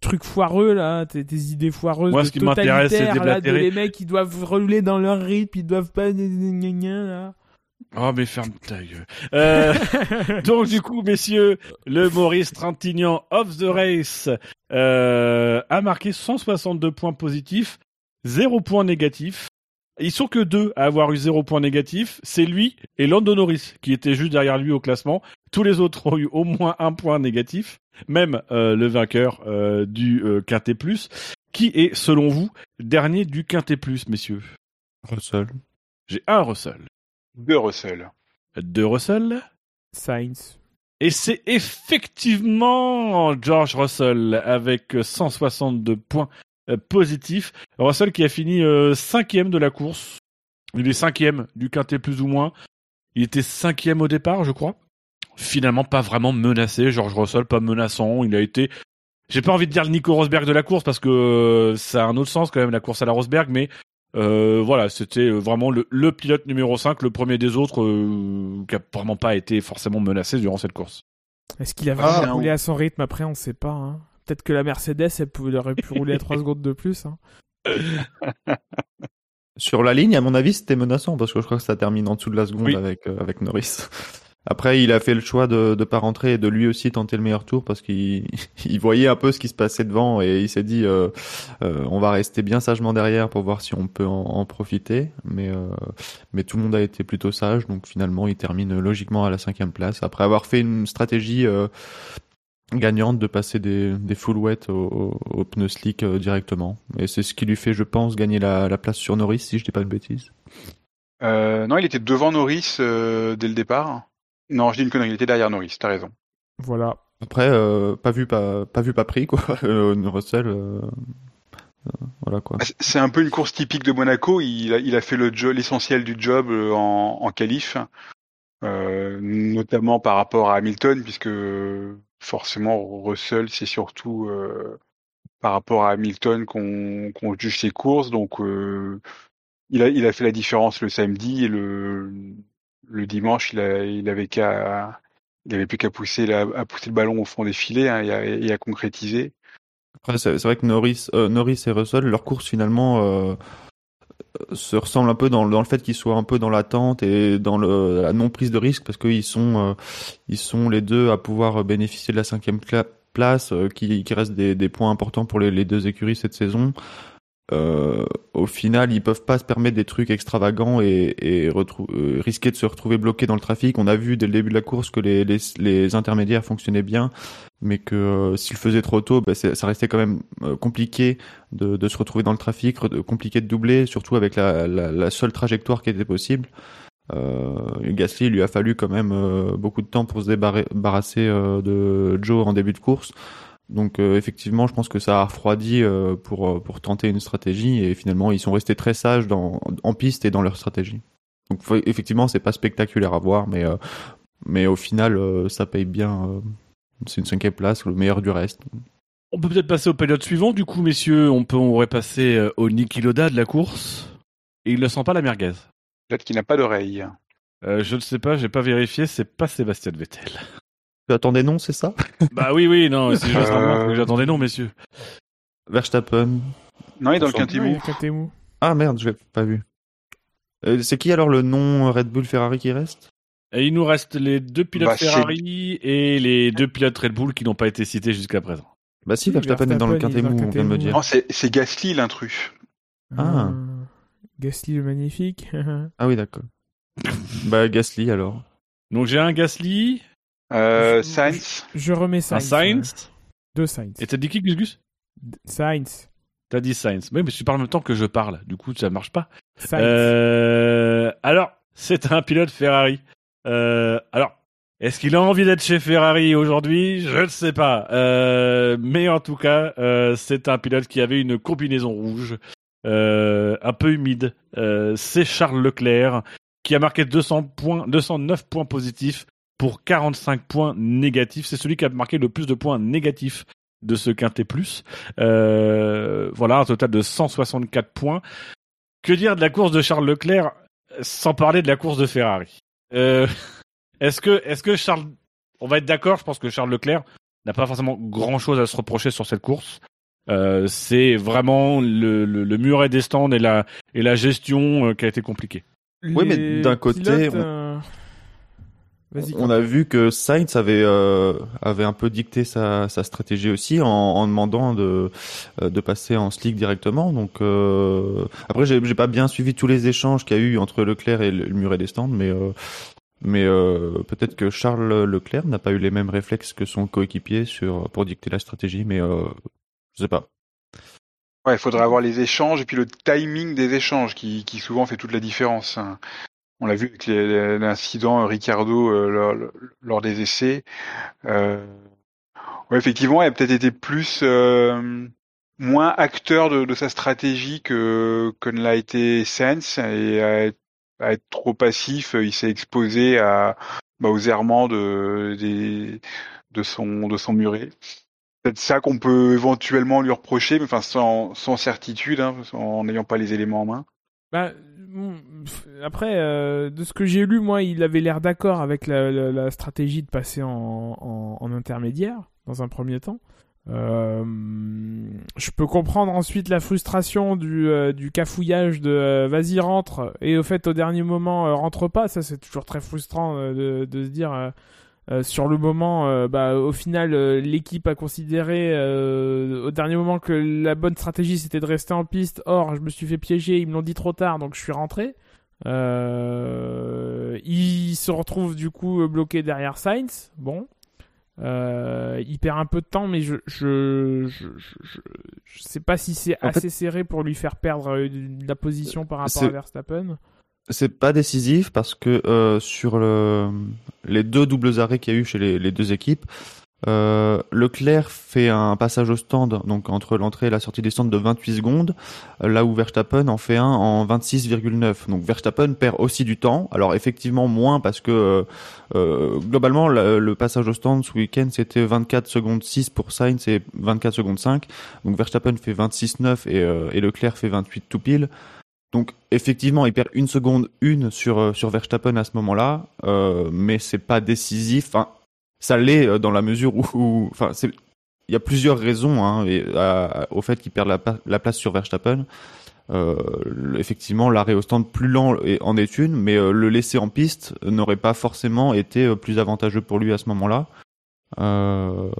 Speaker 3: trucs foireux, là, tes, tes idées foireuses
Speaker 2: Moi,
Speaker 3: de
Speaker 2: ce qui m'intéresse, c'est
Speaker 3: de les mecs qui doivent rouler dans leur rythme, ils doivent pas... là.
Speaker 2: Oh, mais ferme ta gueule. Euh, donc, du coup, messieurs, le Maurice Trintignant of the race euh, a marqué 162 points positifs, 0 points négatifs. Ils sont que deux à avoir eu 0 points négatifs. C'est lui et Lando Norris qui était juste derrière lui au classement. Tous les autres ont eu au moins un point négatif. Même euh, le vainqueur euh, du euh, Quintet Plus, qui est, selon vous, dernier du Quintet Plus, messieurs?
Speaker 5: Russell.
Speaker 2: J'ai un Russell,
Speaker 4: De Russell.
Speaker 2: deux Russell,
Speaker 3: Sainz.
Speaker 2: Et c'est effectivement George Russell avec 162 points euh, positifs. Russell qui a fini euh, cinquième de la course. Il est cinquième du quintet plus ou moins. Il était cinquième au départ, je crois. Finalement, pas vraiment menacé. George Russell, pas menaçant. Il a été. J'ai pas envie de dire le Nico Rosberg de la course parce que euh, ça a un autre sens quand même la course à la Rosberg, mais euh, voilà, c'était euh, vraiment le, le pilote numéro 5, le premier des autres euh, qui a vraiment pas été forcément menacé durant cette course.
Speaker 3: Est-ce qu'il a
Speaker 4: Ah,
Speaker 3: vraiment
Speaker 4: non.
Speaker 3: roulé à son rythme? Après On sait pas. Hein. Peut-être que la Mercedes, elle, pouvait, elle aurait pu rouler à 3 secondes de plus. Hein.
Speaker 5: Sur la ligne, à mon avis, c'était menaçant parce que je crois que ça termine en dessous de la seconde
Speaker 2: Oui.
Speaker 5: avec euh, avec Norris. Après, il a fait le choix de de pas rentrer et de lui aussi tenter le meilleur tour parce qu'il il voyait un peu ce qui se passait devant et il s'est dit euh, euh, on va rester bien sagement derrière pour voir si on peut en, en profiter. Mais euh, mais tout le monde a été plutôt sage donc finalement il termine logiquement à la cinquième place après avoir fait une stratégie euh, gagnante de passer des, des full wet au, au, pneu slick euh, directement. Et c'est ce qui lui fait, je pense, gagner la, la place sur Norris, si je dis pas de bêtises.
Speaker 4: Euh, non, il était devant Norris dès le départ. Non, je dis une connerie, il était derrière Norris, t'as raison.
Speaker 3: Voilà.
Speaker 5: Après, euh, pas vu, pas, pas vu, pas pris, quoi. Euh, Russell, euh, euh, voilà, quoi.
Speaker 4: Ah, c'est- un peu une course typique de Monaco. Il a, il a fait le jo- l'essentiel du job en, en qualif, euh, notamment par rapport à Hamilton, puisque forcément Russell, c'est surtout euh, par rapport à Hamilton qu'on juge ses courses. Donc, euh, il a, il a fait la différence le samedi et le, le dimanche, il, a, avait qu'à, il avait plus qu'à pousser, le ballon au fond des filets hein, et, à, concrétiser.
Speaker 5: Après, c'est vrai que Norris, euh, Norris et Russell, leur course finalement euh, se ressemble un peu dans, le fait qu'ils soient un peu dans l'attente et dans la non prise de risque parce qu'ils sont, euh, ils sont les deux à pouvoir bénéficier de la cinquième place, qui, reste des, points importants pour les deux écuries cette saison. Euh, au final, ils peuvent pas se permettre des trucs extravagants et, et euh, risquer de se retrouver bloqués dans le trafic. On a vu dès le début de la course que les, les, les intermédiaires fonctionnaient bien, mais que euh, s'ils faisaient trop tôt, bah, ça restait quand même euh, compliqué de, de se retrouver dans le trafic, compliqué de doubler, surtout avec la, la, la seule trajectoire qui était possible. Gasly, il lui a fallu quand même beaucoup de temps pour se débarra- débarrasser de Joe en début de course. Donc euh, effectivement, je pense que ça a refroidi euh, pour euh, pour tenter une stratégie et finalement ils sont restés très sages dans en piste et dans leur stratégie. Donc effectivement, c'est pas spectaculaire à voir, mais euh, mais au final, euh, ça paye bien. euh, c'est une cinquième place, le meilleur du reste.
Speaker 2: On peut peut-être passer au période suivant, du coup, messieurs. On peut on pourrait passer euh, au Niki Loda de la course. Et il ne sent pas la merguez.
Speaker 4: Peut-être qu'il n'a pas d'oreille.
Speaker 2: Euh, je ne sais pas, j'ai pas vérifié, c'est pas Sébastien Vettel.
Speaker 5: Tu attendais non, c'est ça?
Speaker 2: Bah oui, oui, non, si je reste en blanc, faut que j'attendais non, messieurs.
Speaker 5: Verstappen.
Speaker 4: Non, il est dans le
Speaker 5: Bonsoir.
Speaker 4: quintet
Speaker 3: Ouais, il y
Speaker 4: mou.
Speaker 3: a Quintet mou.
Speaker 5: Ah merde, je l'ai pas vu. Euh, c'est qui alors le nom Red Bull Ferrari qui reste?
Speaker 2: Et il nous reste les deux pilotes
Speaker 4: Bah, c'est-
Speaker 2: Ferrari et les deux pilotes Red Bull qui n'ont pas été cités jusqu'à présent.
Speaker 5: Bah si,
Speaker 3: Oui,
Speaker 5: Verstappen est dans le
Speaker 3: Verstappen,
Speaker 5: quintet
Speaker 3: il est dans
Speaker 5: mou,
Speaker 3: le
Speaker 5: on vient de me dire.
Speaker 4: Non, c'est c'est Gasly l'intrus.
Speaker 5: Ah.
Speaker 3: Euh, Gasly le magnifique.
Speaker 5: Ah oui, d'accord. bah Gasly alors.
Speaker 2: Donc j'ai un Gasly,
Speaker 4: Euh,
Speaker 3: Je-
Speaker 4: Sainz.
Speaker 3: je remets
Speaker 2: un
Speaker 3: Sainz.
Speaker 2: Sainz.
Speaker 3: Deux Sainz.
Speaker 2: Et t'as dit qui, Gus Gus
Speaker 3: Sainz.
Speaker 2: T'as dit Sainz. Oui, mais tu parles en même temps que je parle. Du coup, ça marche pas.
Speaker 3: Sainz.
Speaker 2: Euh, alors, c'est un pilote Ferrari. Euh, alors, est-ce qu'il a envie d'être chez Ferrari aujourd'hui? Je ne sais pas. Euh, mais en tout cas, euh, c'est un pilote qui avait une combinaison rouge, euh, un peu humide. Euh, c'est Charles Leclerc qui a marqué 200 points, 209 points positifs pour 45 points négatifs. C'est celui qui a marqué le plus de points négatifs de ce quintet plus. Euh, voilà, un total de 164 points. Que dire de la course de Charles Leclerc sans parler de la course de Ferrari? Euh, Est-ce que, est-ce que Charles, on va être d'accord, je pense que Charles Leclerc n'a pas forcément grand-chose à se reprocher sur cette course. Euh, c'est vraiment le, le, le muret des stands et la, et la gestion euh, qui a été compliquée.
Speaker 5: Oui, mais d'un côté,
Speaker 3: pilotes,
Speaker 5: on-
Speaker 3: euh, Vas-y.
Speaker 5: On a vu que Sainz avait euh, avait un peu dicté sa, sa stratégie aussi en, en demandant de euh, de passer en slick directement. Donc euh, après j'ai j'ai pas bien suivi tous les échanges qu'il y a eu entre Leclerc et le, le muret des stands, mais euh, mais euh, peut-être que Charles Leclerc n'a pas eu les mêmes réflexes que son coéquipier sur pour dicter la stratégie, mais euh, je sais pas.
Speaker 4: Ouais, il faudrait avoir les échanges et puis le timing des échanges qui, qui souvent fait toute la différence. On l'a vu avec l'incident Ricardo euh, lors, des essais. Euh, ouais, effectivement, il a peut-être été plus euh, moins acteur de, sa stratégie que, que ne l'a été Sainz et à être, trop passif, il s'est exposé à bah, aux errements de de son de son muret peut-être ça qu'on peut éventuellement lui reprocher, mais enfin sans, sans certitude, hein, en n'ayant pas les éléments en main.
Speaker 3: Bah, après, euh, de ce que j'ai lu, moi, il avait l'air d'accord avec la, stratégie de passer en, intermédiaire, dans un premier temps. Euh, je peux comprendre ensuite la frustration du, euh, cafouillage de vas-y rentre et au fait au dernier moment rentre pas ça c'est toujours très frustrant de se dire euh, sur le moment euh, bah, au final euh, l'équipe a considéré au dernier moment que la bonne stratégie c'était de rester en piste. Or je me suis fait piéger ils me l'ont dit trop tard donc je suis rentré. Il se retrouve du coup bloqué derrière Sainz. Bon. Il perd un peu de temps, mais je je je, je, je- je sais pas si c'est assez serré pour lui faire perdre la position par rapport à Verstappen.
Speaker 5: C'est pas décisif parce que euh, sur le, les deux doubles arrêts qu'il y a eu chez les, deux équipes, euh, Leclerc fait un passage au stand, donc entre l'entrée et la sortie des stands de 28 secondes, là où Verstappen en fait un en 26,9. Donc Verstappen perd aussi du temps. Alors effectivement moins parce que euh, euh, globalement le, le passage au stand ce week-end c'était 24 secondes 6 pour Sainz et 24 secondes 5. Donc Verstappen fait 26,9 et, euh, et Leclerc fait 28 tout pile. Donc effectivement, il perd une seconde une sur euh, sur Verstappen à ce moment-là, euh, mais c'est pas décisif. Enfin, ça l'est euh, dans la mesure où, où- enfin, il y a plusieurs raisons hein, au fait qu'il perd la, place sur Verstappen. Euh, effectivement, l'arrêt au stand plus lent en est une, mais euh, le laisser en piste n'aurait pas forcément été plus avantageux pour lui à ce moment-là. Euh,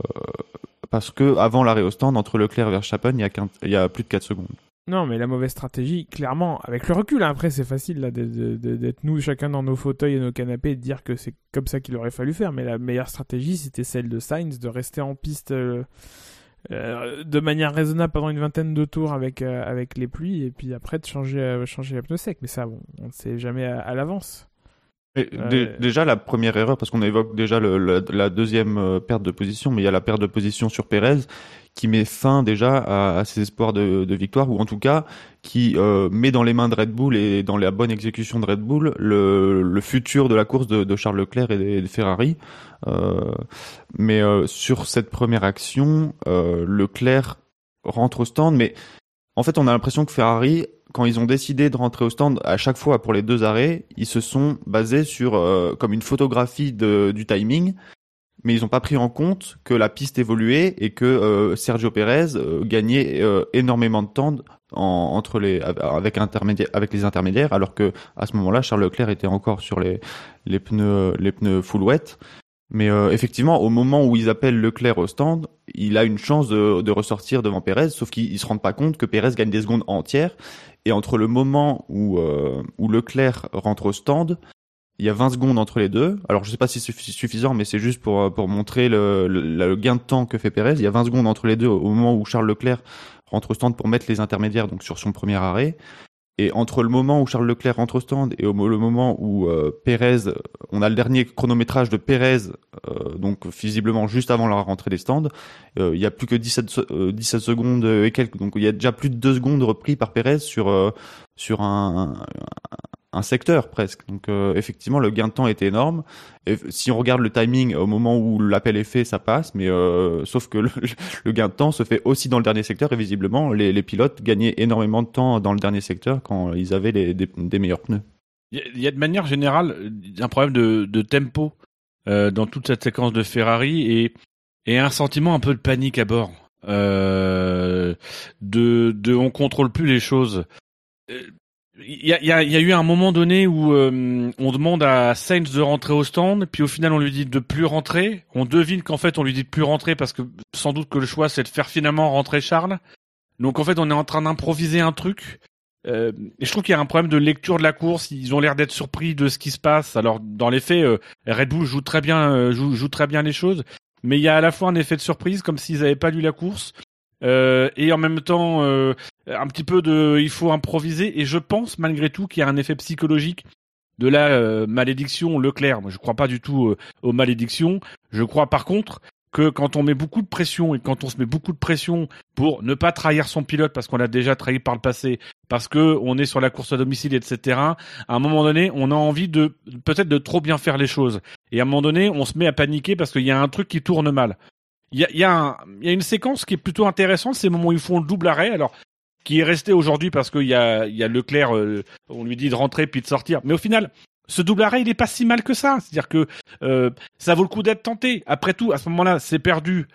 Speaker 5: parce que avant l'arrêt au stand, entre Leclerc et Verstappen, il y a, il y a plus de 4 secondes.
Speaker 3: Non, mais la mauvaise stratégie, clairement, avec le recul, hein, après c'est facile là, d'être nous chacun dans nos fauteuils et nos canapés et de dire que c'est comme ça qu'il aurait fallu faire, mais la meilleure stratégie c'était celle de Sainz, de rester en piste euh, euh, de manière raisonnable pendant une vingtaine de tours avec, euh, avec les pluies et puis après de changer, changer les pneus secs, mais ça bon, on ne sait jamais à, à l'avance.
Speaker 5: Déjà, la première erreur, parce qu'on évoque déjà le- la, la deuxième perte de position, mais il y a la perte de position sur Pérez qui met fin déjà à, à ses espoirs de, de victoire, ou en tout cas qui euh, met dans les mains de Red Bull et dans la bonne exécution de Red Bull le, le futur de la course de, de Charles Leclerc et des Ferrari. Euh, mais euh, sur cette première action, euh, Leclerc rentre au stand, mais en fait, on a l'impression que Ferrari, quand ils ont décidé de rentrer au stand à chaque fois pour les deux arrêts, ils se sont basés sur euh, comme une photographie de, du timing, mais ils n'ont pas pris en compte que la piste évoluait et que euh, Sergio Pérez euh, gagnait euh, énormément de temps en- entre les avec avec les intermédiaires, alors que à ce moment-là, Charles Leclerc était encore sur les les pneus les pneus full wet. Mais euh, effectivement, au moment où ils appellent Leclerc au stand, il a une chance de, de ressortir devant Pérez, sauf qu'ils se rendent pas compte que Pérez gagne des secondes entières. Et entre le moment où, euh, où Leclerc rentre au stand, il y a 20 secondes entre les deux. Alors je sais pas si c'est suffisant, mais c'est juste pour, euh, pour montrer le, le, le, gain de temps que fait Pérez. Il y a 20 secondes entre les deux au moment où Charles Leclerc rentre au stand pour mettre les intermédiaires donc sur son premier arrêt. Et entre le moment où Charles Leclerc rentre au stand et au, le moment où euh, Pérez, on a le dernier chronométrage de Pérez, euh, donc visiblement juste avant la rentrée des stands, euh, il y a plus que 17, 17 secondes et quelques, donc il y a déjà plus de 2 secondes repris par Pérez sur, sur un secteur presque. Donc euh, effectivement, le gain de temps était énorme. Et si on regarde le timing, au moment où l'appel est fait, ça passe. Mais euh, sauf que le, gain de temps se fait aussi dans le dernier secteur. Et visiblement, les, pilotes gagnaient énormément de temps dans le dernier secteur quand ils avaient des, meilleurs pneus.
Speaker 2: Il y a de manière générale un problème de, tempo euh, dans toute cette séquence de Ferrari et, un sentiment un peu de panique à bord. Euh, de, de on contrôle plus les choses il y a, y, a, y a, eu un moment donné où euh, on demande à Sainz de rentrer au stand, puis au final on lui dit de plus rentrer. On devine qu'en fait on lui dit de plus rentrer parce que sans doute que le choix c'est de faire finalement rentrer Charles. Donc en fait on est en train d'improviser un truc. Euh, et je trouve qu'il y a un problème de lecture de la course. Ils ont l'air d'être surpris de ce qui se passe. Alors dans les faits, euh, Red Bull joue très bien, euh, joue, joue très bien les choses, mais il y a à la fois un effet de surprise comme s'ils n'avaient pas lu la course. Euh, et en même temps euh, un petit peu de il faut improviser et je pense malgré tout qu'il y a un effet psychologique de la euh, malédiction Leclerc. Moi, je crois pas du tout euh, aux malédictions. Je crois par contre que quand on met beaucoup de pression et quand on se met beaucoup de pression pour ne pas trahir son pilote parce qu'on l'a déjà trahi par le passé, parce que on est sur la course à domicile, etc. À un moment donné, on a envie de peut-être de trop bien faire les choses. Et à un moment donné, on se met à paniquer parce qu'il y a un truc qui tourne mal. Il y a, une séquence qui est plutôt intéressante, c'est le moment où ils font le double arrêt. Alors, qui est resté aujourd'hui parce qu'il y a, y a Leclerc, euh, on lui dit de rentrer puis de sortir. Mais au final, ce double arrêt, il est pas si mal que ça. C'est-à-dire que euh, ça vaut le coup d'être tenté. Après tout, à ce moment-là, c'est perdu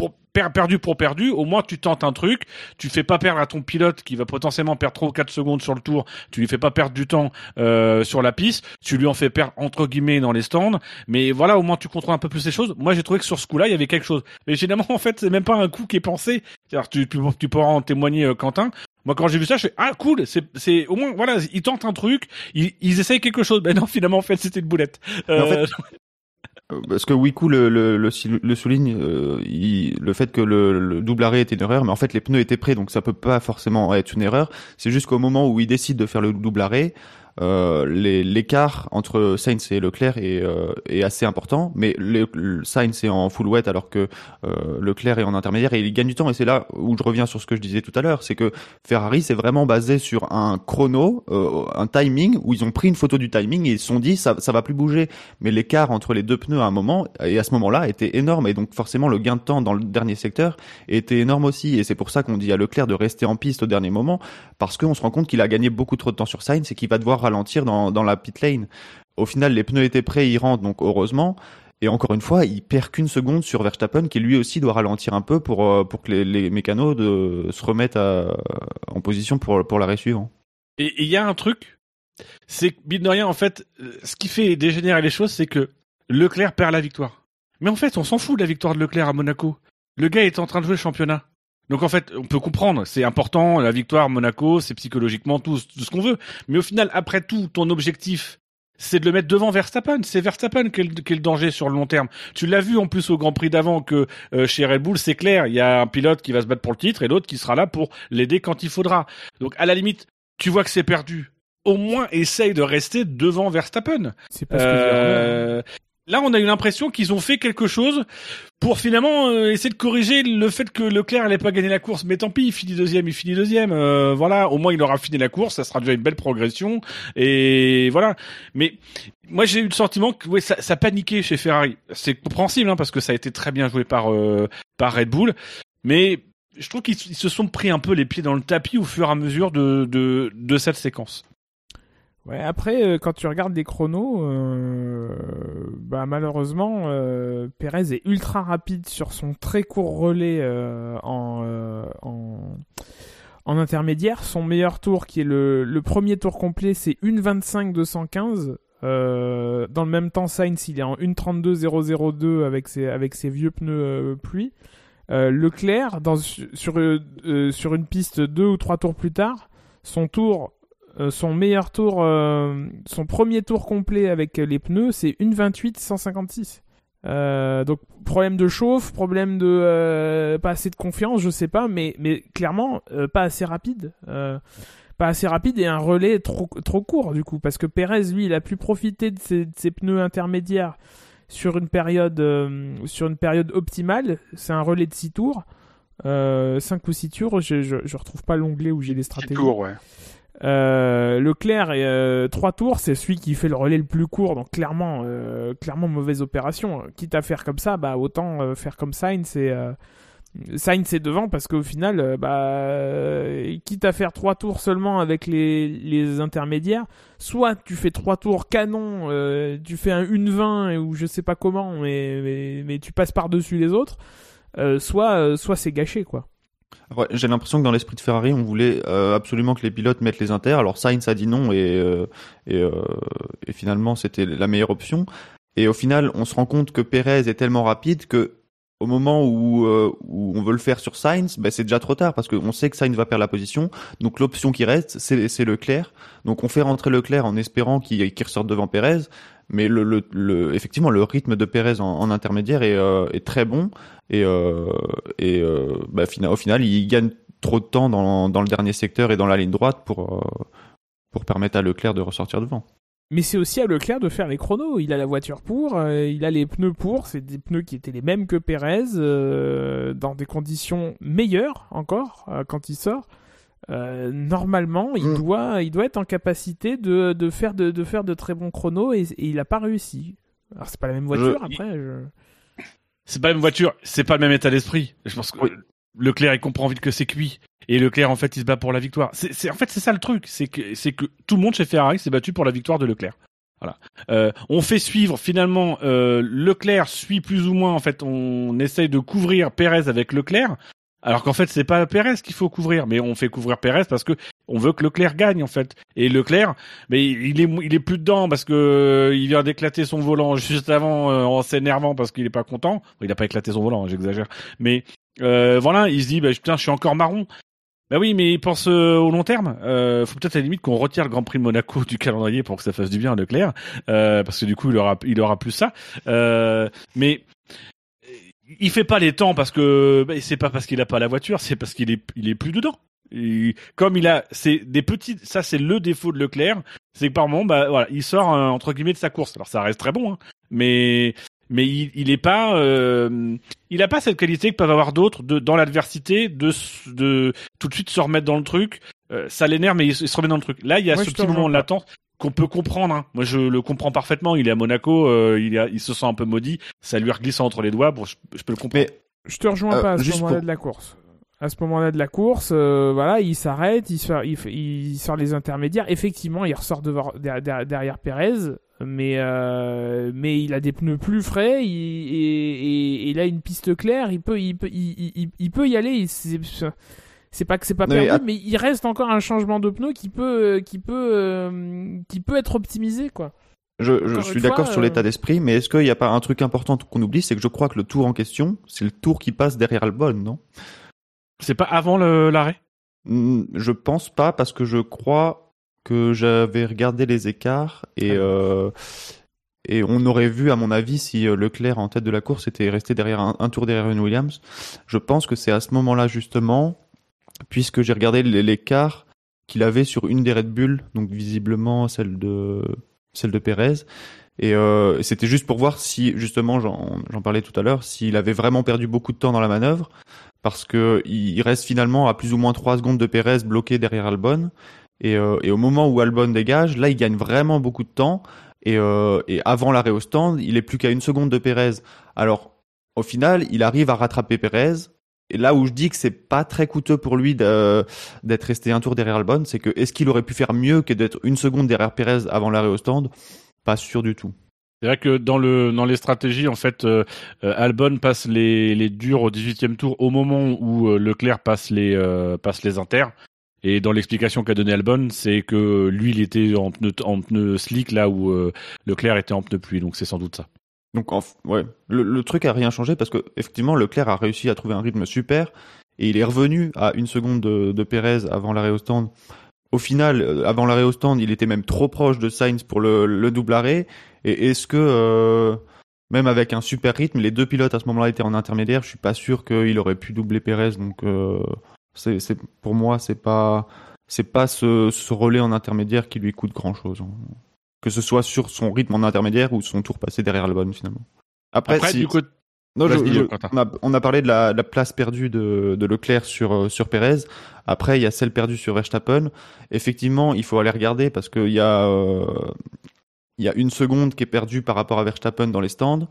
Speaker 2: pour perdu pour perdu, au moins tu tentes un truc, tu fais pas perdre à ton pilote qui va potentiellement perdre 3 ou 4 secondes sur le tour, tu lui fais pas perdre du temps euh, sur la piste, tu lui en fais perdre entre guillemets dans les stands, mais voilà, au moins tu contrôles un peu plus les choses. Moi j'ai trouvé que sur ce coup-là, il y avait quelque chose. Mais généralement en fait, c'est même pas un coup qui est pensé. tu, tu, tu pourras en témoigner euh, Quentin. Moi, quand j'ai vu ça, je fais ah cool, c'est c'est au moins voilà, ils tentent un truc, ils, ils essayent quelque chose. Ben non, finalement en fait c'était une boulette. Euh...
Speaker 5: En fait, parce que Wiku le, souligne, euh, le fait que le, le, double arrêt était une erreur, mais en fait les pneus étaient prêts, donc ça peut pas forcément être une erreur. C'est juste qu'au moment où il décide de faire le double arrêt, l'écart entre Sainz et Leclerc est, euh, est assez important, mais le, le, Sainz est en full wet alors que euh, Leclerc est en intermédiaire et il gagne du temps. Et c'est là où je reviens sur ce que je disais tout à l'heure, c'est que Ferrari c'est vraiment basé sur un chrono, euh, un timing où ils ont pris une photo du timing et ils se sont dit ça ça va plus bouger. Mais l'écart entre les deux pneus à un moment et à ce moment-là était énorme et donc forcément le gain de temps dans le dernier secteur était énorme aussi. Et c'est pour ça qu'on dit à Leclerc de rester en piste au dernier moment parce qu'on se rend compte qu'il a gagné beaucoup trop de temps sur Sainz et qu'il va devoir ralentir dans, dans la pit lane. Au final, les pneus étaient prêts, ils rentrent, donc heureusement. Et encore une fois, il perd qu'une seconde sur Verstappen, qui lui aussi doit ralentir un peu pour, euh, pour que les, mécanos se remettent en position pour, pour l'arrêt suivant.
Speaker 2: Et il y a un truc, c'est que, de rien, en fait, ce qui fait dégénérer les choses, c'est que Leclerc perd la victoire. Mais en fait, on s'en fout de la victoire de Leclerc à Monaco. Le gars est en train de jouer le championnat. Donc en fait, on peut comprendre, c'est important, la victoire Monaco, c'est psychologiquement tout, tout ce qu'on veut. Mais au final, après tout, ton objectif, c'est de le mettre devant Verstappen. C'est Verstappen qui est, le, qui est, le, danger sur le long terme. Tu l'as vu en plus au Grand Prix d'avant que euh, chez Red Bull, c'est clair, il y a un pilote qui va se battre pour le titre et l'autre qui sera là pour l'aider quand il faudra. Donc à la limite, tu vois que c'est perdu. Au moins, essaye de rester devant Verstappen.
Speaker 3: C'est pas ce euh,
Speaker 2: Là, on a eu l'impression qu'ils ont fait quelque chose pour finalement euh, essayer de corriger le fait que Leclerc n'allait pas gagner la course. Mais tant pis, il finit deuxième, il finit deuxième. Euh, voilà, au moins il aura fini la course, ça sera déjà une belle progression. Et voilà. Mais moi, j'ai eu le sentiment que ouais, ça, ça paniquait chez Ferrari. C'est compréhensible hein, parce que ça a été très bien joué par euh, par Red Bull. Mais je trouve qu'ils se sont pris un peu les pieds dans le tapis au fur et à mesure de de, de cette séquence.
Speaker 3: Ouais, après, euh, quand tu regardes des chronos, euh, bah, malheureusement, euh, Perez est ultra rapide sur son très court relais euh, en, en, intermédiaire. Son meilleur tour, qui est le, le premier tour complet, c'est 1.25 215. Euh, dans le même temps, Sainz, il est en 1.32.002 avec ses, avec ses vieux pneus pluie. Leclerc, dans, sur, sur une piste deux ou trois tours plus tard, son tour, son meilleur tour, euh, son premier tour complet avec les pneus, c'est 1.28.156. Euh, donc problème de chauffe, problème de euh, pas assez de confiance, je sais pas, mais mais clairement euh, pas assez rapide, euh, pas assez rapide et un relais trop trop court du coup parce que Perez lui il a pu profiter de ses, de ses pneus intermédiaires sur une période euh, sur une période optimale, c'est un relais de 6 tours. Euh, 5 ou 6 tours, je, je, je retrouve pas l'onglet où j'ai les stratégies.
Speaker 4: tour, ouais.
Speaker 3: Euh, Leclerc et euh, 3 tours, c'est celui qui fait le relais le plus court, donc clairement, euh, mauvaise opération. Quitte à faire comme ça, bah autant euh, faire comme Sainz euh, Sainz c'est devant parce qu'au final, bah quitte à faire 3 tours seulement avec les, intermédiaires, soit tu fais 3 tours canon, tu fais un 1-20 ou je sais pas comment, mais, mais, tu passes par-dessus les autres, soit, soit c'est gâché quoi.
Speaker 5: Ouais, J'ai l'impression que dans l'esprit de Ferrari, on voulait euh, absolument que les pilotes mettent les inters. Alors Sainz a dit non et, euh, et, euh, et finalement c'était la meilleure option. Et au final, on se rend compte que Perez est tellement rapide que au moment où, euh, où on veut le faire sur Sainz, ben c'est déjà trop tard parce qu'on sait que Sainz va perdre la position. Donc l'option qui reste, c'est Leclerc. Donc on fait rentrer Leclerc en espérant qu'il qu'il ressorte devant Perez. Mais le, le, le- effectivement, le rythme de Perez en, en intermédiaire est, euh, est très bon. Et, euh, et euh, bah, fina- au final, il gagne trop de temps dans, dans le dernier secteur et dans la ligne droite pour, euh, pour permettre à Leclerc de ressortir devant.
Speaker 3: Mais c'est aussi à Leclerc de faire les chronos. Il a la voiture pour, euh, il a les pneus pour. C'est des pneus qui étaient les mêmes que Perez, euh, dans des conditions meilleures encore euh, quand il sort. Euh, normalement, il
Speaker 5: Mm.
Speaker 3: doit, il doit être en capacité de, de faire de, de faire de très bons chronos et, et il a pas réussi. Alors c'est pas la même voiture
Speaker 2: Je-
Speaker 3: après. je-
Speaker 2: C'est pas la même voiture, c'est pas le même état d'esprit. Je pense que
Speaker 5: Oui.
Speaker 2: Leclerc il comprend vite que c'est cuit. Et Leclerc en fait il se bat pour la victoire. C'est, c'est- en fait c'est ça le truc, c'est que c'est que tout le monde chez Ferrari s'est battu pour la victoire de Leclerc. Voilà. Euh, on fait suivre finalement euh, Leclerc suit plus ou moins en fait on essaye de couvrir Pérez avec Leclerc. Alors qu'en fait c'est pas Pérez qu'il faut couvrir, mais on fait couvrir Pérez parce que on veut que Leclerc gagne en fait. Et Leclerc, mais il est il est plus dedans parce que euh, il vient d'éclater son volant juste avant euh, en s'énervant parce qu'il est pas content. Il a pas éclaté son volant, hein, j'exagère. Mais euh, voilà, il se dit bah putain, je suis encore marron. Bah oui, mais il pense au long terme. Euh, faut peut-être à la limite qu'on retire le Grand Prix de Monaco du calendrier pour que ça fasse du bien à Leclerc, euh, parce que du coup il aura il aura plus ça. Euh, mais il fait pas les temps parce que bah, c'est pas parce qu'il a pas la voiture, c'est parce qu'il est il est plus dedans. Et comme il a c'est des petits ça c'est le défaut de Leclerc, c'est que par moment bah voilà, il sort euh, entre guillemets de sa course. Alors ça reste très bon hein, mais mais il, il est pas euh, il a pas cette qualité que peuvent avoir d'autres de dans l'adversité de de tout de suite se remettre dans le truc. Euh, ça l'énerve mais il, se il se remet dans le truc. Là, il y a ce petit moment de latence qu'on peut comprendre. Hein. Moi, je le comprends parfaitement. Il est à Monaco, euh, il, a, il se sent un peu maudit. Ça lui reglisse entre les doigts. Bon, je, je peux le comprendre.
Speaker 5: Mais
Speaker 3: Je te rejoins
Speaker 5: Euh,
Speaker 3: pas à ce
Speaker 5: juste
Speaker 3: moment-là
Speaker 5: pour-
Speaker 3: de la course. À ce moment-là de la course, euh, voilà, il s'arrête, il sort, il, fait- il sort les intermédiaires. Effectivement, il ressort devant, der- der- derrière Perez, mais euh, mais il a des pneus plus frais, il, et, il a une piste claire. Il peut, il peut, il, il- peut y aller. C'est c'est pas que c'est pas perdu, mais il reste encore un changement de pneu qui peut, qui peut, euh, qui peut être optimisé, quoi.
Speaker 5: je, je suis d'accord sur
Speaker 3: euh,
Speaker 5: l'état d'esprit, mais est-ce qu'il n'y a pas un truc important qu'on oublie, c'est que je crois que le tour en question, c'est le tour qui passe derrière Albon, non?
Speaker 2: C'est pas avant l'arrêt?
Speaker 5: Je pense pas parce que je crois que j'avais regardé les écarts et euh, et on aurait vu à mon avis si euh, Leclerc en tête de la course était resté derrière un, un tour derrière une Williams. Je pense que c'est à ce moment-là justement, puisque j'ai regardé l'écart qu'il avait sur une des Red Bull, donc visiblement celle de celle de Perez. Et euh, c'était juste pour voir si, justement, j'en parlais tout à l'heure, s'il avait vraiment perdu beaucoup de temps dans la manœuvre, parce que il reste finalement à plus ou moins 3 secondes de Perez bloqué derrière Albon. Et, euh, et au moment où Albon dégage, là, il gagne vraiment beaucoup de temps. Et, euh, avant l'arrêt au stand, il est plus qu'à une seconde de Perez. Alors, au final, il arrive à rattraper Perez. Et là où je dis que c'est pas très coûteux pour lui de- d'être resté un tour derrière Albon, c'est que est-ce qu'il aurait pu faire mieux que d'être une seconde derrière Perez avant l'arrêt au stand? Pas sûr du tout.
Speaker 2: C'est vrai que dans le dans les stratégies, en fait, euh, euh, Albon passe les durs au 18e tour au moment où euh, Leclerc passe les euh, inters. Et dans l'explication qu'a donné Albon, c'est que lui, il était en pneu, slick là où Leclerc était en pneu pluie, donc c'est sans doute ça.
Speaker 5: Donc ouais, le, le truc a rien changé parce que effectivement Leclerc a réussi à trouver un rythme super et il est revenu à une seconde de, de Pérez avant l'arrêt au stand. Au final, euh, avant l'arrêt au stand, il était même trop proche de Sainz pour le, le double arrêt. Et est-ce que euh, même avec un super rythme, les deux pilotes à ce moment-là étaient en intermédiaire, je suis pas sûr qu'il aurait pu doubler Pérez. Donc euh, c'est, c'est pour moi c'est pas c'est pas ce, ce relais en intermédiaire qui lui coûte grand chose. Que ce soit sur son rythme en intermédiaire ou son tour passé derrière le bon finalement. Après,
Speaker 2: Après,
Speaker 5: si-
Speaker 2: du
Speaker 5: non, je- on, a, on a parlé de la, de la place perdue de, de Leclerc sur, euh, sur Pérez. Après, il y a celle perdue sur Verstappen. Effectivement, il faut aller regarder parce qu'il y, a, euh, il y a une seconde qui est perdue par rapport à Verstappen dans les stands.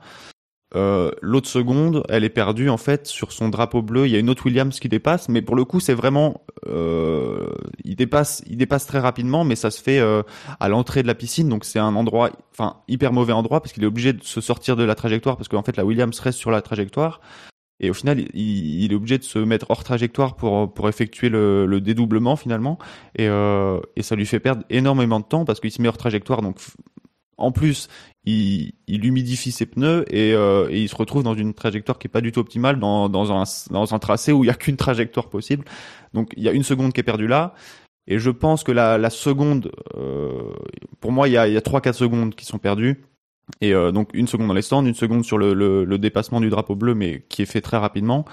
Speaker 5: Euh, L'autre seconde, elle est perdue en fait sur son drapeau bleu. Il y a une autre Williams qui dépasse, mais pour le coup, c'est vraiment, euh, il dépasse, il dépasse très rapidement, mais ça se fait euh, à l'entrée de la piscine, donc c'est un endroit, enfin hyper mauvais endroit parce qu'il est obligé de se sortir de la trajectoire parce qu'en fait la Williams reste sur la trajectoire. Et au final il, est obligé de se mettre hors trajectoire pour pour effectuer le, le dédoublement finalement. Et et ça lui fait perdre énormément de temps parce qu'il se met hors trajectoire. Donc en plus il, humidifie ses pneus et, euh, et il se retrouve dans une trajectoire qui est pas du tout optimale dans, un, tracé où il y a qu'une trajectoire possible. Donc il y a une seconde qui est perdue là. Et je pense que la, la seconde, euh, pour moi, il y a, il y a 3-4 secondes qui sont perdues. Et euh, donc une seconde dans les stands, une seconde sur le, dépassement du drapeau bleu, mais qui est fait très rapidement.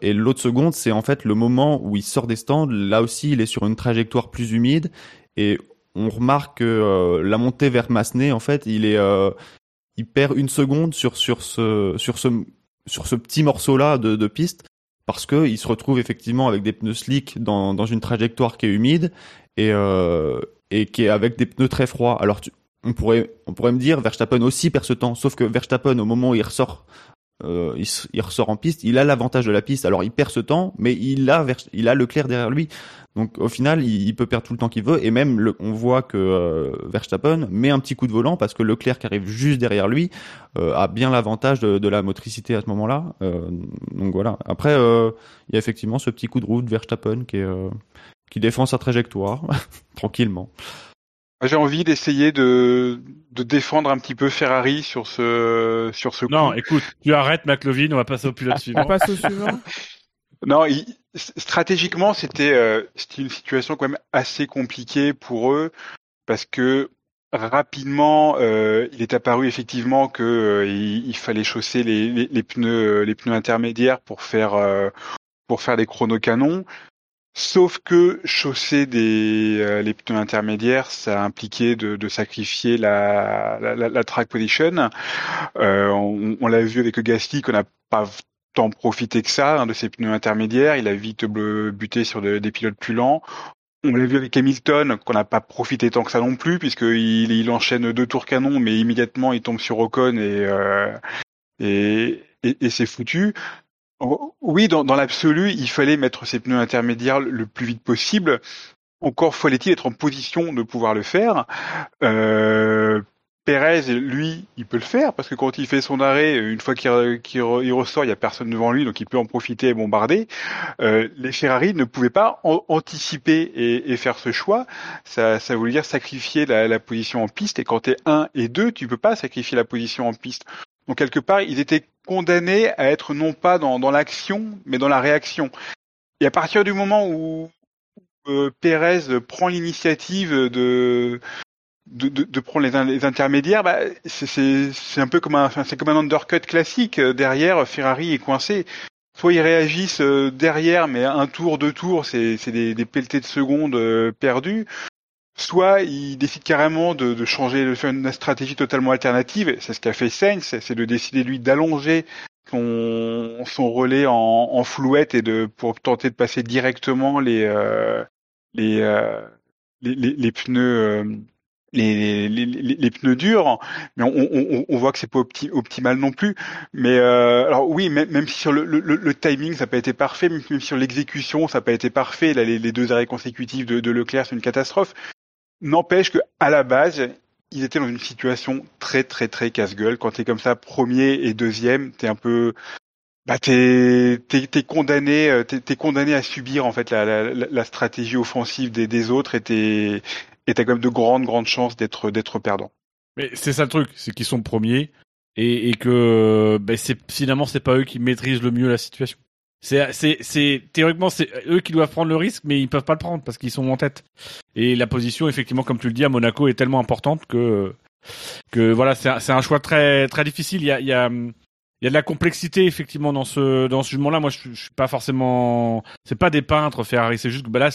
Speaker 5: Et l'autre seconde, c'est en fait le moment où il sort des stands. Là aussi, il est sur une trajectoire plus humide. Et on remarque que euh, la montée vers Massenet, en fait, il est, euh, il perd une seconde sur ce petit morceau là de, piste parce que il se retrouve effectivement avec des pneus slick dans une trajectoire qui est humide et euh, et qui est avec des pneus très froids. Alors on pourrait on pourrait me dire Verstappen aussi perd ce temps, sauf que Verstappen au moment où il ressort euh, il, il ressort en piste, il a l'avantage de la piste. Alors il perd ce temps, mais il a Vers- il a Leclerc derrière lui. Donc au final, il, il peut perdre tout le temps qu'il veut. Et même le- on voit que euh, Verstappen met un petit coup de volant parce que Leclerc qui arrive juste derrière lui euh, a bien l'avantage de, de la motricité à ce moment-là. Euh, donc voilà. Après, euh, il y a effectivement ce petit coup de roue de Verstappen qui est euh, qui défend sa trajectoire tranquillement.
Speaker 4: J'ai envie d'essayer de, de défendre un petit peu Ferrari sur ce, sur ce coup.
Speaker 2: non, écoute, tu arrêtes McLovin, on va passer au pilote
Speaker 3: On
Speaker 2: suivant.
Speaker 3: passe au suivant.
Speaker 4: Non, il- stratégiquement, c'était euh, c'était une situation quand même assez compliquée pour eux parce que rapidement, euh, il est apparu effectivement que euh, il, il fallait chausser les, les, les pneus les pneus intermédiaires pour faire euh, pour faire des chronocanons. Sauf que chausser des euh, les pneus intermédiaires, ça impliquait de, de sacrifier la, la, la, track position. Euh, on on l'a vu avec Gasly qu'on n'a pas tant profité que ça hein, de ces pneus intermédiaires. Il a vite buté sur de- des pilotes plus lents. On l'a vu avec Hamilton qu'on n'a pas profité tant que ça non plus puisqu'il il enchaîne deux tours canon mais immédiatement il tombe sur Ocon et euh, et, et c'est foutu. Oh, Oui, dans, l'absolu, il fallait mettre ces pneus intermédiaires le plus vite possible. Encore fallait-il être en position de pouvoir le faire. Euh, Pérez, lui, il peut le faire parce que quand il fait son arrêt, une fois qu'il re- qu'il re- il ressort, il y a personne devant lui, donc il peut en profiter et bombarder. Euh, les Ferrari ne pouvaient pas an- anticiper et, faire ce choix. Ça, voulait dire sacrifier la, position en piste. Et quand tu es 1 et 2, tu peux pas sacrifier la position en piste. Donc quelque part, ils étaient condamnés à être non pas dans, dans l'action, mais dans la réaction. Et à partir du moment où euh, Pérez prend l'initiative de de, de, de prendre les, in- les intermédiaires, bah, c'est- un peu comme un c'est comme un undercut classique. Euh, Derrière, Ferrari est coincé. Soit ils réagissent euh, derrière, mais un tour, deux tours, c'est c'est des, des pelletés de secondes euh, perdues. Soit ils décident carrément de, de changer, de faire une stratégie totalement alternative. C'est ce qu'a fait Sainz, c'est de décider lui d'allonger son, son relais en, en flouette et de pour tenter de passer directement les euh, les, euh, les, les pneus euh, les, les, les, les pneus durs, mais on, on, on voit que c'est pas opti- optimal non plus. Mais euh, alors oui, même, même si sur le, le, le timing ça n'a pas été parfait, même, même sur l'exécution ça n'a pas été parfait. Là, les, les deux arrêts consécutifs de, de Leclerc c'est une catastrophe. N'empêche que à la base ils étaient dans une situation très très très casse-gueule. Quand t'es comme ça premier et deuxième, t'es un peu bah t'es t'es condamné euh, t'es condamné à subir en fait la la, stratégie offensive des des autres et t'es et t'as quand même de grandes grandes chances d'être d'être perdant.
Speaker 2: Mais c'est ça le truc, c'est qu'ils sont premiers et, et que ben c'est finalement c'est pas eux qui maîtrisent le mieux la situation. C'est c'est c'est théoriquement c'est eux qui doivent prendre le risque, mais ils peuvent pas le prendre parce qu'ils sont en tête. Et la position effectivement, comme tu le dis, à Monaco est tellement importante que que voilà, c'est un, c'est un choix très très difficile. Il y a il y a il y a de la complexité effectivement dans ce dans ce jugement-là. Moi, je, je suis pas forcément, c'est pas des peintres Ferrari. C'est juste que bah là,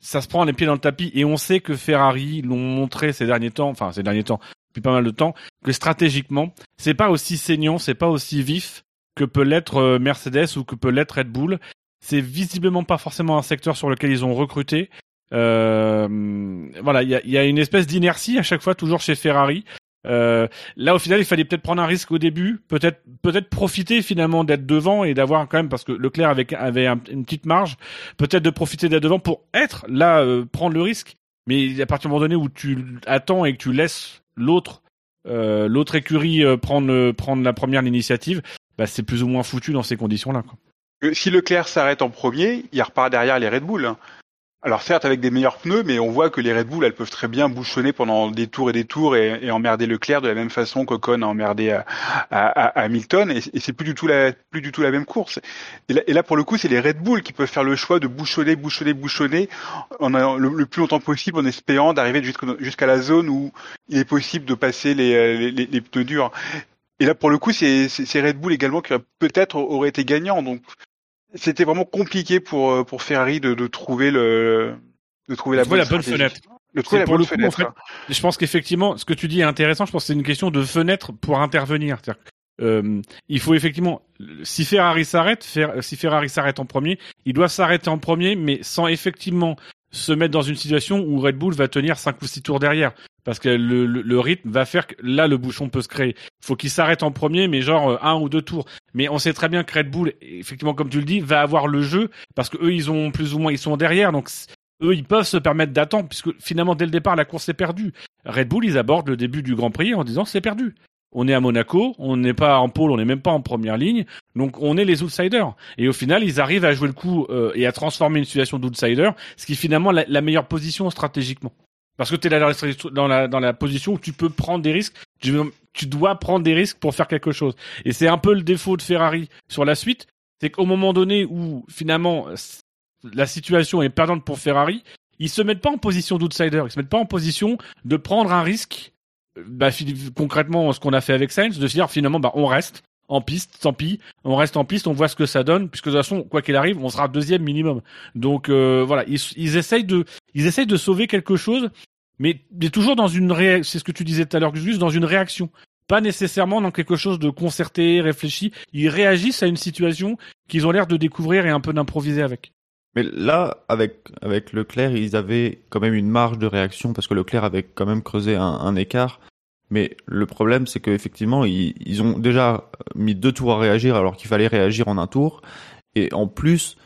Speaker 2: ça se prend les pieds dans le tapis et on sait que Ferrari l'ont montré ces derniers temps, enfin ces derniers temps, depuis pas mal de temps, que stratégiquement, c'est pas aussi saignant, c'est pas aussi vif que peut l'être euh, Mercedes ou que peut l'être Red Bull. C'est visiblement pas forcément un secteur sur lequel ils ont recruté. Euh, voilà, il y a, y a, une espèce d'inertie à chaque fois, toujours chez Ferrari. Euh, là, au final, il fallait peut-être prendre un risque au début, peut-être peut-être profiter finalement d'être devant et d'avoir quand même parce que Leclerc avait avait une petite marge, peut-être de profiter d'être devant pour être là, euh, prendre le risque. Mais à partir du moment donné où tu attends et que tu laisses l'autre euh, l'autre écurie euh, prendre prendre la première initiative, bah, c'est plus ou moins foutu dans ces conditions-là.
Speaker 4: Si Leclerc s'arrête en premier, il repart derrière les Red Bull. Hein. Alors certes avec des meilleurs pneus, mais on voit que les Red Bull elles peuvent très bien bouchonner pendant des tours et des tours et, et emmerder Leclerc de la même façon qu'Ocon a emmerdé à, à, à Hamilton et, et c'est plus du tout la plus du tout la même course. Et là, pour le coup c'est les Red Bull qui peuvent faire le choix de bouchonner, bouchonner, bouchonner en le, plus longtemps possible en espérant d'arriver jusqu'à la zone où il est possible de passer les, les, les pneus durs. Et là, pour le coup, c'est Red Bull également qui peut-être aurait été gagnant. Donc, c'était vraiment compliqué pour euh, pour Ferrari de, de trouver le de trouver la, bonne,
Speaker 2: la bonne fenêtre.
Speaker 4: De trouver la
Speaker 2: pour
Speaker 4: bonne
Speaker 2: le coup,
Speaker 4: fenêtre.
Speaker 2: En fait, je pense qu'effectivement, ce que tu dis est intéressant. Je pense que c'est une question de fenêtre pour intervenir. Euh, il faut effectivement, si Ferrari s'arrête, si Ferrari s'arrête en premier, il doit s'arrêter en premier, mais sans effectivement se mettre dans une situation où Red Bull va tenir cinq ou six tours derrière parce que le, rythme va faire que là le bouchon peut se créer. Faut qu'il s'arrête en premier, mais genre euh, un ou deux tours. Mais on sait très bien que Red Bull, effectivement comme tu le dis, va avoir le jeu parce que eux ils ont plus ou moins ils sont derrière, donc eux ils peuvent se permettre d'attendre puisque finalement dès le départ la course est perdue. Red Bull ils abordent le début du Grand Prix en disant c'est perdu. On est à Monaco, on n'est pas en pôle, on n'est même pas en première ligne, donc on est les outsiders. Et au final, ils arrivent à jouer le coup euh, et à transformer une situation d'outsider, ce qui est finalement la, meilleure position stratégiquement. Parce que tu es là dans la, dans la position où tu peux prendre des risques, tu, tu dois prendre des risques pour faire quelque chose. Et c'est un peu le défaut de Ferrari sur la suite, c'est qu'au moment donné où finalement la situation est perdante pour Ferrari, ils se mettent pas en position d'outsider, ils se mettent pas en position de prendre un risque. Bah, concrètement, ce qu'on a fait avec Sainz, de se dire finalement, bah, on reste en piste, tant pis, on reste en piste, on voit ce que ça donne, puisque de toute façon, quoi qu'il arrive, on sera deuxième minimum. Donc euh, voilà, ils, essayent de, ils essayent de sauver quelque chose, mais, toujours dans une réaction, c'est ce que tu disais tout à l'heure, juste dans une réaction, pas nécessairement dans quelque chose de concerté, réfléchi. Ils réagissent à une situation qu'ils ont l'air de découvrir et un peu d'improviser avec.
Speaker 5: Mais là, avec avec Leclerc, ils avaient quand même une marge de réaction parce que Leclerc avait quand même creusé un, un écart. Mais le problème, c'est qu'effectivement, ils, ils ont déjà mis deux tours à réagir alors qu'il fallait réagir en un tour. Et en plus,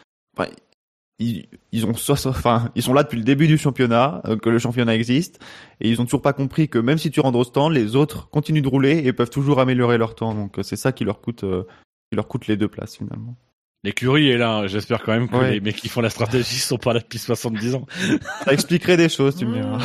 Speaker 5: ils, ils ont, enfin, ils sont là depuis le début du championnat, euh, que le championnat existe, et ils ont toujours pas compris que même si tu rentres au stand, les autres continuent de rouler et peuvent toujours améliorer leur temps. Donc c'est ça qui leur coûte, euh, qui leur coûte les deux places finalement.
Speaker 2: L'écurie est là. J'espère quand même que ouais. les mecs qui font la stratégie sont pas là depuis 70 ans.
Speaker 5: Ça expliquerait des choses, tu me diras.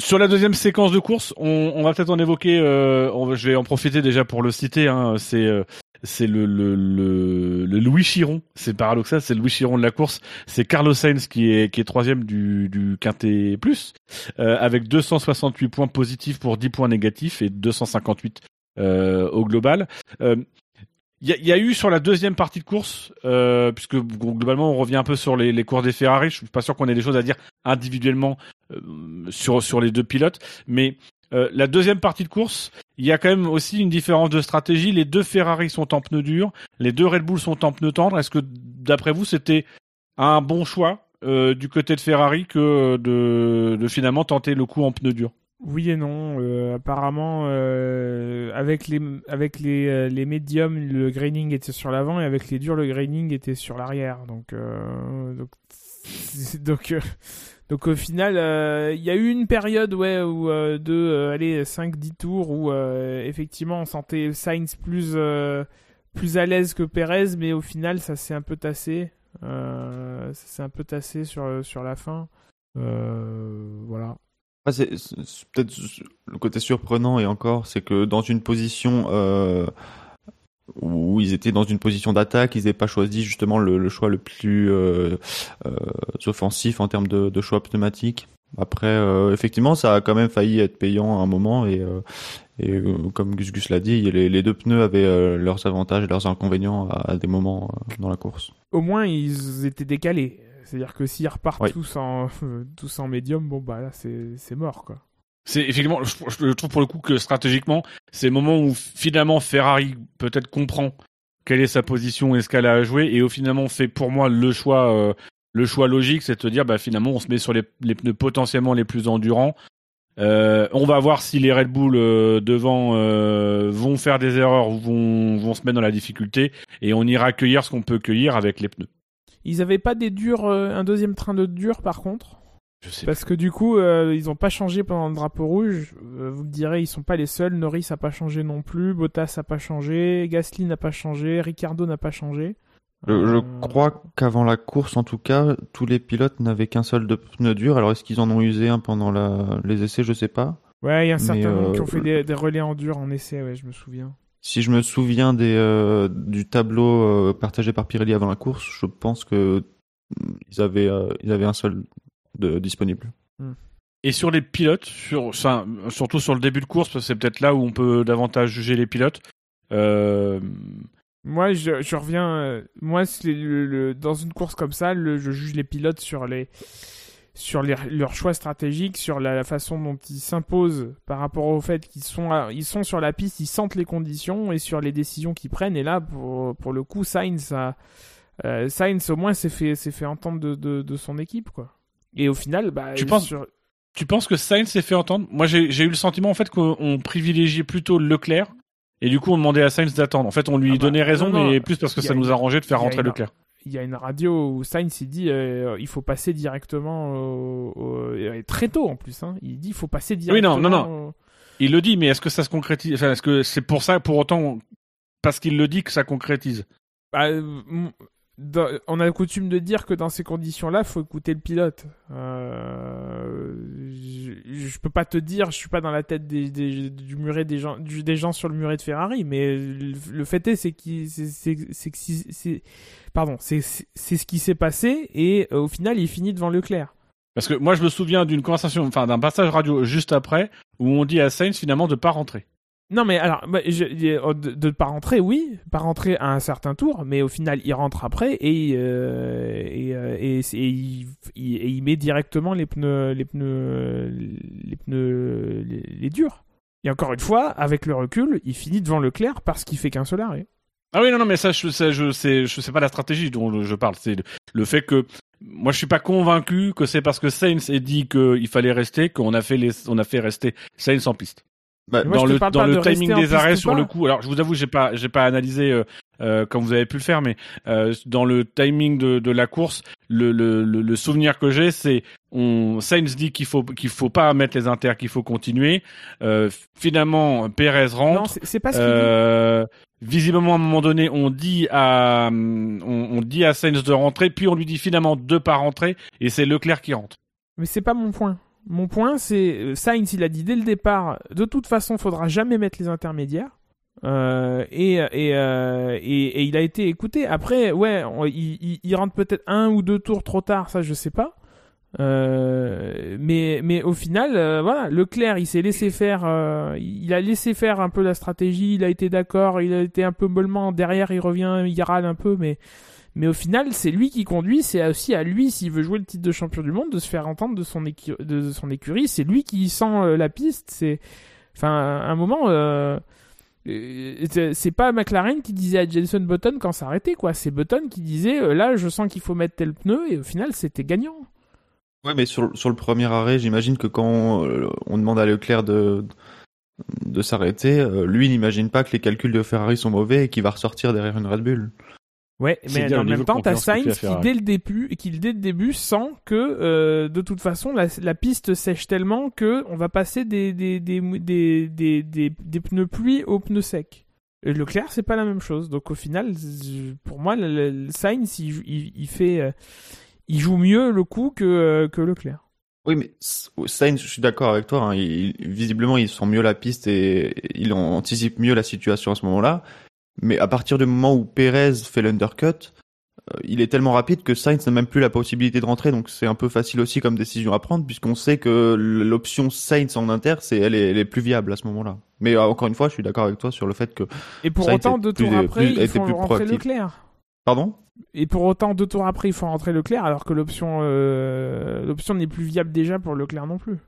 Speaker 2: Sur la deuxième séquence de course, on, on va peut-être en évoquer. Euh, on, je vais en profiter déjà pour le citer. Hein, c'est euh, c'est le, le, le, le, Louis Chiron. C'est paradoxal, c'est le Louis Chiron de la course. C'est Carlos Sainz qui est qui est troisième du du quintet plus euh, avec 268 points positifs pour 10 points négatifs et 258 euh, au global. Il y, a, eu sur la deuxième partie de course, euh, puisque globalement on revient un peu sur les, les courses des Ferrari. Je suis pas sûr qu'on ait des choses à dire individuellement euh, sur sur les deux pilotes, mais euh, la deuxième partie de course, il y a quand même aussi une différence de stratégie. Les deux Ferrari sont en pneus durs, les deux Red Bull sont en pneus tendres. Est-ce que d'après vous c'était un bon choix du côté de Ferrari que de, de finalement tenter le coup en pneus durs?
Speaker 3: Oui et non. Euh, apparemment, euh, avec les avec les euh, les médiums, le graining était sur l'avant et avec les durs, le graining était sur l'arrière. Donc donc donc Donc au final, il y a eu une période ouais où de allez 5 10 tours où effectivement on sentait Sainz plus plus à l'aise que Perez mais au final ça s'est un peu tassé. Ça s'est un peu tassé sur sur la fin. Voilà.
Speaker 5: C'est peut-être le côté surprenant et encore, c'est que dans une position euh, où ils étaient dans une position d'attaque, ils n'avaient pas choisi justement le, choix le plus euh, euh, offensif en termes de, choix pneumatiques. Après, effectivement, ça a quand même failli être payant à un moment et, comme Gus Gus l'a dit, les, deux pneus avaient leurs avantages et leurs inconvénients à, à des moments dans la course.
Speaker 3: Au moins ils étaient décalés. C'est-à-dire que s'ils repartent tous en tous en médium, bon bah là c'est mort quoi.
Speaker 2: C'est effectivement, je, je trouve pour le coup que stratégiquement, c'est le moment où finalement Ferrari peut-être comprend quelle est sa position et ce qu'elle a à jouer, et au finalement fait pour moi le choix, euh, le choix logique, c'est de te dire bah finalement on se met sur les, les pneus potentiellement les plus endurants. Euh, on va voir si les Red Bull euh, devant vont faire des erreurs ou vont, vont se mettre dans la difficulté, et on ira cueillir ce qu'on peut cueillir avec les pneus.
Speaker 3: Ils avaient pas des durs, euh, un deuxième train de dur par contre
Speaker 2: Je sais
Speaker 3: Parce que du coup, euh, ils ont pas changé pendant le drapeau rouge. Euh, vous me direz, ils sont pas les seuls. Norris a pas changé non plus. Bottas a pas changé. Gasly n'a pas changé. Ricardo n'a pas changé.
Speaker 5: Je, je crois qu'avant la course, en tout cas, tous les pilotes n'avaient qu'un seul de pneu dur. Alors, est-ce qu'ils en ont usé un pendant la... les essais? Je sais pas.
Speaker 3: Ouais, il y a un certain nombre
Speaker 5: euh,
Speaker 3: qui ont fait des, des relais en dur en essai, ouais, je me souviens.
Speaker 5: Si je me souviens des, euh, du tableau euh, partagé par Pirelli avant la course, je pense que mm, ils avaient, euh, ils avaient un seul de, disponible.
Speaker 2: Et sur les pilotes, sur, enfin, surtout sur le début de course, parce que c'est peut-être là où on peut davantage juger les pilotes. Euh,
Speaker 3: Moi, je, je reviens. euh, moi, c'est le- le- dans une course comme ça, le- je juge les pilotes sur les sur les- leurs choix stratégiques, sur la, la façon dont ils s'imposent par rapport au fait qu'ils sont à- ils sont sur la piste, ils sentent les conditions et sur les décisions qu'ils prennent. Et là, pour pour le coup, Sainz a euh, Sainz au moins s'est fait s'est fait entendre de, de, de son équipe quoi. Et au final, bah,
Speaker 2: Tu penses-
Speaker 3: sur-
Speaker 2: tu penses que Sainz s'est fait entendre? Moi, j'ai eu le sentiment en fait qu'on on privilégiait plutôt Leclerc. Et du coup, on demandait à Sainz d'attendre. En fait, on lui
Speaker 3: Ah bah,
Speaker 2: donnait raison,
Speaker 3: non, non,
Speaker 2: mais plus parce que ça nous arrangeait de faire rentrer Leclerc.
Speaker 3: Il y a une radio où Sainz il dit euh, il faut passer directement au, au- et très tôt en plus hein. il dit il faut passer
Speaker 2: Oui,
Speaker 3: directement
Speaker 2: non, non,
Speaker 3: au-
Speaker 2: Il le dit, mais est-ce que ça se concrétise? Enfin, est-ce que c'est pour ça, pour autant, parce qu'il le dit que ça concrétise?
Speaker 3: Bah, on a coutume de dire que dans ces conditions-là, faut écouter le pilote. Euh, je, je peux pas te dire, je suis pas dans la tête des, du muret des gens, sur le muret de Ferrari, mais le, fait est, c'est qu'il, c'est, pardon, c'est ce qui s'est passé et euh, au final, il finit devant Leclerc.
Speaker 2: Parce que moi, je me souviens d'une conversation, enfin d'un passage radio juste après, où on dit à Sainz finalement de pas rentrer.
Speaker 3: Non mais alors bah, je- de, de pas rentrer oui pas rentrer à un certain tour mais au final il rentre après et euh, euh, il, il- et il met directement les pneus les pneus les pneus les, durs et encore une fois avec le recul il finit devant Leclerc parce qu'il fait qu'un seul arrêt
Speaker 2: Ah oui, non, non, mais ça, je, ça, je sais, je sais pas la stratégie dont je parle. C'est le fait que moi, je suis pas convaincu que c'est parce que Sainz ait dit qu'il fallait rester qu'on a fait les, on a fait rester Sainz en piste.
Speaker 5: Bah,
Speaker 3: Moi,
Speaker 2: dans le dans le
Speaker 3: de
Speaker 2: timing des arrêts sur
Speaker 3: pas.
Speaker 2: le coup. Alors, je vous avoue, j'ai pas, j'ai pas analysé euh, euh, comme vous avez pu le faire, mais euh, dans le timing de, de la course, le, le, le, le souvenir que j'ai, c'est on Sainz dit qu'il faut qu'il faut pas mettre les inters, qu'il faut continuer. Euh, finalement, Perez
Speaker 3: non
Speaker 2: rentre.
Speaker 3: c'est c'est pas ce qu'il dit
Speaker 2: Euh, visiblement, à un moment donné, on dit à on, on dit à Sainz de rentrer, puis on lui dit finalement de pas rentrer, et c'est Leclerc qui rentre.
Speaker 3: Mais c'est pas mon point. Mon point, c'est euh, Sainz, il a dit dès le départ, de toute façon, faudra jamais mettre les intermédiaires. Euh, et, et, euh, et, et il a été écouté. Après, ouais, il, il- il rentre peut-être un ou deux tours trop tard, ça je sais pas. Euh, mais, mais au final, euh, voilà, Leclerc, il s'est laissé faire, euh, il a laissé faire un peu la stratégie, il a été d'accord, il a été un peu mollement, derrière il revient, il râle un peu, mais, mais au final, c'est lui qui conduit, c'est aussi à lui, s'il veut jouer le titre de champion du monde, de se faire entendre de son, de son écurie, c'est lui qui sent euh, la piste, c'est, enfin, à un moment, euh, euh, c'est- pas McLaren qui disait à Jenson Button quand s'arrêtait, quoi, c'est Button qui disait, là, je sens qu'il faut mettre tel pneu, et au final, c'était gagnant.
Speaker 5: Ouais, mais sur, le premier arrêt, j'imagine que quand on demande à Leclerc de, de s'arrêter, lui n'imagine pas que les calculs de Ferrari sont mauvais et qu'il va ressortir derrière une Red Bull.
Speaker 3: Ouais, mais en même temps, t'as Sainz qui dès le début, qui dès le début sent que euh, de toute façon la, la piste sèche tellement que on va passer des des des des des, pneus pluie aux pneus secs. Et Leclerc, c'est pas la même chose. Donc au final, pour moi, le, le- le Sainz, il, il, il fait, euh, il joue mieux le coup que euh, que Leclerc.
Speaker 5: Oui, mais Sainz, je suis d'accord avec toi. hein, il- visiblement, il sent mieux la piste et il en- anticipe mieux la situation à ce moment-là. Mais à partir du moment où Perez fait l'undercut, euh, il est tellement rapide que Sainz n'a même plus la possibilité de rentrer. Donc c'est un peu facile aussi comme décision à prendre puisqu'on sait que l'option Sainz en inter, c'est elle est, elle est plus viable à ce moment-là. Mais euh, encore une fois, je suis d'accord avec toi sur le fait que
Speaker 3: Et pour
Speaker 5: Sainz
Speaker 3: autant, deux
Speaker 5: plus-
Speaker 3: tours après,
Speaker 5: plus-
Speaker 3: faut
Speaker 5: plus
Speaker 3: rentrer. Leclerc.
Speaker 5: pardon?
Speaker 3: Et pour autant, deux tours après, il faut rentrer Leclerc, alors que l'option euh, l'option n'est plus viable déjà pour Leclerc non plus.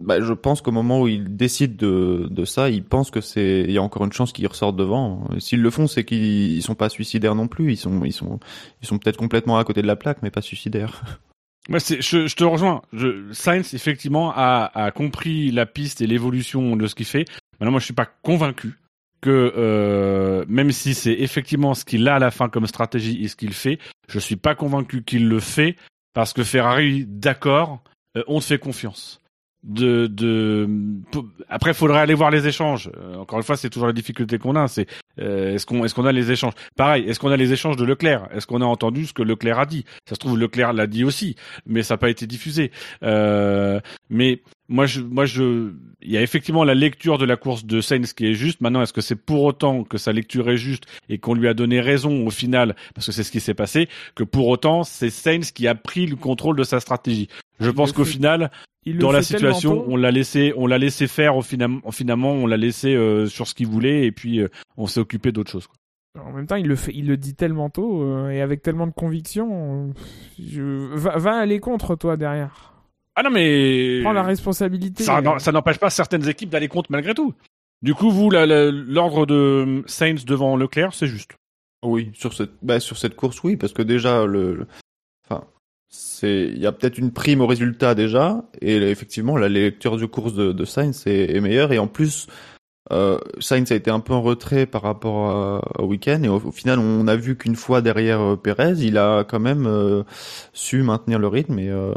Speaker 5: Bah, je pense qu'au moment où ils décident de, de ça, ils pensent que c'est, il y a encore une chance qu'ils ressortent devant. S'ils le font, c'est qu'ils ils sont pas suicidaires non plus. Ils sont, ils sont, ils sont peut-être complètement à côté de la plaque, mais pas suicidaires.
Speaker 2: Moi, c'est, je, je te rejoins. Je, Sainz, effectivement, a, a compris la piste et l'évolution de ce qu'il fait. Maintenant, moi, je suis pas convaincu que, euh, même si c'est effectivement ce qu'il a à la fin comme stratégie et ce qu'il fait, je suis pas convaincu qu'il le fait parce que Ferrari, d'accord, euh, on te fait confiance. De, de, après, faudrait aller voir les échanges. Euh, encore une fois, c'est toujours la difficulté qu'on a. C'est euh, est-ce qu'on est-ce qu'on a les échanges? Pareil, est-ce qu'on a les échanges de Leclerc? Est-ce qu'on a entendu ce que Leclerc a dit? Ça se trouve, Leclerc l'a dit aussi mais ça n'a pas été diffusé. Euh, mais moi, je, moi, je, il y a effectivement la lecture de la course de Sainz qui est juste. Maintenant, est-ce que c'est pour autant que sa lecture est juste et qu'on lui a donné raison au final, parce que c'est ce qui s'est passé, que pour autant c'est Sainz qui a pris le contrôle de sa stratégie. Je
Speaker 3: Il
Speaker 2: pense qu'au final,
Speaker 3: Il
Speaker 2: dans la situation, on l'a laissé, on l'a laissé faire. Au final, finalement, on l'a laissé euh, sur ce qu'il voulait et puis euh, on s'est occupé d'autre chose. quoi.
Speaker 3: En même temps, il le fait, il le dit tellement tôt euh, et avec tellement de conviction. euh, je... va, va aller contre toi derrière.
Speaker 2: Ah non, mais
Speaker 3: Prends la responsabilité.
Speaker 2: ça,
Speaker 3: euh,
Speaker 2: n'empêche pas certaines équipes d'aller contre malgré tout. Du coup, vous, l'ordre de Sainz devant Leclerc, c'est juste.
Speaker 5: Oui, sur cette, bah, sur cette course, oui, parce que déjà, le, le- enfin, c'est, il y a peut-être une prime au résultat déjà, et effectivement, la lecture de course de, de Sainz est, est meilleure, et en plus, euh, Sainz a été un peu en retrait par rapport à- au week-end, et au, au final, on a vu qu'une fois derrière euh, Perez, il a quand même euh, su maintenir le rythme, et euh,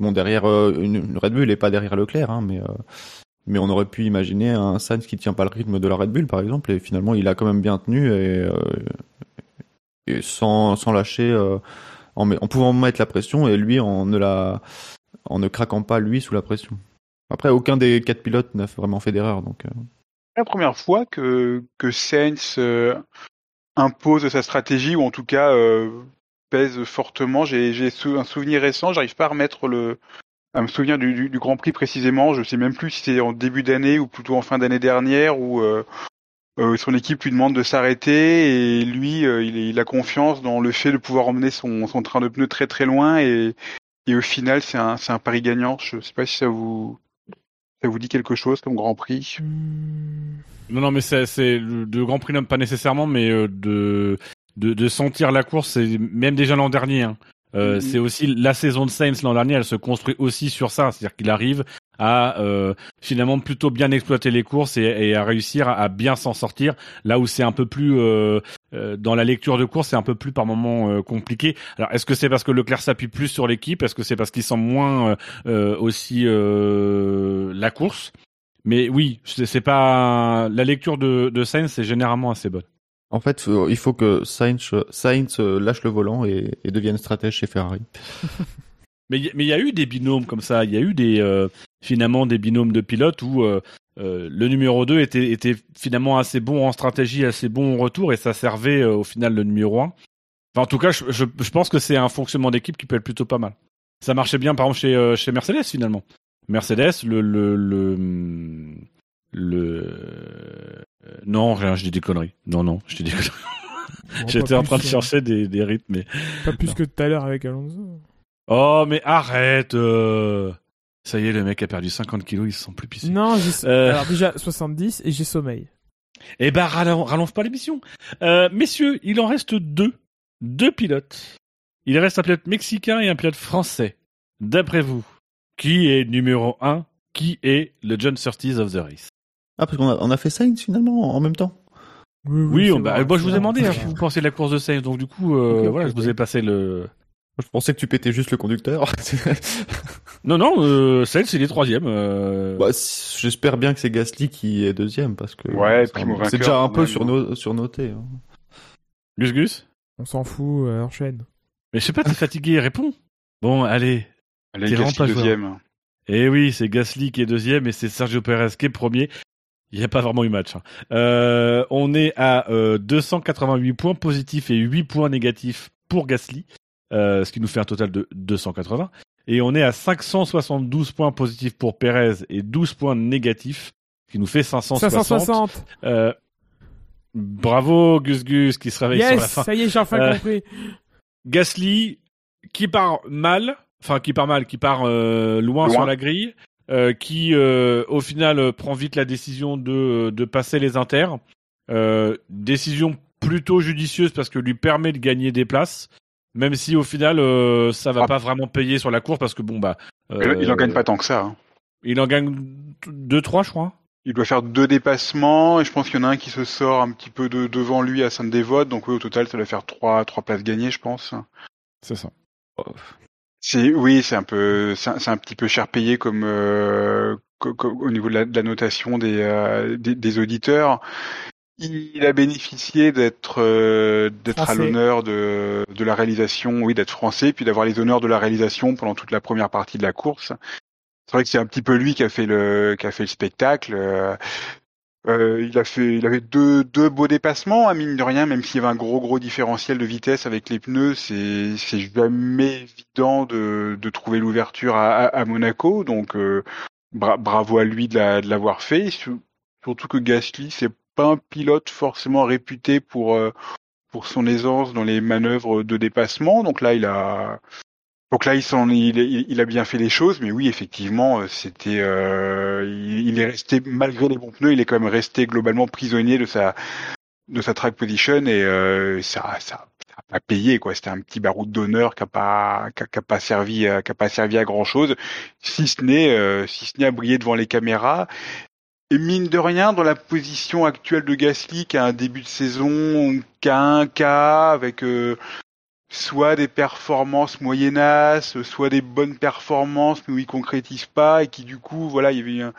Speaker 5: bon, derrière euh, une, une Red Bull, et pas derrière Leclerc, hein, mais euh, mais on aurait pu imaginer un Sainz qui tient pas le rythme de la Red Bull, par exemple, et finalement, il a quand même bien tenu, et, et sans, sans lâcher, en, en pouvant mettre la pression, et lui en ne la, en ne craquant pas lui sous la pression. Après, aucun des quatre pilotes n'a vraiment fait d'erreur, donc.
Speaker 4: La première fois que, que Sainz euh, impose sa stratégie, ou en tout cas euh, pèse fortement. J'ai sou- un souvenir récent, j'arrive pas à remettre le à me souvenir du, du, du Grand Prix précisément. Je sais même plus si c'était en début d'année ou plutôt en fin d'année dernière où euh, euh, son équipe lui demande de s'arrêter et lui euh, il, il a confiance dans le fait de pouvoir emmener son, son train de pneus très très loin et, et au final c'est un un pari gagnant. Je sais pas si ça vous ça vous dit quelque chose comme Grand Prix?
Speaker 2: Non, non, mais c'est, de Grand Prix, non, pas nécessairement, mais euh, de, de, de sentir la course, même déjà l'an dernier. hein. Euh,
Speaker 4: Mhm.
Speaker 2: C'est aussi la saison de Sainz l'an dernier, elle se construit aussi sur ça, c'est-à-dire qu'il arrive à euh, finalement plutôt bien exploiter les courses et, et à réussir à, à bien s'en sortir. Là où c'est un peu plus euh, euh, dans la lecture de course, c'est un peu plus par moments euh, compliqué. Alors est-ce que c'est parce que Leclerc s'appuie plus sur l'équipe? Est-ce que c'est parce qu'il sent moins euh, euh, aussi euh, la course? Mais oui, c'est pas la lecture de, de Sainz, c'est généralement assez bonne.
Speaker 5: En fait, il faut que Sainz, Sainz lâche le volant et, et devienne stratège chez Ferrari.
Speaker 2: Mais il y- mais il y a eu des binômes comme ça. Il y a eu des euh, finalement des binômes de pilotes où euh, euh, le numéro 2 était était finalement assez bon en stratégie, assez bon en retour et ça servait au final le numéro 1. Enfin, en tout cas, je, je, je pense que c'est un fonctionnement d'équipe qui peut être plutôt pas mal. Ça marchait bien par exemple chez chez Mercedes finalement. Mercedes, le le le le euh, non, rien, je dis des conneries. Non non, je dis des conneries.
Speaker 3: bon,
Speaker 2: J'étais en train de
Speaker 3: euh,
Speaker 2: chercher des, des rythmes, mais
Speaker 3: Pas plus que tout à l'heure avec Alonso.
Speaker 2: Oh, mais arrête euh. Ça y est, le mec a perdu 50 kilos, il se sent plus pissé.
Speaker 3: Non, j'ai...
Speaker 2: Euh.
Speaker 3: alors déjà 70 et j'ai sommeil.
Speaker 2: Eh ben, rallon- rallonge pas l'émission. Euh, messieurs, il en reste deux. Deux pilotes. Il reste un pilote mexicain et un pilote français. D'après vous, qui est numéro un? Qui est le John Surtees of the race?
Speaker 5: Ah, parce qu'on a, on a fait Sainz finalement en même temps.
Speaker 2: Oui,
Speaker 3: c'est
Speaker 2: on- bah, moi je vous ai demandé hein, ce que vous pensez de la course de Sainz, donc du coup, euh, voilà, je vous ai passé le.
Speaker 5: Je pensais que tu pétais juste le conducteur.
Speaker 2: Non, non, euh, Sainz il est troisième. Euh...
Speaker 5: Bah, J'espère bien que c'est Gasly qui est deuxième parce que
Speaker 4: Ouais,
Speaker 5: c'est déjà un peu surno- surnoté. hein.
Speaker 2: Gus Gus?
Speaker 3: On s'en fout, euh, enchaîne.
Speaker 2: Mais je sais pas, t'es fatigué, réponds. Bon, allez.
Speaker 4: Allez, Gasly deuxième.
Speaker 2: Eh oui, c'est Gasly qui est deuxième et c'est Sergio Perez qui est premier. Il n'y a pas vraiment eu match. hein. Euh, on est à euh, 288 points positifs et 8 points négatifs pour Gasly, euh, ce qui nous fait un total de 280. Et on est à 572 points positifs pour Perez et 12 points négatifs, ce qui nous fait 560.
Speaker 3: 560
Speaker 2: Euh, bravo Gus Gus qui se réveille sur la
Speaker 3: Yes,
Speaker 2: fin.
Speaker 3: ça y est, j'ai enfin
Speaker 2: Euh,
Speaker 3: compris.
Speaker 2: Gasly qui part mal, enfin qui part mal, qui part euh, loin,
Speaker 4: Loin.
Speaker 2: sur la grille, euh, qui euh, au final euh, prend vite la décision de, de passer les inters. Euh, décision plutôt judicieuse parce que lui permet de gagner des places, même si au final euh, ça va
Speaker 4: Ah.
Speaker 2: pas vraiment payer sur la course parce que bon bah
Speaker 4: Il- Il en
Speaker 2: euh,
Speaker 4: gagne pas tant que ça. hein.
Speaker 2: Il en gagne deux trois je crois.
Speaker 4: Il doit faire deux dépassements et je pense qu'il y en a un qui se sort un petit peu de, devant lui à Sainte-Dévote. Donc oui, au total, ça doit faire trois, trois places gagnées, je pense.
Speaker 2: C'est ça.
Speaker 4: C'est oui, c'est un peu, c'est un, petit peu cher payé comme, euh, au niveau de la, de la notation des, euh, des, des auditeurs. Il a bénéficié d'être euh, d'être à l'honneur de, de la réalisation, oui, d'être français, puis d'avoir les honneurs de la réalisation pendant toute la première partie de la course. C'est vrai que c'est un petit peu lui qui a fait le qui a fait le spectacle. Euh, euh, il a fait, il avait deux deux beaux dépassements, à mine de rien, même s'il y avait un gros gros différentiel de vitesse avec les pneus, c'est c'est jamais évident de de trouver l'ouverture à, à, à Monaco. Donc euh, bra- bravo à lui de la- de l'avoir fait. Sur- Surtout que Gasly, c'est pas un pilote forcément réputé pour euh, pour son aisance dans les manœuvres de dépassement. Donc là, il a donc là, il, il, il- a bien fait les choses, mais oui, effectivement, euh, c'était, euh, il, est resté malgré les bons pneus, il est quand même resté globalement prisonnier de sa de sa track position et euh, ça, ça, ça a payé quoi. C'était un petit baroud d'honneur qui a pas qui a, qui a pas servi à, qui a pas servi à grand chose, si ce n'est euh, si ce n'est à briller devant les caméras. Et mine de rien, dans la position actuelle de Gasly, qui a un début de saison, qui a un cas avec euh, soit des performances moyennasses, soit des bonnes performances mais où il concrétise pas et qui du coup, voilà, il y avait un-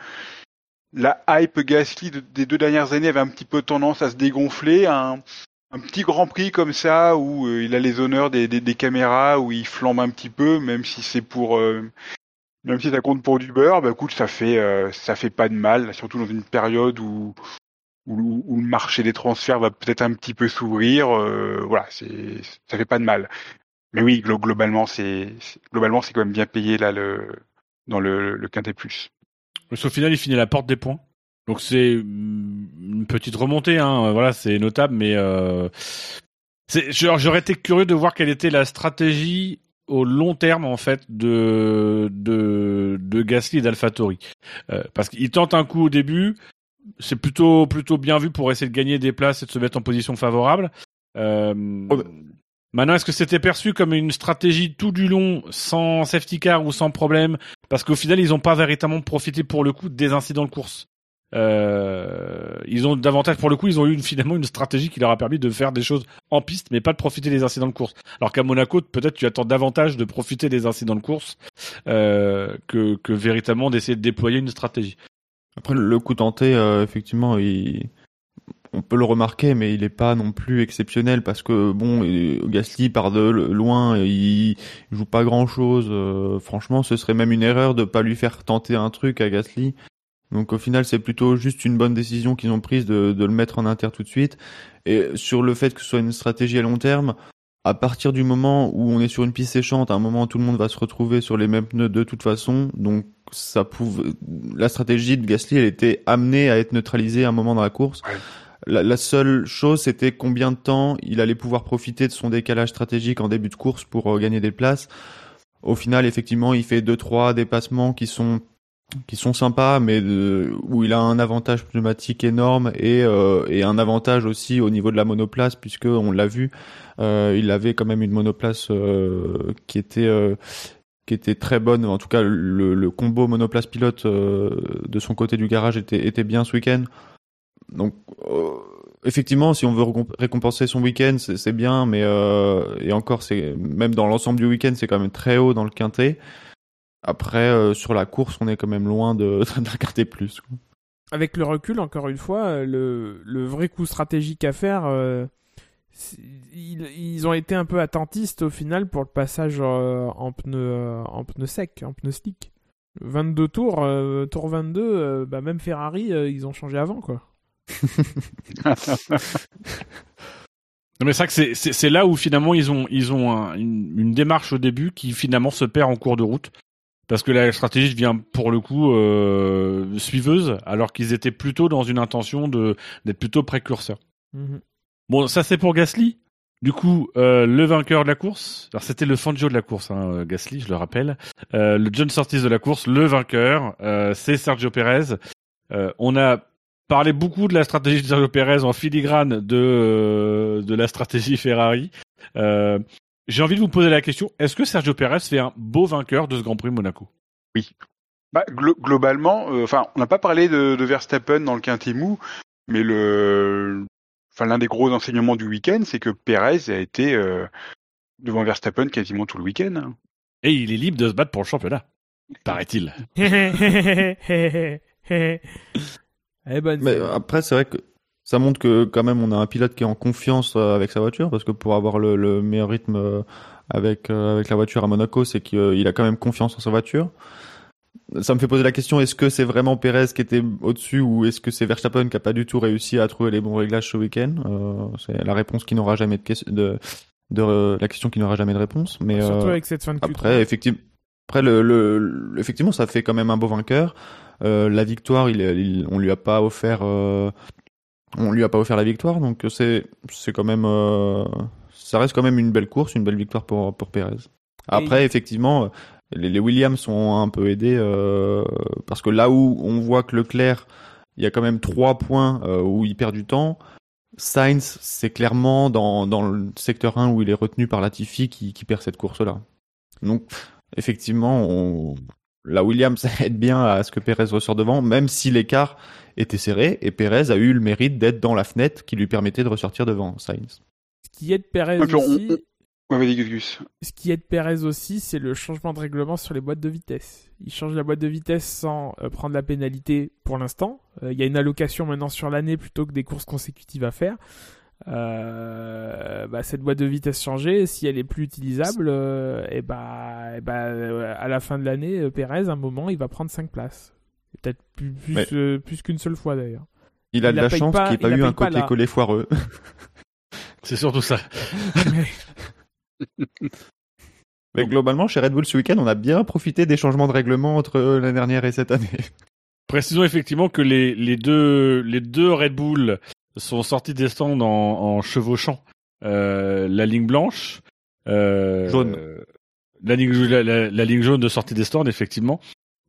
Speaker 4: la hype Gasly de- des deux dernières années avait un petit peu tendance à se dégonfler. Un, un petit Grand Prix comme ça où euh, il a les honneurs des, des, des caméras, où il flambe un petit peu, même si c'est pour, euh, même si ça compte pour du beurre, bah écoute, ça fait, euh, ça fait pas de mal, surtout dans une période où où, où le marché des transferts va peut-être un petit peu s'ouvrir. euh, voilà, c'est, ça fait pas de mal. Mais oui, glo- globalement, c'est globalement c'est quand même bien payé là le dans le, le quintet plus.
Speaker 2: Parce qu'au final, il finit à la porte des points. Donc c'est mm, une petite remontée, hein. Voilà, c'est notable, mais euh, j'aurais été curieux de voir quelle était la stratégie au long terme en fait de de, de Gasly et d'AlphaTauri. Euh, parce qu'il tente un coup au début, c'est plutôt plutôt bien vu pour essayer de gagner des places et de se mettre en position favorable. Euh,
Speaker 5: Oh, bah.
Speaker 2: Maintenant, est-ce que c'était perçu comme une stratégie tout du long, sans safety car ou sans problème? Parce qu'au final, ils n'ont pas véritablement profité pour le coup des incidents de course. Euh, ils ont davantage, pour le coup, ils ont eu finalement une stratégie qui leur a permis de faire des choses en piste, mais pas de profiter des incidents de course. Alors qu'à Monaco, peut-être tu attends davantage de profiter des incidents de course euh, que, que véritablement d'essayer de déployer une stratégie.
Speaker 5: Après, le coup tenté, euh, effectivement, il... on peut le remarquer, mais il est pas non plus exceptionnel parce que bon, euh, Gasly part de loin, il joue pas grand chose. franchement, ce serait même une erreur de pas lui faire tenter un truc à Gasly. Donc au final, c'est plutôt juste une bonne décision qu'ils ont prise de, de le mettre en inter tout de suite. Et sur le fait que ce soit une stratégie à long terme, à partir du moment où on est sur une piste séchante, à un moment tout le monde va se retrouver sur les mêmes pneus de toute façon, donc ça pouvait, la stratégie de Gasly, elle était amenée à être neutralisée à un moment dans la course.
Speaker 4: Ouais.
Speaker 5: La, la seule chose, c'était combien de temps il allait pouvoir profiter de son décalage stratégique en début de course pour euh, gagner des places. Au final, effectivement, il fait deux trois dépassements qui sont qui sont sympas, mais où il a un avantage pneumatique énorme et, euh, et un avantage aussi au niveau de la monoplace, puisque on l'a vu, euh, il avait quand même une monoplace euh, qui était très bonne. En tout cas, le, combo monoplace pilote de son côté du garage était bien ce week-end. Donc effectivement, si on veut récomp- récompenser son week-end, c'est bien, mais et encore, même dans l'ensemble du week-end, c'est quand même très haut dans le quintet. Après, euh, sur la course, on est quand même loin de, d'un quintet plus. quoi.
Speaker 3: avec le recul, encore une fois, euh, le, le vrai coup stratégique à faire, euh, ils, ils ont été un peu attentistes au final pour le passage euh, en pneu euh, en pneu sec, en pneu slick. 22 tours, euh, tour 22, euh, bah même Ferrari, euh, ils ont changé avant quoi.
Speaker 2: Non, mais c'est vrai que c'est- c'est c'est là où finalement ils ont ils ont un- une, une démarche au début qui finalement se perd en cours de route parce que la stratégie devient pour le coup euh, suiveuse alors qu'ils étaient plutôt dans une intention de d'être plutôt précurseurs.
Speaker 3: Mhm.
Speaker 2: Bon, ça c'est pour Gasly. Du coup, euh, le vainqueur de la course, alors c'était le Fangio de la course, hein, euh, Gasly, je le rappelle. Euh, le John Surtees de la course, le vainqueur, euh, c'est Sergio Perez. Euh, on a parlé beaucoup de la stratégie de Sergio Perez en filigrane de euh, de la stratégie Ferrari. Euh, J'ai envie de vous poser la question est-ce que Sergio Perez fait un beau vainqueur de ce Grand Prix Monaco?
Speaker 4: Bah, glo- globalement, euh, enfin, on n'a pas parlé de, de Verstappen dans le quintet mou, mais le, enfin, l'un des gros enseignements du week-end, c'est que Perez a été euh, devant Verstappen quasiment tout le week-end. hein.
Speaker 2: Et il est libre de se battre pour le championnat, paraît-il.
Speaker 3: Eh
Speaker 5: Mais
Speaker 3: scène.
Speaker 5: après, c'est vrai que ça montre que quand même on a un pilote qui est en confiance euh, avec sa voiture, parce que pour avoir le, le meilleur rythme euh, avec euh, avec la voiture à Monaco, c'est qu'il a quand même confiance en sa voiture. Ça me fait poser la question est-ce que c'est vraiment Perez qui était au-dessus ou est-ce que c'est Verstappen qui a pas du tout réussi à trouver les bons réglages ce week-end euh, C'est la réponse qui n'aura jamais de, question- de, de la question qui n'aura jamais de réponse. Mais
Speaker 3: Surtout
Speaker 5: euh,
Speaker 3: avec cette fin de Q3.
Speaker 5: après, effectivement, après le, effectivement, ça fait quand même un beau vainqueur. Euh, la victoire, il, il- on lui a pas offert, on lui a pas offert la victoire, donc c'est, c'est quand même, euh, ça reste quand même une belle course, une belle victoire pour pour Perez. Après, effectivement, les, les Williams sont un peu aidés euh, parce que là où on voit que Leclerc, il y a quand même trois points euh, où il perd du temps. Sainz, c'est clairement dans, dans le secteur 1 où il est retenu par Latifi qui, qui perd cette course-là. Donc, effectivement, on... la Williams aide bien à ce que Perez ressort devant, même si l'écart était serré, et Perez a eu le mérite d'être dans la fenêtre qui lui permettait de ressortir devant Sainz.
Speaker 3: Ce qui aide
Speaker 4: on-
Speaker 3: aussi, ce qui aide Perez aussi, c'est le changement de règlement sur les boîtes de vitesse. Il change la boîte de vitesse sans euh, prendre la pénalité pour l'instant. Euh, Il y a une allocation maintenant sur l'année plutôt que des courses consécutives à faire. Euh, bah, cette boîte de vitesse changée, si elle est plus utilisable, euh, et bah, et bah, euh, à la fin de l'année, euh, Perez, à un moment, il va prendre 5 places. Et Peut-être plus, plus,
Speaker 5: Ouais.
Speaker 3: euh, plus qu'une seule fois d'ailleurs.
Speaker 5: Il a
Speaker 3: Il
Speaker 5: de
Speaker 3: la
Speaker 5: la chance qu'il n'y ait
Speaker 3: il
Speaker 5: pas
Speaker 3: la
Speaker 5: eu un copier-coller foireux.
Speaker 2: C'est surtout ça.
Speaker 5: Mais globalement, chez Red Bull ce week-end, on a bien profité des changements de règlement entre l'année dernière et cette année.
Speaker 2: Précisons effectivement que les, les deux les deux Red Bull sont sortis des stands en, en chevauchant euh, la ligne blanche, euh,
Speaker 5: Jaune.
Speaker 2: la ligne la, la- la ligne jaune de sortie des stands effectivement.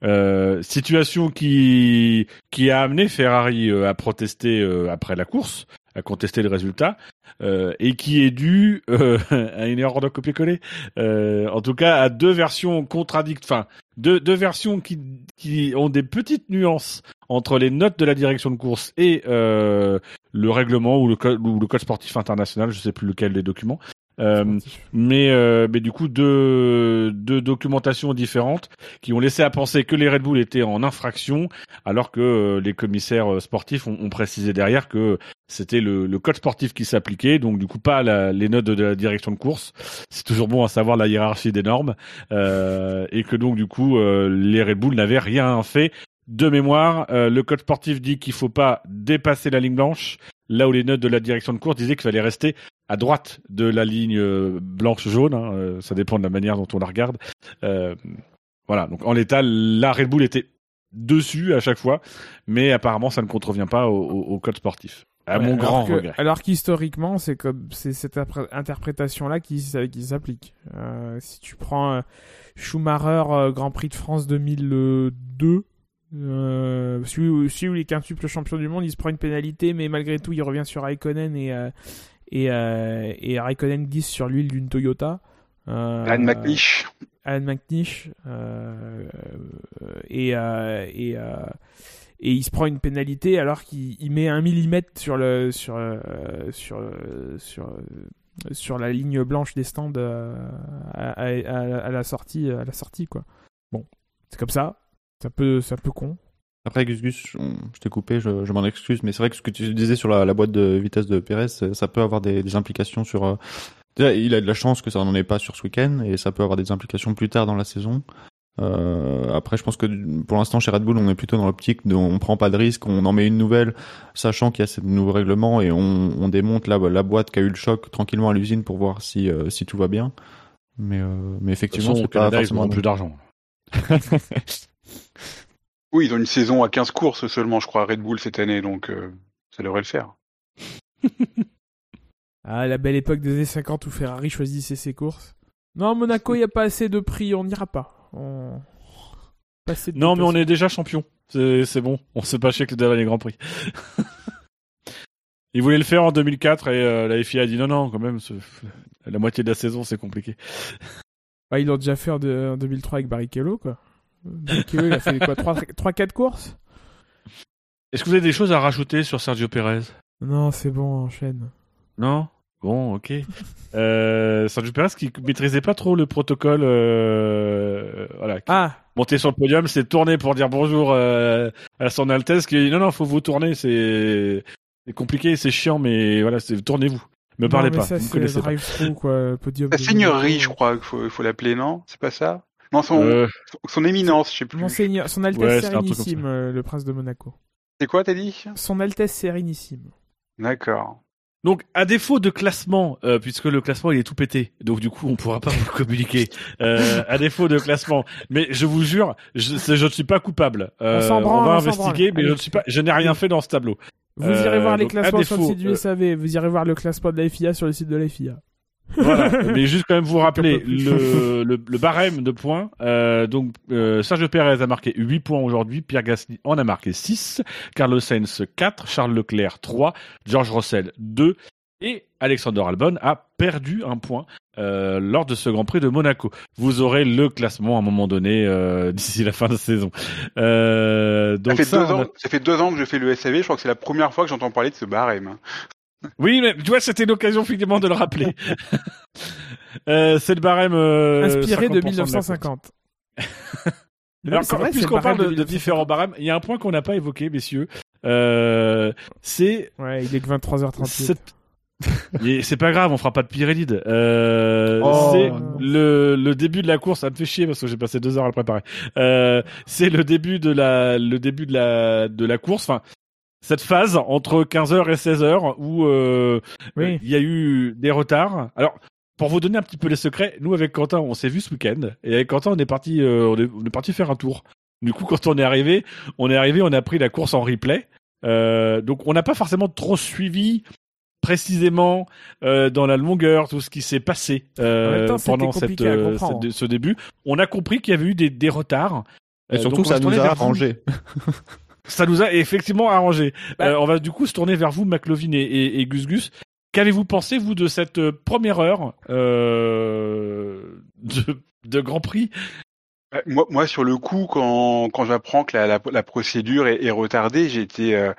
Speaker 2: Euh, situation qui qui a amené Ferrari euh, à protester euh, après la course, à contester le résultat, euh, et qui est dû euh, à une erreur de copier-coller. Euh, en tout cas, à deux versions contradictoires, enfin deux, deux versions qui, qui ont des petites nuances entre les notes de la direction de course et euh, le règlement ou le, code, ou le code sportif international, je sais plus lequel des documents. Euh, mais, euh, mais du coup, deux, deux documentations différentes qui ont laissé à penser que les Red Bull étaient en infraction, alors que euh, les commissaires euh, sportifs ont, ont précisé derrière que c'était le, le code sportif qui s'appliquait, donc du coup pas la- les notes de, de la direction de course. C'est toujours bon à savoir la hiérarchie des normes, euh, et que donc du coup euh, les Red Bull n'avaient rien fait. De mémoire, euh, le code sportif dit qu'il faut pas dépasser la ligne blanche, là où les notes de la direction de course disaient qu'il fallait rester à droite de la ligne euh, blanche-jaune. hein, euh, ça dépend de la manière dont on la regarde. Euh, voilà. Donc en l'état, la Red Bull était dessus à chaque fois, mais apparemment ça ne contrevient pas au, au- au code sportif. À
Speaker 3: Ouais,
Speaker 2: mon
Speaker 3: alors
Speaker 2: grand
Speaker 3: que-
Speaker 2: regret.
Speaker 3: Alors qu'historiquement, c'est comme c'est cette interprétation-là qui, s'applique. Euh, si tu prends euh, Schumacher Grand Prix de France 2002, euh, celui, celui est quintuple champion du monde, il se prend une pénalité, mais malgré tout, il revient sur Raikkonen et euh, et, euh, et Raikkonen glisse sur l'huile d'une Toyota. Euh,
Speaker 4: Anne McNish.
Speaker 3: Alan McNish euh, et euh, et euh, et il se prend une pénalité alors qu'il il met un millimètre sur le sur euh, sur euh, sur euh, sur la ligne blanche des stands euh, à, à- à- à la sortie à la sortie quoi. Bon, c'est comme ça. C'est un peu c'est un peu con.
Speaker 5: Après, Gus Gus, je t'ai coupé, je, je m'en excuse, mais c'est vrai que ce que tu disais sur la, la boîte de vitesse de Pérez, ça ça peut avoir des, des implications sur. euh, déjà, il a de la chance que ça n'en ait pas sur ce week-end, et ça peut avoir des implications plus tard dans la saison. Euh, après, je pense que pour l'instant, chez Red Bull, on est plutôt dans l'optique de on prend pas de risque, on en met une nouvelle, sachant qu'il y a ce nouveau règlement, et on, on démonte la, la boîte qui a eu le choc tranquillement à l'usine pour voir si, euh, si tout va bien. Mais, euh, mais effectivement, c'est pas forcément
Speaker 2: plus d'argent.
Speaker 4: Oui, ils ont une saison à 15 courses seulement, je crois, à Red Bull cette année, donc euh, ça devrait le faire.
Speaker 3: Ah, la belle époque des années 50 où Ferrari choisissait ses courses. Non, Monaco, il y a pas assez de prix, on n'ira pas. On... Pas assez de
Speaker 2: Non, mais on est déjà champion. C'est bon. On s'est pas chier que le dernier Grand Prix. Ils voulaient le faire en 2004 et euh, la FIA a dit non, non, quand même, la moitié de la saison, c'est compliqué.
Speaker 3: Ouais, ils l'ont déjà fait en, de- en 2003 avec Barrichello, quoi. Barrichello, il a fait quoi 3-4 courses?
Speaker 2: Est-ce que vous avez des choses à rajouter sur Sergio Perez?
Speaker 3: Non, c'est bon, enchaîne.
Speaker 2: Non? Bon, ok. Euh, Sergio Perez qui maîtrisait pas trop le protocole, euh, voilà,
Speaker 3: Ah,
Speaker 2: monter sur le podium, c'est tourner pour dire bonjour euh, à son Altesse, qui dit non, non, faut vous tourner, c'est c'est compliqué, c'est chiant, mais voilà, c'est tournez-vous. Me
Speaker 3: non,
Speaker 2: parlez
Speaker 3: mais
Speaker 2: pas,
Speaker 3: ça,
Speaker 2: vous me connaissez pas.
Speaker 3: drive-through, quoi, le podium.
Speaker 4: La seigneurie, je crois qu'il faut, il faut l'appeler, non? C'est pas ça? Non, son,
Speaker 2: Euh,
Speaker 4: son éminence, je sais plus.
Speaker 3: Monseigneur, son Altesse
Speaker 2: Ouais,
Speaker 3: Sérénissime, euh, le prince de Monaco.
Speaker 4: C'est quoi, t'as dit?
Speaker 3: Son Altesse Sérénissime.
Speaker 4: D'accord.
Speaker 2: Donc, à défaut de classement, euh, puisque le classement il est tout pété, donc du coup on pourra pas vous communiquer. Euh, à défaut de classement, mais je vous jure, je, ne suis pas coupable. Euh,
Speaker 3: branle,
Speaker 2: va
Speaker 3: on s'en
Speaker 2: investiguer, mais je
Speaker 3: Allez.
Speaker 2: ne suis pas, je n'ai rien fait dans ce tableau.
Speaker 3: Vous
Speaker 2: Euh,
Speaker 3: irez voir les classements sur le site du
Speaker 2: euh,
Speaker 3: SAV, vous irez voir le classement de la FIA sur le site de la FIA.
Speaker 2: Voilà, mais juste quand même vous rappeler le, le, le barème de points. Euh, donc euh, Sergio Perez a marqué 8 points aujourd'hui, Pierre Gasly en a marqué 6, Carlos Sainz 4, Charles Leclerc 3, George Russell 2 et Alexander Albon a perdu un point euh, lors de ce Grand Prix de Monaco. Vous aurez le classement à un moment donné euh, d'ici la fin de saison. Euh,
Speaker 4: Ça
Speaker 2: donc
Speaker 4: fait,
Speaker 2: ça,
Speaker 4: deux
Speaker 2: on a-
Speaker 4: ans, ça fait deux ans que je fais le SAV, je crois que c'est la première fois que j'entends parler de ce barème.
Speaker 2: Oui, mais tu vois, c'était l'occasion finalement de le rappeler. euh, c'est le barème euh,
Speaker 3: Inspiré de
Speaker 2: 50% la course.
Speaker 3: 1950. Non,
Speaker 2: Alors, puisqu'on parle de,
Speaker 3: de
Speaker 2: de différents barèmes, il y a un point qu'on n'a pas évoqué, messieurs. Euh, c'est
Speaker 3: Ouais, il est que 23h38.
Speaker 2: cette- Et c'est pas grave, on fera pas de. Euh,
Speaker 3: Oh,
Speaker 2: c'est le, le début de la course. Ça me fait chier parce que j'ai passé deux heures à le préparer. Euh, c'est le début de la, le début de la, de la course. Enfin, cette phase entre 15h et 16h où euh,
Speaker 3: Oui.
Speaker 2: il y a eu des retards. Alors, pour vous donner un petit peu les secrets, nous avec Quentin, on s'est vu ce week-end et avec Quentin, on est parti, euh, on, est, on est parti faire un tour. Du coup, quand on est arrivé, on est arrivé, on a pris la course en replay. Euh, donc, on n'a pas forcément trop suivi précisément euh, dans la longueur tout ce qui s'est passé euh,
Speaker 3: temps,
Speaker 2: pendant cette, euh, ce début. On a compris qu'il y avait eu des, des retards.
Speaker 5: Et
Speaker 2: Euh,
Speaker 5: surtout,
Speaker 2: donc
Speaker 5: ça nous a arrangé.
Speaker 2: Ça nous a effectivement arrangé.
Speaker 3: Bah-
Speaker 2: Euh, on va du coup se tourner vers vous, McLovin et, et, et Gus Gus. Qu'avez-vous pensé, vous, de cette euh, première heure euh, de, de Grand Prix?
Speaker 4: Euh, Moi, moi, sur le coup, quand, quand j'apprends que la, la, la procédure est, est retardée, j'étais euh,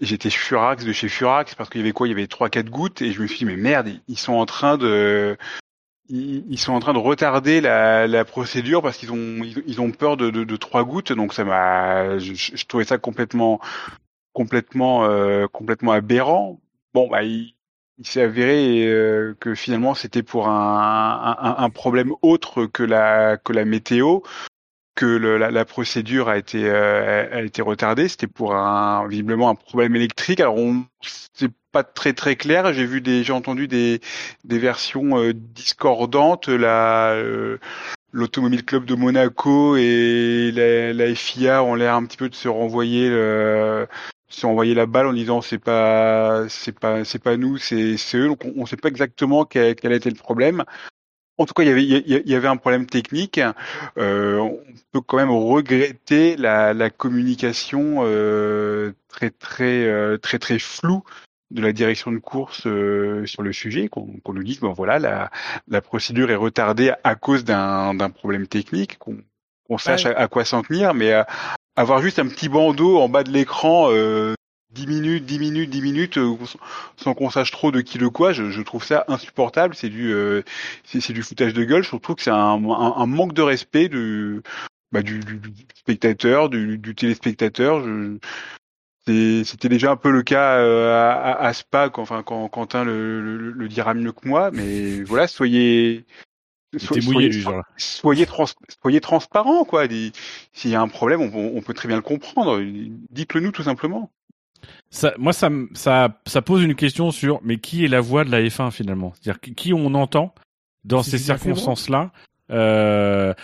Speaker 4: j'étais furax de chez furax parce qu'il y avait quoi? Il y avait trois quatre gouttes et je me suis dit mais merde, ils sont en train de ils, sont en train de retarder la, la procédure parce qu'ils ont ils, ont peur de, de, de trois gouttes donc ça m'a je, je- trouvais ça complètement complètement euh, complètement aberrant. Bon bah il, il s'est avéré euh, que finalement c'était pour un, un, un problème autre que la que la météo que le, la, procédure a été euh, a été retardée. C'était pour un visiblement un problème électrique. Alors on c'est pas très très clair. J'ai vu des j'ai entendu des des versions euh, discordantes. La euh, l'automobile club de Monaco et la, FIA ont l'air un petit peu de se renvoyer le se renvoyer la balle en disant c'est pas c'est pas c'est pas nous c'est eux donc on, on sait pas exactement quel, quel a été le problème en tout cas il y avait il y, avait un problème technique euh, on peut quand même regretter la, communication euh, très très euh, très très floue de la direction de course euh, sur le sujet qu'on qu'on nous dise bon voilà la la procédure est retardée à cause d'un problème technique qu'on qu'on sache
Speaker 3: Ouais.
Speaker 4: à, à quoi s'en tenir mais euh, avoir juste un petit bandeau en bas de l'écran, euh, 10 minutes, 10 minutes, 10 minutes, euh, sans qu'on sache trop de qui le quoi, je, je trouve ça insupportable. C'est du, euh, c'est du foutage de gueule. Je trouve que c'est un, un, un manque de respect du, bah, du, du- du spectateur, du, du téléspectateur. Je, c'était déjà un peu le cas euh, à, à, à Spa, quand, enfin quand Quentin le, le, le dira mieux que moi, mais voilà, soyez
Speaker 2: était mouillé, lui, genre
Speaker 4: soyez, trans, soyez transparent, quoi. S'il y a un problème, on, on peut très bien le comprendre. Dites-le nous tout simplement.
Speaker 2: Ça, moi, ça, me- ça, ça pose une question sur, mais qui est la voix de la F1 finalement? C'est-à-dire qui- qui on entend dans ces circonstances-là? Euh,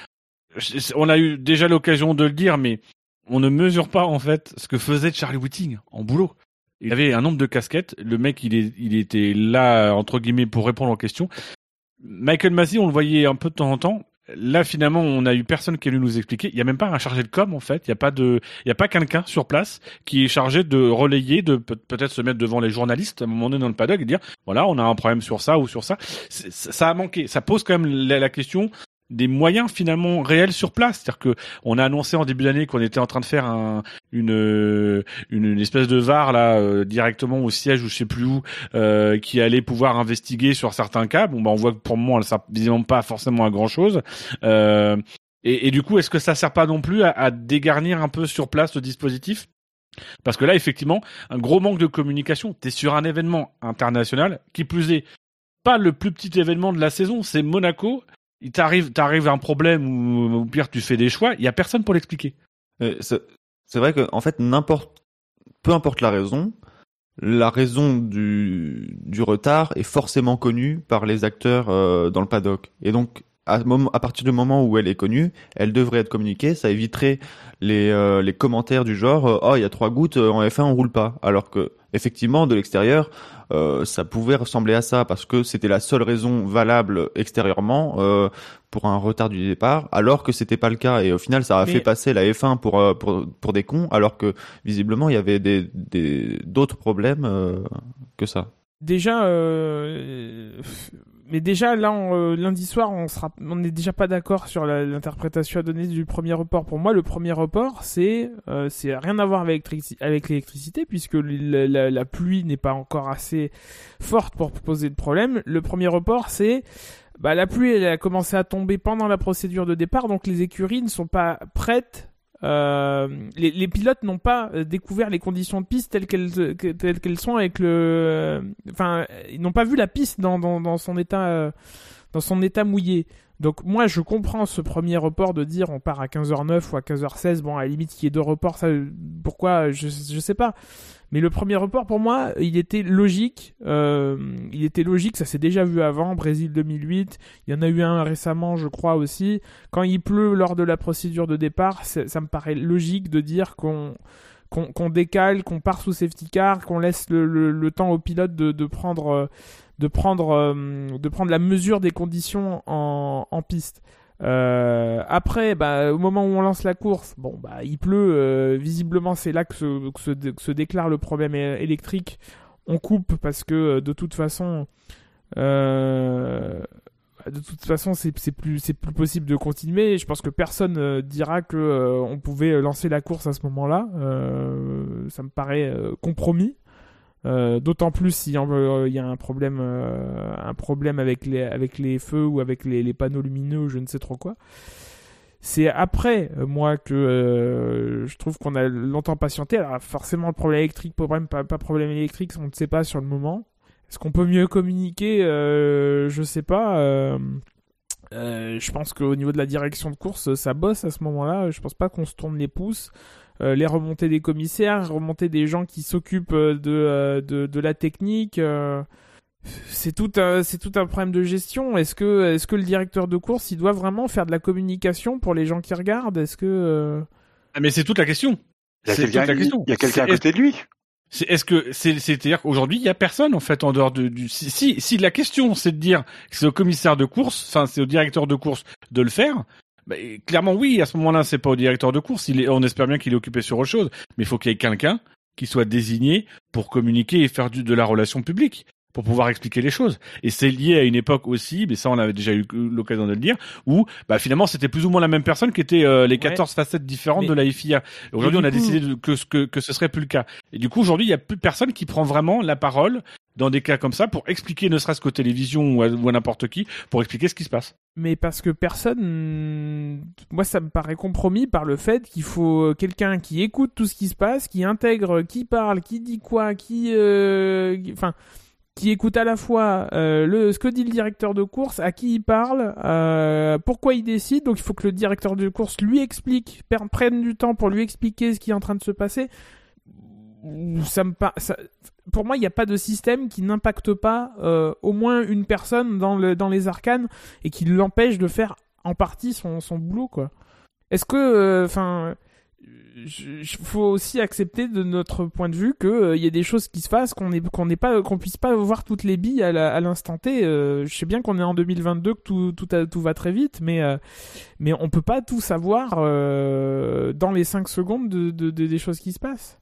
Speaker 2: On a eu déjà l'occasion de le dire, mais on ne mesure pas en fait ce que faisait Charlie Whiting en boulot. Il avait un nombre de casquettes. Le mec, il, est, il était là entre guillemets pour répondre aux questions. Michael Massey, on le voyait un peu de temps en temps. Là, finalement, on a eu personne qui est venu nous expliquer. Il y a même pas un chargé de com, en fait. Il y a pas de, il y a pas quelqu'un sur place qui est chargé de relayer, de peut- peut-être se mettre devant les journalistes à un moment donné dans le paddock et dire, voilà, on a un problème sur ça ou sur ça. Ça a manqué. Ça pose quand même la question des moyens finalement réels sur place. C'est-à-dire que on a annoncé en début d'année qu'on était en train de faire un, une, euh, une, une espèce de VAR là euh, directement au siège ou je sais plus où euh, qui allait pouvoir investiguer sur certains cas. Bon bah on voit que pour le moment ça visiblement pas forcément à grand chose. Euh, et, et du coup est-ce que ça sert pas non plus à, à dégarnir un peu sur place le dispositif? Parce que là, effectivement, un gros manque de communication. T'es sur un événement international, qui plus est, pas le plus petit événement de la saison, c'est Monaco. Il t'arrive, t'arrive un problème ou, ou pire, tu fais des choix. Il y a personne pour l'expliquer.
Speaker 5: Euh, C'est vrai que en fait n'importe, peu importe la raison, la raison du, du retard est forcément connue par les acteurs euh, dans le paddock. Et donc à, à partir du moment où elle est connue, elle devrait être communiquée. Ça éviterait les, euh, les commentaires du genre euh, oh il y a trois gouttes euh, en F1 on roule pas. Alors que effectivement de l'extérieur euh, ça pouvait ressembler à ça parce que c'était la seule raison valable extérieurement euh, pour un retard du départ, alors que c'était pas le cas. Et au final, ça a
Speaker 3: Mais-
Speaker 5: fait passer la F1 pour euh, pour pour des cons, alors que visiblement il y avait des des d'autres problèmes euh, que ça.
Speaker 3: Déjà, euh, mais déjà là, euh, lundi soir, on sera, on n'est déjà pas d'accord sur l'interprétation à donner du premier report. Pour moi, le premier report, c'est, euh, c'est rien à voir avec, l'électrici- avec l'électricité, puisque la, la- la pluie n'est pas encore assez forte pour poser de problème. Le premier report, c'est bah, la pluie, elle a commencé à tomber pendant la procédure de départ, donc les écuries ne sont pas prêtes. Euh, les, pilotes n'ont pas euh, découvert les conditions de piste telles qu'elles sont avec le, euh, enfin, ils n'ont pas vu la piste dans son état mouillé. Donc moi je comprends ce premier report de dire on part à 15h09 ou à 15h16, bon à la limite qu'il y ait deux reports, ça, pourquoi je, je sais pas. Mais le premier report pour moi il était logique, euh, il était logique, ça s'est déjà vu avant, Brésil 2008, il y en a eu un récemment je crois aussi. Quand il pleut lors de la procédure de départ, ça me paraît logique de dire qu'on qu'on décale, qu'on part sous safety car, qu'on laisse le, le, temps au pilote de, de prendre euh, de prendre euh, de prendre la mesure des conditions en, en piste. Euh, après, bah, au moment où on lance la course, bon, bah, il pleut. visiblement, c'est là que se, que se, déclare le problème électrique. On coupe parce que de toute façon, de toute façon, c'est plus plus possible de continuer. Je pense que personne euh, dira que euh, on pouvait lancer la course à ce moment-là. Euh, ça me paraît euh, compromis. Euh, D'autant plus s'il y, a- euh, un problème, euh, avec les, feux ou avec les, panneaux lumineux je ne sais trop quoi. C'est après, euh, moi, que euh, je trouve qu'on a longtemps patienté. Alors, forcément, le problème électrique, pas problème électrique, on ne sait pas sur le moment. Est-ce qu'on peut mieux communiquer euh, Je sais pas. euh, euh, je pense qu'au niveau de la direction de course, ça bosse à ce moment-là. Je pense pas qu'on se tourne les pouces. Euh, les remontées des commissaires, remontées des gens qui s'occupent de, de, de la technique. euh, c'est tout un, c'est tout un problème de gestion. Est-ce que, est-ce que le directeur de course, il doit vraiment faire de la communication pour les gens qui regardent? Est-ce que euh,
Speaker 2: Ah, Mais c'est toute la question.
Speaker 4: Il y a
Speaker 2: C'est toute
Speaker 4: quelqu'un
Speaker 2: la question.
Speaker 4: il y a quelqu'un à côté de lui.
Speaker 2: C'est est-ce que c'est c'est-à-dire qu'aujourd'hui il y a personne en fait en dehors de, du si, si si la question c'est de dire que c'est au commissaire de course, enfin c'est au directeur de course de le faire. bah, clairement oui, à ce moment-là c'est pas au directeur de course. Il est, on espère bien qu'il est occupé sur autre chose, mais il faut qu'il y ait quelqu'un qui soit désigné pour communiquer et faire du, de la relation publique. Pour pouvoir expliquer les choses. Et c'est lié à une époque aussi, mais ça on avait déjà eu l'occasion de le dire, où bah, finalement c'était plus ou moins la même personne qui était euh, les 14 facettes différentes
Speaker 3: Mais-
Speaker 2: de la FIA. Aujourd'hui on a
Speaker 3: coup-
Speaker 2: décidé de- que, ce- que, que ce serait plus le cas. Et du coup aujourd'hui il y a plus personne qui prend vraiment la parole dans des cas comme ça pour expliquer, ne serait-ce qu'aux télévisions ou à, à n'importe qui, pour expliquer ce qui se passe.
Speaker 3: Mais parce que personne, moi ça me paraît compromis par le fait qu'il faut quelqu'un qui écoute tout ce qui se passe, qui intègre, qui parle, qui dit quoi, qui, euh, qui- enfin, qui écoute à la fois euh, le ce que dit le directeur de course, à qui il parle, euh, pourquoi il décide. Donc il faut que le directeur de course lui explique, prenne du temps pour lui expliquer ce qui est en train de se passer. Pour moi, il n'y a pas de système qui n'impacte pas euh, au moins une personne dans, le, dans les arcanes et qui l'empêche de faire en partie son, boulot. Est-ce que, enfin, il faut aussi accepter de notre point de vue que euh, y a des choses qui se passent qu'on n'est qu'on n'est pas qu'on puisse pas voir toutes les billes à l'instant T. Euh, je sais bien qu'on est en 2022 que tout tout, tout va très vite, mais euh, mais on peut pas tout savoir euh, dans les 5 secondes de, de- de- des choses qui se passent.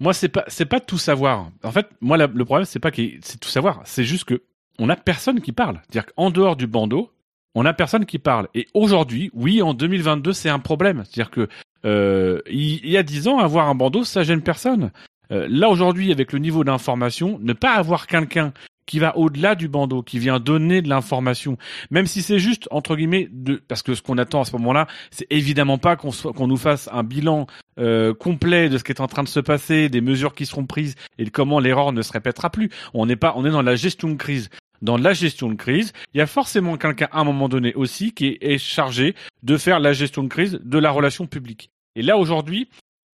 Speaker 2: Moi, c'est pas, c'est pas tout savoir. En fait, moi, le problème, c'est pas que c'est tout savoir. C'est juste que on a personne qui parle. C'est-à-dire qu'en dehors du bandeau, on a personne qui parle. Et aujourd'hui, oui, en 2022, c'est un problème. C'est-à-dire que il, il y a dix ans, avoir un bandeau, ça gêne personne. Euh, là aujourd'hui, avec le niveau d'information, ne pas avoir quelqu'un qui va au-delà du bandeau, qui vient donner de l'information, même si c'est juste entre guillemets de, parce que ce qu'on attend à ce moment-là, c'est évidemment pas qu'on qu'on nous fasse un bilan euh, complet de ce qui est en train de se passer, des mesures qui seront prises et de comment l'erreur ne se répétera plus. On n'est pas, on est dans la gestion de crise. Dans la gestion de crise, il y a forcément quelqu'un à un moment donné aussi qui est chargé de faire la gestion de crise de la relation publique. Et là aujourd'hui,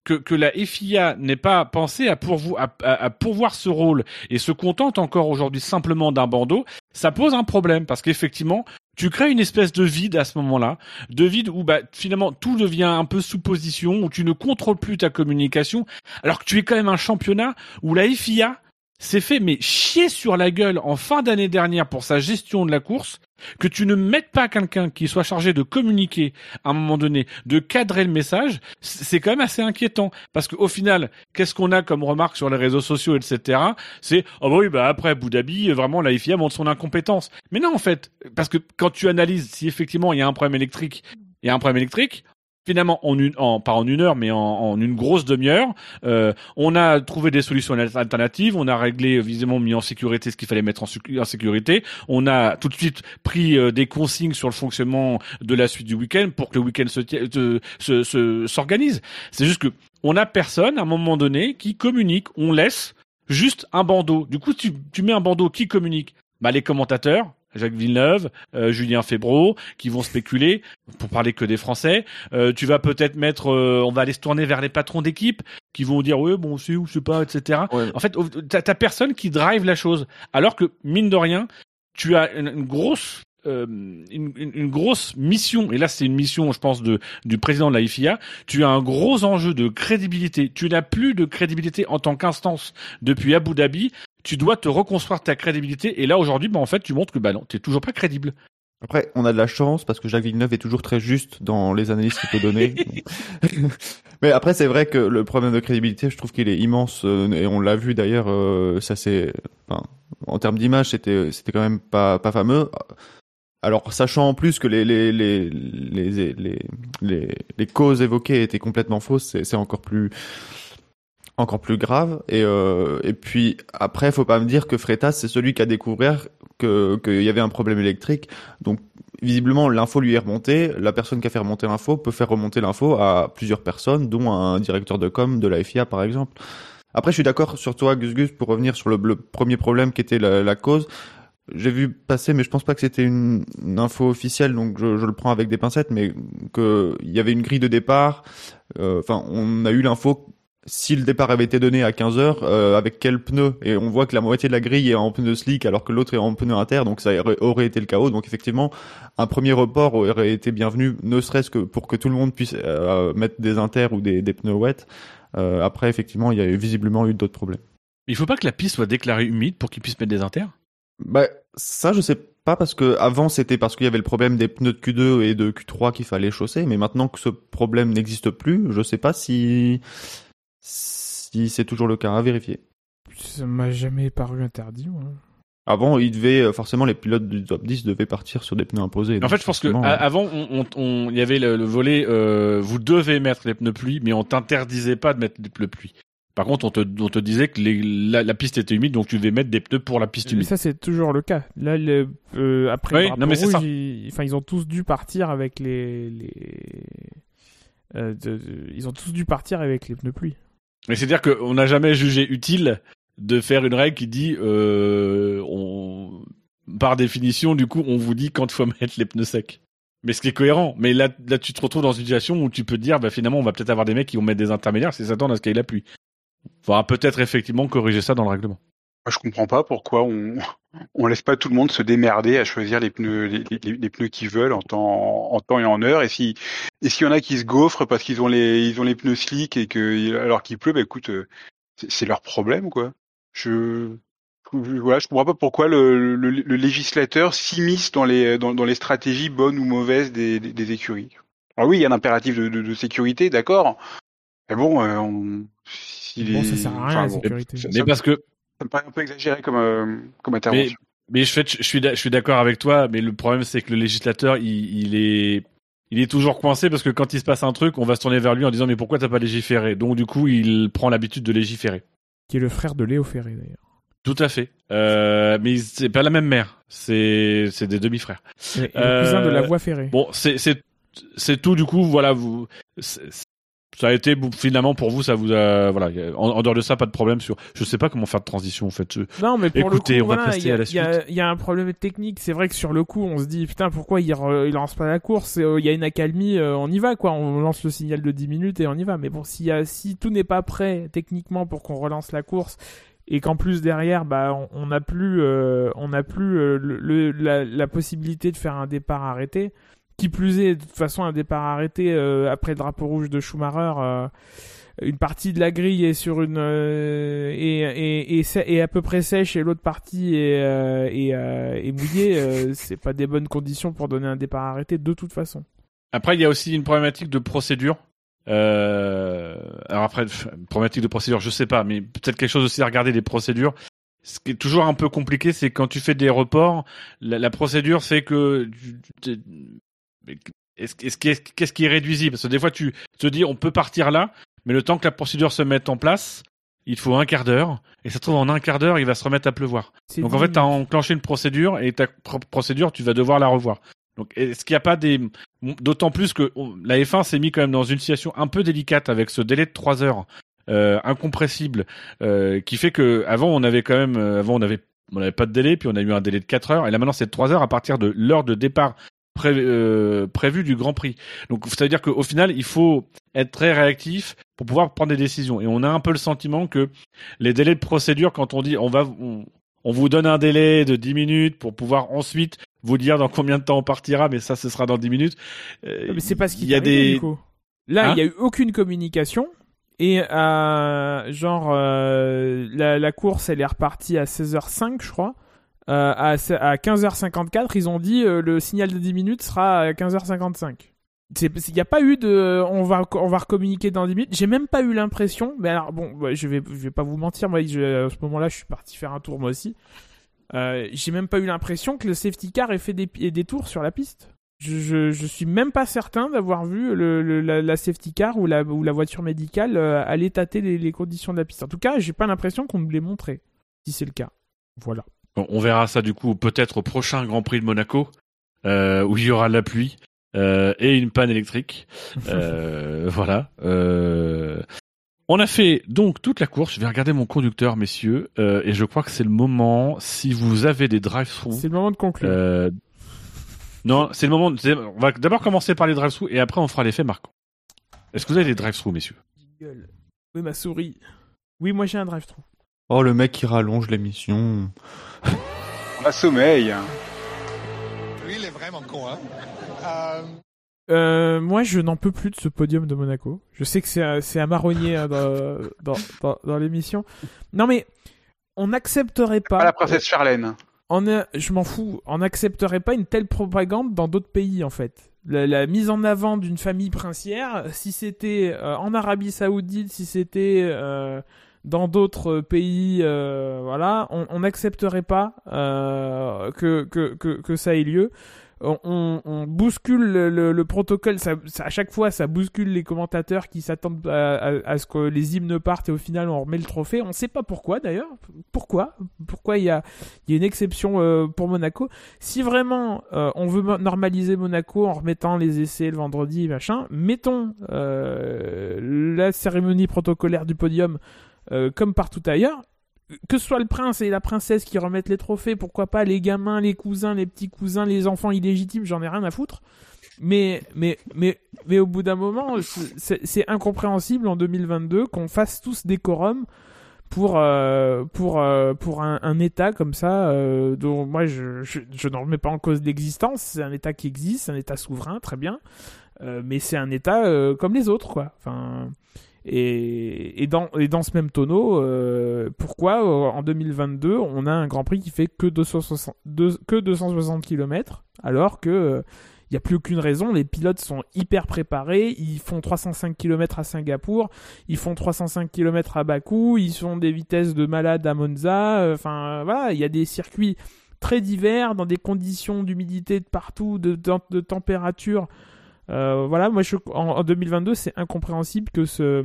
Speaker 2: que, que la FIA n'ait pas pensé à, à- à pourvoir ce rôle et se contente encore aujourd'hui simplement d'un bandeau, ça pose un problème parce qu'effectivement, tu crées une espèce de vide à ce moment-là, de vide où bah, finalement tout devient un peu sous position, où tu ne contrôles plus ta communication, alors que tu es quand même un championnat où la FIA s'est fait mais chier sur la gueule en fin d'année dernière pour sa gestion de la course, que tu ne mettes pas quelqu'un qui soit chargé de communiquer à un moment donné, de cadrer le message, c'est quand même assez inquiétant. Parce qu'au final, qu'est-ce qu'on a comme remarque sur les réseaux sociaux, etc. C'est oh bah oui, bah après Abu Dhabi, vraiment la FIA montre son incompétence. Mais non, en fait, parce que quand tu analyses si effectivement il y a un problème électrique, il y a un problème électrique. Finalement, en une, en, pas en une heure, mais en, en une grosse demi-heure, euh, on a trouvé des solutions alternatives. On a réglé, visiblement, mis en sécurité ce qu'il fallait mettre en, sécu- en sécurité. On a tout de suite pris euh, des consignes sur le fonctionnement de la suite du week-end pour que le week-end se tie- se- se- s'organise. C'est juste que on a personne à un moment donné qui communique. On laisse juste un bandeau. Du coup, tu, tu mets un bandeau qui communique. Bah, les commentateurs, Jacques Villeneuve, euh, Julien Febro, qui vont spéculer pour parler que des Français. Euh, tu vas peut-être mettre, euh, on va aller se tourner vers les patrons d'équipe qui vont dire ouais bon c'est ou sais pas etc.
Speaker 5: Ouais.
Speaker 2: En fait, t'as t'as personne qui drive la chose, alors que mine de rien, tu as une, une grosse euh, une, une- une grosse mission, et là c'est une mission, je pense, de, du président de la FIA, tu as un gros enjeu de crédibilité. Tu n'as plus de crédibilité en tant qu'instance depuis Abu Dhabi. Tu dois te reconstruire ta crédibilité. Et là aujourd'hui, bah, en fait, tu montres que bah non, t'es toujours pas crédible.
Speaker 5: Après, on a de la chance parce que Jacques Villeneuve est toujours très juste dans les analyses qu'il peut donner. Mais après, c'est vrai que le problème de crédibilité, je trouve qu'il est immense euh, et on l'a vu d'ailleurs. euh, ça c'est, enfin, en termes d'image, c'était c'était quand même pas pas fameux. Alors, sachant en plus que les les les les les les, les causes évoquées étaient complètement fausses, c'est encore plus encore plus grave. Et euh, et puis après, faut pas me dire que Freitas c'est celui qui a découvert que qu'il y avait un problème électrique. Donc visiblement l'info lui est remontée. La personne qui a fait remonter l'info peut faire remonter l'info à plusieurs personnes, dont un directeur de com de la FIA par exemple. Après, je suis d'accord sur toi, Gus Gus, pour revenir sur le, premier problème qui était la, cause. J'ai vu passer, mais je pense pas que c'était une, info officielle, donc je, le prends avec des pincettes, mais que il y avait une grille de départ. Euh, Enfin, on a eu l'info si le départ avait été donné à 15 heures, euh, avec quel pneu? Et on voit que la moitié de la grille est en pneu slick alors que l'autre est en pneu inter, donc ça aurait- été le chaos. Donc effectivement, un premier report aurait été bienvenu, ne serait-ce que pour que tout le monde puisse euh, mettre des inters ou des, des pneus wet. Euh, après, effectivement, il y a visiblement eu d'autres problèmes.
Speaker 2: Il faut pas que la piste soit déclarée humide pour qu'ils puissent mettre des inters?
Speaker 5: Bah, ça, je sais pas parce que avant c'était parce qu'il y avait le problème des pneus de Q2 et de Q3 qu'il fallait chausser, mais maintenant que ce problème n'existe plus, je sais pas si si c'est toujours le cas à vérifier.
Speaker 3: Ça m'a jamais paru interdit.
Speaker 5: Avant, il devait euh, forcément les pilotes du top 10 devaient partir sur des pneus imposés.
Speaker 2: En fait, je pense que
Speaker 5: euh,
Speaker 2: avant, on, on- on- il y avait le, le volet, euh, vous devez mettre les pneus pluie, mais on t'interdisait pas de mettre les pneus pluie. Par contre, on te, on te disait que les- la, la piste était humide, donc tu devais mettre des pneus pour la piste
Speaker 3: Mais
Speaker 2: humide.
Speaker 3: ça, c'est toujours le cas. Là, le, euh, après
Speaker 2: Oui, non, mais
Speaker 3: rouge,
Speaker 2: ça.
Speaker 3: ils, enfin, ils ont tous dû partir avec les. les... euh, de- de- ils ont tous dû partir avec les pneus pluie.
Speaker 2: Mais c'est-à-dire qu'on n'a jamais jugé utile de faire une règle qui dit, euh, on, par définition, du coup, on vous dit quand il faut mettre les pneus secs. Mais ce qui est cohérent. Mais là, là, tu te retrouves dans une situation où tu peux te dire, bah, finalement, on va peut-être avoir des mecs qui vont mettre des intermédiaires si s'attendent à ce qu'il y ait la pluie. Faudra peut-être effectivement corriger ça dans le règlement.
Speaker 4: Moi, je comprends pas pourquoi on on laisse pas tout le monde se démerder à choisir les pneus les, les- les pneus qu'ils veulent en temps en temps et en heure et si et s'il y en a qui se gaufrent parce qu'ils ont les ils ont les pneus slick et que alors qu'il pleut bah écoute euh, c'est leur problème quoi. Je voilà, je comprends pas pourquoi le, le, le législateur s'immisce dans les dans, dans les stratégies bonnes ou mauvaises des, des, des écuries. Alors oui, il y a un impératif de, de, de sécurité, d'accord. Mais bon, euh, on, s'il
Speaker 3: Bon,
Speaker 4: est-
Speaker 3: ça sert à rien,
Speaker 4: enfin,
Speaker 3: la
Speaker 4: bon,
Speaker 3: sécurité.
Speaker 2: Mais parce que
Speaker 4: ça me paraît un peu exagéré comme, euh, comme intervention.
Speaker 2: Mais je, fais, je suis, d'a- je suis d'accord avec toi, mais le problème c'est que le législateur, il, il est, il est toujours coincé parce que quand il se passe un truc, on va se tourner vers lui en disant mais pourquoi t'as pas légiféré? Donc du coup, il prend l'habitude de légiférer.
Speaker 3: Qui est le frère de Léo Ferré, d'ailleurs.
Speaker 2: Tout à fait. Euh, mais c'est pas la même mère. C'est, c'est des demi-frères.
Speaker 3: Et, et
Speaker 2: Euh,
Speaker 3: le cousin de la voie ferrée.
Speaker 2: Bon, c'est, c'est, c'est tout. Du coup, voilà, vous, c'est- ça a été finalement pour vous, ça vous a, voilà. En, en dehors de ça, pas de problème sur. Je sais pas comment faire de transition en fait.
Speaker 3: Non, mais pour
Speaker 2: Écoutez,
Speaker 3: le coup,
Speaker 2: on va passer
Speaker 3: il y a-
Speaker 2: à la suite.
Speaker 3: Il y, a un problème technique. C'est vrai que sur le coup, on se dit putain, pourquoi il, re- il lance pas la course? Euh, Il y a une accalmie, euh, on y va quoi. On lance le signal de 10 minutes et on y va. Mais bon, s'il y a- si tout n'est pas prêt techniquement pour qu'on relance la course et qu'en plus derrière, bah, on- on n'a plus, euh, on n'a plus euh, le, le- la, la possibilité de faire un départ arrêté. Qui plus est, de toute façon, un départ arrêté euh, après le drapeau rouge de Schumacher. euh, une partie de la grille est sur une euh, et, et, et, et à peu près sèche et l'autre partie est, euh, est, euh, est mouillée, euh, c'est pas des bonnes conditions pour donner un départ arrêté de toute façon.
Speaker 2: Après, il y a aussi une problématique de procédure. Euh, alors après, problématique de procédure, je sais pas, mais peut-être quelque chose aussi à regarder des procédures. Ce qui est toujours un peu compliqué, c'est quand tu fais des reports, la, la procédure fait que tu- tu- mais est-ce est-ce qui est- qu'est-ce qui est réduisible? Parce que des fois, tu te dis, on peut partir là, mais le temps que la procédure se mette en place, il faut un quart d'heure, et ça se trouve en un quart d'heure, il va se remettre à pleuvoir. Donc en fait, tu as enclenché une procédure et ta pro- procédure, tu vas devoir la revoir. Donc est-ce qu'il n'y a pas des... D'autant plus que la F1 s'est mis quand même dans une situation un peu délicate avec ce délai de 3 heures euh, incompressible euh, qui fait que avant on avait quand même... euh, avant on avait on n'avait pas de délai, puis on a eu un délai de 4 heures, et là maintenant c'est 3 heures à partir de l'heure de départ pré- euh, prévue du Grand Prix. Donc ça veut dire qu'au final, il faut être très réactif pour pouvoir prendre des décisions. Et on a un peu le sentiment que les délais de procédure, quand on dit on va, on, on vous donne un délai de 10 minutes pour pouvoir ensuite vous dire dans combien de temps on partira, mais ça, ce sera dans 10 minutes. Euh,
Speaker 3: Mais c'est pas ce qui
Speaker 2: il y a
Speaker 3: arrivé,
Speaker 2: des,
Speaker 3: du coup. Là,
Speaker 2: Hein
Speaker 3: il y a eu aucune communication. Et euh, genre euh, la, la course elle est repartie à 16h05 je crois. Euh, à, à 15h54 ils ont dit euh, le signal de 10 minutes sera à 15h55. Il n'y a pas eu de on va on va dans 10 minutes. J'ai même pas eu l'impression. Mais alors bon je vais vais pas vous mentir moi je- à ce moment-là je suis parti faire un tour moi aussi. Euh, J'ai même pas eu l'impression que le safety car ait fait des, tours sur la piste. Je, je, suis même pas certain d'avoir vu le, la, safety car ou la, voiture médicale euh, aller tâter les, les conditions de la piste. En tout cas, j'ai pas l'impression qu'on me l'ait montré. Si c'est le cas. Voilà.
Speaker 2: On on verra ça du coup peut-être au prochain Grand Prix de Monaco, euh, où il y aura de la pluie euh, et une panne électrique. Euh, voilà. Euh, On a fait donc toute la course. Je vais regarder mon conducteur, messieurs, euh, et je crois que c'est le moment. Si vous avez des drive-through,
Speaker 3: C'est le moment de conclure.
Speaker 2: euh, non, c'est le moment. On va d'abord commencer par les drive-through et après on fera l'effet marquant. Est-ce que vous avez des drive-through, messieurs?
Speaker 3: Oui, ma souris. Oui, moi j'ai un drive-thru.
Speaker 5: Oh, le mec qui rallonge l'émission.
Speaker 4: On a sommeil.
Speaker 6: Lui, il est vraiment con, hein. Euh,
Speaker 3: Euh, moi, je n'en peux plus de ce podium de Monaco. Je sais que c'est à marronnier hein, dans, dans, dans, dans l'émission. Non, mais on n'accepterait pas.
Speaker 4: Pas la princesse Charlène.
Speaker 3: on a- je m'en fous. On n'accepterait pas une telle propagande dans d'autres pays, en fait. La, la mise en avant d'une famille princière, si c'était euh, en Arabie Saoudite, si c'était euh, dans d'autres pays, euh, voilà, on n'accepterait pas euh, que, que, que, que ça ait lieu on, on, bouscule le, le, protocole, ça, à chaque fois ça bouscule les commentateurs qui s'attendent à, ce que les hymnes partent et au final on remet le trophée. On ne sait pas pourquoi d'ailleurs. Pourquoi? Pourquoi il y a, y a une exception euh, pour Monaco? Si vraiment euh, on veut normaliser Monaco en remettant les essais le vendredi, machin, mettons euh, la cérémonie protocolaire du podium comme partout ailleurs que ce soit le prince et la princesse qui remettent les trophées, pourquoi pas les gamins, les cousins, les petits cousins, les enfants illégitimes, j'en ai rien à foutre. Mais, mais, mais, mais au bout d'un moment, c'est incompréhensible en 2022 qu'on fasse tous décorum pour euh, pour euh, pour un, État comme ça euh, dont moi je je, je n'en remets pas en cause l'existence. C'est un État qui existe un État souverain très bien. Euh, mais c'est un État euh, comme les autres quoi. Enfin et, dans, ce même tonneau, euh, pourquoi euh, en 2022 on a un Grand Prix qui fait que 260, que 260 km alors que il euh, n'y a plus aucune raison, les pilotes sont hyper préparés, ils font 305 km à Singapour, ils font 305 km à Bakou, ils font des vitesses de malade à Monza, enfin voilà, il y a des circuits très divers dans des conditions d'humidité de partout, de, température voilà, moi je, en, 2022, c'est incompréhensible que ce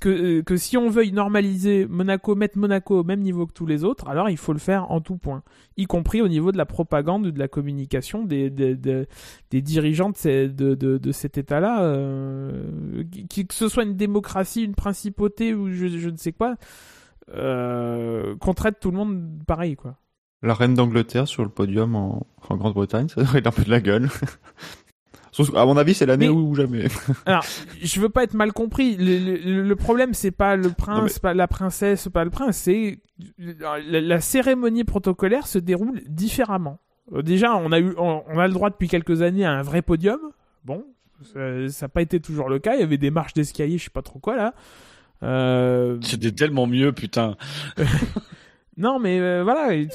Speaker 3: que, euh, que, si on veuille normaliser Monaco, mettre Monaco au même niveau que tous les autres, alors il faut le faire en tout point, y compris au niveau de la propagande ou de la communication des, des, des, dirigeants de, de, de, cet État-là, euh, que ce soit une démocratie, une principauté ou je, je ne sais quoi, euh, qu'on traite tout le monde pareil, quoi.
Speaker 5: La reine d'Angleterre sur le podium en, en Grande-Bretagne, ça devrait être un peu de la gueule. À mon avis, c'est l'année ou jamais.
Speaker 3: alors, je veux pas être mal compris. Le, le, problème, c'est pas le prince, pas la princesse, pas le prince. C'est la, cérémonie protocolaire se déroule différemment. Euh, déjà, on a eu, on, a le droit depuis quelques années à un vrai podium. Bon, ça n'a pas été toujours le cas. Il y avait des marches d'escalier, je sais pas trop quoi là.
Speaker 2: Euh... C'était tellement mieux, putain.
Speaker 3: Non, mais euh, voilà, il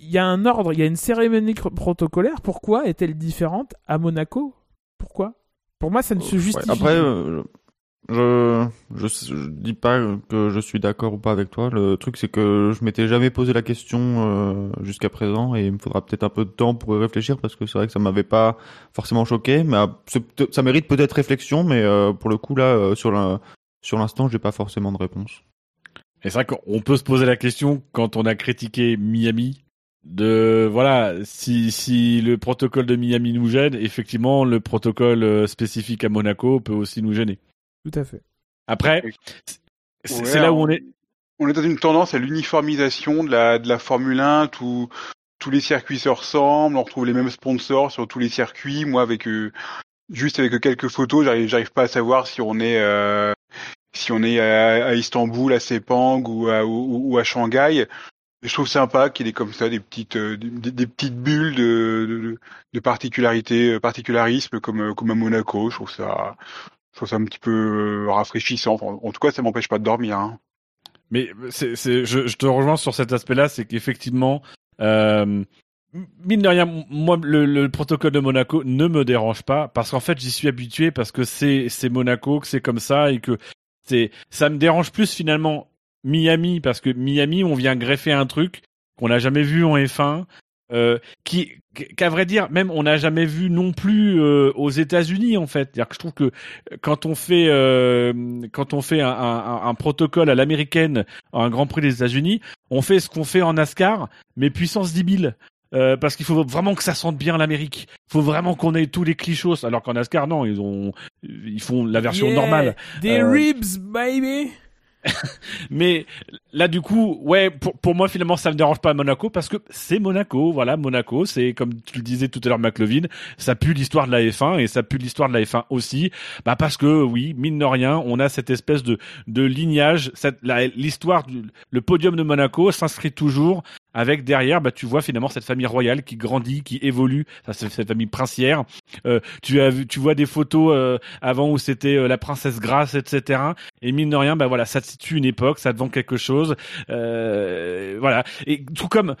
Speaker 3: y a un ordre, il y a une cérémonie protocolaire. Pourquoi est-elle différente à Monaco pourquoi? Pour moi, ça ne se justifie
Speaker 5: Après, euh, je, je, dis pas que je suis d'accord ou pas avec toi. Le truc, c'est que je m'étais jamais posé la question euh, jusqu'à présent et il me faudra peut-être un peu de temps pour y réfléchir parce que c'est vrai que ça m'avait pas forcément choqué. Mais euh, ça mérite peut-être réflexion, mais pour le coup, là, sur la, sur l'instant, j'ai pas forcément de réponse.
Speaker 2: Et c'est vrai qu'on peut se poser la question quand on a critiqué Miami de voilà si si le protocole de Miami nous gêne effectivement le protocole euh, spécifique à Monaco peut aussi nous gêner.
Speaker 3: Tout à fait.
Speaker 2: Après c'est là où on est.
Speaker 4: on est dans une tendance à l'uniformisation de la de la Formule 1 tout tous les circuits se ressemblent on retrouve les mêmes sponsors sur tous les circuits. Moi avec euh, juste avec quelques photos j'arrive j'arrive pas à savoir si on est euh, si on est à, à, Istanbul à Sepang ou à, ou, ou à Shanghai je trouve sympa qu'il ait comme ça des petites euh, des, petites bulles de, de, de particularité euh, particularisme comme euh, comme à Monaco. Je trouve ça je trouve ça un petit peu rafraîchissant. en tout cas, ça m'empêche pas de dormir. Hein.
Speaker 2: Mais c'est je, je, te rejoins sur cet aspect-là, c'est qu'effectivement. Mine de rien, moi, le, le, protocole de Monaco ne me dérange pas parce qu'en fait, j'y suis habitué parce que c'est c'est Monaco, que c'est comme ça et que c'est ça me dérange plus finalement Miami parce que Miami, on vient greffer un truc qu'on n'a jamais vu en F1, euh, qui, qu'à vrai dire, même on n'a jamais vu non plus euh, aux États-Unis en fait. C'est-à-dire que je trouve que quand on fait euh, quand on fait un, un, un protocole à l'américaine, un Grand Prix des États-Unis, on fait ce qu'on fait en NASCAR, mais puissance 10 000. Euh, parce qu'il faut vraiment que ça sente bien l'Amérique. Il faut vraiment qu'on ait tous les clichés. Alors qu'en NASCAR, non, ils ont, ils font la version normale.
Speaker 3: Des ribs, baby.
Speaker 2: mais là du coup ouais pour, pour moi finalement ça me dérange pas Monaco parce que c'est Monaco voilà Monaco c'est comme tu le disais tout à l'heure McLovin ça pue l'histoire de la F1 et ça pue l'histoire de la F1 aussi. Bah parce que oui mine de rien on a cette espèce de de lignage cette l'histoire du le podium de Monaco s'inscrit toujours avec derrière, bah, tu vois finalement cette famille royale qui grandit, qui évolue, ça cette famille princière. Euh, tu as tu vois des photos euh, avant où c'était euh, la princesse Grace, etc. Et mine de rien, bah voilà, ça te situe une époque, ça te vend quelque chose, euh, voilà. Et tout comme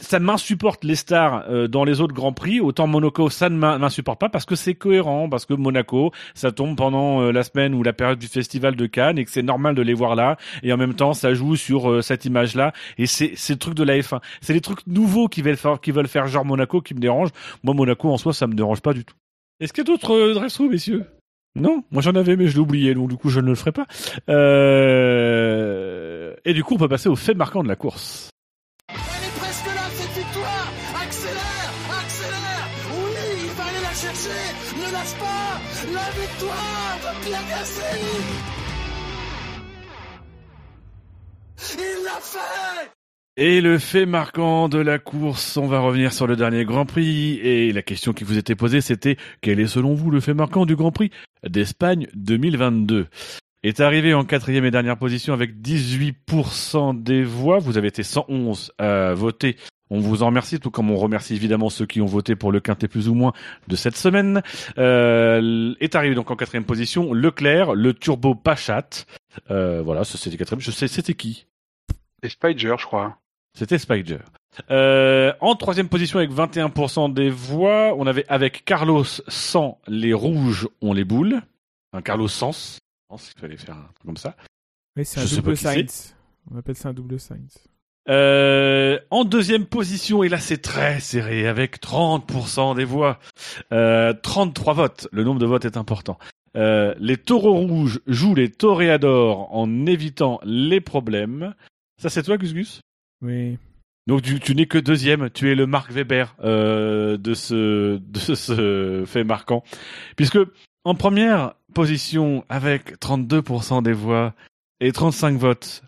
Speaker 2: ça m'insupporte les stars euh, dans les autres grands prix. Autant Monaco, ça ne m'in- m'insupporte pas parce que c'est cohérent, parce que Monaco, ça tombe pendant euh, la semaine ou la période du festival de Cannes et que c'est normal de les voir là. Et en même temps, ça joue sur euh, cette image-là. Et c'est c'est le truc de la F1. C'est les trucs nouveaux qui veulent faire, qui veulent faire genre Monaco qui me dérangent. Moi, Monaco en soi, ça me dérange pas du tout. Est-ce qu'il y a d'autres euh, drive-thru, messieurs? Non, moi j'en avais, mais je l'ai oublié, donc du coup je ne le ferai pas. Euh... Et du coup, on peut passer au fait marquant de la course.
Speaker 7: Est presque là, cette victoire Accélère Accélère. Oui, il va la chercher. Ne lâche pas. La victoire de Pierre Gasly. Il l'a fait.
Speaker 2: Et le fait marquant de la course, on va revenir sur le dernier Grand Prix. Et la question qui vous était posée, c'était quel est selon vous le fait marquant du Grand Prix d'Espagne 2022 Est arrivé en quatrième et dernière position avec 18% des voix. Vous avez été 111 à voter. On vous en remercie, tout comme on remercie évidemment ceux qui ont voté pour le quintet plus ou moins de cette semaine. Euh, est arrivé donc en quatrième position Leclerc, le turbo Pachat. Euh, voilà, c'était quatrième. Je sais, c'était qui?
Speaker 4: Et Spider, je crois.
Speaker 2: c'était Spider. Euh, en troisième position avec 21% des voix, on avait avec Carlos sans les rouges ont les boules. Un Carlos sans. Je pense qu'il fallait faire un truc comme ça.
Speaker 3: Mais c'est un
Speaker 2: Je
Speaker 3: double. Sainz. On appelle ça un double Sainz.
Speaker 2: Euh, en deuxième position, et là c'est très serré, avec 30% des voix, euh, 33 votes, le nombre de votes est important. Euh, les taureaux rouges jouent les toréadors en évitant les problèmes. Ça c'est toi Gus Gus?
Speaker 3: Oui.
Speaker 2: Donc tu, tu n'es que deuxième, tu es le Marc Weber euh, de ce de ce fait marquant, puisque en première position avec 32% des voix et 35 votes,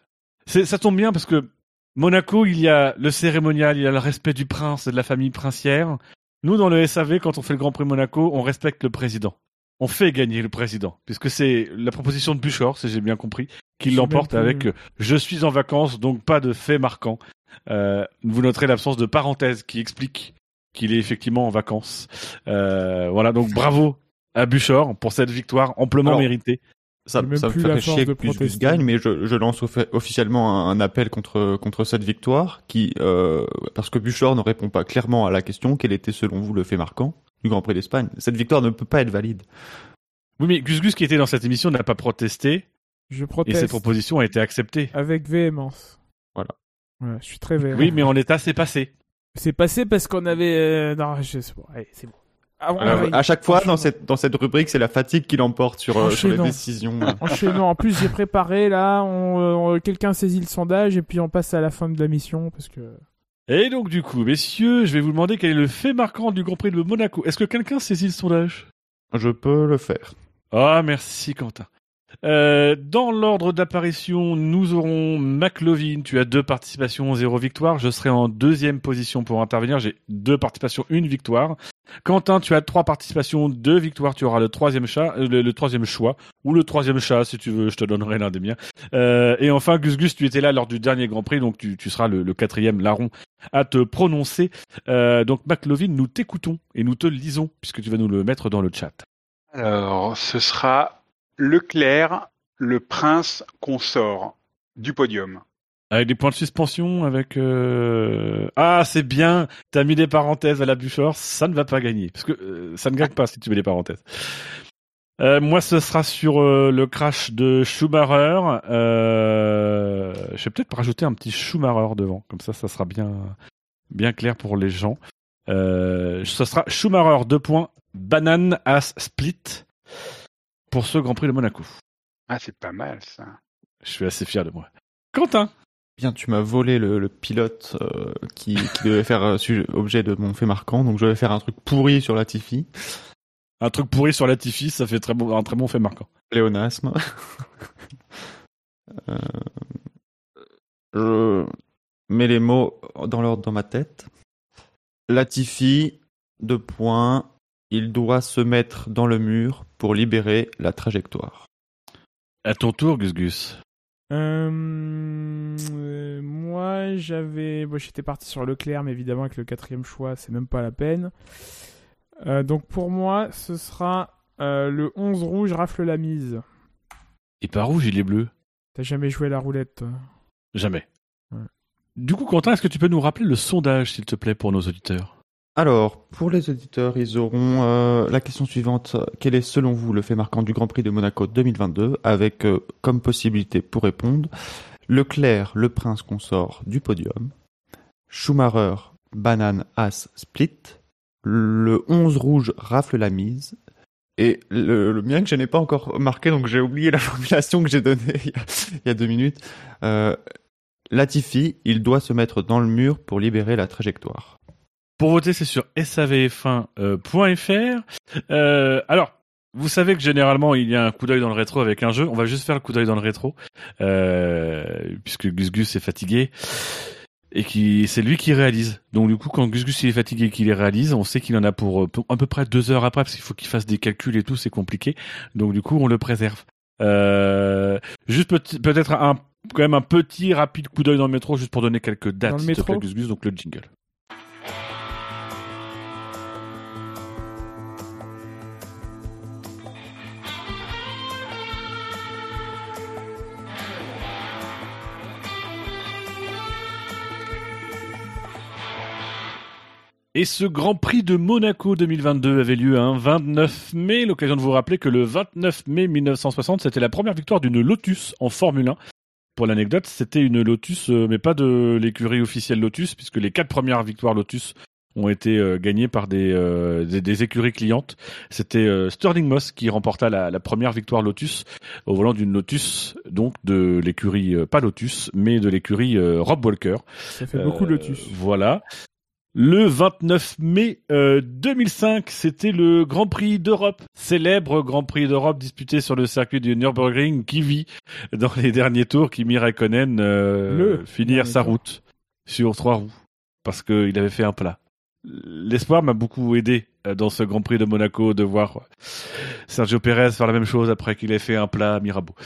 Speaker 2: c'est ça tombe bien parce que Monaco il y a le cérémonial, il y a le respect du prince et de la famille princière. Nous dans le SAV quand on fait le Grand Prix Monaco, on respecte le président. On fait gagner le président, puisque c'est la proposition de Buchor, si j'ai bien compris, qui l'emporte avec euh, je suis en vacances, donc pas de fait marquant. Euh, vous noterez l'absence de parenthèse qui explique qu'il est effectivement en vacances. Euh, voilà, donc bravo à Buchor pour cette victoire amplement
Speaker 5: Alors,
Speaker 2: méritée.
Speaker 5: Ça, ça me
Speaker 3: force
Speaker 5: chier
Speaker 3: de
Speaker 5: que Gus Gus
Speaker 3: protester.
Speaker 5: gagne, mais je, je lance offi- officiellement un, un appel contre, contre cette victoire, qui, euh, parce que Buchor ne répond pas clairement à la question quel était selon vous le fait marquant du Grand Prix d'Espagne? Cette victoire ne peut pas être valide.
Speaker 2: Oui, mais Gus Gus qui était dans cette émission n'a pas protesté
Speaker 3: Je
Speaker 2: et
Speaker 3: proteste
Speaker 2: cette proposition a été acceptée.
Speaker 3: avec véhémence.
Speaker 5: Voilà.
Speaker 3: Voilà, je suis très véhément.
Speaker 2: Oui, mais en l'état, c'est passé.
Speaker 3: C'est passé parce qu'on avait... euh, Non, je... Allez, c'est bon. Ah, on
Speaker 5: à chaque fois, dans cette, dans cette rubrique, c'est la fatigue qui l'emporte sur, euh, sur les décisions.
Speaker 3: Enchaînant. En plus, j'ai préparé là. On, euh, Quelqu'un saisit le sondage et puis on passe à la fin de la mission parce que.
Speaker 2: Et donc, du coup, messieurs, je vais vous demander quel est le fait marquant du Grand Prix de Monaco. Est-ce que quelqu'un saisit le sondage?
Speaker 5: Je peux le faire.
Speaker 2: Ah, merci Quentin. Euh, dans l'ordre d'apparition, nous aurons McLovin. Tu as deux participations, zéro victoire. Je serai en deuxième position pour intervenir. J'ai deux participations, une victoire. Quentin, tu as trois participations, deux victoires. Tu auras le troisième chat, euh, le, troisième choix ou le troisième chat si tu veux. Je te donnerai l'un des miens. Euh, et enfin, Gus Gus, tu étais là lors du dernier Grand Prix, donc tu, tu seras le, le quatrième larron à te prononcer. Euh, donc McLovin, nous t'écoutons et nous te lisons puisque tu vas nous le mettre dans le chat.
Speaker 4: Alors, ce sera Leclerc, le prince consort du podium.
Speaker 2: Avec des points de suspension, avec... euh, Ah, c'est bien, t'as mis des parenthèses à la Buchor, ça ne va pas gagner. Parce que euh, ça ne gagne pas si tu mets des parenthèses. Euh, moi, ce sera sur le crash de Schumacher. Je vais peut-être rajouter un petit Schumacher devant. Comme ça, ça sera bien, bien clair pour les gens. Ce sera Schumacher, deux points, banane as split pour ce Grand Prix de Monaco.
Speaker 4: Ah, c'est pas mal ça.
Speaker 2: Je suis assez fier de moi. Quentin
Speaker 5: Bien, tu m'as volé le, le pilote euh, qui, qui devait faire euh, sujet- objet de mon fait marquant, donc je vais faire un truc pourri sur la Tiffy.
Speaker 2: Un truc pourri sur Latifi, ça fait très bon, un très bon fait marquant.
Speaker 5: Léonasme. Euh, je mets les mots dans l'ordre dans ma tête. Latifi, deux points. Il doit se mettre dans le mur pour libérer la trajectoire.
Speaker 2: À ton tour, Gus Gus.
Speaker 3: Euh, euh, moi, j'avais. Bon, J'étais parti sur Leclerc, mais évidemment, avec le quatrième choix, c'est même pas la peine. Euh, donc, pour moi, ce sera euh, le 11 rouge rafle la mise.
Speaker 2: Et pas rouge, il est bleu.
Speaker 3: T'as jamais joué à la roulette, toi?
Speaker 2: Jamais.
Speaker 3: Ouais.
Speaker 2: Du coup, Quentin, est-ce que tu peux nous rappeler le sondage, s'il te plaît, pour nos auditeurs?
Speaker 5: Alors, pour les auditeurs, ils auront euh, la question suivante. Quel est, selon vous, le fait marquant du Grand Prix de Monaco 2022 Avec euh, comme possibilité pour répondre Leclerc, le prince consort du podium. Schumacher, banane, as, split. Le 11 rouge rafle la mise. Et le, le mien que je n'ai pas encore marqué, donc j'ai oublié la formulation que j'ai donnée il, y a, deux minutes. Euh, Latifi, il doit se mettre dans le mur pour libérer la trajectoire.
Speaker 2: Pour voter, c'est sur savf1.fr. Euh, alors, vous savez que généralement, il y a un coup d'œil dans le rétro avec un jeu. On va juste faire le coup d'œil dans le rétro, euh, puisque Gus Gus est fatigué et qui c'est lui qui réalise. Donc du coup, quand Gus Gus il est fatigué et qu'il les réalise, on sît qu'il en a pour, pour à peu près deux heures après, parce qu'il faut qu'il fasse des calculs et tout, c'est compliqué. Donc du coup, on le préserve. Euh, juste peut- peut-être un quand même un petit rapide coup d'œil dans le métro, juste pour donner quelques dates,
Speaker 3: Dans le
Speaker 2: plaît,
Speaker 3: métro
Speaker 2: Gus Gus, donc le jingle. Et ce Grand Prix de Monaco 2022 avait lieu un 29 mai. L'occasion de vous rappeler que le 29 mai 1960, c'était la première victoire d'une Lotus en Formule 1. Pour l'anecdote, c'était une Lotus, euh, mais pas de l'écurie officielle Lotus, puisque les quatre premières victoires Lotus ont été euh, gagnées par des, euh, des, des écuries clientes. C'était euh, Sterling Moss qui remporta la, la première victoire Lotus au volant d'une Lotus, donc de l'écurie, pas Lotus, mais de l'écurie Rob Walker.
Speaker 3: Ça fait beaucoup
Speaker 2: Euh,
Speaker 3: Lotus.
Speaker 2: Voilà. Le 29 mai euh, 2005, c'était le Grand Prix d'Europe, célèbre Grand Prix d'Europe disputé sur le circuit du Nürburgring qui vit dans les derniers tours Kimi Raikkonen euh, finir sa
Speaker 3: tour.
Speaker 2: route sur trois roues parce qu'il avait fait un plat. L'espoir m'a beaucoup aidé euh, dans ce Grand Prix de Monaco de voir Sergio Pérez faire la même chose après qu'il ait fait un plat à Mirabeau.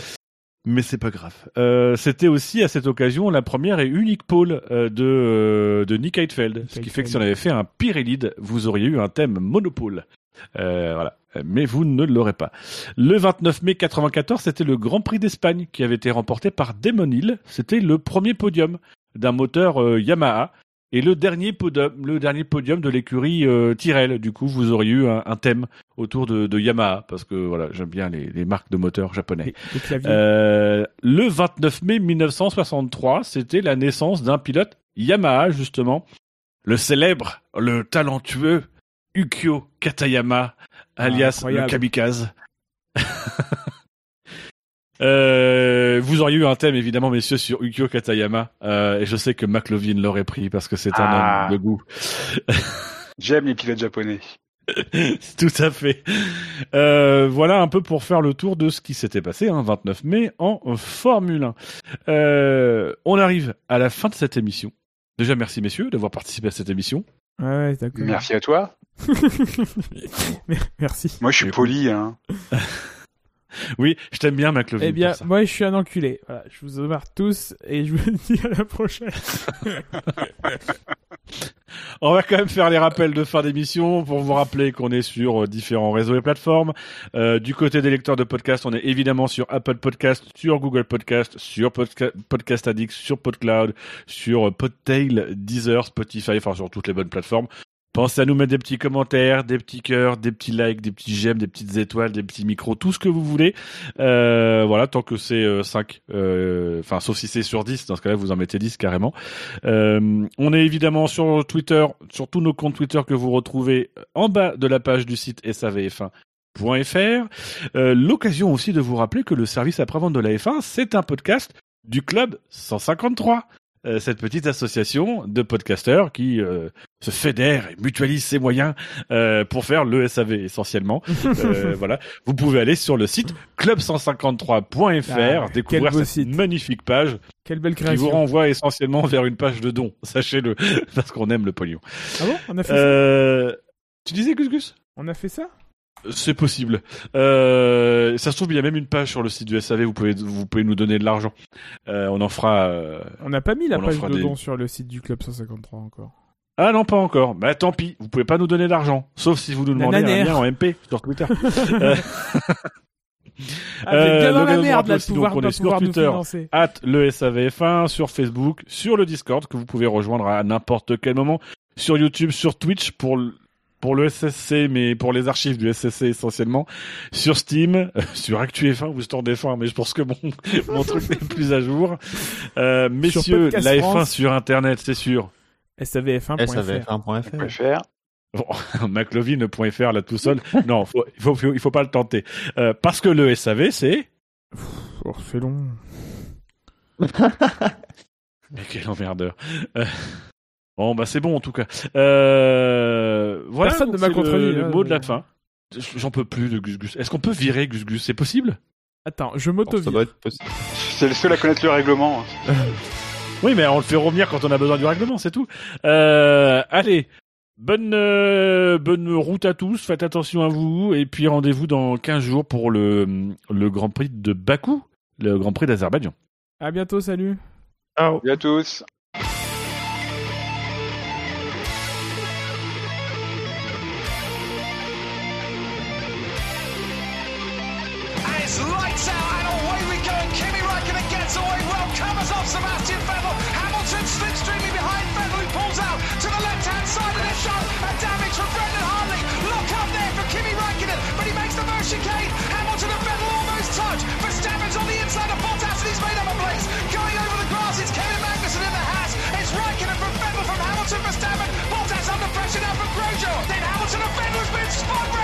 Speaker 2: Mais c'est pas grave. Euh, C'était aussi à cette occasion la première et unique pole euh, de, euh, de Nick Heidfeld. Ce qui fait que si on avait fait un Pirelli, vous auriez eu un thème monopole. Voilà. Mais vous ne l'aurez pas. Le 29 mai 94, c'était le Grand Prix d'Espagne qui avait été remporté par Damon Hill. C'était le premier podium d'un moteur Yamaha et le dernier podium, le dernier podium de l'écurie euh, Tyrrell. Du coup, vous auriez eu un, un thème autour de, de Yamaha parce que voilà, j'aime bien les, les marques de moteurs japonais.
Speaker 3: Les, les claviers.
Speaker 2: Euh, le 29 mai 1963, c'était la naissance d'un pilote Yamaha, justement. Le célèbre, le talentueux Ukyo Katayama, alias le
Speaker 3: incroyable.
Speaker 2: kamikaze. Euh, vous auriez eu un thème évidemment messieurs sur Ukyo Katayama euh, et je sais que McLovin l'aurait pris parce que c'est un
Speaker 4: Ah.
Speaker 2: homme de goût.
Speaker 4: J'aime les pilotes japonais.
Speaker 2: Tout à fait. Euh, voilà un peu pour faire le tour de ce qui s'était passé, hein, 29 mai, en Formule 1. Euh, on arrive à la fin de cette émission. Déjà, merci messieurs d'avoir participé à cette émission.
Speaker 3: Ouais, ouais, d'accord.
Speaker 4: Merci à toi.
Speaker 3: Merci.
Speaker 4: Moi, je suis poli. Hein.
Speaker 2: Oui, je t'aime bien.
Speaker 3: Eh bien, moi, je suis un enculé. Voilà, je vous embarque tous et je vous dis à la prochaine.
Speaker 2: On va quand même faire les rappels de fin d'émission pour vous rappeler qu'on est sur euh, différents réseaux et plateformes. Euh, du côté des lecteurs de podcasts, on est évidemment sur Apple Podcast, sur Google Podcast, sur Podca- Podcast Addict, sur PodCloud, sur euh, Podtail, Deezer, Spotify, enfin sur toutes les bonnes plateformes. Pensez à nous mettre des petits commentaires, des petits cœurs, des petits likes, des petits j'aime, des petites étoiles, des petits micros, tout ce que vous voulez. Euh, voilà, tant que c'est euh, 5, euh, enfin sauf si c'est sur 10, dans ce cas-là vous en mettez 10 carrément. Euh, on est évidemment sur Twitter, sur tous nos comptes Twitter que vous retrouvez en bas de la page du site savf1.fr. Euh, L'occasion aussi de vous rappeler que le service après-vente de la F1, c'est un podcast du Club 153. Euh, cette petite association de podcasteurs qui euh, se fédère et mutualise ses moyens euh, pour faire le SAV essentiellement. Euh, voilà, vous pouvez aller sur le site club153.fr
Speaker 3: Ah,
Speaker 2: découvrir cette
Speaker 3: site.
Speaker 2: magnifique page
Speaker 3: Quelle belle
Speaker 2: qui vous
Speaker 3: création.
Speaker 2: renvoie essentiellement vers une page de dons, sachez-le, parce qu'on aime le pognon.
Speaker 3: Ah bon? On a fait ça?
Speaker 2: Euh, tu disais Gus Gus?
Speaker 3: On a fait ça?
Speaker 2: C'est possible. Euh, ça se trouve, il y a même une page sur le site du SAV, vous pouvez, vous pouvez nous donner de l'argent. Euh, on en fera... euh,
Speaker 3: On n'a pas mis la page de
Speaker 2: des-
Speaker 3: dons sur le site du Club 153 encore.
Speaker 2: Ah non, pas encore. Bah tant pis, vous pouvez pas nous donner d'argent. Sauf si vous nous demandez un
Speaker 3: nanère.
Speaker 2: lien en MP sur Twitter. Euh,
Speaker 3: Ah, bien dans la merde, là, de pouvoir
Speaker 2: donc, on
Speaker 3: pas
Speaker 2: est sur Twitter, at le SAVF1, sur Facebook, sur le Discord que vous pouvez rejoindre à n'importe quel moment, sur YouTube, sur Twitch pour pour le SSC, mais pour les archives du SSC essentiellement, sur Steam, euh, sur ActuF1 ou Store F1, mais je pense que mon, mon truc n'est plus à jour. Euh, messieurs, la F1
Speaker 3: France.
Speaker 2: sur Internet, c'est sûr.
Speaker 3: SAVF1.fr.
Speaker 5: SAVF1.fr.
Speaker 4: préfère.
Speaker 2: Bon, McLovin.fr là tout seul. non, faut, il faut, faut pas le tenter. Euh, parce que le SAV, c'est...
Speaker 3: Oh, c'est long.
Speaker 2: Mais quel emmerdeur. Euh, Bon, bah c'est bon en tout cas. Euh... Voilà,
Speaker 3: Personne ne m'a
Speaker 2: c'est le-
Speaker 3: contredit,
Speaker 2: Le,
Speaker 3: hein,
Speaker 2: mot de la fin. J'en peux plus de Gus Gus. Est-ce qu'on peut virer Gus Gus? C'est possible?
Speaker 3: Attends, je m'auto
Speaker 5: ça doit être possible.
Speaker 4: C'est le seul à connaître le règlement.
Speaker 2: Oui, mais on le fait revenir quand on a besoin du règlement, c'est tout. Euh, allez, bonne euh, bonne route à tous. Faites attention à vous et puis rendez-vous dans 15 jours pour le le Grand Prix de Bakou, le Grand Prix d'Azerbaïdjan.
Speaker 3: À bientôt, salut.
Speaker 2: Ciao.
Speaker 4: Salut à tous.
Speaker 1: Sebastian Vettel. Hamilton slipstreaming behind Vettel, who pulls out to the left-hand side of the shot. A damage from Brendan Hartley. Look up there for Kimi Raikkonen, but he makes the first chicane. Hamilton and Vettel almost touch. Verstappen's on the inside of Bottas, and he's made up a place. Going over the grass, it's Kevin Magnussen in the Haas. It's Raikkonen from Vettel from Hamilton, Verstappen. Bottas under pressure now from Grosjean. Then Hamilton and Vettel has been spun